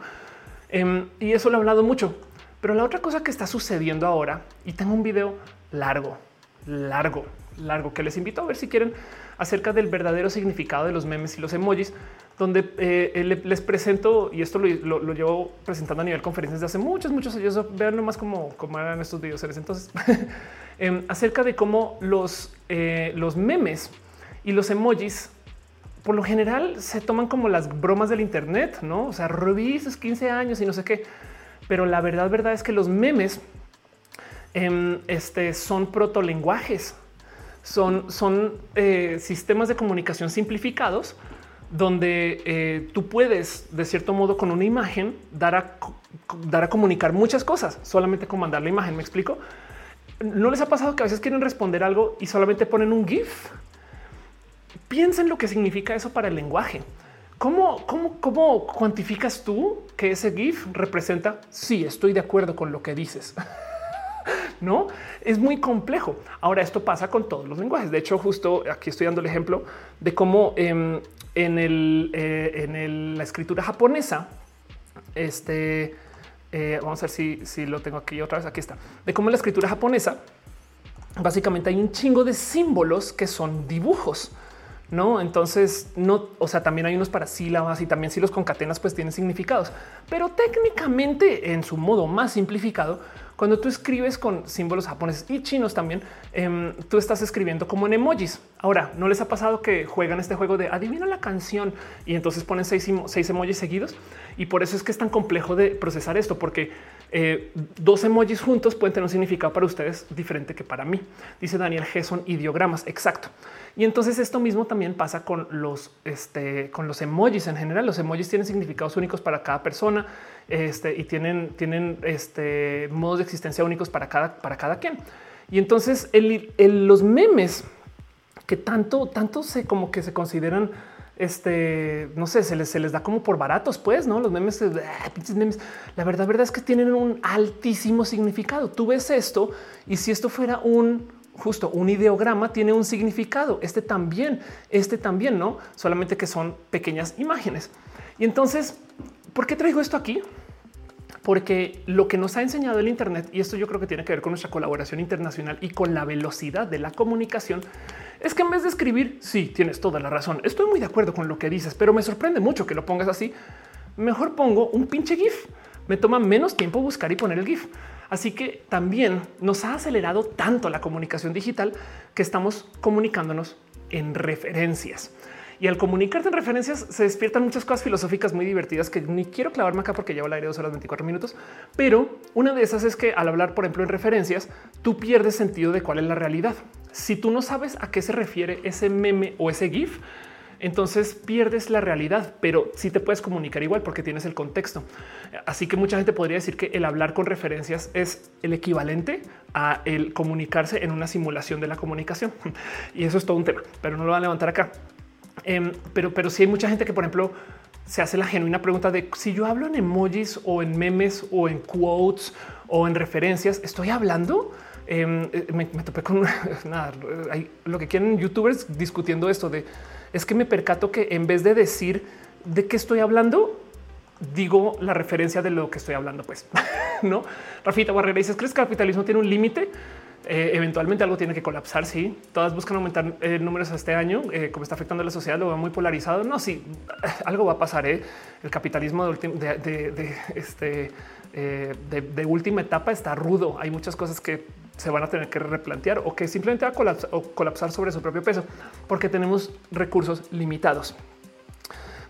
Em, y eso lo he hablado mucho. Pero la otra cosa que está sucediendo ahora, y tengo un video largo, largo, largo que les invito a ver si quieren acerca del verdadero significado de los memes y los emojis, donde eh, les presento y esto lo, llevo presentando a nivel conferencias de hace muchos, muchos años. Vean nomás cómo, cómo eran estos videos entonces em, acerca de cómo los, eh, los memes y los emojis por lo general se toman como las bromas del Internet, no? O sea, revisas 15 años y no sé qué. Pero la verdad, verdad es que los memes em, este, son protolenguajes son, son eh, sistemas de comunicación simplificados donde eh, tú puedes, de cierto modo, con una imagen dar a, dar a comunicar muchas cosas solamente con mandar la imagen. Me explico. No les ha pasado que a veces quieren responder algo y solamente ponen un GIF piensen lo que significa eso para el lenguaje. ¿Cómo, cómo, cómo cuantificas tú que ese GIF representa? Sí, estoy de acuerdo con lo que dices. no es muy complejo. Ahora, esto pasa con todos los lenguajes. De hecho, justo aquí estoy dando el ejemplo de cómo em, en, el, eh, en la escritura japonesa, este eh, vamos a ver si, si lo tengo aquí otra vez. Aquí está de cómo en la escritura japonesa básicamente hay un chingo de símbolos que son dibujos. No, entonces no, o sea, también hay unos para sílabas y también si los concatenas, pues tienen significados, pero técnicamente en su modo más simplificado, cuando tú escribes con símbolos japoneses y chinos también, em, tú estás escribiendo como en emojis. Ahora, ¿no les ha pasado que juegan este juego de adivina la canción y entonces ponen seis, emojis seguidos? Y por eso es que es tan complejo de procesar esto, porque eh, dos emojis juntos pueden tener un significado para ustedes diferente que para mí. Dice Daniel G son ideogramas. Exacto. Y entonces esto mismo también pasa este, con los emojis en general. Los emojis tienen significados únicos para cada persona este, y tienen, tienen este, modos de existencia únicos para cada, para cada quien. Y entonces los memes que tanto, tanto se como que se consideran este, no sé, se les, se les da como por baratos, pues, ¿no? Los memes, ah, memes, la verdad, verdad es que tienen un altísimo significado. Tú ves esto y si esto fuera un justo un ideograma tiene un significado. Este también, este también, no solamente que son pequeñas imágenes. Y entonces, ¿por qué traigo esto aquí? Porque lo que nos ha enseñado el Internet, y esto yo creo que tiene que ver con nuestra colaboración internacional y con la velocidad de la comunicación, es que en vez de escribir, sí, tienes toda la razón, estoy muy de acuerdo con lo que dices, pero me sorprende mucho que lo pongas así. Mejor pongo un pinche GIF. Me toma menos tiempo buscar y poner el GIF. Así que también nos ha acelerado tanto la comunicación digital que estamos comunicándonos en referencias. Y al comunicarte en referencias se despiertan muchas cosas filosóficas muy divertidas que ni quiero clavarme acá porque llevo el aire dos horas 24 minutos. Pero una de esas es que al hablar, por ejemplo, en referencias, tú pierdes sentido de cuál es la realidad. Si tú no sabes a qué se refiere ese meme o ese GIF, entonces pierdes la realidad, pero sí te puedes comunicar igual porque tienes el contexto. Así que mucha gente podría decir que el hablar con referencias es el equivalente a el comunicarse en una simulación de la comunicación. Y eso es todo un tema, pero no lo van a levantar acá. Em, pero, pero sí hay mucha gente que, por ejemplo, se hace la genuina pregunta de si yo hablo en emojis o en memes o en quotes o en referencias, ¿estoy hablando? Em, eh, me, topé con nada, hay, lo que quieren youtubers discutiendo esto de es que me percato que en vez de decir de qué estoy hablando, digo la referencia de lo que estoy hablando. Pues no, Rafita Barrera dices: ¿Crees que el capitalismo tiene un límite? Eh, eventualmente algo tiene que colapsar. Sí, todas buscan aumentar eh, números este año, eh, como está afectando a la sociedad, lo veo muy polarizado. No, sí, algo va a pasar. El capitalismo de, este, de, última etapa está rudo. Hay muchas cosas que se van a tener que replantear o que simplemente va a colapsar, sobre su propio peso porque tenemos recursos limitados.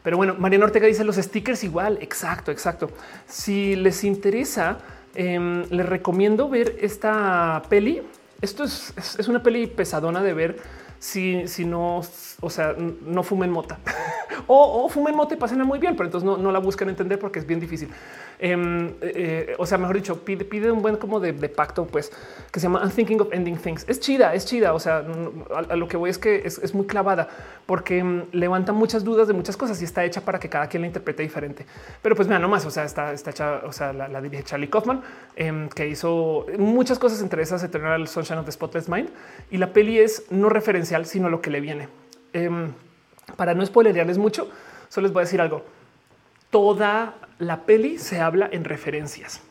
Pero bueno, Mariana Ortega dice los stickers igual. Exacto, exacto. Si les interesa, em, les recomiendo ver esta peli. Esto es, es, una peli pesadona de ver si, si no, o sea, no fumen mota o, fumen mota y pasen muy bien, pero entonces no, la buscan entender porque es bien difícil. Em, eh, eh, o sea, mejor dicho, pide, un buen como de, pacto, pues que se llama I'm thinking of ending things. Es chida, es chida. O sea, a, lo que voy es que es, muy clavada porque em, levanta muchas dudas de muchas cosas y está hecha para que cada quien la interprete diferente. Pero pues mira, no más. O sea, está, está hecha, o sea, la, dirige Charlie Kaufman, em, que hizo muchas cosas entre esas, Eternal Sunshine of the Spotless Mind. Y la peli es no referencial, sino lo que le viene. Para no spoilerearles mucho, solo les voy a decir algo. Toda la peli se habla en referencias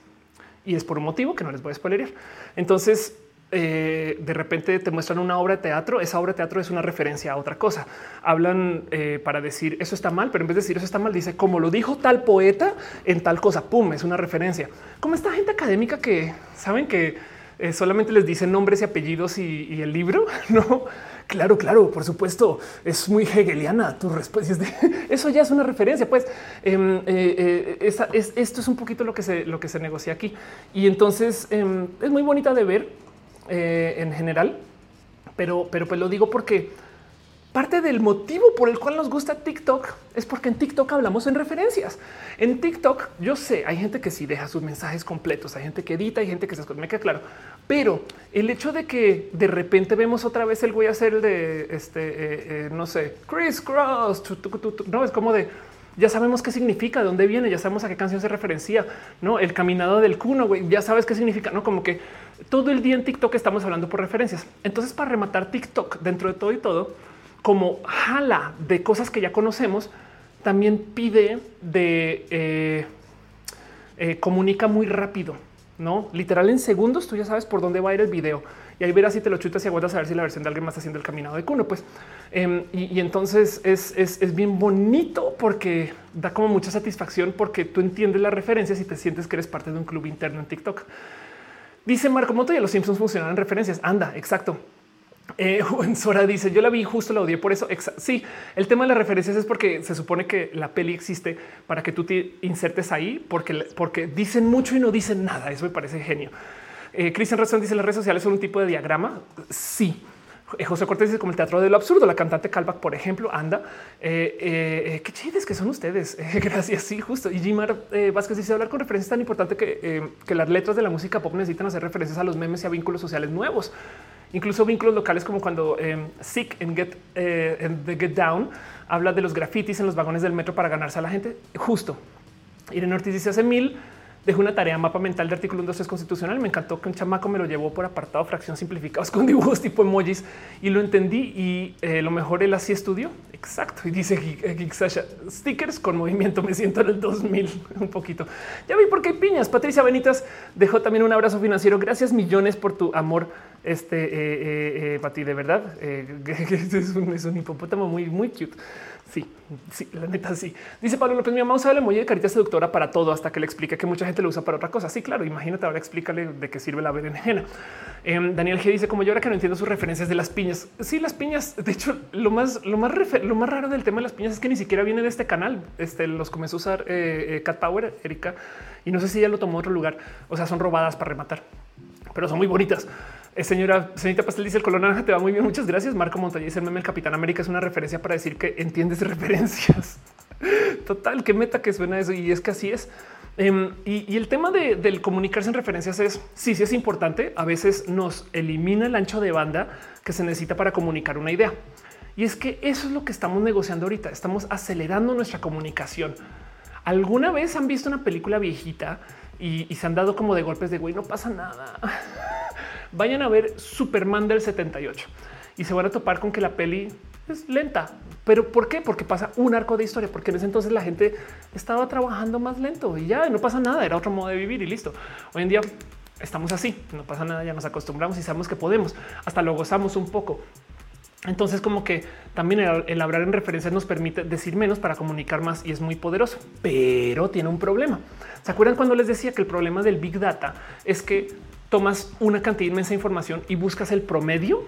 y es por un motivo que no les voy a spoiler. Entonces, eh, de repente te muestran una obra de teatro. Esa obra de teatro es una referencia a otra cosa. Hablan eh, para decir eso está mal, pero en vez de decir eso está mal, dice como lo dijo tal poeta en tal cosa. Pum, es una referencia. Como esta gente académica que saben que eh, solamente les dicen nombres y apellidos y, el libro, no? Claro, claro, por supuesto, es muy hegeliana tu respuesta. Eso ya es una referencia. Pues em, eh, eh, esto es un poquito lo que se, lo que se negocia aquí. Y entonces em, es muy bonita de ver en general, pero, pero pues lo digo porque Parte del motivo por el cual nos gusta TikTok es porque en TikTok hablamos en referencias. En TikTok, yo sé, hay gente que sí deja sus mensajes completos, hay gente que edita, hay gente que se me queda claro. Pero el hecho de que de repente vemos otra vez el a hacer el de este, eh, eh, no sé, Chris Cross, no es como de ya sabemos qué significa, de dónde viene, ya sabemos a qué canción se referencia, no el caminado del cuno, güey, ya sabes qué significa, no como que todo el día en TikTok estamos hablando por referencias. Entonces, para rematar TikTok dentro de todo y todo, como jala de cosas que ya conocemos, también pide de eh, eh, comunica muy rápido, no literal en segundos. Tú ya sabes por dónde va a ir el video y ahí verás si te lo chutas y aguantas a ver si la versión de alguien más está haciendo el caminado de cuno. Pues em, y, entonces es, es, bien bonito porque da como mucha satisfacción porque tú entiendes las referencias y te sientes que eres parte de un club interno en TikTok. Dice Marco Moto y los Simpsons funcionan en referencias. Anda, exacto. Eh, Sora dice: Yo la vi justo la odié por eso. Sí, el tema de las referencias es porque se supone que la peli existe para que tú te insertes ahí, porque, porque dicen mucho y no dicen nada. Eso me parece genio. Eh, Cristian Razón dice: Las redes sociales son un tipo de diagrama. Sí. Eh, José Cortés dice como el teatro de lo absurdo. La cantante Calvac, por ejemplo, anda. Eh, qué chides que son ustedes. gracias. Sí, justo. Y Jimar Vázquez dice hablar con referencias tan importante que, que las letras de la música pop necesitan hacer referencias a los memes y a vínculos sociales nuevos incluso vínculos locales como cuando eh, Sick en Get, eh, The Get Down habla de los grafitis en los vagones del metro para ganarse a la gente. Justo. Irene Ortiz dice hace mil dejó una tarea mapa mental de artículo 123 constitucional. Me encantó que un chamaco me lo llevó por apartado, fracción simplificados con dibujos tipo emojis y lo entendí. Y eh, lo mejor él así estudió. Exacto. Y dice Sasha stickers con movimiento. Me siento en el 2000 un poquito. Ya vi por qué piñas. Patricia Benitas dejó también un abrazo financiero. Gracias millones por tu amor. Este eh, eh, ti de verdad es un, es un hipopótamo muy, muy cute. Sí, sí, la neta sí. Dice Pablo López, mi mamá usa el emoji de carita seductora para todo hasta que le explique que mucha gente lo usa para otra cosa. Sí, claro, imagínate ahora explícale de qué sirve la berenjena. Em, Daniel G dice, como yo ahora que no entiendo sus referencias de las piñas. Sí, las piñas, de hecho, lo más, lo más, lo más raro del tema de las piñas es que ni siquiera viene de este canal. Este los comenzó a usar eh, eh, Cat Power, Erika, y no sé si ya lo tomó otro lugar. O sea, son robadas para rematar, pero son muy bonitas. Eh, señora, señorita Pastel dice el color naranja te va muy bien. Muchas gracias. Marco Montañez, dice el meme el Capitán América es una referencia para decir que entiendes referencias. Total, qué meta que suena eso. Y es que así es. Em, y, el tema de, del comunicarse en referencias es sí, sí es importante. A veces nos elimina el ancho de banda que se necesita para comunicar una idea. Y es que eso es lo que estamos negociando ahorita. Estamos acelerando nuestra comunicación. ¿Alguna vez han visto una película viejita y se han dado como de golpes de güey? No pasa nada vayan a ver Superman del 78 y se van a topar con que la peli es lenta. Pero ¿por qué? Porque pasa un arco de historia, porque en ese entonces la gente estaba trabajando más lento y ya no pasa nada, era otro modo de vivir y listo. Hoy en día estamos así, no pasa nada, ya nos acostumbramos y sabemos que podemos, hasta lo gozamos un poco. Entonces, como que también el, hablar en referencias nos permite decir menos para comunicar más y es muy poderoso, pero tiene un problema. ¿Se acuerdan cuando les decía que el problema del Big Data es que tomas una cantidad inmensa de información y buscas el promedio.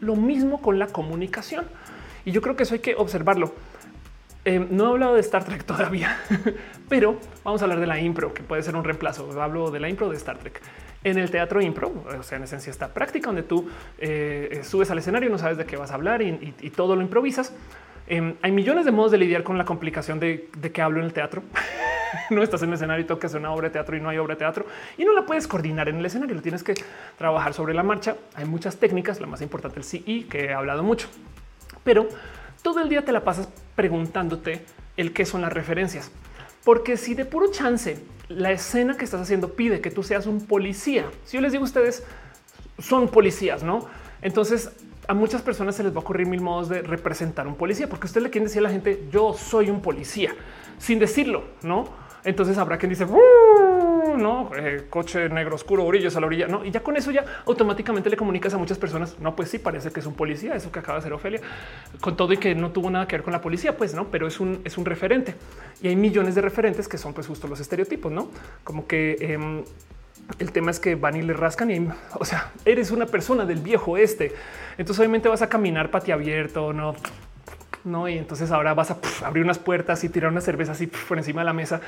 Lo mismo con la comunicación. Y yo creo que eso hay que observarlo. Eh, no he hablado de Star Trek todavía, pero vamos a hablar de la impro, que puede ser un reemplazo. Hablo de la impro de Star Trek. En el teatro impro, o sea, en esencia esta práctica donde tú eh, subes al escenario, no sabes de qué vas a hablar y, todo lo improvisas. Em, hay millones de modos de lidiar con la complicación de, de qué hablo en el teatro. no estás en el escenario y tocas una obra de teatro y no hay obra de teatro y no la puedes coordinar en el escenario. Lo tienes que trabajar sobre la marcha. Hay muchas técnicas, la más importante el CI que he hablado mucho, pero todo el día te la pasas preguntándote el qué son las referencias. Porque si de puro chance la escena que estás haciendo pide que tú seas un policía, si yo les digo a ustedes son policías, no? Entonces a muchas personas se les va a ocurrir mil modos de representar un policía, porque usted le quiere decir a la gente yo soy un policía sin decirlo, no? Entonces habrá quien dice no eh, coche negro oscuro, orillas a la orilla. No, y ya con eso ya automáticamente le comunicas a muchas personas. No, pues sí, parece que es un policía, eso que acaba de hacer Ofelia, con todo y que no tuvo nada que ver con la policía, pues no, pero es un, es un referente y hay millones de referentes que son pues justo los estereotipos, no como que em, el tema es que van y le rascan y, o sea, eres una persona del viejo este. Entonces, obviamente vas a caminar abierto, no no? Y entonces ahora vas a abrir unas puertas y tirar una cerveza así por encima de la mesa.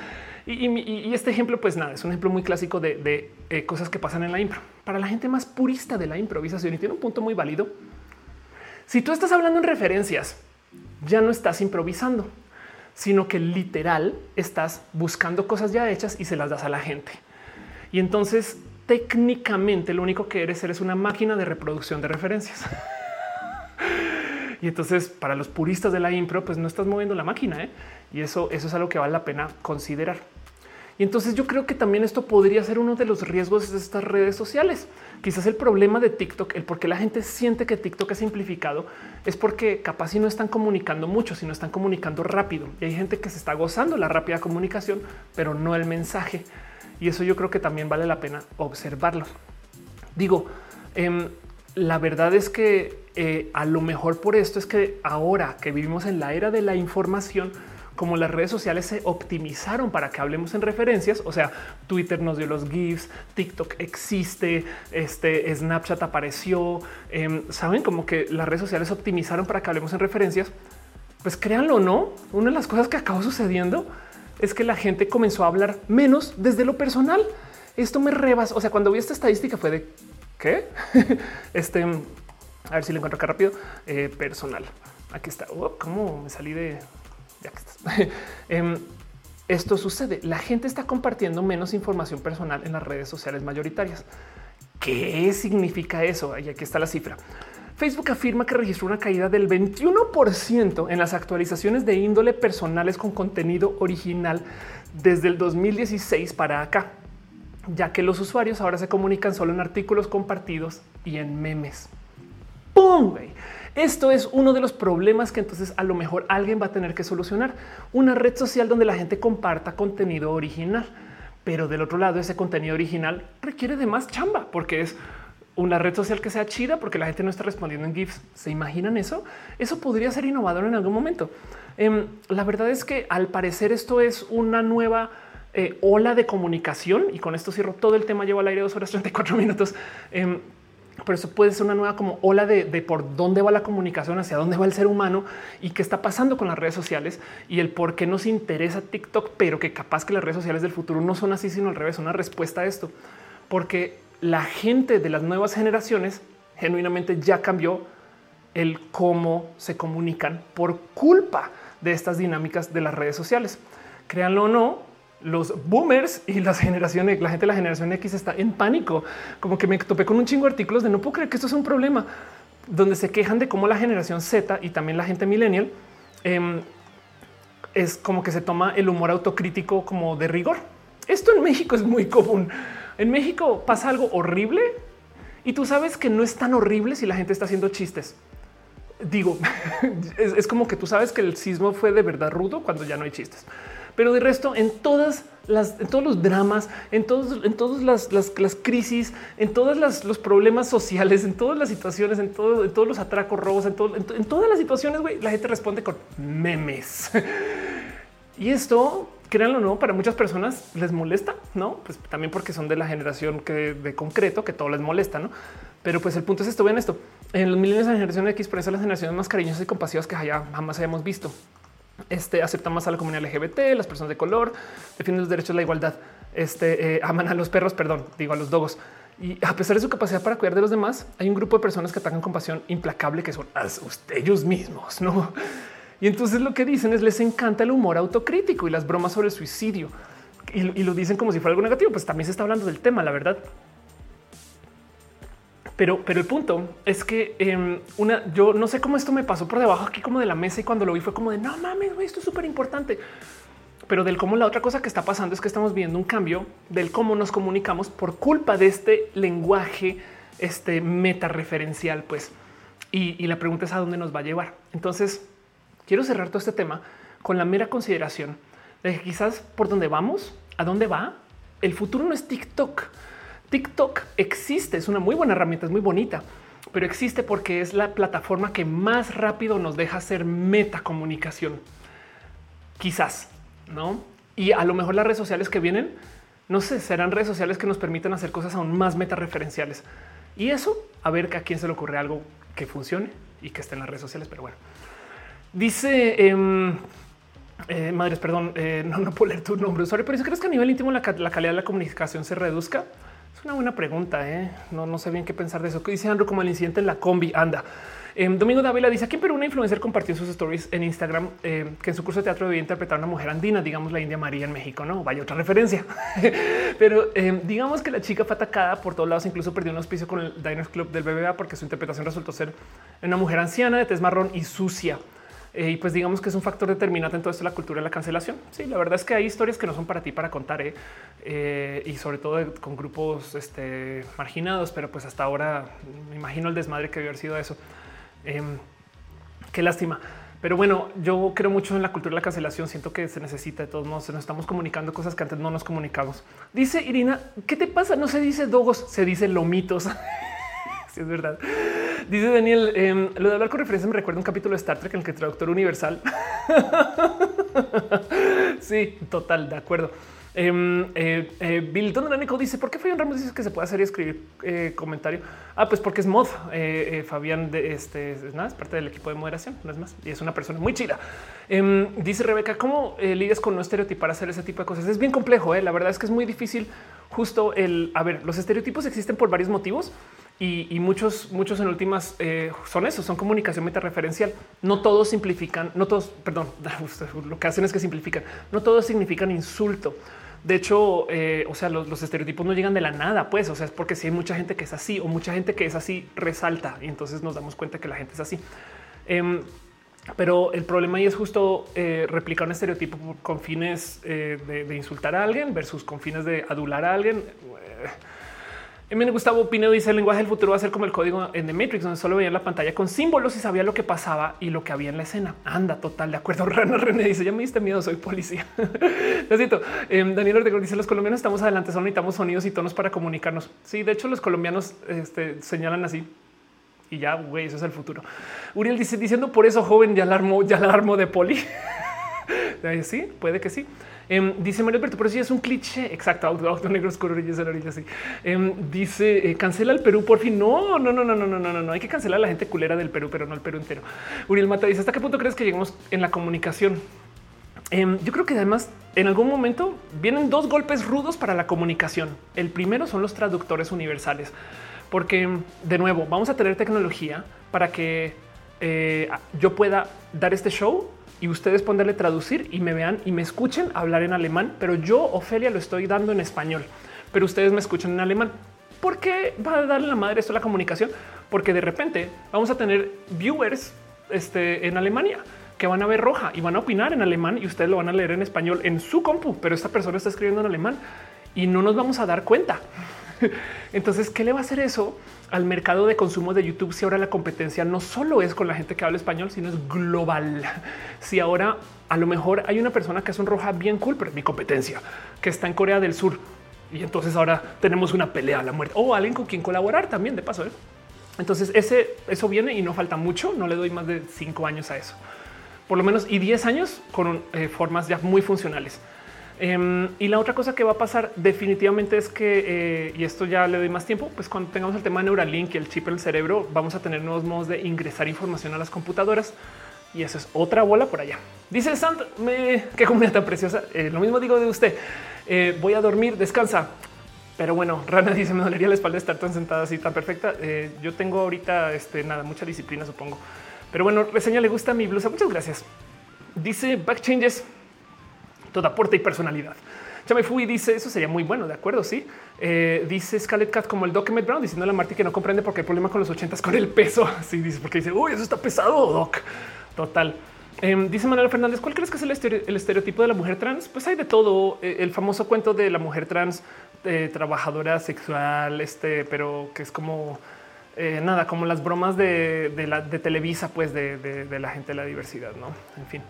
Y, este ejemplo, pues nada, es un ejemplo muy clásico de, eh, cosas que pasan en la impro. Para la gente más purista de la improvisación y tiene un punto muy válido. Si tú estás hablando en referencias, ya no estás improvisando, sino que literal estás buscando cosas ya hechas y se las das a la gente. Y entonces técnicamente lo único que eres eres una máquina de reproducción de referencias. y entonces para los puristas de la impro, pues no estás moviendo la máquina ¿eh? y eso, eso es algo que vale la pena considerar. Y entonces yo creo que también esto podría ser uno de los riesgos de estas redes sociales. Quizás el problema de TikTok, el por qué la gente siente que TikTok es simplificado, es porque capaz si no están comunicando mucho, sino están comunicando rápido. Y hay gente que se está gozando la rápida comunicación, pero no el mensaje. Y eso yo creo que también vale la pena observarlo. Digo, em, la verdad es que eh, a lo mejor por esto es que ahora que vivimos en la era de la información, como las redes sociales se optimizaron para que hablemos en referencias, o sea, Twitter nos dio los GIFs, TikTok existe, este Snapchat apareció, em, saben como que las redes sociales optimizaron para que hablemos en referencias, pues créanlo o no, una de las cosas que acabó sucediendo es que la gente comenzó a hablar menos desde lo personal. Esto me rebas. O sea, cuando vi esta estadística fue de qué? este, a ver si lo encuentro acá rápido. Eh, personal. Aquí está. Oh, ¿Cómo me salí de ya que em, esto sucede. La gente está compartiendo menos información personal en las redes sociales mayoritarias. ¿Qué significa eso? Y aquí está la cifra. Facebook afirma que registró una caída del 21% en las actualizaciones de índole personales con contenido original desde el 2016 para acá, ya que los usuarios ahora se comunican solo en artículos compartidos y en memes. Esto es uno de los problemas que entonces a lo mejor alguien va a tener que solucionar. Una red social donde la gente comparta contenido original. Pero del otro lado, ese contenido original requiere de más chamba porque es una red social que sea chida porque la gente no está respondiendo en GIFs. ¿Se imaginan eso? Eso podría ser innovador en algún momento. Em, la verdad es que al parecer esto es una nueva eh, ola de comunicación y con esto cierro todo el tema. Llevo al aire dos horas 34 minutos. Em, pero eso puede ser una nueva como ola de, de, por dónde va la comunicación, hacia dónde va el ser humano y qué está pasando con las redes sociales y el por qué nos interesa TikTok, pero que capaz que las redes sociales del futuro no son así, sino al revés, una respuesta a esto, porque la gente de las nuevas generaciones genuinamente ya cambió el cómo se comunican por culpa de estas dinámicas de las redes sociales. Créanlo o no, los boomers y las generaciones, la gente de la generación X está en pánico. Como que me topé con un chingo de artículos de no puedo creer que esto es un problema, donde se quejan de cómo la generación Z y también la gente millennial em, es como que se toma el humor autocrítico como de rigor. Esto en México es muy común. En México pasa algo horrible y tú sabes que no es tan horrible si la gente está haciendo chistes. Digo, es, como que tú sabes que el sismo fue de verdad rudo cuando ya no hay chistes. Pero de resto, en todas las, en todos los dramas, en todos, en todas las, las, crisis, en todos los problemas sociales, en todas las situaciones, en, todo, en todos los atracos, robos, en, todo, en, todas las situaciones, la gente responde con memes. y esto créanlo no, para muchas personas les molesta, no? Pues también porque son de la generación que de concreto que todo les molesta, no? Pero pues el punto es esto. Vean esto en los milenios de la generación X, por eso las generaciones más cariñosas y compasivas que jamás hayamos visto. Este acepta más a la comunidad LGBT, las personas de color, defienden los derechos de la igualdad, este eh, aman a los perros, perdón, digo a los dogos. Y a pesar de su capacidad para cuidar de los demás, hay un grupo de personas que atacan con pasión implacable que son ellos mismos, no? Y entonces lo que dicen es les encanta el humor autocrítico y las bromas sobre el suicidio y, lo dicen como si fuera algo negativo. Pues también se está hablando del tema, la verdad. Pero, pero el punto es que em, una, yo no sé cómo esto me pasó por debajo aquí como de la mesa y cuando lo vi fue como de no mames, esto es súper importante. Pero del cómo la otra cosa que está pasando es que estamos viendo un cambio del cómo nos comunicamos por culpa de este lenguaje, este meta referencial, pues. Y, y la pregunta es a dónde nos va a llevar. Entonces, quiero cerrar todo este tema con la mera consideración de que quizás por dónde vamos, a dónde va, el futuro no es TikTok. TikTok existe, es una muy buena herramienta, es muy bonita, pero existe porque es la plataforma que más rápido nos deja hacer metacomunicación. Quizás, ¿no? Y a lo mejor las redes sociales que vienen, no sé, serán redes sociales que nos permitan hacer cosas aún más meta referenciales. Y eso, a ver a quién se le ocurre algo que funcione y que esté en las redes sociales, pero bueno. Dice em, eh, madres, perdón, eh, no, no puedo leer tu nombre usuario, pero si crees que a nivel íntimo la, calidad de la comunicación se reduzca, Es una buena pregunta. ¿eh? No, no sé bien qué pensar de eso. ¿Qué dice Andrew como el incidente en la combi? Anda. Eh, Domingo Dávila dice aquí en Perú una influencer compartió sus stories en Instagram eh, que en su curso de teatro debía interpretar a una mujer andina, digamos la India María en México. No vaya otra referencia, pero eh, digamos que la chica fue atacada por todos lados. Incluso perdió un auspicio con el Diners Club del BBA porque su interpretación resultó ser una mujer anciana de tez marrón y sucia. Eh, y pues digamos que es un factor determinante en todo esto la cultura de la cancelación. Sí, la verdad es que hay historias que no son para ti para contar ¿eh? Eh, y sobre todo con grupos este, marginados, pero pues hasta ahora me imagino el desmadre que había sido eso. Em, qué lástima. Pero bueno, yo creo mucho en la cultura de la cancelación. Siento que se necesita de todos modos. Nos estamos comunicando cosas que antes no nos comunicamos. Dice Irina, ¿qué te pasa? No se dice dogos, se dice lomitos. es verdad. Dice Daniel, em, lo de hablar con referencia me recuerda un capítulo de Star Trek en el que el traductor universal. sí, total, de acuerdo. Eh, eh, eh, Bilton dice por qué Fabián Ramos dice que se puede hacer y escribir eh, comentario. Ah, pues porque es mod. Eh, Fabián de este es, nada, es parte del equipo de moderación, no es más. Y es una persona muy chida. Em, dice Rebeca, ¿cómo lidias con no estereotipar hacer ese tipo de cosas? Es bien complejo. La verdad es que es muy difícil. Justo el a ver, los estereotipos existen por varios motivos y, muchos, muchos en últimas eh, son eso, son comunicación metareferencial. No todos simplifican, no todos, perdón, lo que hacen es que simplifican, no todos significan insulto. De hecho, eh, o sea, los, estereotipos no llegan de la nada, pues, o sea, es porque si hay mucha gente que es así o mucha gente que es así resalta y entonces nos damos cuenta que la gente es así. Em, pero el problema ahí es justo eh, replicar un estereotipo con fines de, de, insultar a alguien versus con fines de adular a alguien. M. Gustavo Pinedo dice el lenguaje del futuro va a ser como el código en The Matrix, donde solo veía la pantalla con símbolos y sabía lo que pasaba y lo que había en la escena. Anda, total, de acuerdo. Rana René dice ya me diste miedo, soy policía. Eh, Daniel Ortega dice los colombianos estamos adelante, solo necesitamos sonidos y tonos para comunicarnos. Sí, de hecho los colombianos este, señalan así y ya, güey, eso es el futuro. Uriel dice diciendo por eso joven ya alarmo, ya alarmo de poli. sí, puede que sí. Em, dice Mario Alberto, pero si es un cliché. Exacto. Auto negro oscuro y así. Em, dice eh, cancela el Perú por fin. No, no, no, no, no, no, no, no. Hay que cancelar a la gente culera del Perú, pero no el Perú entero. Uriel Mata dice hasta qué punto crees que llegamos en la comunicación. Em, yo creo que además en algún momento vienen dos golpes rudos para la comunicación. El primero son los traductores universales, porque de nuevo vamos a tener tecnología para que eh, yo pueda dar este show y ustedes ponerle traducir y me vean y me escuchen hablar en alemán, pero yo, Ofelia, lo estoy dando en español, pero ustedes me escuchan en alemán. ¿Por qué va a darle la madre esto a la comunicación? Porque de repente vamos a tener viewers este, en Alemania que van a ver roja y van a opinar en alemán y ustedes lo van a leer en español en su compu, pero esta persona está escribiendo en alemán y no nos vamos a dar cuenta. Entonces, ¿qué le va a hacer eso al mercado de consumo de YouTube si ahora la competencia no solo es con la gente que habla español, sino es global? Si ahora a lo mejor hay una persona que es un roja bien cool, pero es mi competencia, que está en Corea del Sur y entonces ahora tenemos una pelea a la muerte o alguien con quien colaborar también de paso. ¿eh? Entonces ese eso viene y no falta mucho. No le doy más de cinco años a eso, por lo menos y diez años con eh, formas ya muy funcionales. Em, y la otra cosa que va a pasar definitivamente es que, eh, y esto ya le doy más tiempo, pues cuando tengamos el tema de Neuralink y el chip en el cerebro, vamos a tener nuevos modos de ingresar información a las computadoras. Y eso es otra bola por allá. Dice Sant, me, qué comunidad tan preciosa. Eh, lo mismo digo de usted. Eh, voy a dormir, descansa. Pero bueno, Rana dice me dolería la espalda estar tan sentada así tan perfecta. yo tengo ahorita este, nada, mucha disciplina, supongo. Pero bueno, reseña le gusta mi blusa. Muchas gracias. Dice back changes toda puerta y personalidad. Ya me fui dice eso sería muy bueno. De acuerdo. Sí, eh, dice Scarlett Cat como el Document Brown diciendo a la Marty que no comprende porque el problema con los ochentas con el peso. Sí, dice porque dice uy, eso está pesado. Doc total. Em, dice Manuel Fernández, ¿cuál crees que es el, estereotipo de la mujer trans? Pues hay de todo. Eh, el famoso cuento de la mujer trans eh, trabajadora sexual, este, pero que es como nada, como las bromas de, la, Televisa, pues de, de, la gente de la diversidad, no? En fin.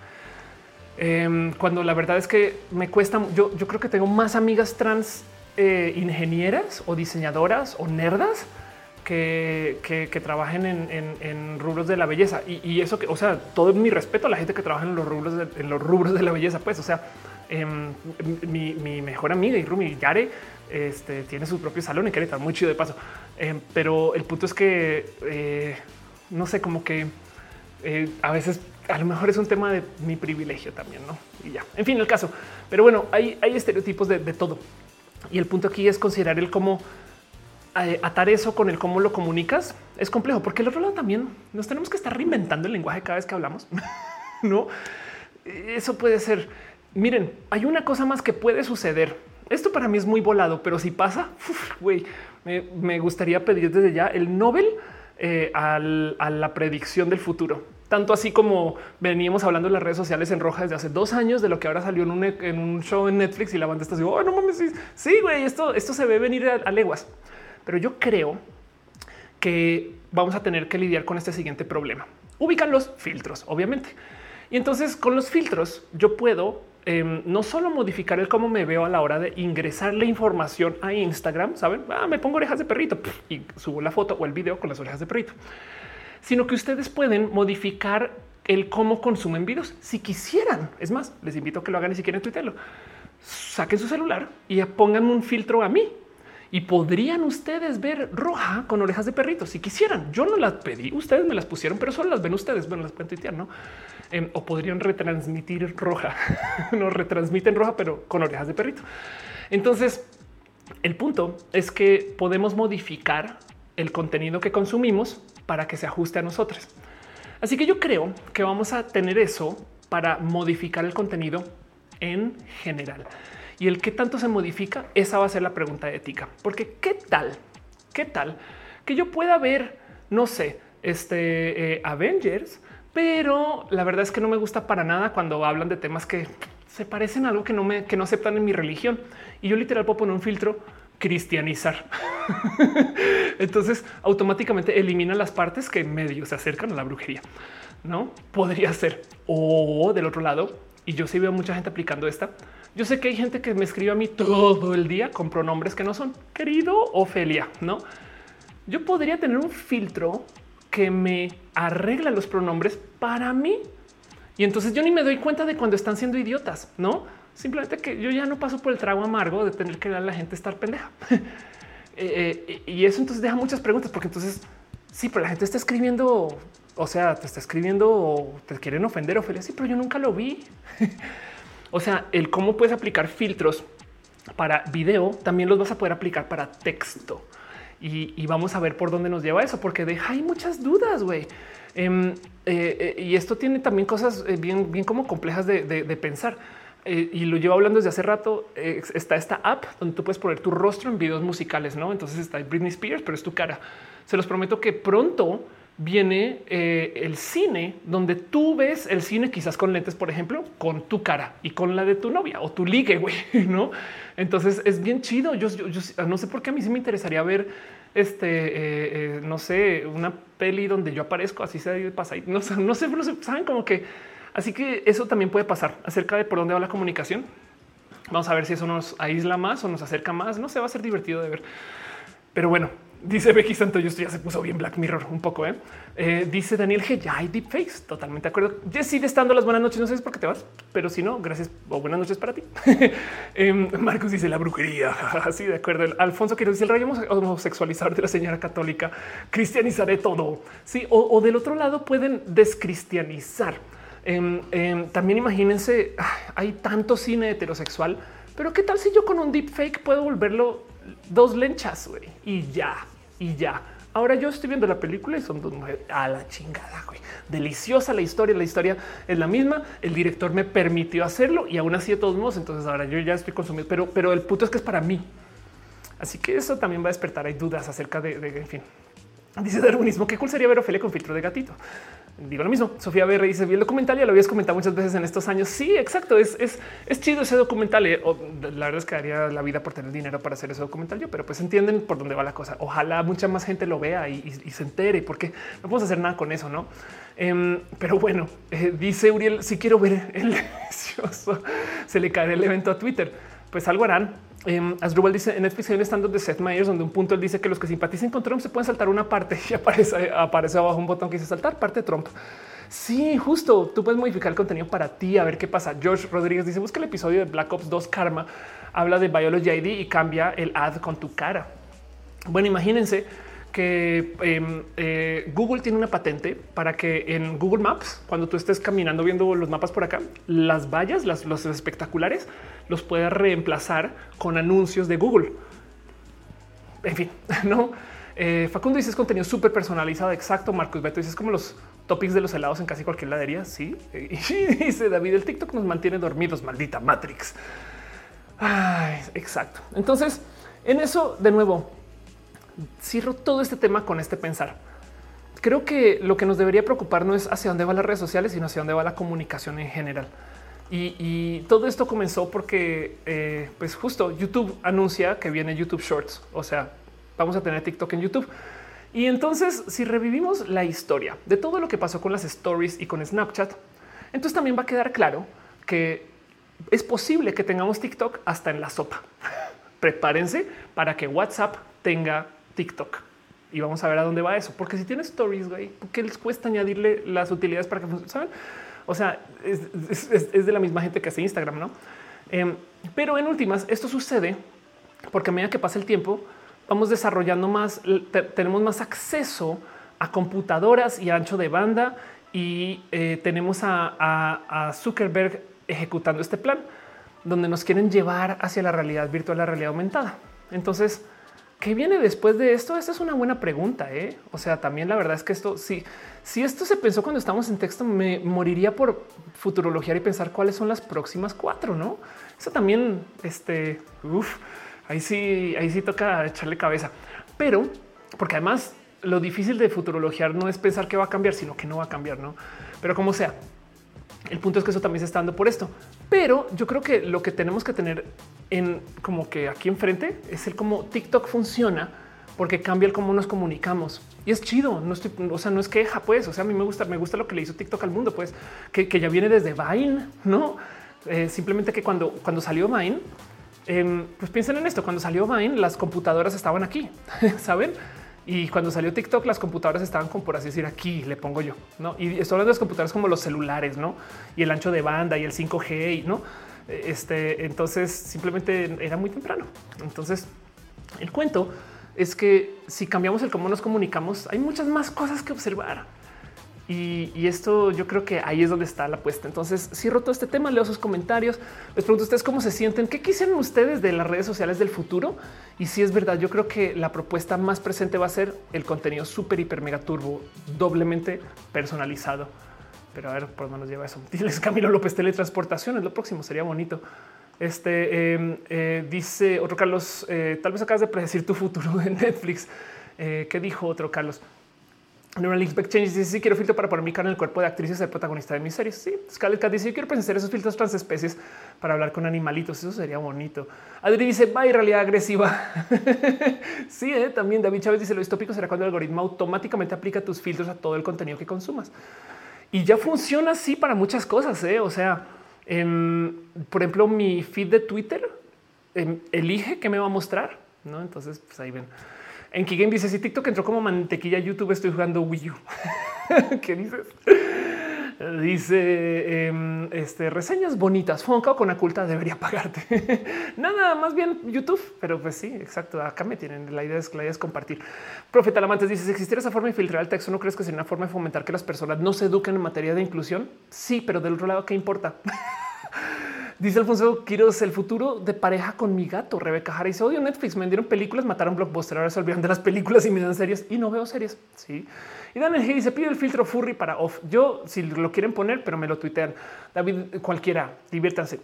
Em, cuando la verdad es que me cuesta, yo, yo creo que tengo más amigas trans eh, ingenieras o diseñadoras o nerdas que, que, trabajen en, rubros de la belleza. Y, eso que, o sea, todo mi respeto a la gente que trabaja en los rubros de, en los rubros de la belleza, pues, o sea, em, mi, mejor amiga y Rumi Yare este, tiene su propio salón en estar muy chido de paso. Em, pero el punto es que, eh, no sé, como que eh, a veces a lo mejor es un tema de mi privilegio también, ¿no? Y ya, en fin, el caso. Pero bueno, hay, estereotipos de, todo. Y el punto aquí es considerar el cómo eh, atar eso con el cómo lo comunicas es complejo, porque el otro lado también nos tenemos que estar reinventando el lenguaje cada vez que hablamos. no, eso puede ser. Miren, hay una cosa más que puede suceder. Esto para mí es muy volado, pero si pasa, güey, me, gustaría pedir desde ya el Nobel eh, a la predicción del futuro tanto así como veníamos hablando en las redes sociales en roja desde hace dos años de lo que ahora salió en un, show en Netflix y la banda está así, oh, no mames, sí, güey, esto, esto se ve venir a, leguas. Pero yo creo que vamos a tener que lidiar con este siguiente problema. Ubican los filtros, obviamente. Y entonces con los filtros yo puedo em, no solo modificar el cómo me veo a la hora de ingresar la información a Instagram, saben, ah, me pongo orejas de perrito y subo la foto o el video con las orejas de perrito sino que ustedes pueden modificar el cómo consumen videos si quisieran. Es más, les invito a que lo hagan y si quieren tuitearlo. Saquen su celular y pongan un filtro a mí y podrían ustedes ver roja con orejas de perrito si quisieran. Yo no las pedí, ustedes me las pusieron, pero solo las ven ustedes. Bueno, las pueden tuitear, no? Em, o podrían retransmitir roja. no retransmiten roja, pero con orejas de perrito. Entonces, el punto es que podemos modificar el contenido que consumimos para que se ajuste a nosotros. Así que yo creo que vamos a tener eso para modificar el contenido en general. Y el que tanto se modifica, esa va a ser la pregunta ética. Porque qué tal, qué tal que yo pueda ver, no sé, este eh, Avengers, pero la verdad es que no me gusta para nada cuando hablan de temas que se parecen a algo que no me que no aceptan en mi religión. Y yo literal puedo poner un filtro cristianizar. Entonces automáticamente elimina las partes que medio se acercan a la brujería. No podría ser o del otro lado. Y yo sí veo mucha gente aplicando esta. Yo sé que hay gente que me escribe a mí todo el día con pronombres que no son querido Ofelia. No, yo podría tener un filtro que me arregla los pronombres para mí. Y entonces yo ni me doy cuenta de cuando están siendo idiotas, no? Simplemente que yo ya no paso por el trago amargo de tener que dar a la gente estar pendeja. Eh, eh, y eso entonces deja muchas preguntas, porque entonces sí, pero la gente está escribiendo, o sea, te está escribiendo o te quieren ofender o feliz. Sí, pero yo nunca lo vi. o sea, el cómo puedes aplicar filtros para video también los vas a poder aplicar para texto. Y, vamos a ver por dónde nos lleva eso, porque deja hay muchas dudas, güey. Em, eh, y esto tiene también cosas bien, bien como complejas de pensar eh, y lo llevo hablando desde hace rato. Eh, está esta app donde tú puedes poner tu rostro en videos musicales, no? Entonces está Britney Spears, pero es tu cara. Se los prometo que pronto viene eh, el cine donde tú ves el cine quizás con lentes, por ejemplo, con tu cara y con la de tu novia o tu ligue, güey, no? Entonces es bien chido. Yo, no sé por qué a mí sí me interesaría ver este, no sé, una peli donde yo aparezco así se pasa. No, no sé, no sé, saben como que Así que eso también puede pasar acerca de por dónde va la comunicación. Vamos a ver si eso nos aísla más o nos acerca más. No se va a ser divertido de ver. Pero bueno, dice Becky Santo, esto ya se puso bien Black Mirror un poco. ¿eh? Eh, dice Daniel G. Ya hay deepfakes. Totalmente de acuerdo. Jessy estando las buenas noches. No sé por qué te vas, pero si no, gracias o buenas noches para ti. Em, Marcos dice la brujería. Así de acuerdo. Alfonso quiere decir el rayo homosexualizador de la señora católica. Cristianizaré todo. Sí, o del otro lado pueden descristianizar Em, em, también imagínense, hay tanto cine heterosexual, pero qué tal si yo con un deepfake puedo volverlo dos lenchas y ya, y ya. Ahora yo estoy viendo la película y son dos mujeres a la chingada. Güey. Deliciosa la historia. La historia es la misma. El director me permitió hacerlo y aún así de todos modos. Entonces ahora yo ya estoy consumiendo, pero, pero el punto es que es para mí. Así que eso también va a despertar. Hay dudas acerca de, en fin. Dice darwinismo. Qué cool sería ver Ophelia con filtro de gatito digo lo mismo. Sofía BR dice: Vi el documental, ya lo habías comentado muchas veces en estos años. Sí, exacto. Es, es, es chido ese documental. Eh, la verdad es que daría la vida por tener dinero para hacer ese documental yo, pero pues entienden por dónde va la cosa. Ojalá mucha más gente lo vea y, se entere, porque no podemos hacer nada con eso, no? Em, pero bueno, eh, dice Uriel: Si quiero ver el delicioso, se le cae el evento a Twitter. Pues algo harán Um, Asdrubal dice en Netflix hay un stand de Seth Meyers donde un punto él dice que los que simpaticen con Trump se pueden saltar una parte y aparece, aparece abajo un botón que dice saltar parte de Trump. Sí, justo tú puedes modificar el contenido para ti a ver qué pasa. George Rodríguez dice busca el episodio de Black Ops 2 Karma, habla de Biology ID y cambia el ad con tu cara. Bueno, imagínense que em, eh, Google tiene una patente para que en Google Maps, cuando tú estés caminando viendo los mapas por acá, las vallas, las, los espectaculares, los puedas reemplazar con anuncios de Google. en fin, no. Eh, Facundo dice es contenido súper personalizado. Exacto. Marcos Beto dice es como los topics de los helados en casi cualquier ladería. Sí. Dice David, el TikTok nos mantiene dormidos. Maldita Matrix. Ay, exacto. Entonces, en eso, de nuevo, cierro todo este tema con este pensar. Creo que lo que nos debería preocupar no es hacia dónde van las redes sociales, sino hacia dónde va la comunicación en general. Y, todo esto comenzó porque, eh, pues justo YouTube anuncia que viene YouTube Shorts, o sea, vamos a tener TikTok en YouTube. Y entonces, si revivimos la historia de todo lo que pasó con las stories y con Snapchat, entonces también va a quedar claro que es posible que tengamos TikTok hasta en la sopa. Prepárense para que WhatsApp tenga TikTok y vamos a ver a dónde va eso. Porque si tiene stories, güey, ¿qué les cuesta añadirle las utilidades para que funcionen? O sea, es, de la misma gente que hace Instagram, no? Em, pero en últimas, esto sucede porque a medida que pasa el tiempo, vamos desarrollando más, tenemos más acceso a computadoras y ancho de banda y eh, tenemos a, Zuckerberg ejecutando este plan donde nos quieren llevar hacia la realidad virtual, la realidad aumentada. Entonces, ¿qué viene después de esto? Esta es una buena pregunta. ¿eh? O sea, también la verdad es que esto sí, si esto se pensó cuando estamos en texto, me moriría por futurologiar y pensar cuáles son las próximas cuatro, no? Eso también, este, uff, ahí sí, ahí sí toca echarle cabeza, pero porque además lo difícil de futurologiar no es pensar que va a cambiar, sino que no va a cambiar, no? Pero como sea, el punto es que eso también se está dando por esto. Pero yo creo que lo que tenemos que tener en como que aquí enfrente es el cómo TikTok funciona porque cambia el cómo nos comunicamos y es chido. No estoy, o sea, no es queja, pues. O sea, a mí me gusta, me gusta lo que le hizo TikTok al mundo, pues que, ya viene desde Vine, no? Eh, simplemente que cuando, cuando salió Vine, em, pues piensen en esto. Cuando salió Vine, las computadoras estaban aquí, saben? Y cuando salió TikTok, las computadoras estaban como por así decir aquí le pongo yo, no? Y estoy hablando de las computadoras como los celulares, no? Y el ancho de banda y el 5G, no? Este entonces simplemente era muy temprano. Entonces el cuento es que si cambiamos el cómo nos comunicamos, hay muchas más cosas que observar. Y, esto yo creo que ahí es donde está la apuesta. Entonces cierro todo este tema, leo sus comentarios, les pregunto a ustedes cómo se sienten, qué quisieran ustedes de las redes sociales del futuro. Y si es verdad, yo creo que la propuesta más presente va a ser el contenido súper, hiper, mega turbo, doblemente personalizado. Pero a ver por dónde nos lleva eso. Diles Camilo López, teletransportación es lo próximo, sería bonito. Este em, eh, dice otro Carlos, eh, tal vez acabas de predecir tu futuro en Netflix. Eh, ¿Qué dijo otro Carlos? Neuralink Change dice: Sí, quiero filtro para poner mi cara en el cuerpo de actriz y ser protagonista de mis series. Sí, Scarlett Cat dice: Quiero presenciar esos filtros transespecies para hablar con animalitos. Eso sería bonito. Adri dice: Va y realidad agresiva. sí, también David Chávez dice: Lo distópico será cuando el algoritmo automáticamente aplica tus filtros a todo el contenido que consumas. Y ya funciona así para muchas cosas. O sea, por ejemplo, mi feed de Twitter em, elige qué me va a mostrar. No, entonces pues ahí ven. En Kigame dice si TikTok entró como mantequilla YouTube, estoy jugando Wii U. ¿Qué dices? Dice em, este, reseñas bonitas. Fonca con oculta debería pagarte. Nada más bien YouTube, pero pues sí, exacto. Acá me tienen. La idea es, la idea es compartir. Profeta Lamantes dice: Si existiera esa forma de filtrar el texto, ¿no crees que sería una forma de fomentar que las personas no se eduquen en materia de inclusión? Sí, pero del otro lado, ¿qué importa? Dice Alfonso Quiroz, el futuro de pareja con mi gato. Rebeca Jara dice odio Netflix. Me vendieron películas, mataron blockbuster. Ahora se olvidan de las películas y me dan series y no veo series. Sí. Y Daniel G dice pide el filtro furry para off. Yo si lo quieren poner, pero me lo tuitean. David, cualquiera, diviértanse.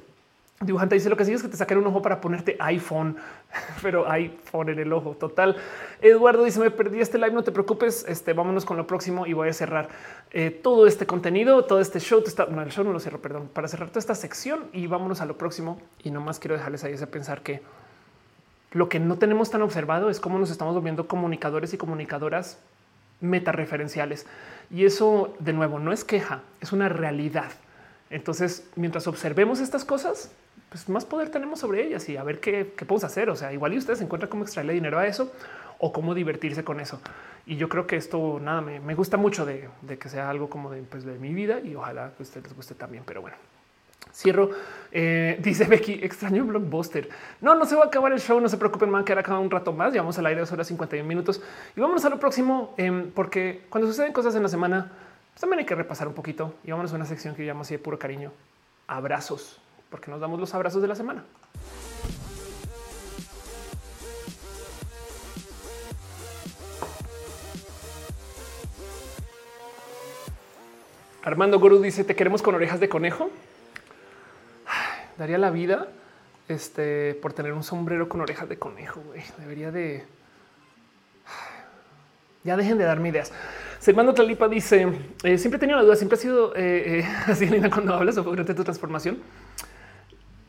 Dibujante dice lo que sigue es que te saquen un ojo para ponerte iPhone, pero iPhone en el ojo total. Eduardo dice me perdí este live, no te preocupes, este vámonos con lo próximo y voy a cerrar eh, todo este contenido, todo este show. Está, no, el show no lo cierro, perdón, para cerrar toda esta sección y vámonos a lo próximo. Y nomás quiero dejarles ahí ese pensar que lo que no tenemos tan observado es cómo nos estamos volviendo comunicadores y comunicadoras metareferenciales. Y eso de nuevo no es queja, es una realidad. Entonces, mientras observemos estas cosas, pues más poder tenemos sobre ellas y a ver qué, podemos hacer. O sea, igual y ustedes encuentran cómo extraerle dinero a eso o cómo divertirse con eso. Y yo creo que esto nada me, gusta mucho de, que sea algo como de, pues, de mi vida y ojalá que ustedes les guste también. Pero bueno, cierro. Eh, dice Becky, extraño blockbuster. No, no se va a acabar el show. No se preocupen, van a quedar acá un rato más. Llevamos al aire dos horas 51 minutos y vámonos a lo próximo, em, porque cuando suceden cosas en la semana, pues también hay que repasar un poquito y vámonos a una sección que yo llamo así de puro cariño. Abrazos porque nos damos los abrazos de la semana. Armando Guru dice: Te queremos con orejas de conejo. Daría la vida este, por tener un sombrero con orejas de conejo. Wey. Debería de. Ya dejen de darme ideas. Sermando Tlalipa dice: eh, Siempre he tenido la duda, siempre ha sido eh, eh, así, Elena, cuando hablas sobre tu transformación.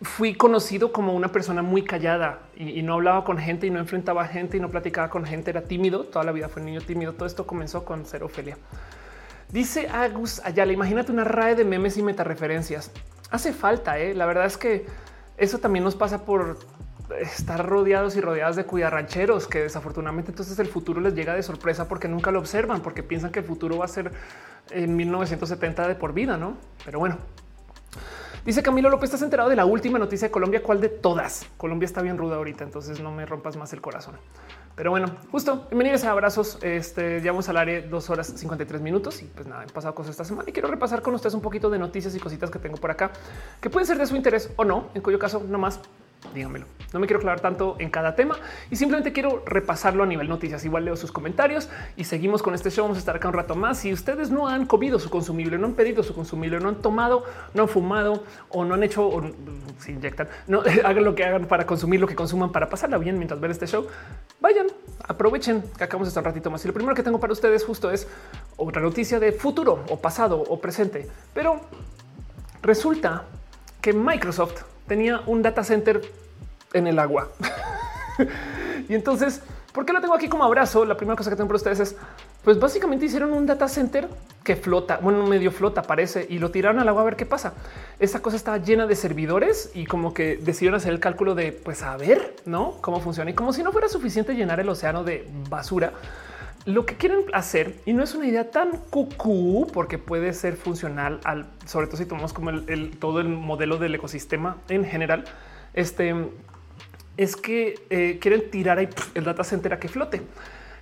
Fui conocido como una persona muy callada y, no hablaba con gente y no enfrentaba gente y no platicaba con gente. Era tímido. Toda la vida fue un niño tímido. Todo esto comenzó con ser Ofelia. Dice Agus Ayala, imagínate una RAE de memes y metareferencias. Hace falta, ¿eh? La verdad es que eso también nos pasa por estar rodeados y rodeadas de cuidarrancheros que desafortunadamente entonces el futuro les llega de sorpresa porque nunca lo observan, porque piensan que el futuro va a ser en 1970 de por vida, ¿no? Pero bueno. Dice Camilo López, ¿estás enterado de la última noticia de Colombia? ¿Cuál de todas? Colombia está bien ruda ahorita, entonces no me rompas más el corazón. Pero bueno, justo bienvenidos a abrazos. Este ya vamos al área dos horas 53 minutos y pues nada, han pasado cosas esta semana y quiero repasar con ustedes un poquito de noticias y cositas que tengo por acá que pueden ser de su interés o no, en cuyo caso no más díganmelo. No me quiero clavar tanto en cada tema y simplemente quiero repasarlo a nivel noticias. Igual leo sus comentarios y seguimos con este show. Vamos a estar acá un rato más. Si ustedes no han comido su consumible, no han pedido su consumible, no han tomado, no han fumado o no han hecho o se inyectan, no hagan lo que hagan para consumir lo que consuman para pasarla bien mientras ven este show. Vayan, aprovechen que acabamos estar un ratito más. Y lo primero que tengo para ustedes justo es otra noticia de futuro o pasado o presente, pero resulta que Microsoft tenía un data center en el agua. y entonces, ¿por qué lo tengo aquí como abrazo? La primera cosa que tengo para ustedes es, pues básicamente hicieron un data center que flota, bueno, medio flota parece, y lo tiraron al agua a ver qué pasa. Esta cosa estaba llena de servidores y como que decidieron hacer el cálculo de, pues a ver, ¿no? Cómo funciona. Y como si no fuera suficiente llenar el océano de basura, lo que quieren hacer, y no es una idea tan cucú, porque puede ser funcional, al, sobre todo si tomamos como el, todo el modelo del ecosistema en general, este es que eh, quieren tirar ahí el data center a que flote.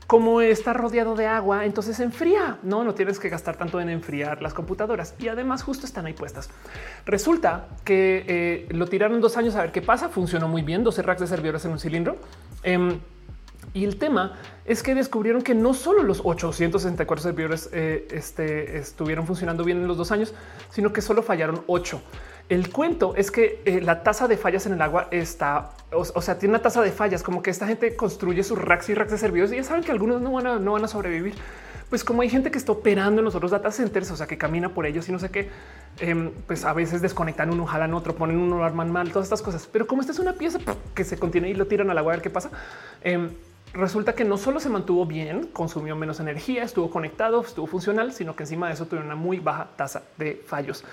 Como está rodeado de agua, entonces se enfría. No, no tienes que gastar tanto en enfriar las computadoras y además justo están ahí puestas. Resulta que eh, lo tiraron dos años a ver qué pasa. Funcionó muy bien. 12 racks de servidores en un cilindro. Em, y el tema es que descubrieron que no solo los 864 servidores eh, este, estuvieron funcionando bien en los dos años, sino que solo fallaron 8. El cuento es que eh, la tasa de fallas en el agua está, o, sea, tiene una tasa de fallas, como que esta gente construye sus racks y racks de servidores y ya saben que algunos no van a, no van a sobrevivir. Pues como hay gente que está operando en los otros data centers, o sea, que camina por ellos y no sé qué, em, pues a veces desconectan uno, jalan otro, ponen uno, lo arman mal, todas estas cosas. Pero como esta es una pieza que se contiene y lo tiran al agua a ver qué pasa, em, resulta que no solo se mantuvo bien, consumió menos energía, estuvo conectado, estuvo funcional, sino que encima de eso tuvo una muy baja tasa de fallos.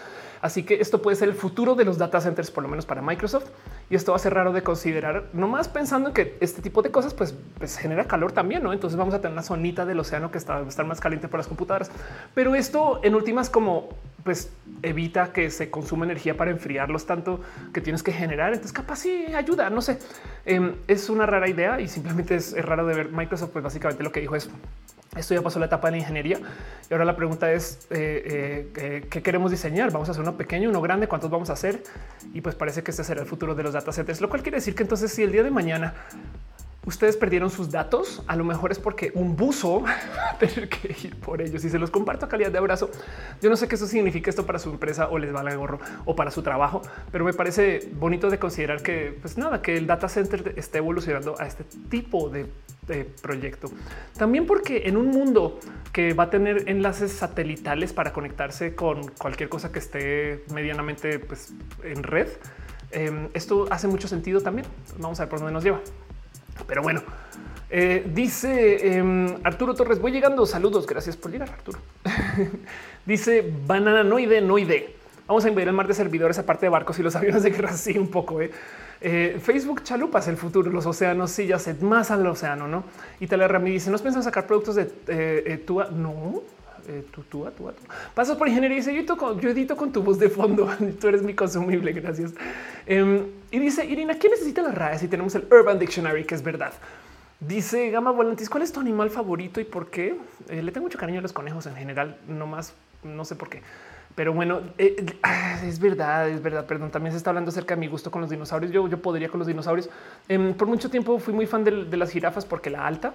Así que esto puede ser el futuro de los data centers, por lo menos para Microsoft. Y esto va a ser raro de considerar, no más pensando en que este tipo de cosas pues, pues, genera calor también. ¿no? Entonces vamos a tener una zonita del océano que está a estar más caliente por las computadoras. Pero esto en últimas como pues evita que se consuma energía para enfriarlos tanto que tienes que generar. Entonces capaz sí ayuda, no sé. Em, es una rara idea y simplemente es, raro de ver Microsoft. Pues básicamente lo que dijo es esto ya pasó la etapa de ingeniería y ahora la pregunta es eh, eh, qué queremos diseñar. Vamos a hacer uno pequeño, uno grande, cuántos vamos a hacer? Y pues parece que este será el futuro de los data centers, lo cual quiere decir que entonces si el día de mañana ustedes perdieron sus datos, a lo mejor es porque un buzo va a tener que ir por ellos y se los comparto a calidad de abrazo. Yo no sé qué eso significa esto para su empresa o les va a gorro o para su trabajo, pero me parece bonito de considerar que pues nada, que el data center esté evolucionando a este tipo de, proyecto. También porque en un mundo que va a tener enlaces satelitales para conectarse con cualquier cosa que esté medianamente pues, en red, em, esto hace mucho sentido también. Vamos a ver por dónde nos lleva. Pero bueno, eh, dice em, Arturo Torres, voy llegando. Saludos, gracias por llegar, Arturo. dice banana noide, noide. Vamos a invadir el mar de servidores aparte de barcos y los aviones de guerra. Sí, un poco. Eh. Eh, Facebook chalupas el futuro, los océanos. Sí, ya sé más al océano, no? Y Rami dice: ¿Nos piensan sacar productos de tu No, tú, tú, tú, Pasas por ingeniería y dice yo edito, con, yo edito con tu voz de fondo. tú eres mi consumible. Gracias. Em, y dice Irina, ¿quién necesita las rayas? Y tenemos el Urban Dictionary, que es verdad. Dice Gama Volantis, ¿cuál es tu animal favorito y por qué? Eh, le tengo mucho cariño a los conejos en general, no más, no sé por qué. Pero bueno, eh, ah, es verdad, es verdad. Perdón, también se está hablando acerca de mi gusto con los dinosaurios. Yo, yo podría con los dinosaurios. Em, por mucho tiempo fui muy fan de, de las jirafas porque la alta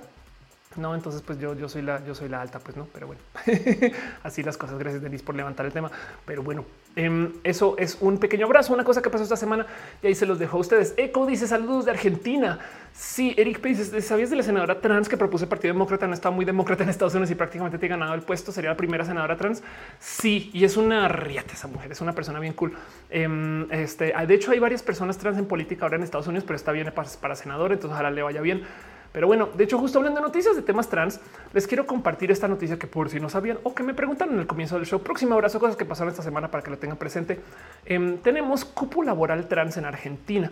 No, entonces pues yo, yo soy la, yo soy la alta, pues no, pero bueno, así las cosas. Gracias Denise por levantar el tema. Pero bueno, em, eso es un pequeño abrazo, una cosa que pasó esta semana y ahí se los dejo a ustedes. Eco dice saludos de Argentina. Sí, Eric dice, ¿sabías de la senadora trans que propuso el Partido Demócrata? No está muy demócrata en Estados Unidos y prácticamente te ha ganado el puesto. Sería la primera senadora trans. Sí, y es una riata esa mujer, es una persona bien cool. Em, este, de hecho, hay varias personas trans en política ahora en Estados Unidos, pero está bien para, para senador, entonces ojalá le vaya bien. Pero bueno, de hecho, justo hablando de noticias de temas trans, les quiero compartir esta noticia que por si no sabían o que me preguntan en el comienzo del show. Próximo abrazo, cosas que pasaron esta semana para que lo tengan presente. Em, tenemos cupo laboral trans en Argentina.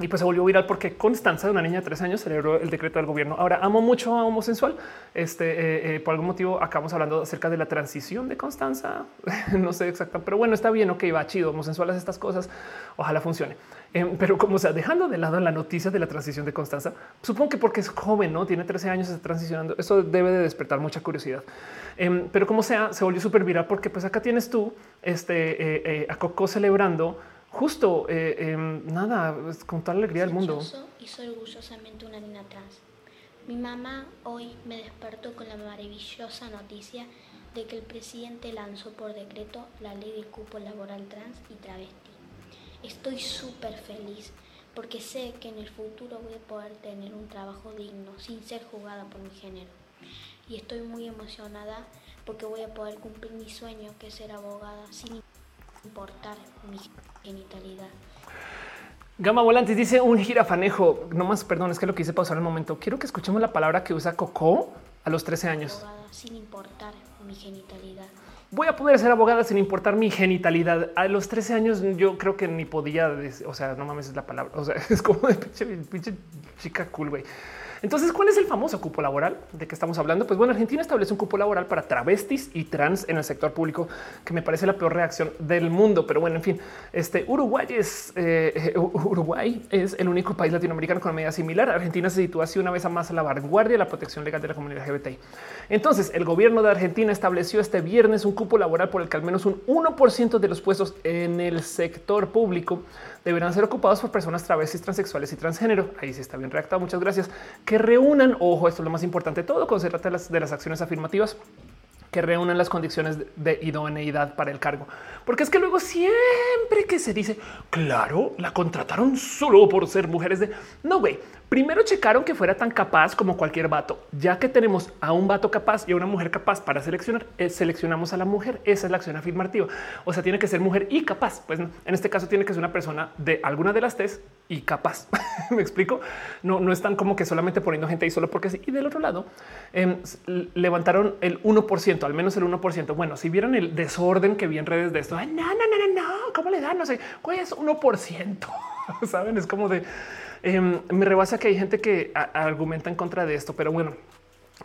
Y pues se volvió viral porque Constanza, una niña de tres años, celebró el decreto del gobierno. Ahora amo mucho a homosensual. Este eh, eh, por algún motivo acabamos hablando acerca de la transición de Constanza. no sé exactamente, pero bueno, está bien. Ok, va chido. Homosensuales estas cosas. Ojalá funcione. Em, pero como sea, dejando de lado la noticia de la transición de Constanza, supongo que porque es joven, no tiene 13 años, está transicionando. Eso debe de despertar mucha curiosidad. Em, pero como sea, se volvió súper viral porque pues acá tienes tú este eh, a Coco celebrando justo eh, em, nada, con toda alegría del mundo. Y soy orgullosamente una niña trans. Mi mamá hoy me despertó con la maravillosa noticia de que el presidente lanzó por decreto la ley del cupo laboral trans y travesti. Estoy súper feliz porque sé que en el futuro voy a poder tener un trabajo digno sin ser juzgada por mi género. Y estoy muy emocionada porque voy a poder cumplir mi sueño que es ser abogada sin importar mi genitalidad. Gama Volantes dice un girafanejo. No más, perdón, es que lo quise pausar un momento. Quiero que escuchemos la palabra que usa Coco a los 13 años. sin importar mi genitalidad. Voy a poder ser abogada sin importar mi genitalidad. A los 13 años yo creo que ni podía, o sea, no mames es la palabra. O sea, es como de pinche, pinche chica cool, güey. Entonces, ¿cuál es el famoso cupo laboral de que estamos hablando? Pues bueno, Argentina establece un cupo laboral para travestis y trans en el sector público, que me parece la peor reacción del mundo. Pero bueno, en fin, este Uruguay es eh, Uruguay es el único país latinoamericano con una medida similar. Argentina se sitúa así una vez más a la vanguardia de la protección legal de la comunidad LGBTI. Entonces, el gobierno de Argentina estableció este viernes un cupo laboral por el que al menos un 1% de los puestos en el sector público deberán ser ocupados por personas travestis, transexuales y transgénero. Ahí sí está bien redactado. Muchas gracias. Que reúnan, ojo, esto es lo más importante de todo, trata de las, de las acciones afirmativas que reúnan las condiciones de idoneidad para el cargo. Porque es que luego siempre que se dice, claro, la contrataron solo por ser mujeres de... No, güey, Primero checaron que fuera tan capaz como cualquier vato. Ya que tenemos a un vato capaz y a una mujer capaz para seleccionar, eh, seleccionamos a la mujer. Esa es la acción afirmativa. O sea, tiene que ser mujer y capaz. Pues en este caso tiene que ser una persona de alguna de las tres y capaz. Me explico. No, no están como que solamente poniendo gente ahí solo porque sí. Y del otro lado em, levantaron el 1%, al menos el 1%. Bueno, si vieron el desorden que vi en redes de esto, no, no, no, no, no, cómo le dan? No sé, cuál es 1%. Saben, es como de Em, me rebasa que hay gente que argumenta en contra de esto, pero bueno,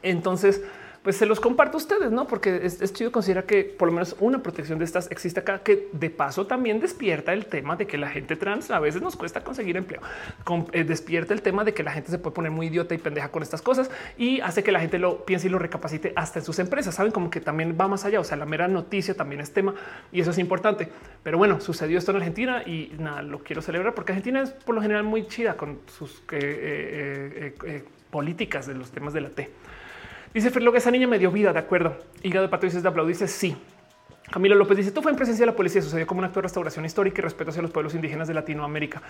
entonces pues se los comparto a ustedes, no? Porque es, chido considerar que por lo menos una protección de estas existe acá, que de paso también despierta el tema de que la gente trans a veces nos cuesta conseguir empleo. Eh, despierta el tema de que la gente se puede poner muy idiota y pendeja con estas cosas y hace que la gente lo piense y lo recapacite hasta en sus empresas. Saben como que también va más allá. O sea, la mera noticia también es tema y eso es importante. Pero bueno, sucedió esto en Argentina y nada, lo quiero celebrar porque Argentina es por lo general muy chida con sus eh, eh, políticas de los temas de la T. Dice Fer, que esa niña me dio vida, de acuerdo. Hígado de pato dice de dice sí. Camilo López dice: Tú fue en presencia de la policía, sucedió como un acto de restauración histórica y respeto hacia los pueblos indígenas de Latinoamérica.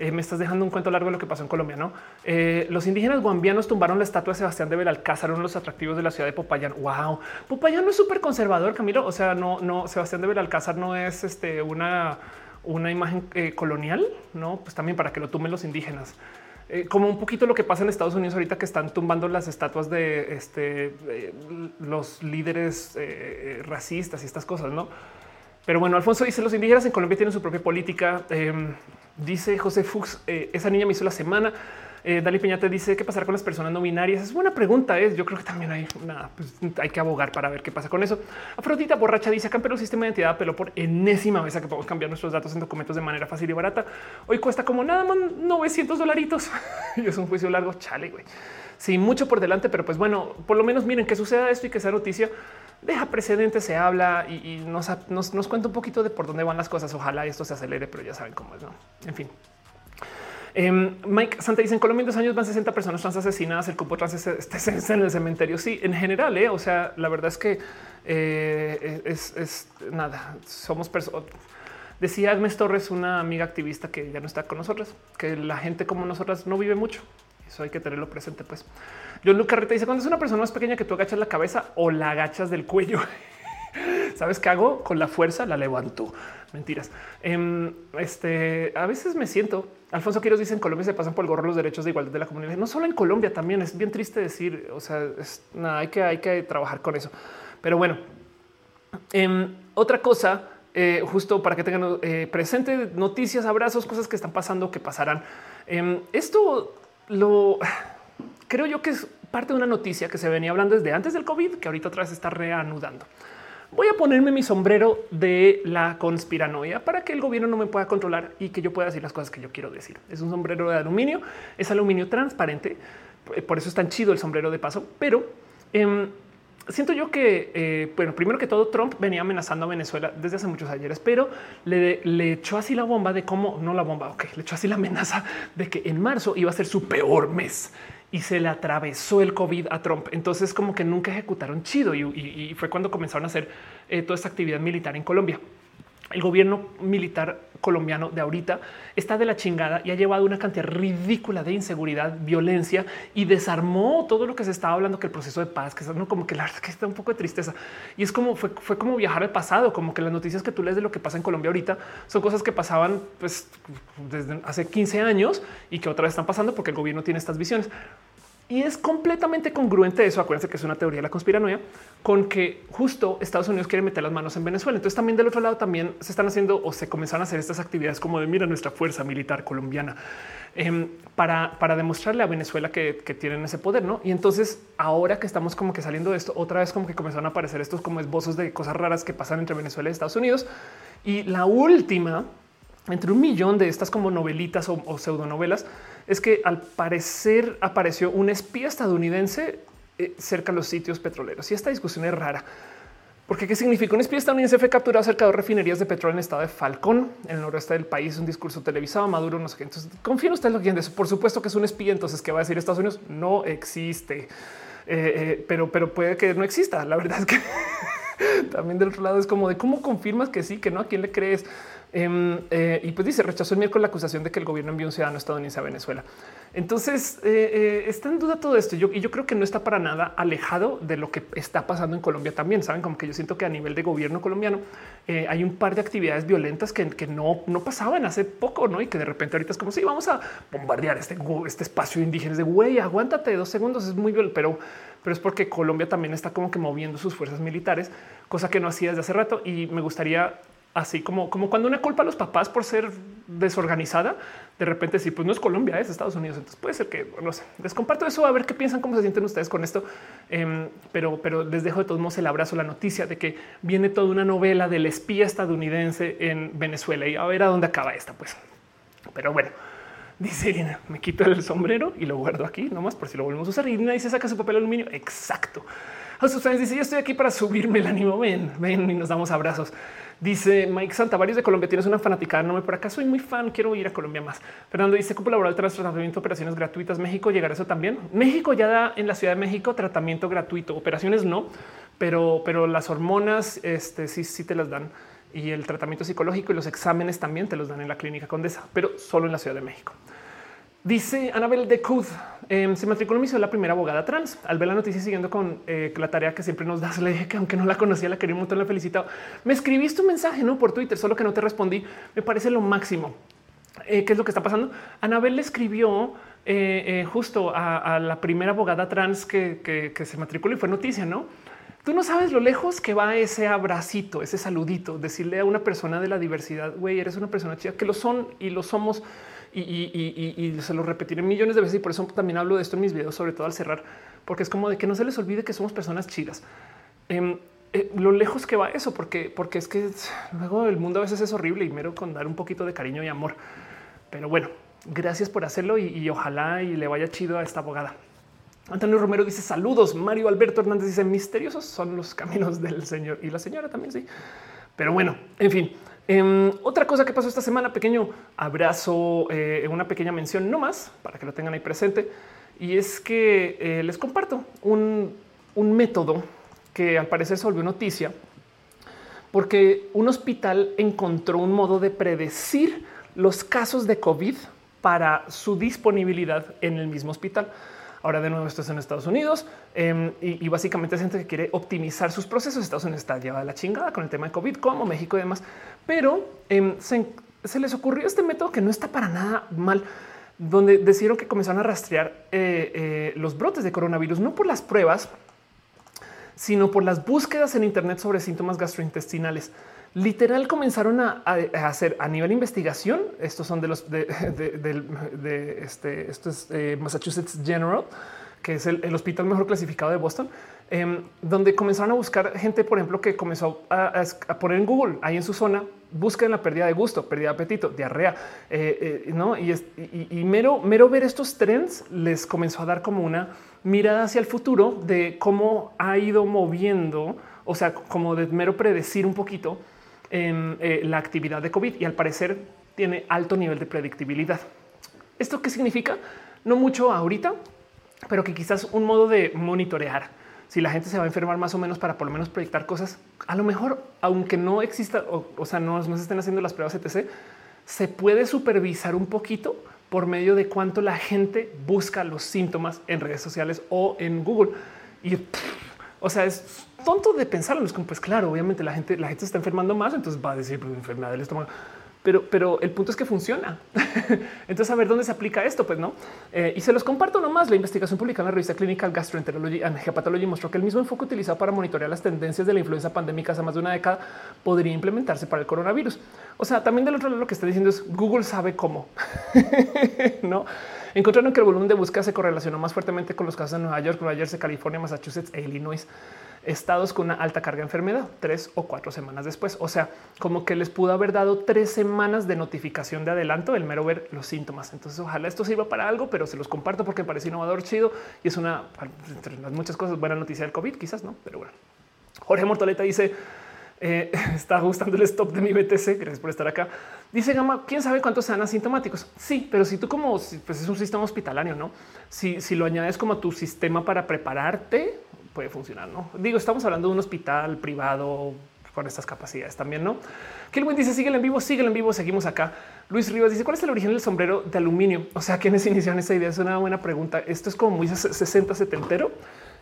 Eh, me estás dejando un cuento largo de lo que pasó en Colombia. No, eh, los indígenas guambianos tumbaron la estatua de Sebastián de Belalcázar, uno de los atractivos de la ciudad de Popayán. Wow, Popayán no es súper conservador, Camilo. O sea, no, no, Sebastián de Belalcázar no es este, una, una imagen eh, colonial, no? Pues también para que lo tumben los indígenas. Eh, como un poquito lo que pasa en Estados Unidos ahorita que están tumbando las estatuas de este, eh, los líderes eh, racistas y estas cosas, ¿no? Pero bueno, Alfonso dice los indígenas en Colombia tienen su propia política. Em, dice José Fuchs, esa niña me hizo la semana. Eh, Dali Peñate dice qué pasará con las personas no binarias. Es buena pregunta. Es yo creo que también hay nada, pues, hay que abogar para ver qué pasa con eso. Afrodita borracha dice acá pero el sistema de identidad pero por enésima vez a que podemos cambiar nuestros datos en documentos de manera fácil y barata. Hoy cuesta como nada más 900 dolaritos y es un juicio largo. Chale, güey. Sí, mucho por delante, pero pues bueno, por lo menos miren que suceda esto y que sea noticia deja precedentes, se habla y, nos, nos, cuenta un poquito de por dónde van las cosas. Ojalá esto se acelere, pero ya saben cómo es. No, en fin. Em, Mike Santa dice en Colombia en dos años van 60 personas trans asesinadas. El cupo trans está en el cementerio. Sí, en general, ¿eh? o sea, la verdad es que eh, es, es, nada. Somos personas. Decía Agnes Torres, una amiga activista que ya no está con nosotros, que la gente como nosotras no vive mucho. Eso hay que tenerlo presente. Pues John Luca Rita dice cuando es una persona más pequeña que tú agachas la cabeza o la agachas del cuello. ¿Sabes qué hago? Con la fuerza la levanto. Mentiras. Em, este a veces me siento. Alfonso Quiroz dice en Colombia se pasan por el gorro los derechos de igualdad de la comunidad. No solo en Colombia también es bien triste decir. O sea, es, nada, hay que, hay que trabajar con eso. Pero bueno, em, otra cosa, eh, justo para que tengan eh, presente noticias, abrazos, cosas que están pasando, que pasarán. Em, esto lo creo yo que es parte de una noticia que se venía hablando desde antes del COVID, que ahorita otra vez está reanudando voy a ponerme mi sombrero de la conspiranoia para que el gobierno no me pueda controlar y que yo pueda decir las cosas que yo quiero decir. Es un sombrero de aluminio, es aluminio transparente, eh, por eso es tan chido el sombrero de paso, pero em, siento yo que, eh, bueno, primero que todo, Trump venía amenazando a Venezuela desde hace muchos ayeres, pero le, le, echó así la bomba de cómo, no la bomba, ok, le echó así la amenaza de que en marzo iba a ser su peor mes y se le atravesó el COVID a Trump. Entonces como que nunca ejecutaron chido y, fue cuando comenzaron a hacer eh, toda esta actividad militar en Colombia. El gobierno militar colombiano de ahorita está de la chingada y ha llevado una cantidad ridícula de inseguridad, violencia y desarmó todo lo que se estaba hablando que el proceso de paz, que es ¿no? como que la verdad que está un poco de tristeza y es como fue, fue como viajar al pasado, como que las noticias que tú lees de lo que pasa en Colombia ahorita son cosas que pasaban pues desde hace 15 años y que otra vez están pasando porque el gobierno tiene estas visiones. Y es completamente congruente eso. Acuérdense que es una teoría de la conspiranoia con que justo Estados Unidos quiere meter las manos en Venezuela. Entonces también del otro lado también se están haciendo o se comenzaron a hacer estas actividades como de mira nuestra fuerza militar colombiana em, para, para demostrarle a Venezuela que, tienen ese poder. ¿no? Y entonces ahora que estamos como que saliendo de esto, otra vez como que comenzaron a aparecer estos como esbozos de cosas raras que pasan entre Venezuela y Estados Unidos. Y la última entre un millón de estas como novelitas o, o pseudonovelas es que al parecer apareció un espía estadounidense eh, cerca de los sitios petroleros. Y esta discusión es rara. Porque qué significa un espía estadounidense fue capturado cerca de refinerías de petróleo en el estado de Falcón, en el noroeste del país, un discurso televisado, Maduro, no sé qué. Entonces, confíen ustedes lo que eso. Por supuesto que es un espía. Entonces, ¿qué va a decir Estados Unidos? No existe. Eh, eh, pero, pero puede que no exista. La verdad es que también del otro lado es como de cómo confirmas que sí, que no, a quién le crees. Em, eh, y pues dice rechazó el miércoles la acusación de que el gobierno envió un ciudadano estadounidense a Venezuela. Entonces eh, eh, está en duda todo esto. Yo, y yo creo que no está para nada alejado de lo que está pasando en Colombia también. Saben como que yo siento que a nivel de gobierno colombiano hay un par de actividades violentas que, no, no pasaban hace poco, no? Y que de repente ahorita es como si vamos a bombardear este, este espacio indígena de güey, aguántate dos segundos. Es muy violento, pero, pero es porque Colombia también está como que moviendo sus fuerzas militares, cosa que no hacía desde hace rato. Y me gustaría así como, como cuando una culpa a los papás por ser desorganizada, de repente sí, pues no es Colombia, es Estados Unidos. Entonces puede ser que no sé, les comparto eso a ver qué piensan, cómo se sienten ustedes con esto. Em, pero, pero les dejo de todos modos el abrazo, la noticia de que viene toda una novela del espía estadounidense en Venezuela y a ver a dónde acaba esta. Pues, pero bueno. Dice Irina, me quito el sombrero y lo guardo aquí nomás por si lo volvemos a usar. Y se saca su papel aluminio. Exacto. Ustedes dice yo estoy aquí para subirme el ánimo. Ven, ven y nos damos abrazos. Dice Mike Santa, varios de Colombia tienes una fanaticada. No me por acá soy muy fan. Quiero ir a Colombia más. Fernando dice cupo laboral tras tratamiento, operaciones gratuitas. México llegará eso también. México ya da en la Ciudad de México tratamiento gratuito. Operaciones no, pero, pero las hormonas este, sí, sí te las dan y el tratamiento psicológico y los exámenes también te los dan en la clínica Condesa, pero solo en la Ciudad de México. Dice Anabel de Cud, em, se matriculó en la primera abogada trans. Al ver la noticia siguiendo con eh, la tarea que siempre nos das, le que aunque no la conocía, la quería un montón, la felicitado. Me escribiste un mensaje ¿no? por Twitter, solo que no te respondí. Me parece lo máximo. Eh, ¿Qué es lo que está pasando? Anabel le escribió eh, justo a, la primera abogada trans que, se matriculó y fue noticia, ¿no? Tú no sabes lo lejos que va ese abracito, ese saludito, decirle a una persona de la diversidad, güey, eres una persona chida, que lo son y lo somos y, se lo repetiré millones de veces y por eso también hablo de esto en mis videos, sobre todo al cerrar, porque es como de que no se les olvide que somos personas chidas. Em, eh, lo lejos que va eso, porque, porque es que luego el mundo a veces es horrible y mero con dar un poquito de cariño y amor. Pero bueno, gracias por hacerlo y, ojalá y le vaya chido a esta abogada. Antonio Romero dice saludos. Mario Alberto Hernández dice misteriosos son los caminos del Señor y la señora también. Sí, pero bueno, en fin, Em, otra cosa que pasó esta semana, pequeño abrazo, eh, una pequeña mención no más para que lo tengan ahí presente. Y es que eh, les comparto un, un método que al parecer se volvió noticia porque un hospital encontró un modo de predecir los casos de COVID para su disponibilidad en el mismo hospital. Ahora de nuevo esto es en Estados Unidos em, y, básicamente es gente que quiere optimizar sus procesos. Estados Unidos está llevada la chingada con el tema de COVID, como México y demás. Pero em, se, les ocurrió este método que no está para nada mal, donde decidieron que comenzaron a rastrear eh, eh, los brotes de coronavirus, no por las pruebas, sino por las búsquedas en Internet sobre síntomas gastrointestinales literal comenzaron a, hacer a nivel investigación. Estos son de los de, este, eh, Massachusetts General, que es el, hospital mejor clasificado de Boston, em, donde comenzaron a buscar gente, por ejemplo, que comenzó a, poner en Google ahí en su zona, busquen la pérdida de gusto, pérdida de apetito, diarrea, eh, eh, no? Y, y, mero, mero ver estos trends les comenzó a dar como una mirada hacia el futuro de cómo ha ido moviendo, o sea, como de mero predecir un poquito en eh, la actividad de COVID y al parecer tiene alto nivel de predictibilidad. ¿Esto qué significa? No mucho ahorita, pero que quizás un modo de monitorear si la gente se va a enfermar más o menos para por lo menos proyectar cosas. A lo mejor, aunque no exista, o, sea, no, no se estén haciendo las pruebas etc., se puede supervisar un poquito por medio de cuánto la gente busca los síntomas en redes sociales o en Google. Y o sea, es tonto de pensarlo. Es como, pues claro, obviamente la gente, la gente está enfermando más, entonces va a decir pues, enfermedad del estómago. Pero, pero el punto es que funciona. entonces, a ver dónde se aplica esto, pues no. Eh, y se los comparto nomás. La investigación publicada en la revista Clinical Gastroenterology and Hepatology mostró que el mismo enfoque utilizado para monitorear las tendencias de la influenza pandémica hace más de una década podría implementarse para el coronavirus. O sea, también del otro lado lo que está diciendo es Google sabe cómo. no encontraron que el volumen de búsqueda se correlacionó más fuertemente con los casos de Nueva York, Nueva Jersey, California, Massachusetts e Illinois, estados con una alta carga de enfermedad, tres o cuatro semanas después. O sea, como que les pudo haber dado tres semanas de notificación de adelanto el mero ver los síntomas. Entonces, ojalá esto sirva para algo, pero se los comparto porque parece innovador, chido y es una, entre las muchas cosas, buena noticia del COVID, quizás no, pero bueno. Jorge Mortoleta dice, eh, está gustando el stop de mi BTC. Gracias por estar acá. Dice Gama, quién sabe cuántos sean asintomáticos. Sí, pero si tú como pues es un sistema hospitalario, no? Si, si lo añades como tu sistema para prepararte, puede funcionar. No digo, estamos hablando de un hospital privado con estas capacidades también, no? Kelvin dice sigue en vivo, sigue en vivo. Seguimos acá. Luis Rivas dice cuál es el origen del sombrero de aluminio. O sea, ¿quiénes iniciaron esa idea? Es una buena pregunta. Esto es como muy 60 70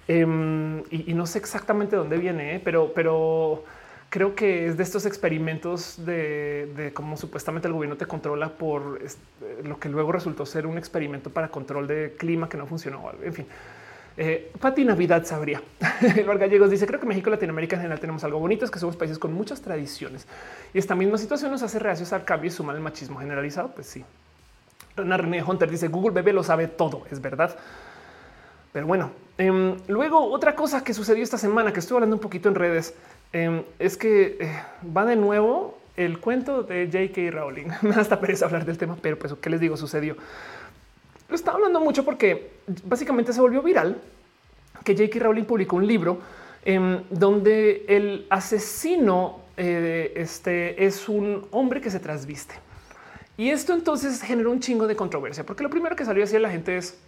em, y, y, no sé exactamente dónde viene, ¿eh? pero, pero creo que es de estos experimentos de, cómo supuestamente el gobierno te controla por lo que luego resultó ser un experimento para control de clima que no funcionó. En fin, eh, Pati Navidad sabría. El Gallegos dice: Creo que México y Latinoamérica en general tenemos algo bonito, es que somos países con muchas tradiciones y esta misma situación nos hace reacios al cambio y suma el machismo generalizado. Pues sí. René Hunter dice: Google bebé lo sabe todo. Es verdad. Pero bueno, em, luego otra cosa que sucedió esta semana que estuve hablando un poquito en redes Em, es que eh, va de nuevo el cuento de J.K. Rowling. Me hasta pereza hablar del tema, pero pues, ¿qué les digo? Sucedió. Lo estaba hablando mucho porque básicamente se volvió viral que J.K. Rowling publicó un libro em, donde el asesino eh, este, es un hombre que se trasviste. Y esto entonces generó un chingo de controversia, porque lo primero que salió así la gente es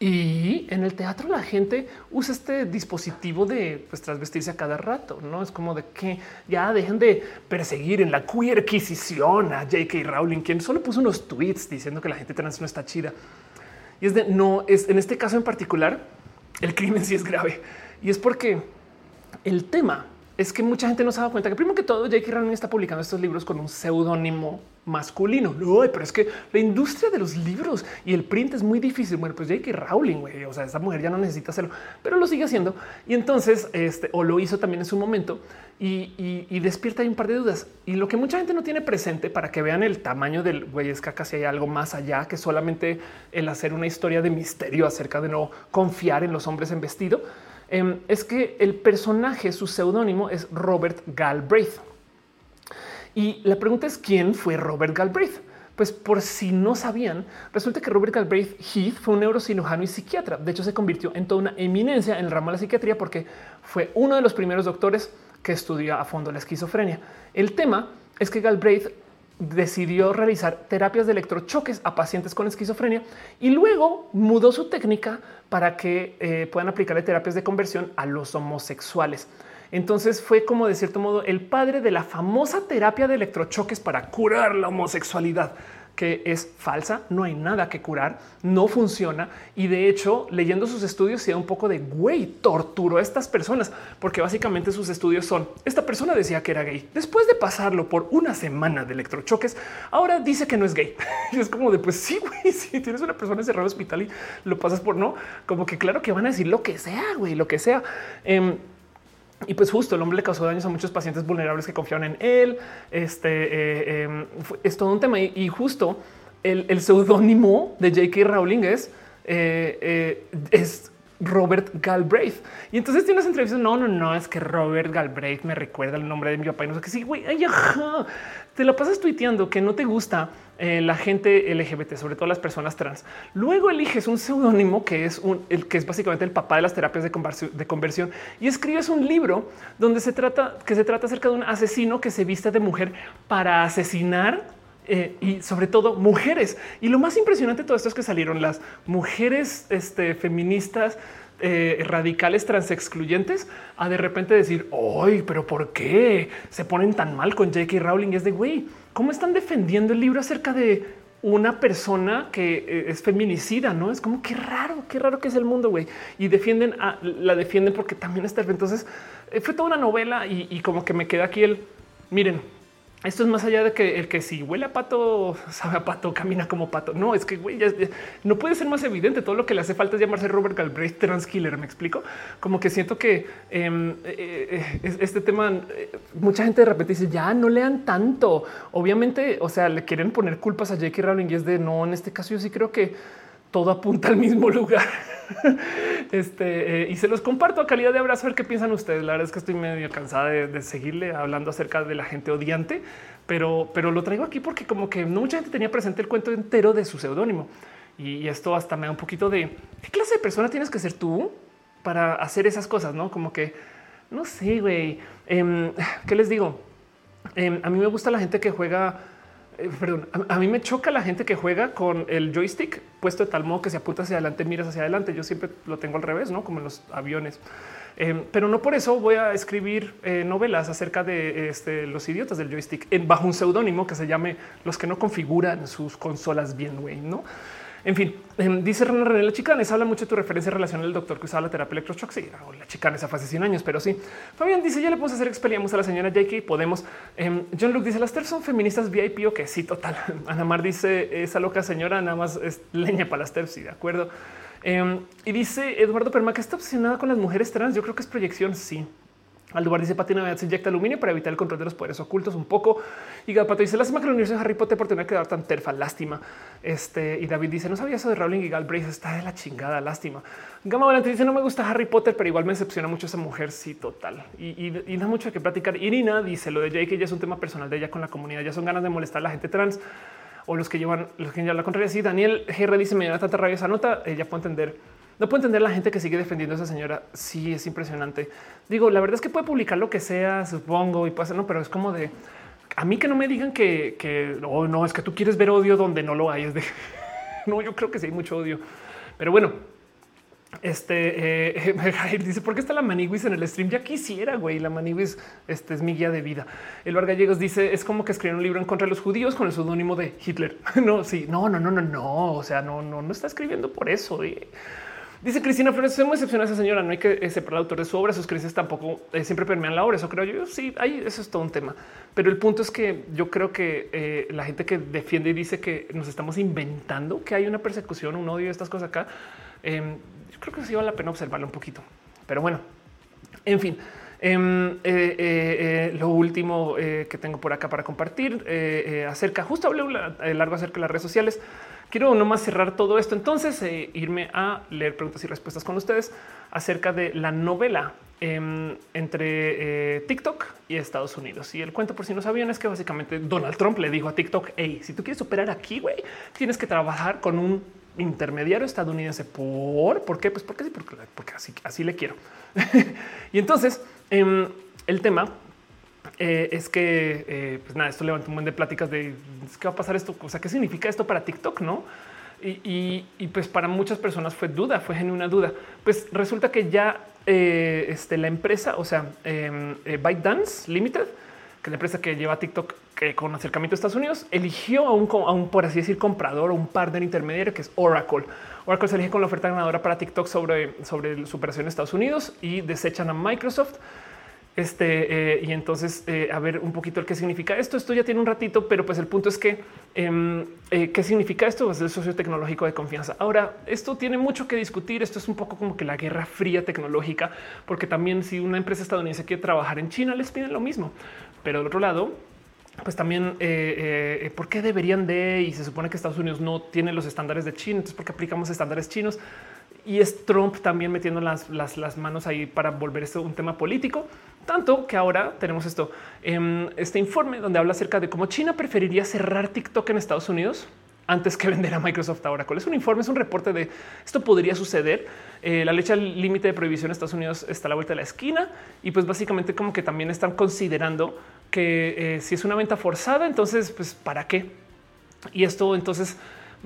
y en el teatro la gente usa este dispositivo de pues, transvestirse a cada rato. No es como de que ya dejen de perseguir en la queerquisición a J.K. Rowling, quien solo puso unos tweets diciendo que la gente trans no está chida. Y es de no es en este caso en particular, el crimen sí es grave y es porque el tema es que mucha gente no se ha dado cuenta que primero que todo J.K. Rowling está publicando estos libros con un seudónimo masculino. No, pero es que la industria de los libros y el print es muy difícil. Bueno, pues J.K. Rowling, o sea, esta mujer ya no necesita hacerlo, pero lo sigue haciendo. Y entonces, este, o lo hizo también en su momento y, despierta un par de dudas. Y lo que mucha gente no tiene presente para que vean el tamaño del güey es que casi hay algo más allá que solamente el hacer una historia de misterio acerca de no confiar en los hombres en vestido Em, es que el personaje, su seudónimo es Robert Galbraith. Y la pregunta es quién fue Robert Galbraith. Pues por si no sabían, resulta que Robert Galbraith Heath fue un neurocirujano y psiquiatra. De hecho, se convirtió en toda una eminencia en el ramo de la psiquiatría porque fue uno de los primeros doctores que estudió a fondo la esquizofrenia. El tema es que Galbraith decidió realizar terapias de electrochoques a pacientes con esquizofrenia y luego mudó su técnica para que eh, puedan aplicarle terapias de conversión a los homosexuales. Entonces fue como de cierto modo el padre de la famosa terapia de electrochoques para curar la homosexualidad que es falsa, no hay nada que curar, no funciona y de hecho leyendo sus estudios se da un poco de güey, torturó a estas personas porque básicamente sus estudios son esta persona decía que era gay, después de pasarlo por una semana de electrochoques, ahora dice que no es gay y es como de pues sí, güey, si tienes una persona encerrada en hospital y lo pasas por no, como que claro que van a decir lo que sea, güey, lo que sea. Em, y pues justo el hombre le causó daños a muchos pacientes vulnerables que confiaban en él. Este eh, em, es todo un tema y, justo el, seudónimo de J.K. Rowling es, eh, eh, es Robert Galbraith. Y entonces tiene unas entrevistas. No, no, no, es que Robert Galbraith me recuerda el nombre de mi papá y no sé qué. Sí, güey, te la pasas tuiteando que no te gusta eh, la gente LGBT, sobre todo las personas trans. Luego eliges un seudónimo que es un, el que es básicamente el papá de las terapias de conversión, y escribes un libro donde se trata que se trata acerca de un asesino que se viste de mujer para asesinar eh, y sobre todo mujeres. Y lo más impresionante de todo esto es que salieron las mujeres este, feministas eh, radicales transexcluyentes a de repente decir, hoy, pero ¿por qué se ponen tan mal con J.K. Rowling? Y es de güey, ¿cómo están defendiendo el libro acerca de una persona que eh, es feminicida? No es como qué raro, qué raro que es el mundo, güey. Y defienden, a, la defienden porque también está. Entonces eh, fue toda una novela y, y como que me queda aquí el miren, esto es más allá de que el que si huele a pato, sabe a pato, camina como pato. No, es que güey, no puede ser más evidente. Todo lo que le hace falta es llamarse Robert Galbraith Transkiller. Me explico como que siento que em, eh, eh, este tema, eh, mucha gente de repente dice ya no lean tanto. Obviamente, o sea, le quieren poner culpas a J.K. Rowling y es de no. En este caso, yo sí creo que todo apunta al mismo lugar. este eh, y se los comparto a calidad de abrazo. A ver qué piensan ustedes. La verdad es que estoy medio cansada de, seguirle hablando acerca de la gente odiante, pero, pero lo traigo aquí porque como que no mucha gente tenía presente el cuento entero de su seudónimo. Y esto hasta me da un poquito de qué clase de persona tienes que ser tú para hacer esas cosas, no como que no sé. Em, ¿Qué les digo? Em, a mí me gusta la gente que juega eh, perdón, a, mí me choca la gente que juega con el joystick puesto de tal modo que se apunta hacia adelante, miras hacia adelante. Yo siempre lo tengo al revés, no como en los aviones. Eh, pero no por eso voy a escribir eh, novelas acerca de este, los idiotas del joystick en, bajo un seudónimo que se llame los que no configuran sus consolas bien, güey, no? En fin, em, dice René René, la chicana habla mucho de tu referencia en relación al doctor que usaba la terapia electroshock. Sí, la chicana esa fue hace 100 años, pero sí. Fabián dice: Ya le podemos hacer expeliamos a la señora J.K. Podemos. Em, John Luke dice: Las TERF son feministas VIP o que sí, total. Ana Mar dice: Esa loca señora nada más es leña para las TERF. Sí, de acuerdo. Em, y dice Eduardo Perma que está obsesionada con las mujeres trans. Yo creo que es proyección. Sí, lugar dice Patina se inyecta aluminio para evitar el control de los poderes ocultos un poco. Y Pato dice lástima que el universo de Harry Potter por tener que dar tan terfa, lástima. Este y David dice no sabía eso de Rowling y Galbraith está de la chingada, lástima. Gama Valente dice no me gusta Harry Potter, pero igual me decepciona mucho esa mujer. Sí, total. Y, y, da mucho que platicar. Irina dice lo de Jake ya es un tema personal de ella con la comunidad. Ya son ganas de molestar a la gente trans o los que llevan los que llevan la contraria. Sí, Daniel GR dice me da tanta rabia esa nota. Ella puede entender no puedo entender la gente que sigue defendiendo a esa señora. Sí, es impresionante. Digo, la verdad es que puede publicar lo que sea, supongo, y pasa, no, pero es como de a mí que no me digan que, que oh, no es que tú quieres ver odio donde no lo hay. Es de no, yo creo que sí hay mucho odio, pero bueno. Este eh, dice por qué está la Maniguis en el stream. Ya quisiera, güey. La Maniguis este es mi guía de vida. El Gallegos dice es como que escribir un libro en contra de los judíos con el seudónimo de Hitler. no, sí, no, no, no, no, no. O sea, no, no, no está escribiendo por eso. Eh. Dice Cristina Flores, soy muy excepcional esa señora. No hay que eh, separar al autor de su obra. Sus creencias tampoco eh, siempre permean la obra. Eso creo yo. Sí, ahí eso es todo un tema. Pero el punto es que yo creo que eh, la gente que defiende y dice que nos estamos inventando que hay una persecución, un odio, estas cosas acá. Em, yo creo que sí vale la pena observarlo un poquito. Pero bueno, en fin. Em, lo último que tengo por acá para compartir acerca, justo hablé largo acerca de las redes sociales. Quiero nomás cerrar todo esto, entonces eh, irme a leer preguntas y respuestas con ustedes acerca de la novela em, entre eh, TikTok y Estados Unidos. Y el cuento, por si no sabían, es que básicamente Donald Trump le dijo a TikTok: Hey, si tú quieres operar aquí, güey, tienes que trabajar con un intermediario estadounidense. ¿Por? ¿Por qué? Pues porque sí, porque, así, le quiero. y entonces em, el tema eh, es que, eh, pues nada, esto levanta un buen de pláticas de qué va a pasar esto, o sea, qué significa esto para TikTok, no? Y, pues para muchas personas fue duda, fue genuina duda. Pues resulta que ya eh, este, la empresa, o sea, eh, ByteDance Limited, que es la empresa que lleva TikTok que con acercamiento a Estados Unidos, eligió a un, a un, por así decir, comprador o un partner intermediario que es Oracle. Oracle se elige con la oferta ganadora para TikTok sobre, sobre su operación en Estados Unidos y desechan a Microsoft. Este, eh, y entonces, eh, a ver un poquito el qué significa esto. Esto ya tiene un ratito, pero pues el punto es que em, eh, qué significa esto? Pues el socio tecnológico de confianza. Ahora, esto tiene mucho que discutir. Esto es un poco como que la guerra fría tecnológica, porque también si una empresa estadounidense quiere trabajar en China, les piden lo mismo. Pero del otro lado, pues también por qué deberían de y se supone que Estados Unidos no tiene los estándares de China. Entonces, ¿por qué aplicamos estándares chinos? Y es Trump también metiendo las, las, las manos ahí para volver esto un tema político. Tanto que ahora tenemos esto, en este informe donde habla acerca de cómo China preferiría cerrar TikTok en Estados Unidos antes que vender a Microsoft ahora. ¿Cuál es un informe? Es un reporte de esto podría suceder. Eh, la leche límite de prohibición en Estados Unidos está a la vuelta de la esquina y pues básicamente como que también están considerando que eh, si es una venta forzada, entonces pues para qué? Y esto entonces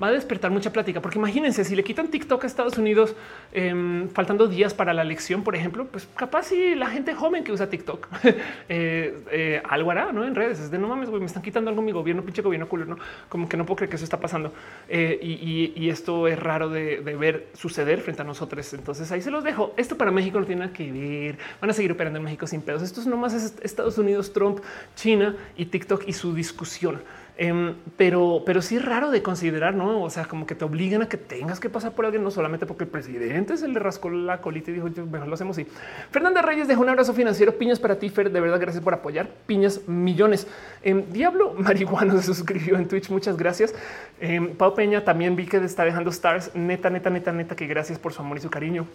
va a despertar mucha plática, porque imagínense si le quitan TikTok a Estados Unidos em, faltando días para la elección, por ejemplo, pues capaz si la gente joven que usa TikTok eh, eh, algo hará ¿no? en redes. Es de no mames, me están quitando algo mi gobierno, pinche gobierno culo, no como que no puedo creer que eso está pasando eh, y, esto es raro de, ver suceder frente a nosotros. Entonces ahí se los dejo. Esto para México no tiene que ver. Van a seguir operando en México sin pedos. Esto es nomás es Estados Unidos, Trump, China y TikTok y su discusión. Em, pero, pero sí es raro de considerar, no? O sea, como que te obligan a que tengas que pasar por alguien, no solamente porque el presidente se le rascó la colita y dijo, mejor lo hacemos así. Fernanda Reyes dejó un abrazo financiero. Piñas para ti, Fer. De verdad, gracias por apoyar. Piñas millones. Eh, Diablo Marihuano se suscribió en Twitch. Muchas gracias. Eh, Pau Peña también vi que está dejando stars. Neta, neta, neta, neta, que gracias por su amor y su cariño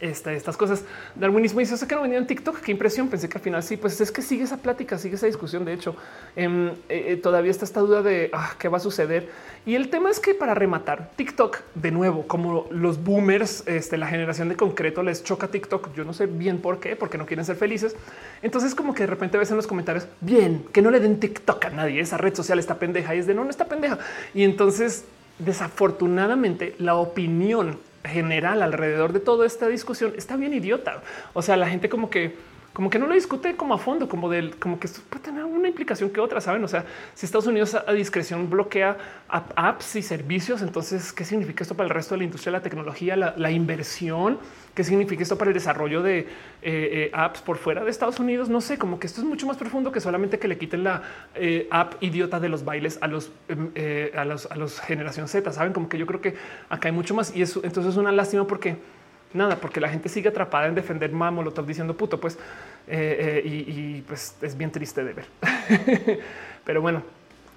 estas cosas. Darwinismo dice que no venía en TikTok. Qué impresión. Pensé que al final sí, pues es que sigue esa plática, sigue esa discusión. De hecho, em, eh, eh, todavía está esta duda de ah, qué va a suceder. Y el tema es que para rematar TikTok de nuevo, como los boomers, este, la generación de concreto les choca TikTok. Yo no sé bien por qué, porque no quieren ser felices. Entonces, como que de repente ves en los comentarios bien que no le den TikTok a nadie. Esa red social está pendeja y es de no, no está pendeja. Y entonces, desafortunadamente, la opinión general alrededor de toda esta discusión está bien idiota. O sea, la gente como que como que no lo discute como a fondo, como del, como que esto puede tener una implicación que otra, saben? O sea, si Estados Unidos a discreción bloquea apps y servicios, entonces, ¿qué significa esto para el resto de la industria la tecnología, la, inversión? ¿Qué significa esto para el desarrollo de eh, eh, apps por fuera de Estados Unidos? No sé, como que esto es mucho más profundo que solamente que le quiten la eh, app idiota de los bailes a los em, a los a los generación Z. Saben como que yo creo que acá hay mucho más y eso entonces es una lástima porque nada, porque la gente sigue atrapada en defender Molotov diciendo puto, pues, y, pues es bien triste de ver. Pero bueno,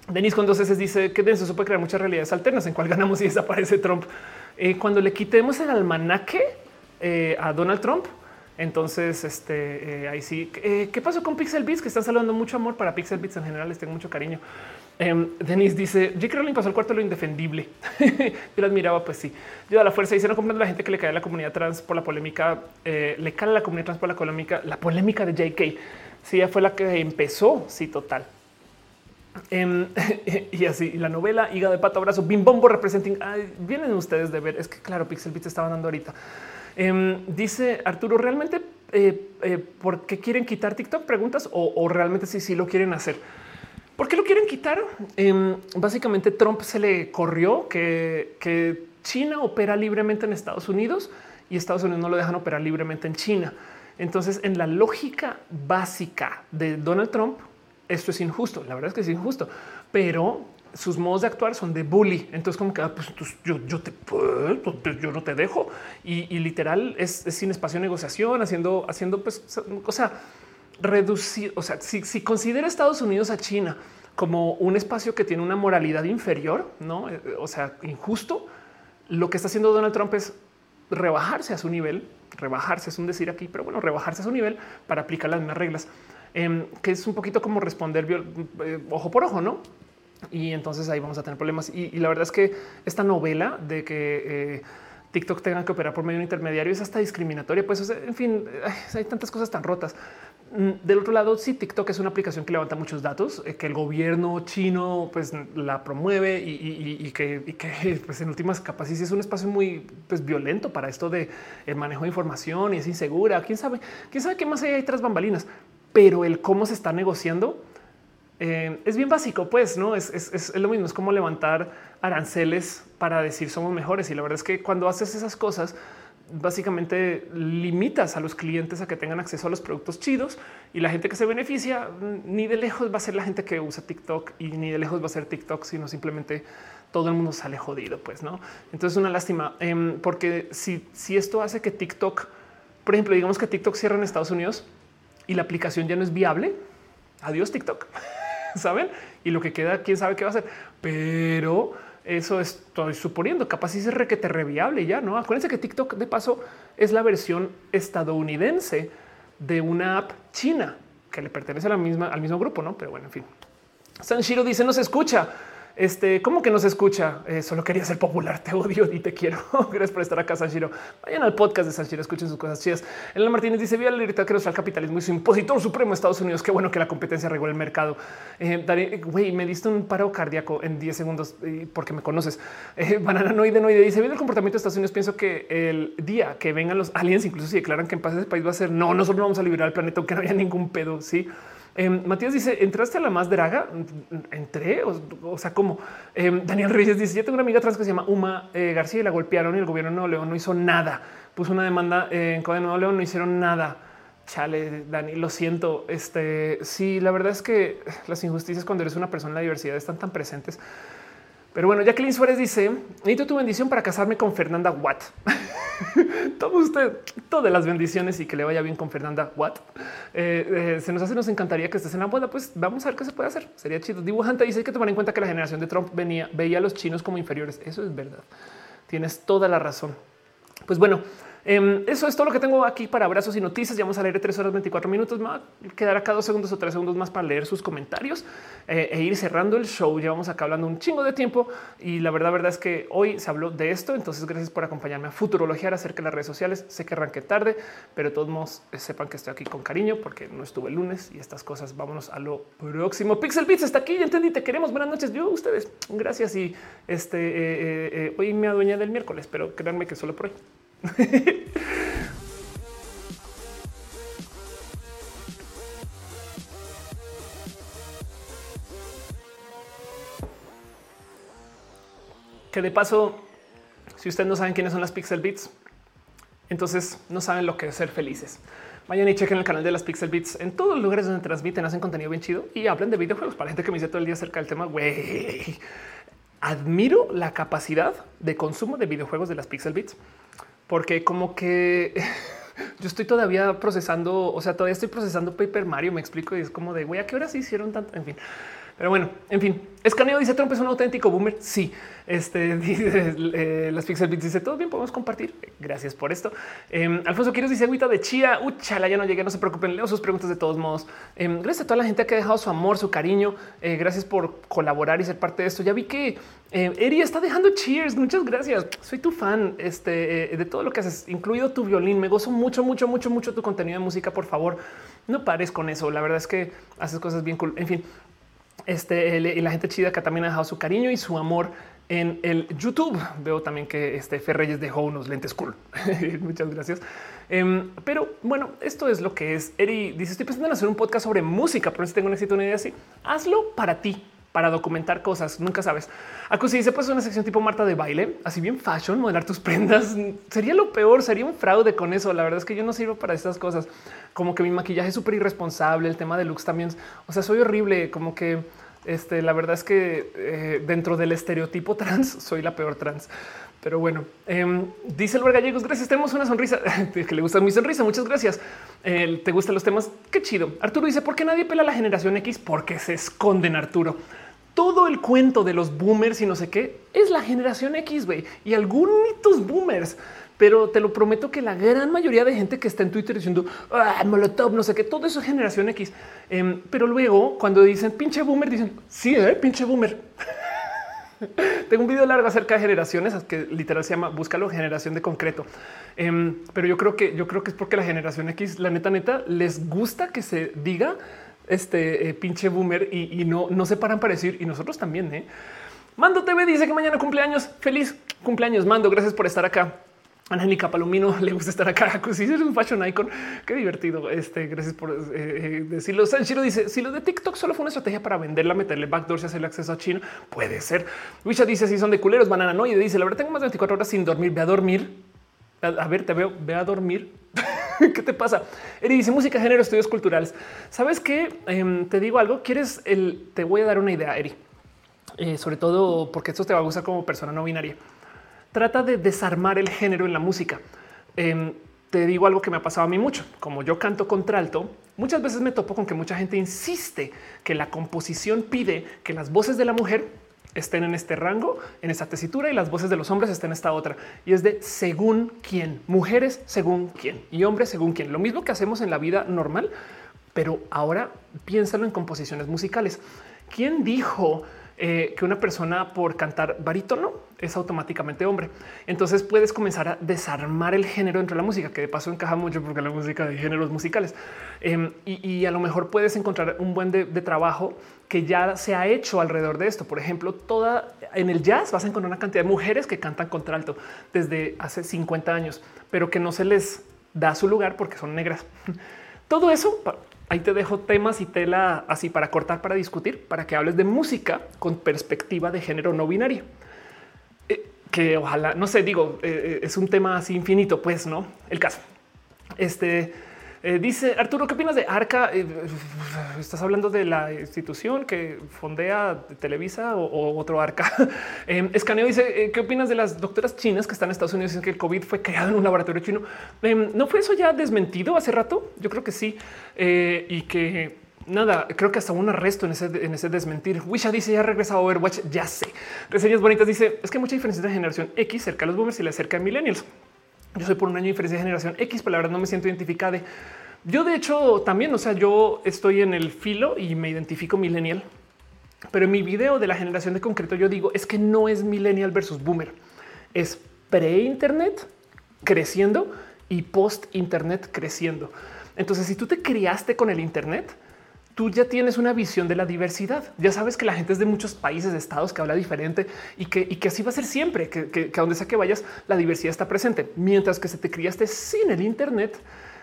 Denis con dos S dice que denso se puede crear muchas realidades alternas en cual ganamos y desaparece Trump. Cuando le quitemos el almanaque a Donald Trump, entonces, este ahí sí. ¿Qué pasó con Pixel Beats? Que están saludando mucho amor para Pixel Beats en general. Les tengo mucho cariño. Um, Denise dice: J. Rowling pasó el cuarto lo indefendible. Yo la admiraba, pues sí. Yo a la fuerza dice: No comprendo la gente que le cae a la comunidad trans por la polémica, eh, le cae a la comunidad trans por la polémica, la polémica de JK. Sí, ella fue la que empezó. Sí, total. Um, y así la novela Higa de Pato Abrazo, Bim Bombo representing. vienen ustedes de ver. Es que, claro, Pixel Beat estaba dando ahorita. Um, dice Arturo: realmente, eh, eh, ¿por qué quieren quitar TikTok? Preguntas o, realmente sí, sí lo quieren hacer. ¿Por qué lo quieren quitar? Em, básicamente Trump se le corrió que, China opera libremente en Estados Unidos y Estados Unidos no lo dejan operar libremente en China. Entonces, en la lógica básica de Donald Trump, esto es injusto. La verdad es que es injusto, pero sus modos de actuar son de bully. Entonces, como que ah, pues, yo, te pues, yo no te dejo y, literal es, sin espacio de negociación, haciendo, haciendo, pues, o sea, reducir, o sea, si, si considera Estados Unidos a China como un espacio que tiene una moralidad inferior, no, eh, o sea, injusto, lo que está haciendo Donald Trump es rebajarse a su nivel, rebajarse es un decir aquí, pero bueno, rebajarse a su nivel para aplicar las mismas reglas, em, que es un poquito como responder eh, ojo por ojo, no? Y entonces ahí vamos a tener problemas. Y, la verdad es que esta novela de que eh, TikTok tenga que operar por medio de un intermediario es hasta discriminatoria. Pues en fin, hay tantas cosas tan rotas mm, del otro lado, sí, TikTok es una aplicación que levanta muchos datos, eh, que el gobierno chino pues la promueve y, que, pues, en últimas capas sí es un espacio muy pues, violento para esto de el manejo de información y es insegura. Quién sabe, quién sabe qué más hay tras bambalinas, pero el cómo se está negociando eh, es bien básico, pues no es, es lo mismo. Es como levantar aranceles para decir somos mejores. Y la verdad es que cuando haces esas cosas, básicamente limitas a los clientes a que tengan acceso a los productos chidos y la gente que se beneficia ni de lejos va a ser la gente que usa TikTok y ni de lejos va a ser TikTok, sino simplemente todo el mundo sale jodido, pues no. Entonces, una lástima em, porque si, si esto hace que TikTok, por ejemplo, digamos que TikTok cierra en Estados Unidos y la aplicación ya no es viable. Adiós, TikTok, saben? Y lo que queda, quién sabe qué va a hacer, pero eso estoy suponiendo. Capaz si es requete reviable ya, no? Acuérdense que TikTok de paso es la versión estadounidense de una app china que le pertenece a la misma, al mismo grupo, no? Pero bueno, en fin. Sanshiro dice: No se escucha. Este, ¿cómo que no se escucha? Eh, solo quería ser popular. Te odio y te quiero. Gracias por estar acá, Sanshiro. Vayan al podcast de Sanshiro, escuchen sus cosas chidas. Elena Martínez dice: Vía la libertad que nos el capitalismo y su impositor supremo de Estados Unidos. Qué bueno que la competencia regula el mercado. Eh, güey, me diste un paro cardíaco en 10 segundos porque me conoces. Eh, Banana Noide Noide dice: Viendo el comportamiento de Estados Unidos, pienso que el día que vengan los aliens, incluso si declaran que en paz ese país va a ser no, nosotros no vamos a liberar el planeta, aunque no haya ningún pedo. Sí. Em, Matías dice, ¿entraste a la más draga? Entré, o, sea, como em, Daniel Reyes dice, yo tengo una amiga trans que se llama Uma eh, García y la golpearon y el gobierno de Nuevo León no hizo nada. Puso una demanda eh, en Código de Nuevo León, no hicieron nada. Chale, Dani, lo siento. Este sí, la verdad es que las injusticias cuando eres una persona en la diversidad están tan presentes. Pero bueno, Jacqueline Suárez dice: Necesito tu bendición para casarme con Fernanda Watt. Toma usted todas las bendiciones y que le vaya bien con Fernanda Watt. Eh, eh, se nos hace, nos encantaría que estés en la boda. Pues vamos a ver qué se puede hacer. Sería chido. Dibujante dice que tomar en cuenta que la generación de Trump venía, veía a los chinos como inferiores. Eso es verdad. Tienes toda la razón. Pues bueno, Em, eso es todo lo que tengo aquí para abrazos y noticias. Ya vamos a leer tres horas 24 minutos. Me va a quedar acá dos segundos o tres segundos más para leer sus comentarios eh, e ir cerrando el show. Llevamos acá hablando un chingo de tiempo y la verdad, verdad es que hoy se habló de esto. Entonces, gracias por acompañarme a futurologiar acerca de las redes sociales. Sé que arranqué tarde, pero todos modos eh, sepan que estoy aquí con cariño porque no estuve el lunes y estas cosas. Vámonos a lo próximo. Pixel Beats está aquí. Ya entendí. Te queremos. Buenas noches. Yo, ustedes. Gracias. Y este eh, hoy me adueñé del miércoles, pero créanme que solo por hoy. Que de paso, si ustedes no saben quiénes son las Pixel Beats, entonces no saben lo que es ser felices. Vayan y chequen el canal de las Pixel Beats en todos los lugares donde transmiten, hacen contenido bien chido y hablan de videojuegos para gente que me dice todo el día acerca del tema. Admiro la capacidad de consumo de videojuegos de las Pixel Beats porque como que yo estoy todavía procesando, o sea, todavía estoy procesando Paper Mario, me explico, y es como de, güey, ¿a qué hora se hicieron tanto? En fin. Pero bueno, en fin, Escaneo dice Trump es un auténtico boomer. Sí, este dice eh, las Pixel Beats dice todo bien, podemos compartir. Gracias por esto. Eh, Alfonso Quiroz dice agüita de chía. Uchala, ya no llegué, no se preocupen. Leo sus preguntas de todos modos. Eh, gracias a toda la gente que ha dejado su amor, su cariño. Eh, gracias por colaborar y ser parte de esto. Ya vi que Eri está dejando cheers. Muchas gracias. Soy tu fan este, de todo lo que haces, incluido tu violín. Me gozo mucho, mucho, mucho, mucho tu contenido de música. Por favor, no pares con eso. La verdad es que haces cosas bien cool. En fin, este, y la gente chida que también ha dejado su cariño y su amor en el YouTube. Veo también que este Ferreyes dejó unos lentes cool. Muchas gracias. Em, pero bueno, esto es lo que es. Eri dice: Estoy pensando en hacer un podcast sobre música, pero si tengo un éxito, una idea así, hazlo para ti para documentar cosas. Nunca sabes. si dice pues una sección tipo Marta de baile, así bien fashion, modelar tus prendas. Sería lo peor, sería un fraude con eso. La verdad es que yo no sirvo para estas cosas. Como que mi maquillaje es súper irresponsable. El tema de looks también. O sea, soy horrible. Como que este, la verdad es que eh, dentro del estereotipo trans soy la peor trans. Pero bueno, em, dice el Gallegos, gracias, tenemos una sonrisa, que le gusta mi sonrisa, muchas gracias. ¿Te gustan los temas? Qué chido. Arturo dice, ¿por qué nadie pela la generación X? Porque se esconden, Arturo todo el cuento de los boomers y no sé qué es la generación X, güey, y algunos boomers. Pero te lo prometo que la gran mayoría de gente que está en Twitter diciendo ah, Molotov, no sé qué, todo eso es generación X. Em, pero luego, cuando dicen pinche boomer, dicen sí, eh, pinche boomer. Tengo un video largo acerca de generaciones que literal se llama Búscalo generación de concreto. Em, pero yo creo que yo creo que es porque la generación X, la neta, neta, les gusta que se diga este eh, pinche boomer y, no, no se paran para decir y nosotros también. ¿eh? Mando TV dice que mañana cumpleaños. Feliz cumpleaños, Mando. Gracias por estar acá. Angélica Palomino le gusta estar acá. Si es un fashion icon, qué divertido. Este, gracias por eh, eh, decirlo. Sanchiro dice: Si lo de TikTok solo fue una estrategia para venderla, meterle backdoors y hacerle acceso a China, puede ser. Wisha dice: Si son de culeros, banana no. Y dice: La verdad, tengo más de 24 horas sin dormir. Ve a dormir. A, ver, te veo, ve a dormir. ¿Qué te pasa? Eri dice música, género, estudios culturales. ¿Sabes qué? Em, te digo algo. ¿Quieres el? Te voy a dar una idea, Eri. Eh, sobre todo porque esto te va a gustar como persona no binaria trata de desarmar el género en la música. Em, te digo algo que me ha pasado a mí mucho. Como yo canto contralto, muchas veces me topo con que mucha gente insiste que la composición pide que las voces de la mujer estén en este rango, en esta tesitura y las voces de los hombres estén en esta otra. Y es de según quién, mujeres según quién y hombres según quién. Lo mismo que hacemos en la vida normal, pero ahora piénsalo en composiciones musicales. ¿Quién dijo eh, que una persona por cantar barítono es automáticamente hombre. Entonces puedes comenzar a desarmar el género dentro de la música, que de paso encaja mucho porque la música de géneros musicales. Em, y, a lo mejor puedes encontrar un buen de, trabajo que ya se ha hecho alrededor de esto. Por ejemplo, toda en el jazz vas a encontrar una cantidad de mujeres que cantan contralto desde hace 50 años, pero que no se les da su lugar porque son negras. Todo eso ahí te dejo temas y tela así para cortar, para discutir, para que hables de música con perspectiva de género no binario. Eh, que ojalá, no sé, digo, eh, eh, es un tema así infinito, pues no el caso. Este eh, dice Arturo, ¿qué opinas de Arca? Eh, ¿Estás hablando de la institución que fondea Televisa o, otro Arca? eh, Escaneo dice, eh, ¿qué opinas de las doctoras chinas que están en Estados Unidos? Dicen que el COVID fue creado en un laboratorio chino. Em, ¿No fue eso ya desmentido hace rato? Yo creo que sí. y que nada, creo que hasta un arresto en ese, en ese desmentir. Wisha dice ya regresa a Overwatch. Ya sé. Reseñas bonitas dice es que hay mucha diferencia de generación X cerca de los boomers y le cerca de millennials. Yo soy por un año diferencia de generación X, pero la verdad no me siento identificada. Yo de hecho también, o sea, yo estoy en el filo y me identifico millennial, pero en mi video de la generación de concreto yo digo es que no es millennial versus boomer, es pre-internet creciendo y post-internet creciendo. Entonces, si tú te criaste con el internet, tú ya tienes una visión de la diversidad. Ya sabes que la gente es de muchos países, estados que habla diferente y que, así va a ser siempre, que, a donde sea que vayas, la diversidad está presente. Mientras que se te criaste sin el Internet,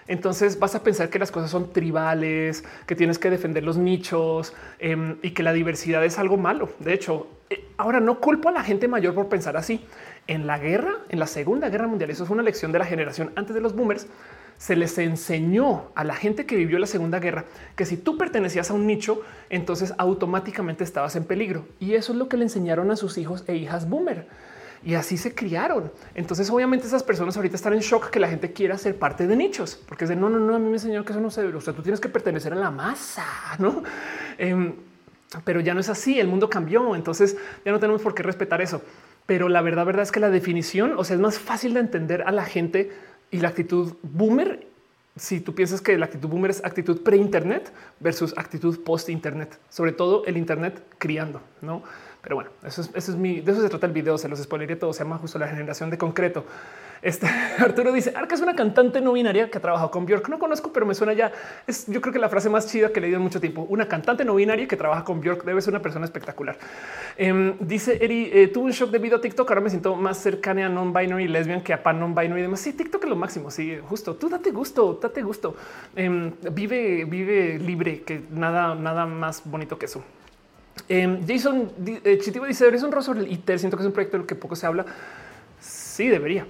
entonces vas a pensar que las cosas son tribales, que tienes que defender los nichos em, y que la diversidad es algo malo. De hecho, eh, ahora no culpo a la gente mayor por pensar así. En la guerra, en la Segunda Guerra Mundial, eso fue una lección de la generación antes de los boomers se les enseñó a la gente que vivió la Segunda Guerra que si tú pertenecías a un nicho, entonces automáticamente estabas en peligro. Y eso es lo que le enseñaron a sus hijos e hijas boomer. Y así se criaron. Entonces, obviamente, esas personas ahorita están en shock que la gente quiera ser parte de nichos, porque es de no, no, no. A mí me enseñaron que eso no se debe. O sea, tú tienes que pertenecer a la masa, no? Em, pero ya no es así. El mundo cambió. Entonces, ya no tenemos por qué respetar eso. Pero la verdad, verdad es que la definición, o sea, es más fácil de entender a la gente y la actitud boomer, si tú piensas que la actitud boomer es actitud pre-internet versus actitud post-internet, sobre todo el internet criando, ¿no? Pero bueno, eso es, eso es mi, de eso se trata el video, se los spoileré todo, se llama justo la generación de concreto. Este Arturo dice Arca es una cantante no binaria que ha trabajado con Bjork. No conozco, pero me suena ya. Es yo creo que la frase más chida que leído en mucho tiempo. Una cantante no binaria que trabaja con Bjork debe ser una persona espectacular. Em, dice Eri, eh, tuve un shock debido a TikTok. Ahora me siento más cercana a non binary lesbian que a pan non binary y demás. Sí, TikTok es lo máximo. Sí, justo tú date gusto, date gusto. Em, vive, vive libre, que nada, nada más bonito que eso. Em, Jason eh, Chitivo dice: Eres un rostro y siento que es un proyecto del que poco se habla. Sí, debería.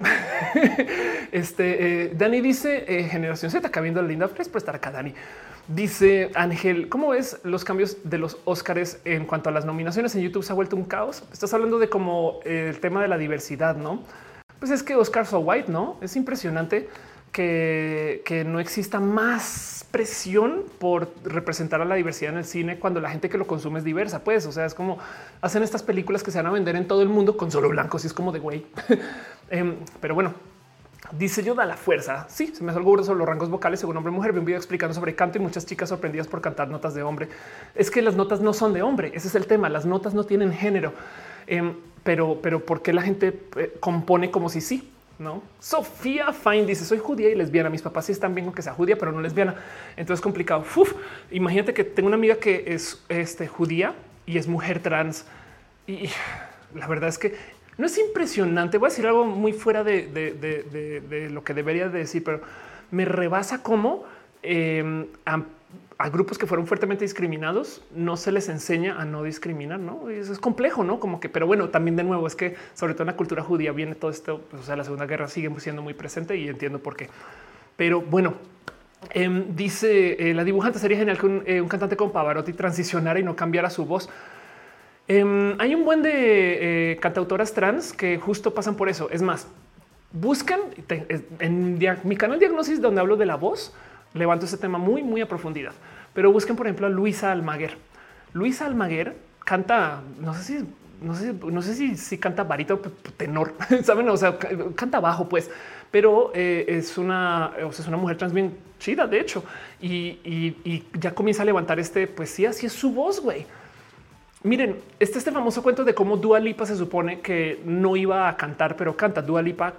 este eh, Dani dice eh, generación Z, cabiendo linda. Gracias por estar Dani. Dice Ángel, ¿cómo ves los cambios de los Óscares en cuanto a las nominaciones en YouTube? Se ha vuelto un caos. Estás hablando de como el tema de la diversidad, no? Pues es que Oscar so white, no es impresionante que, no exista más presión por representar a la diversidad en el cine cuando la gente que lo consume es diversa. Pues, o sea, es como hacen estas películas que se van a vender en todo el mundo con solo blancos y es como de güey. Em, pero bueno, Dice yo da la fuerza. Sí, se me hace algo sobre los rangos vocales según hombre y mujer. Vi un video explicando sobre canto y muchas chicas sorprendidas por cantar notas de hombre. Es que las notas no son de hombre. Ese es el tema. Las notas no tienen género. Em, pero, pero ¿por qué la gente eh, compone como si sí? No, Sofía Fine dice: Soy judía y lesbiana. Mis papás sí están bien con que sea judía, pero no lesbiana. Entonces, complicado. imagínate que tengo una amiga que es este, judía y es mujer trans. Y la verdad es que no es impresionante. Voy a decir algo muy fuera de, lo que debería decir, pero me rebasa cómo em, a, grupos que fueron fuertemente discriminados no se les enseña a no discriminar. No eso es complejo, no como que, pero bueno, también de nuevo es que sobre todo en la cultura judía viene todo esto. Pues, o sea, la Segunda Guerra sigue siendo muy presente y entiendo por qué. Pero bueno, em, dice eh, la dibujante sería genial que un, eh, un cantante como Pavarotti transicionara y no cambiara su voz. Em, hay un buen de eh, cantautoras trans que justo pasan por eso. Es más, buscan en mi canal Diagnosis, donde hablo de la voz, levanto ese tema muy, muy a profundidad. Pero busquen, por ejemplo, a Luisa Almaguer. Luisa Almaguer canta, no sé si, no sé, no sé si, si canta barito tenor, saben? O sea, canta bajo, pues, pero eh, es una, o sea, es una mujer trans bien chida, de hecho, y, y, ya comienza a levantar este, pues sí, así es su voz, güey. Miren, este este famoso cuento de cómo Dua Lipa se supone que no iba a cantar, pero canta. Dua Lipa,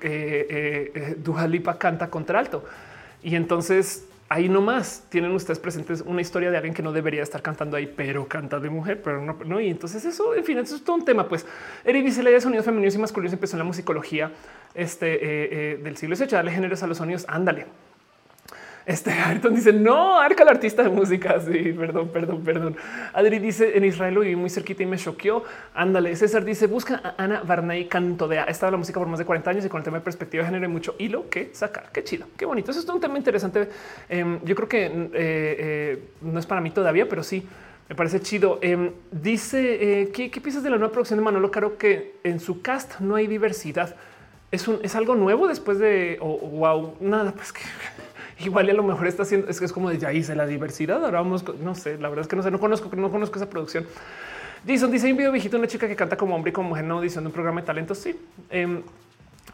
eh, eh, eh, Dua Lipa canta contra alto. Y entonces ahí nomás tienen ustedes presentes una historia de alguien que no debería estar cantando ahí, pero canta de mujer, pero no. Y entonces eso, en fin, eso es todo un tema. Pues Eri dice la idea de sonidos femeninos y masculinos empezó en la musicología este, del siglo XVIII, darle géneros a los sonidos. Ándale. Este Ayrton dice no, Arca el artista de música. Sí, perdón, perdón, perdón. Adri dice en Israel lo viví muy cerquita y me choqueó. Ándale. César dice busca a Ana Barney Canto de Ha estado la música por más de 40 años y con el tema de perspectiva de género mucho hilo que sacar. Qué chido, qué bonito. Eso es un tema interesante. Em, yo creo que eh, eh, no es para mí todavía, pero sí me parece chido. Em, dice eh, ¿qué, piensas de la nueva producción de Manolo Caro que en su cast no hay diversidad. Es un es algo nuevo después de wow, nada, pues que igual a lo mejor está haciendo, es que es como de ya hice la diversidad. Ahora vamos, no sé, la verdad es que no sé, no conozco, no conozco esa producción. Jason dice un video viejito, una chica que canta como hombre y como mujer en audición de un programa de talentos. Sí, em,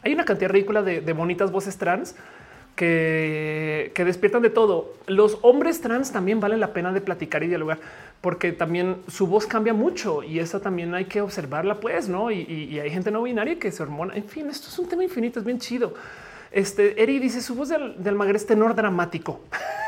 hay una cantidad ridícula de, bonitas voces trans que, que, despiertan de todo. Los hombres trans también valen la pena de platicar y dialogar porque también su voz cambia mucho y esa también hay que observarla, pues, no? Y, y hay gente no binaria que se hormona. En fin, esto es un tema infinito, es bien chido. Este Eri dice su voz del, Almaguer es tenor dramático.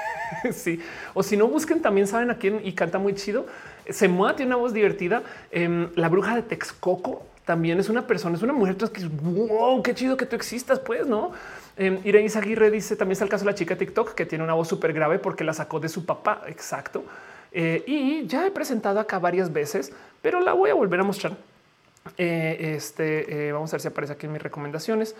sí, o si no busquen, también saben a quién y canta muy chido. Se mueve, tiene una voz divertida. Em, la bruja de Texcoco también es una persona, es una mujer que es wow, qué chido que tú existas, pues no. Eh, Irene Aguirre dice también está el caso de la chica TikTok que tiene una voz súper grave porque la sacó de su papá. Exacto. Eh, y ya he presentado acá varias veces, pero la voy a volver a mostrar. Eh, este vamos a ver si aparece aquí en mis recomendaciones.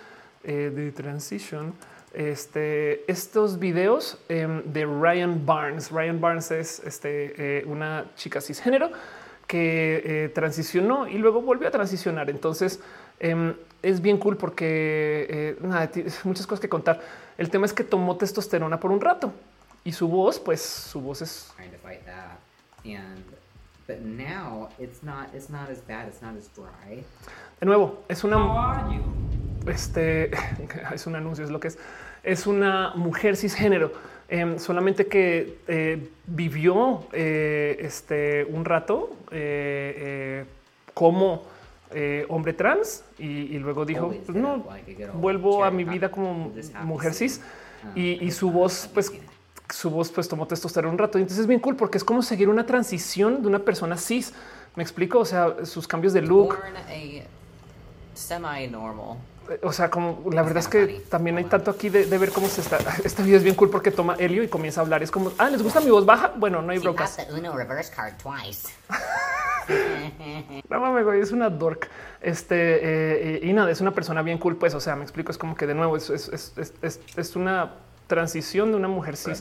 Eh, de Transition, este, estos videos em, de Ryan Barnes. Ryan Barnes es este, eh, una chica cisgénero que eh, transicionó y luego volvió a transicionar. Entonces em, es bien cool porque nada, muchas cosas que contar. El tema es que tomó testosterona por un rato y su voz, pues su voz es. De nuevo, es una este es un anuncio, es lo que es. Es una mujer cisgénero, em, solamente que eh, vivió eh, este un rato eh, como hombre trans y, luego dijo pues no vuelvo a mi vida como mujer cis y, su voz pues su voz pues tomó testosterona un rato. Entonces es bien cool porque es como seguir una transición de una persona cis. Me explico, o sea, sus cambios de look. Semi normal o sea, como la verdad es que también hay tanto aquí de, ver cómo se está. Este video es bien cool porque toma Helio y comienza a hablar. Es como, ah, les gusta mi voz baja. Bueno, no hay broncas. no mames, güey, es una dork. Este eh, y nada, es una persona bien cool. Pues, o sea, me explico. Es como que de nuevo es, es, es, es una transición de una mujer cis.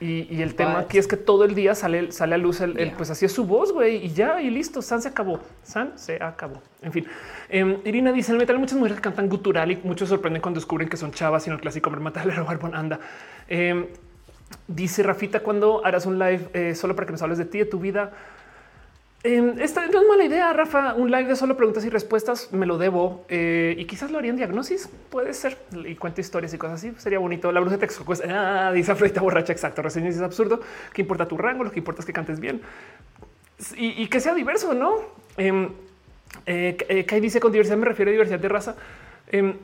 Y, el tema aquí es que todo el día sale, sale a luz el, pues así es su voz, güey, y ya, y listo, San se acabó, San se acabó. En fin, em, Irina dice, el metal muchas mujeres que cantan gutural y muchos sorprenden cuando descubren que son chavas y no el clásico hombre metalero barbón anda. Em, dice Rafita, cuando harás un live eh, solo para que nos hables de ti, de tu vida, esta no es mala idea, Rafa. Un live de solo preguntas y respuestas me lo debo eh, y quizás lo haría en diagnosis. Puede ser y cuento historias y cosas así. Sería bonito. La bruja de texto, ah, dice Afrodita borracha. Exacto. Reseñas es absurdo. ¿Qué importa tu rango? Lo que importa es que cantes bien y, que sea diverso, no? Em, Eh, que dice con diversidad me refiero a diversidad de raza. Em,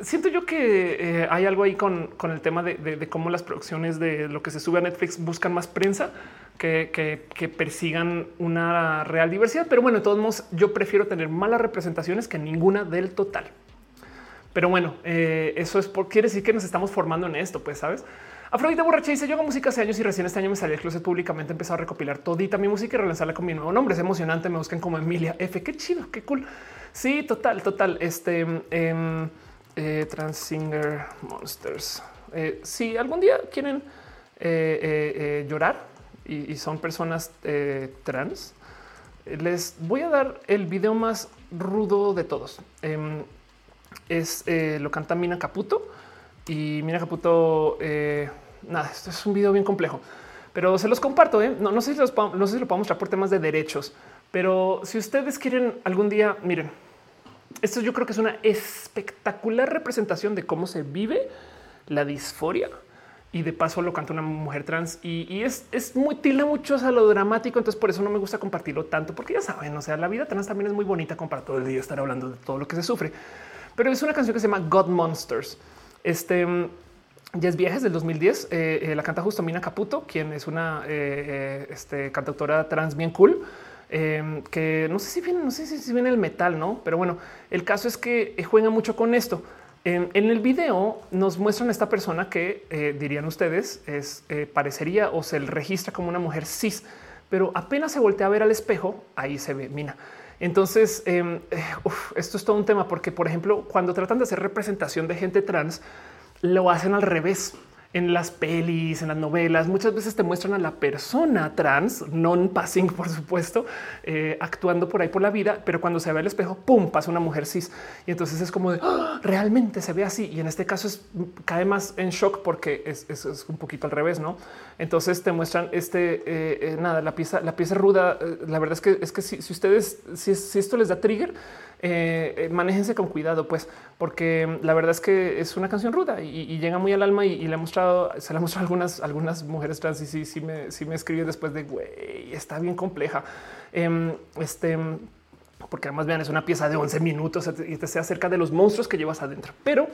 siento yo que hay algo ahí con, con el tema de, cómo las producciones de lo que se sube a Netflix buscan más prensa que, persigan una real diversidad. Pero bueno, de todos modos, yo prefiero tener malas representaciones que ninguna del total. Pero bueno, eh, eso es por quiere decir que nos estamos formando en esto, pues sabes. Afrodita Borracha dice: Yo hago música hace años y recién este año me salí del closet públicamente. He empezado a recopilar todita mi música y relanzarla con mi nuevo nombre. Es emocionante. Me buscan como Emilia F. Qué chido, qué cool. Sí, total, total. Este eh, eh, Trans Singer Monsters. Eh, si algún día quieren eh, llorar y, son personas trans, les voy a dar el video más rudo de todos. Em, es eh, lo canta Mina Caputo y Mina Caputo. Eh, nada, esto es un video bien complejo, pero se los comparto. ¿eh? No, no, sé si los, no sé si lo puedo mostrar por temas de derechos, pero si ustedes quieren algún día, miren, esto yo creo que es una espectacular representación de cómo se vive la disforia y de paso lo canta una mujer trans y, es, es, muy tilda mucho a lo dramático. Entonces por eso no me gusta compartirlo tanto, porque ya saben, o sea, la vida trans también es muy bonita como para todo el día estar hablando de todo lo que se sufre pero es una canción que se llama God Monsters. Este ya es vieja, es del 2010. Eh, eh, la canta justo Mina Caputo, quien es una eh, este, cantautora trans bien cool. Em, que no sé si viene, no sé si viene el metal, no, pero bueno, el caso es que juega mucho con esto. En, el video nos muestran esta persona que dirían ustedes es parecería o se registra como una mujer cis, pero apenas se voltea a ver al espejo, ahí se ve Mina. Entonces, em, eh, esto es todo un tema porque, por ejemplo, cuando tratan de hacer representación de gente trans, lo hacen al revés en las pelis, en las novelas, muchas veces te muestran a la persona trans, non passing, por supuesto, eh, actuando por ahí por la vida, pero cuando se ve el espejo, pum, pasa una mujer cis. Y entonces es como de ¡Ah! realmente se ve así. Y en este caso es cae más en shock porque es, un poquito al revés, no? Entonces te muestran este eh, eh, nada, la pieza, la pieza ruda. la verdad es que es que si, ustedes, si esto les da trigger, eh, eh, manéjense con cuidado, pues, porque la verdad es que es una canción ruda y, llega muy al alma y, le he mostrado, se la he mostrado a algunas, algunas mujeres trans y sí, sí me, sí me escriben después de güey, está bien compleja. Em, este, porque además vean, es una pieza de 11 minutos y te sea acerca de los monstruos que llevas adentro. Pero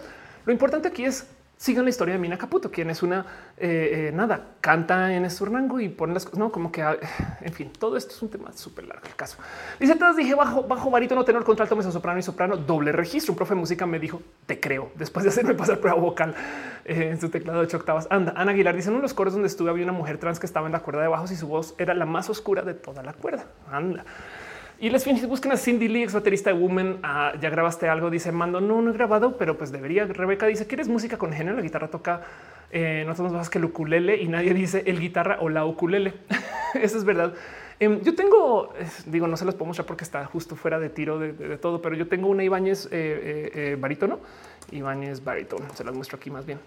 lo importante aquí es sigan la historia de Mina Caputo, quien es una eh, eh, nada, canta en su rango y pone las cosas, no como que ah, en fin, todo esto es un tema súper largo. El caso dice: Todas dije bajo, bajo barítono, tenor, contralto, mesa soprano y soprano, doble registro. Un profe de música me dijo: Te creo después de hacerme pasar prueba vocal eh, en su teclado de ocho octavas. Anda, Ana Aguilar dice: En los coros donde estuve había una mujer trans que estaba en la cuerda de bajos y su voz era la más oscura de toda la cuerda. Anda. Y les busquen a Cindy Lee, ex baterista de Woman. Ah, ya grabaste algo. Dice Mando, no, no he grabado, pero pues debería. Rebeca dice: ¿Quieres música con género? La guitarra toca eh, no somos más que el ukulele y nadie dice el guitarra o la ukulele. Eso es verdad. Em, yo tengo, digo, no se los puedo mostrar porque está justo fuera de tiro de, todo, pero yo tengo una Ibáñez eh, eh, eh, barítono, Ibáñez barítono. Se las muestro aquí más bien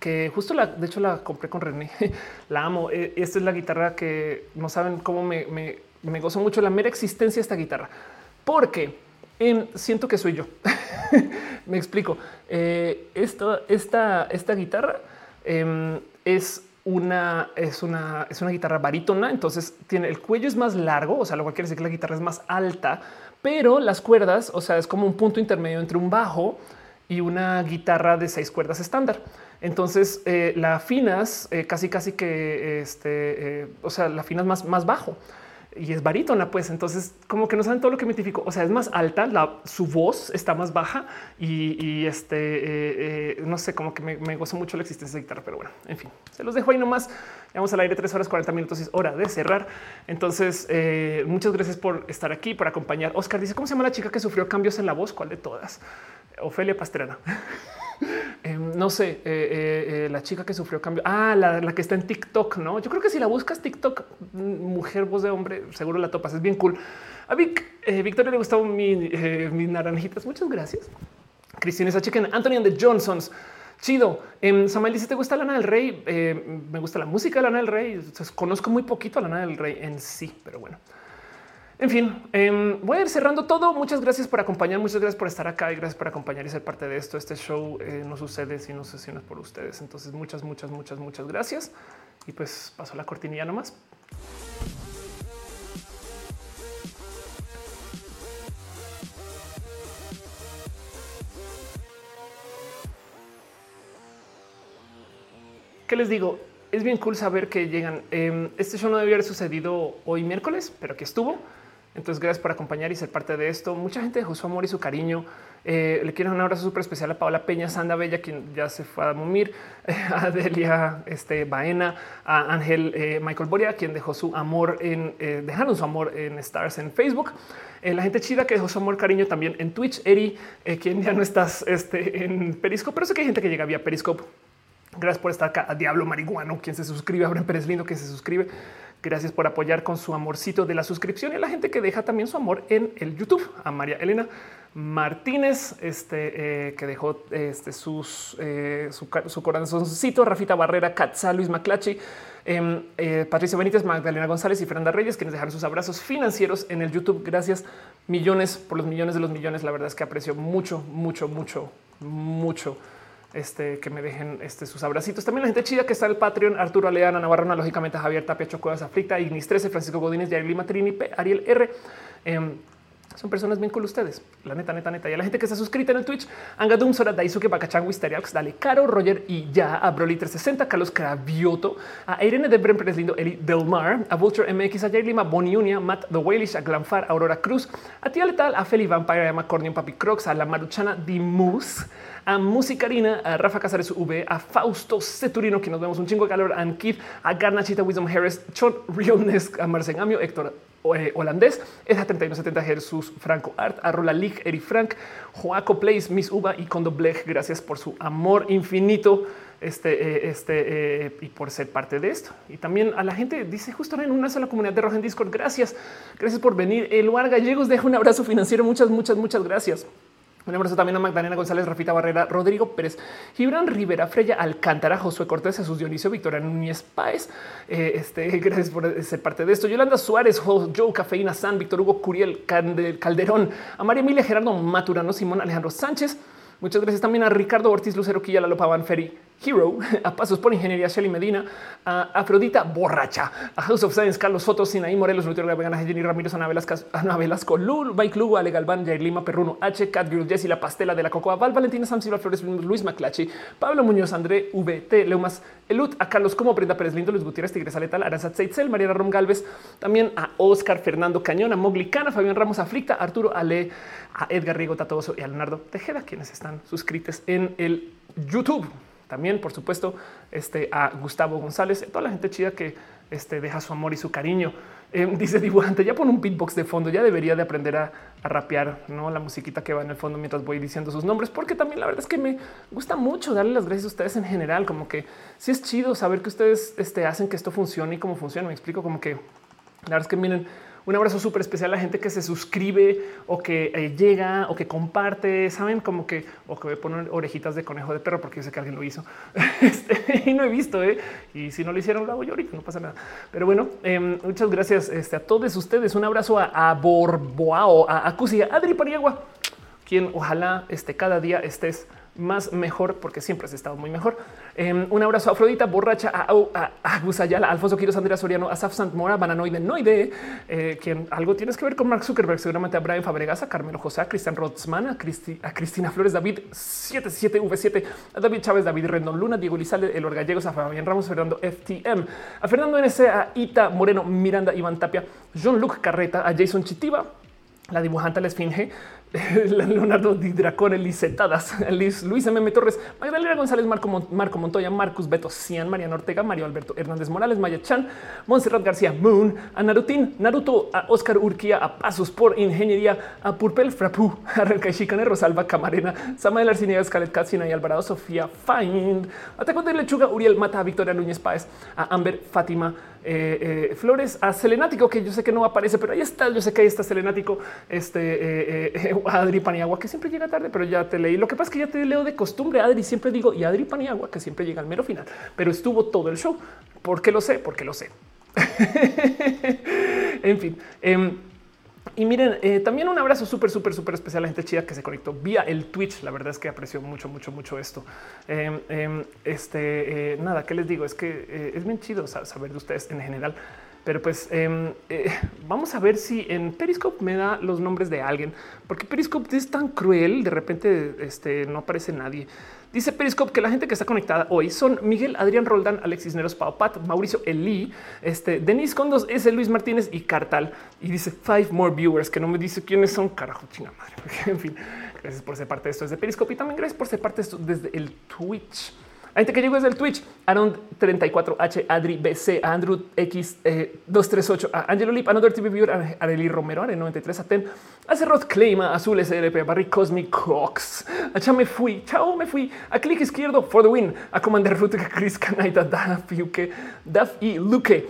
que justo la, de hecho la compré con René. la amo. Esta es la guitarra que no saben cómo me gozo mucho la mera existencia de esta guitarra, porque siento que soy yo. me explico. Eh, esta, esta guitarra em, es una, es una, es una guitarra barítona. Entonces tiene el cuello es más largo, o sea, lo cual quiere decir que la guitarra es más alta, pero las cuerdas, o sea, es como un punto intermedio entre un bajo y una guitarra de seis cuerdas estándar. Entonces eh, la afinas eh, casi, casi que este, o sea, la afinas más, más bajo y es barítona, pues entonces como que no saben todo lo que me identifico. O sea, es más alta, la, su voz está más baja y, este eh, eh, no sé, como que me, gozo mucho la existencia de guitarra, pero bueno, en fin, se los dejo ahí nomás. Vamos al aire tres horas 40 minutos, es hora de cerrar. Entonces, eh, muchas gracias por estar aquí, por acompañar. Oscar dice cómo se llama la chica que sufrió cambios en la voz. ¿Cuál de todas? Ofelia Pastrana. Em, no sé, eh, eh, eh, la chica que sufrió cambio. Ah, la, que está en TikTok, no? Yo creo que si la buscas TikTok, mm, mujer, voz de hombre, seguro la topas. Es bien cool. A Vic, Victoria le gustó mi, mis naranjitas. Muchas gracias. Cristina esa chica Anthony de Johnsons. Chido. En em, Samuel dice: ¿Te gusta Lana del Rey? me gusta la música de Lana del Rey. conozco muy poquito a Lana del Rey en sí, pero bueno. En fin, em, voy a ir cerrando todo. Muchas gracias por acompañar, muchas gracias por estar acá y gracias por acompañar y ser parte de esto. Este show eh, no sucede si no se por ustedes. Entonces, muchas, muchas, muchas, muchas gracias. Y pues pasó la cortinilla nomás. ¿Qué les digo? Es bien cool saber que llegan. Em, este show no debió haber sucedido hoy miércoles, pero que estuvo. Entonces, gracias por acompañar y ser parte de esto. Mucha gente dejó su amor y su cariño. Eh, le quiero un abrazo súper especial a Paola Peña Sanda Bella, quien ya se fue a Mumir, a Delia este, Baena, a Ángel eh, Michael Boria, quien dejó su amor en, eh, dejaron su amor en Stars en Facebook. la gente chida que dejó su amor, cariño también en Twitch. Eri, quien ya no estás este, en Periscope, pero sé que hay gente que llega vía Periscope. Gracias por estar acá. A Diablo Marihuano, quien se suscribe. A Bren Pérez Lindo, que se suscribe. Gracias por apoyar con su amorcito de la suscripción y a la gente que deja también su amor en el YouTube. A María Elena Martínez, este, eh, que dejó este, sus, eh, su, corazoncito, Rafita Barrera, Katza, Luis Maclachi, em, eh, Patricia Benítez, Magdalena González y Fernanda Reyes, quienes dejaron sus abrazos financieros en el YouTube. Gracias millones por los millones de los millones. La verdad es que aprecio mucho, mucho, mucho, mucho este, que me dejen este, sus abracitos. También la gente chida que está en el Patreon, Arturo Aleana, Navarro, lógicamente Javier Tapia, Chocuevas, Aflicta, Ignis 13, Francisco Godínez, Yair Lima, Trini, Ariel R. Em, son personas bien con ustedes. La neta, neta, neta. Y a la gente que está suscrita en el Twitch, Angadum, Sora, Daisuke, Bakachan, Wisteriaux, Dale, Caro, Roger y ya, a Broly 360, Carlos Cravioto, a Irene de Bren Pérez Lindo, Eli Delmar, a Vulture MX, a Jair Lima, Bonnie Unia, Matt The Whalish, a Glanfar, Aurora Cruz, a Tía Letal, a Feli Vampire, a Macornion, Papi Crocs, a la Maruchana Dimus, a Musicarina, a Rafa Casares V, a Fausto Ceturino, que nos vemos un chingo de calor, a Ankif, a Garnachita Wisdom Harris, Chon Realness, a Marcengamio, Héctor holandés, es a 3170 Jesús Franco Art, a Rola League, Eri Frank, Joaco Place, Miss Uva y Condo Blech. Gracias por su amor infinito este, eh, este eh, y por ser parte de esto. Y también a la gente dice justo en una sola comunidad de Roja en Discord. Gracias, gracias por venir. El Luar Gallegos deja un abrazo financiero. Muchas, muchas, muchas gracias. Un abrazo también a Magdalena González, Rafita Barrera, Rodrigo Pérez, Gibran Rivera, Freya Alcántara, Josué Cortés, Jesús Dionisio, Victoria Núñez Páez. Eh, este, gracias por ser parte de esto. Yolanda Suárez, Joe Cafeína San, Víctor Hugo Curiel Calderón, a María Emilia Gerardo Maturano, Simón Alejandro Sánchez. Muchas gracias también a Ricardo Ortiz Lucero Quilla, Lalopa Banferi, Hero, a Pasos por Ingeniería, Shelly Medina, a Afrodita Borracha, a House of Science, Carlos Soto, Sinaí Morelos, Nutrio Vegana, Jenny Ramírez, Ana Velasco, Lul, Bike Lugo, Ale Galván, Jair Lima, Perruno, H, Cat Girl, Jessie, La Pastela de la Cocoa, Val, Valentina Sam Silva Flores, Luis Maclachi, Pablo Muñoz, André, VT, Leumas, Elut, a Carlos Como, Brenda Pérez Lindo, Luis Gutiérrez, Tigresa Letal, Aranzat Seitzel, Mariana Rom Galvez, también a Oscar Fernando Cañón, a Mogli Cana, Fabián Ramos Aflicta, Arturo Ale, a Edgar Riego Tatoso y a Leonardo Tejeda, quienes están suscritos en el YouTube. También, por supuesto, este, a Gustavo González, toda la gente chida que este, deja su amor y su cariño. Eh, dice dibujante, ya pone un beatbox de fondo, ya debería de aprender a, rapear, ¿no? La musiquita que va en el fondo mientras voy diciendo sus nombres, porque también la verdad es que me gusta mucho darle las gracias a ustedes en general, como que sí es chido saber que ustedes este, hacen que esto funcione y cómo funciona. Me explico como que la verdad es que miren, un abrazo súper especial a la gente que se suscribe o que eh, llega o que comparte, saben como que o que me ponen orejitas de conejo de perro porque yo sé que alguien lo hizo este, y no he visto. ¿eh? Y si no lo hicieron, lo hago yo ahorita, no pasa nada. Pero bueno, em, muchas gracias este, a todos ustedes. Un abrazo a, a Borboao, a Acusi, a Adri Paniagua, quien ojalá este, cada día estés más mejor, porque siempre has estado muy mejor. Em, un abrazo a Afrodita, borracha, a, a, a Alfonso Quiroz, Andrea Soriano, a Saf Mora, Bananoide, Noide, eh, quien algo tienes que ver con Mark Zuckerberg, seguramente a Brian Fabregas, a Carmelo José, a Cristian Rotzman, a, a Cristina Flores, David 77V7, a David Chávez, David Rendón Luna, Diego Lizalde, Elor Gallegos, a Fabián Ramos, Fernando FTM, a Fernando NC, a Ita Moreno, Miranda, Iván Tapia, John Luke Carreta, a Jason Chitiva, la dibujante la esfinge, Leonardo Di Dracone, Licetadas, Luis M. Torres, Magdalena González, Marco, Marco Montoya, Marcus Beto Cian, Mariano Ortega, Mario Alberto Hernández Morales, Maya Chan, Montserrat García Moon, a Narutín, Naruto, a Oscar Urquía, a Pasos por Ingeniería, a Purpel Frapu, a Ranca Chicane, Rosalba Camarena, Samael Arciniegas, Scarlett Katsina y Alvarado, Sofía Find, a Taco de Lechuga, Uriel Mata, a Victoria Núñez Páez, a Amber Fátima eh, eh, Flores, a Selenático, que yo sé que no aparece, pero ahí está, yo sé que ahí está Selenático, este eh, Adri Paniagua, que siempre llega tarde, pero ya te leí. Lo que pasa es que ya te leo de costumbre, Adri, siempre digo, y Adri Paniagua, que siempre llega al mero final, pero estuvo todo el show. ¿Por qué lo sé? Porque lo sé. en fin. Y miren, eh, también un abrazo súper, súper, súper especial a la gente chida que se conectó vía el Twitch. La verdad es que aprecio mucho, mucho, mucho esto. Em, em, este, eh, nada, ¿qué les digo? Es que eh, es bien chido saber de ustedes en general Pero pues em, vamos a ver si en Periscope me da los nombres de alguien, porque Periscope es tan cruel. De repente este, no aparece nadie. Dice Periscope que la gente que está conectada hoy son Miguel Adrián Roldán, Alexis Neros Paupat, Mauricio Eli, este, Denis Condos, S. Luis Martínez y Cartal. Y dice five more viewers que no me dice quiénes son. Carajo, chinga madre. en fin, gracias por ser parte de esto desde Periscope y también gracias por ser parte de esto desde el Twitch. Gente que llegó desde el Twitch, Aaron 34H, Adri BC, Andrew X 238, eh, a Angelo Lip, Another TV Viewer, a Arely Romero, a 93 a Ten, a Cerrot Claima, Azul SLP, Barry Cosmic Cox, a Chame Fui, Chao me fui, a Click Izquierdo for the win, a Commander Root, a Chris Kanaita, Daf UK, Daf y Luke,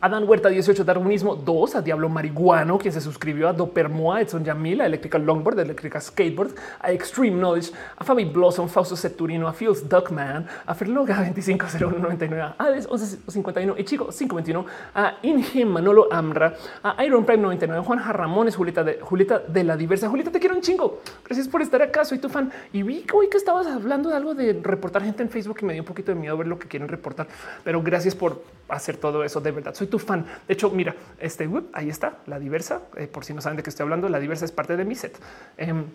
Adán Huerta 18 Darwinismo 2 a Diablo Marihuano, quien se suscribió a Dopermoa, Edson Yamil, a Electrical Longboard, a Electrical Skateboard, a Extreme Knowledge, a Fabi Blossom, Fausto Ceturino, a Fields Duckman, a Ferloga 250199, a Ades 1151 y Chico 521, a Inge Manolo Amra, a Iron Prime 99, Juan Jarramones, Julieta de, de la Diversa. Julieta, te quiero un chingo. Gracias por estar acá. Soy tu fan. Y vi hoy que estabas hablando de algo de reportar gente en Facebook y me dio un poquito de miedo ver lo que quieren reportar. Pero gracias por hacer todo eso de verdad soy tu fan. De hecho, mira, este ahí está la diversa. Eh, por si no saben de qué estoy hablando, la diversa es parte de mi set. Em,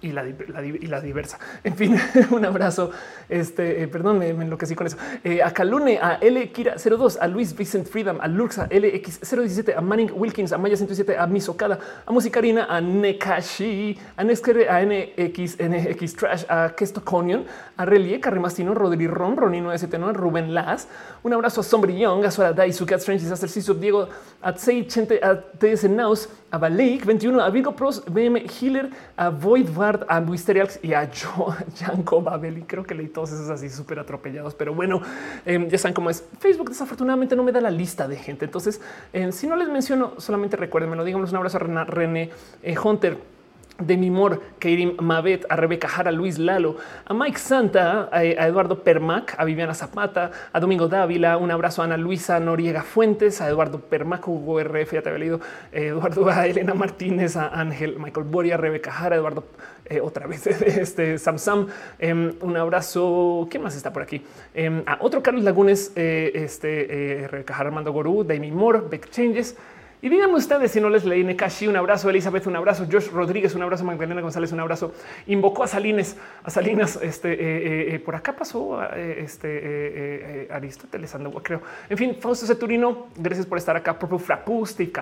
y la, y la diversa. En fin, un abrazo. Este, eh, perdón, me, enloquecí con eso. Eh, a Calune, a L Kira 02, a Luis Vicent Freedom, a Luxa LX 017, a Manning Wilkins, a Maya 107, a Misokada, a Musicarina, a Nekashi, a Neskere, a NX, NX Trash, a Kesto Conion, a Relie, Carrimastino, Rodri Ron, Ronino 979, Rubén Las. Un abrazo a Sombrillón, a Suara Daisu, Cat Strange, Disaster Sisu, Diego, a Tsei Chente, a TS Naus, a Baleik 21, a Virgo Pros, BM Healer, a Void Vard, a Wisteriax y a Janko Babel. Y creo que leí todos esos así súper atropellados. Pero bueno, em, ya saben cómo es. Facebook desafortunadamente no me da la lista de gente. Entonces, em, si no les menciono, solamente recuérdenmelo. Díganos un abrazo a René eh, Hunter de Mimor, Keirim Mavet, a Rebeca Jara, Luis Lalo, a Mike Santa, a, Eduardo Permac, a Viviana Zapata, a Domingo Dávila, un abrazo a Ana Luisa Noriega Fuentes, a Eduardo Permac, Hugo RF, ya te había leído, eh, Eduardo, a Elena Martínez, a Ángel, Michael Boria, Rebeca Jara, Eduardo, eh, otra vez, este Sam Sam, em, un abrazo, ¿qué más está por aquí? Em, a otro Carlos Lagunes, eh, este Rebeca Jara, Armando Gorú, Demi Moore, Beck Changes, y díganme ustedes si no les leí Nekashi, un abrazo, Elizabeth, un abrazo, Josh Rodríguez, un abrazo, Magdalena González, un abrazo. Invocó a Salines, a Salinas, este eh, eh, eh, por acá pasó este Aristóteles Andagua, creo. En fin, Fausto Ceturino, gracias por estar acá, propio Frapusti.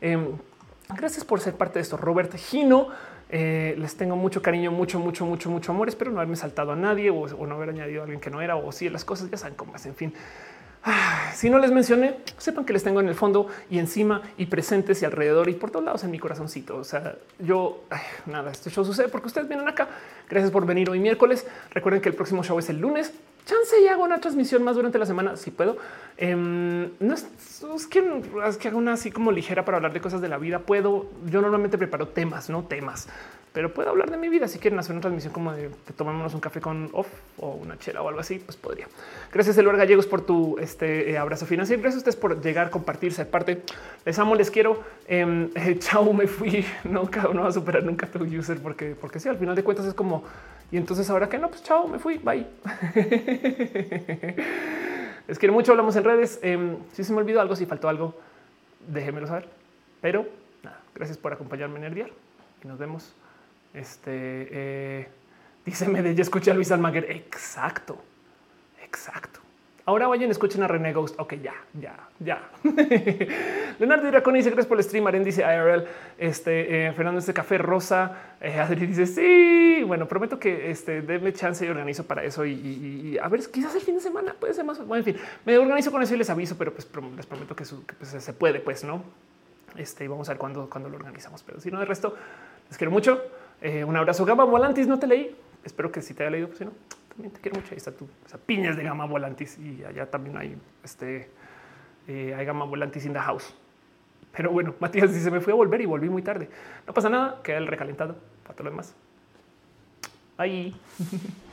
Em, gracias por ser parte de esto. Robert Gino, les tengo mucho cariño, mucho, mucho, mucho, mucho amor. Espero no haberme saltado a nadie o, no haber añadido a alguien que no era, o si las cosas ya saben cómo es. En fin, si no les mencioné, sepan que les tengo en el fondo y encima y presentes y alrededor y por todos lados en mi corazoncito. O sea, yo nada, este show sucede porque ustedes vienen acá. Gracias por venir hoy miércoles. Recuerden que el próximo show es el lunes. Chance y hago una transmisión más durante la semana si puedo. Em, no es, que, es que haga una así como ligera para hablar de cosas de la vida. Puedo. Yo normalmente preparo temas, no temas pero puedo hablar de mi vida. Si quieren hacer una transmisión como de, tomémonos un café con off o una chela o algo así, pues podría. Gracias, Eluar Gallegos, por tu este, eh, abrazo financiero. Gracias a ustedes por llegar, compartir, ser parte. Les amo, les quiero. Em, eh, chao, me fui. No, no va a superar nunca tu user porque, porque sí, al final de cuentas es como, y entonces ahora que no, pues chao, me fui. Bye. les quiero mucho. Hablamos en redes. Em, si se me olvidó algo, si faltó algo, déjenmelo saber. Pero nada, gracias por acompañarme en el día y nos vemos este eh, dice Medellín, escucha a Luis Almaguer. Exacto, exacto. Ahora vayan, escuchen a René Ghost. Ok, ya, ya, ya. Leonardo Iracón dice gracias por el stream. Aren dice IRL. Este eh, Fernando este café rosa. Eh, Adri dice sí. Bueno, prometo que este déme chance y organizo para eso. Y, a ver, quizás el fin de semana puede ser más. Bueno, en fin, me organizo con eso y les aviso, pero pues les prometo que, pues, se puede, pues no. Este y vamos a ver cuándo, cuándo lo organizamos. Pero si no, de resto, les quiero mucho. Eh, un abrazo, Gama Volantis. No te leí. Espero que si te haya leído, pues si no, también te quiero mucho. Ahí está tu piñas de Gama Volantis y allá también hay este eh, Gama Volantis in the house. Pero bueno, Matías dice: Me fui a volver y volví muy tarde. No pasa nada, queda el recalentado para todo lo demás. Ahí.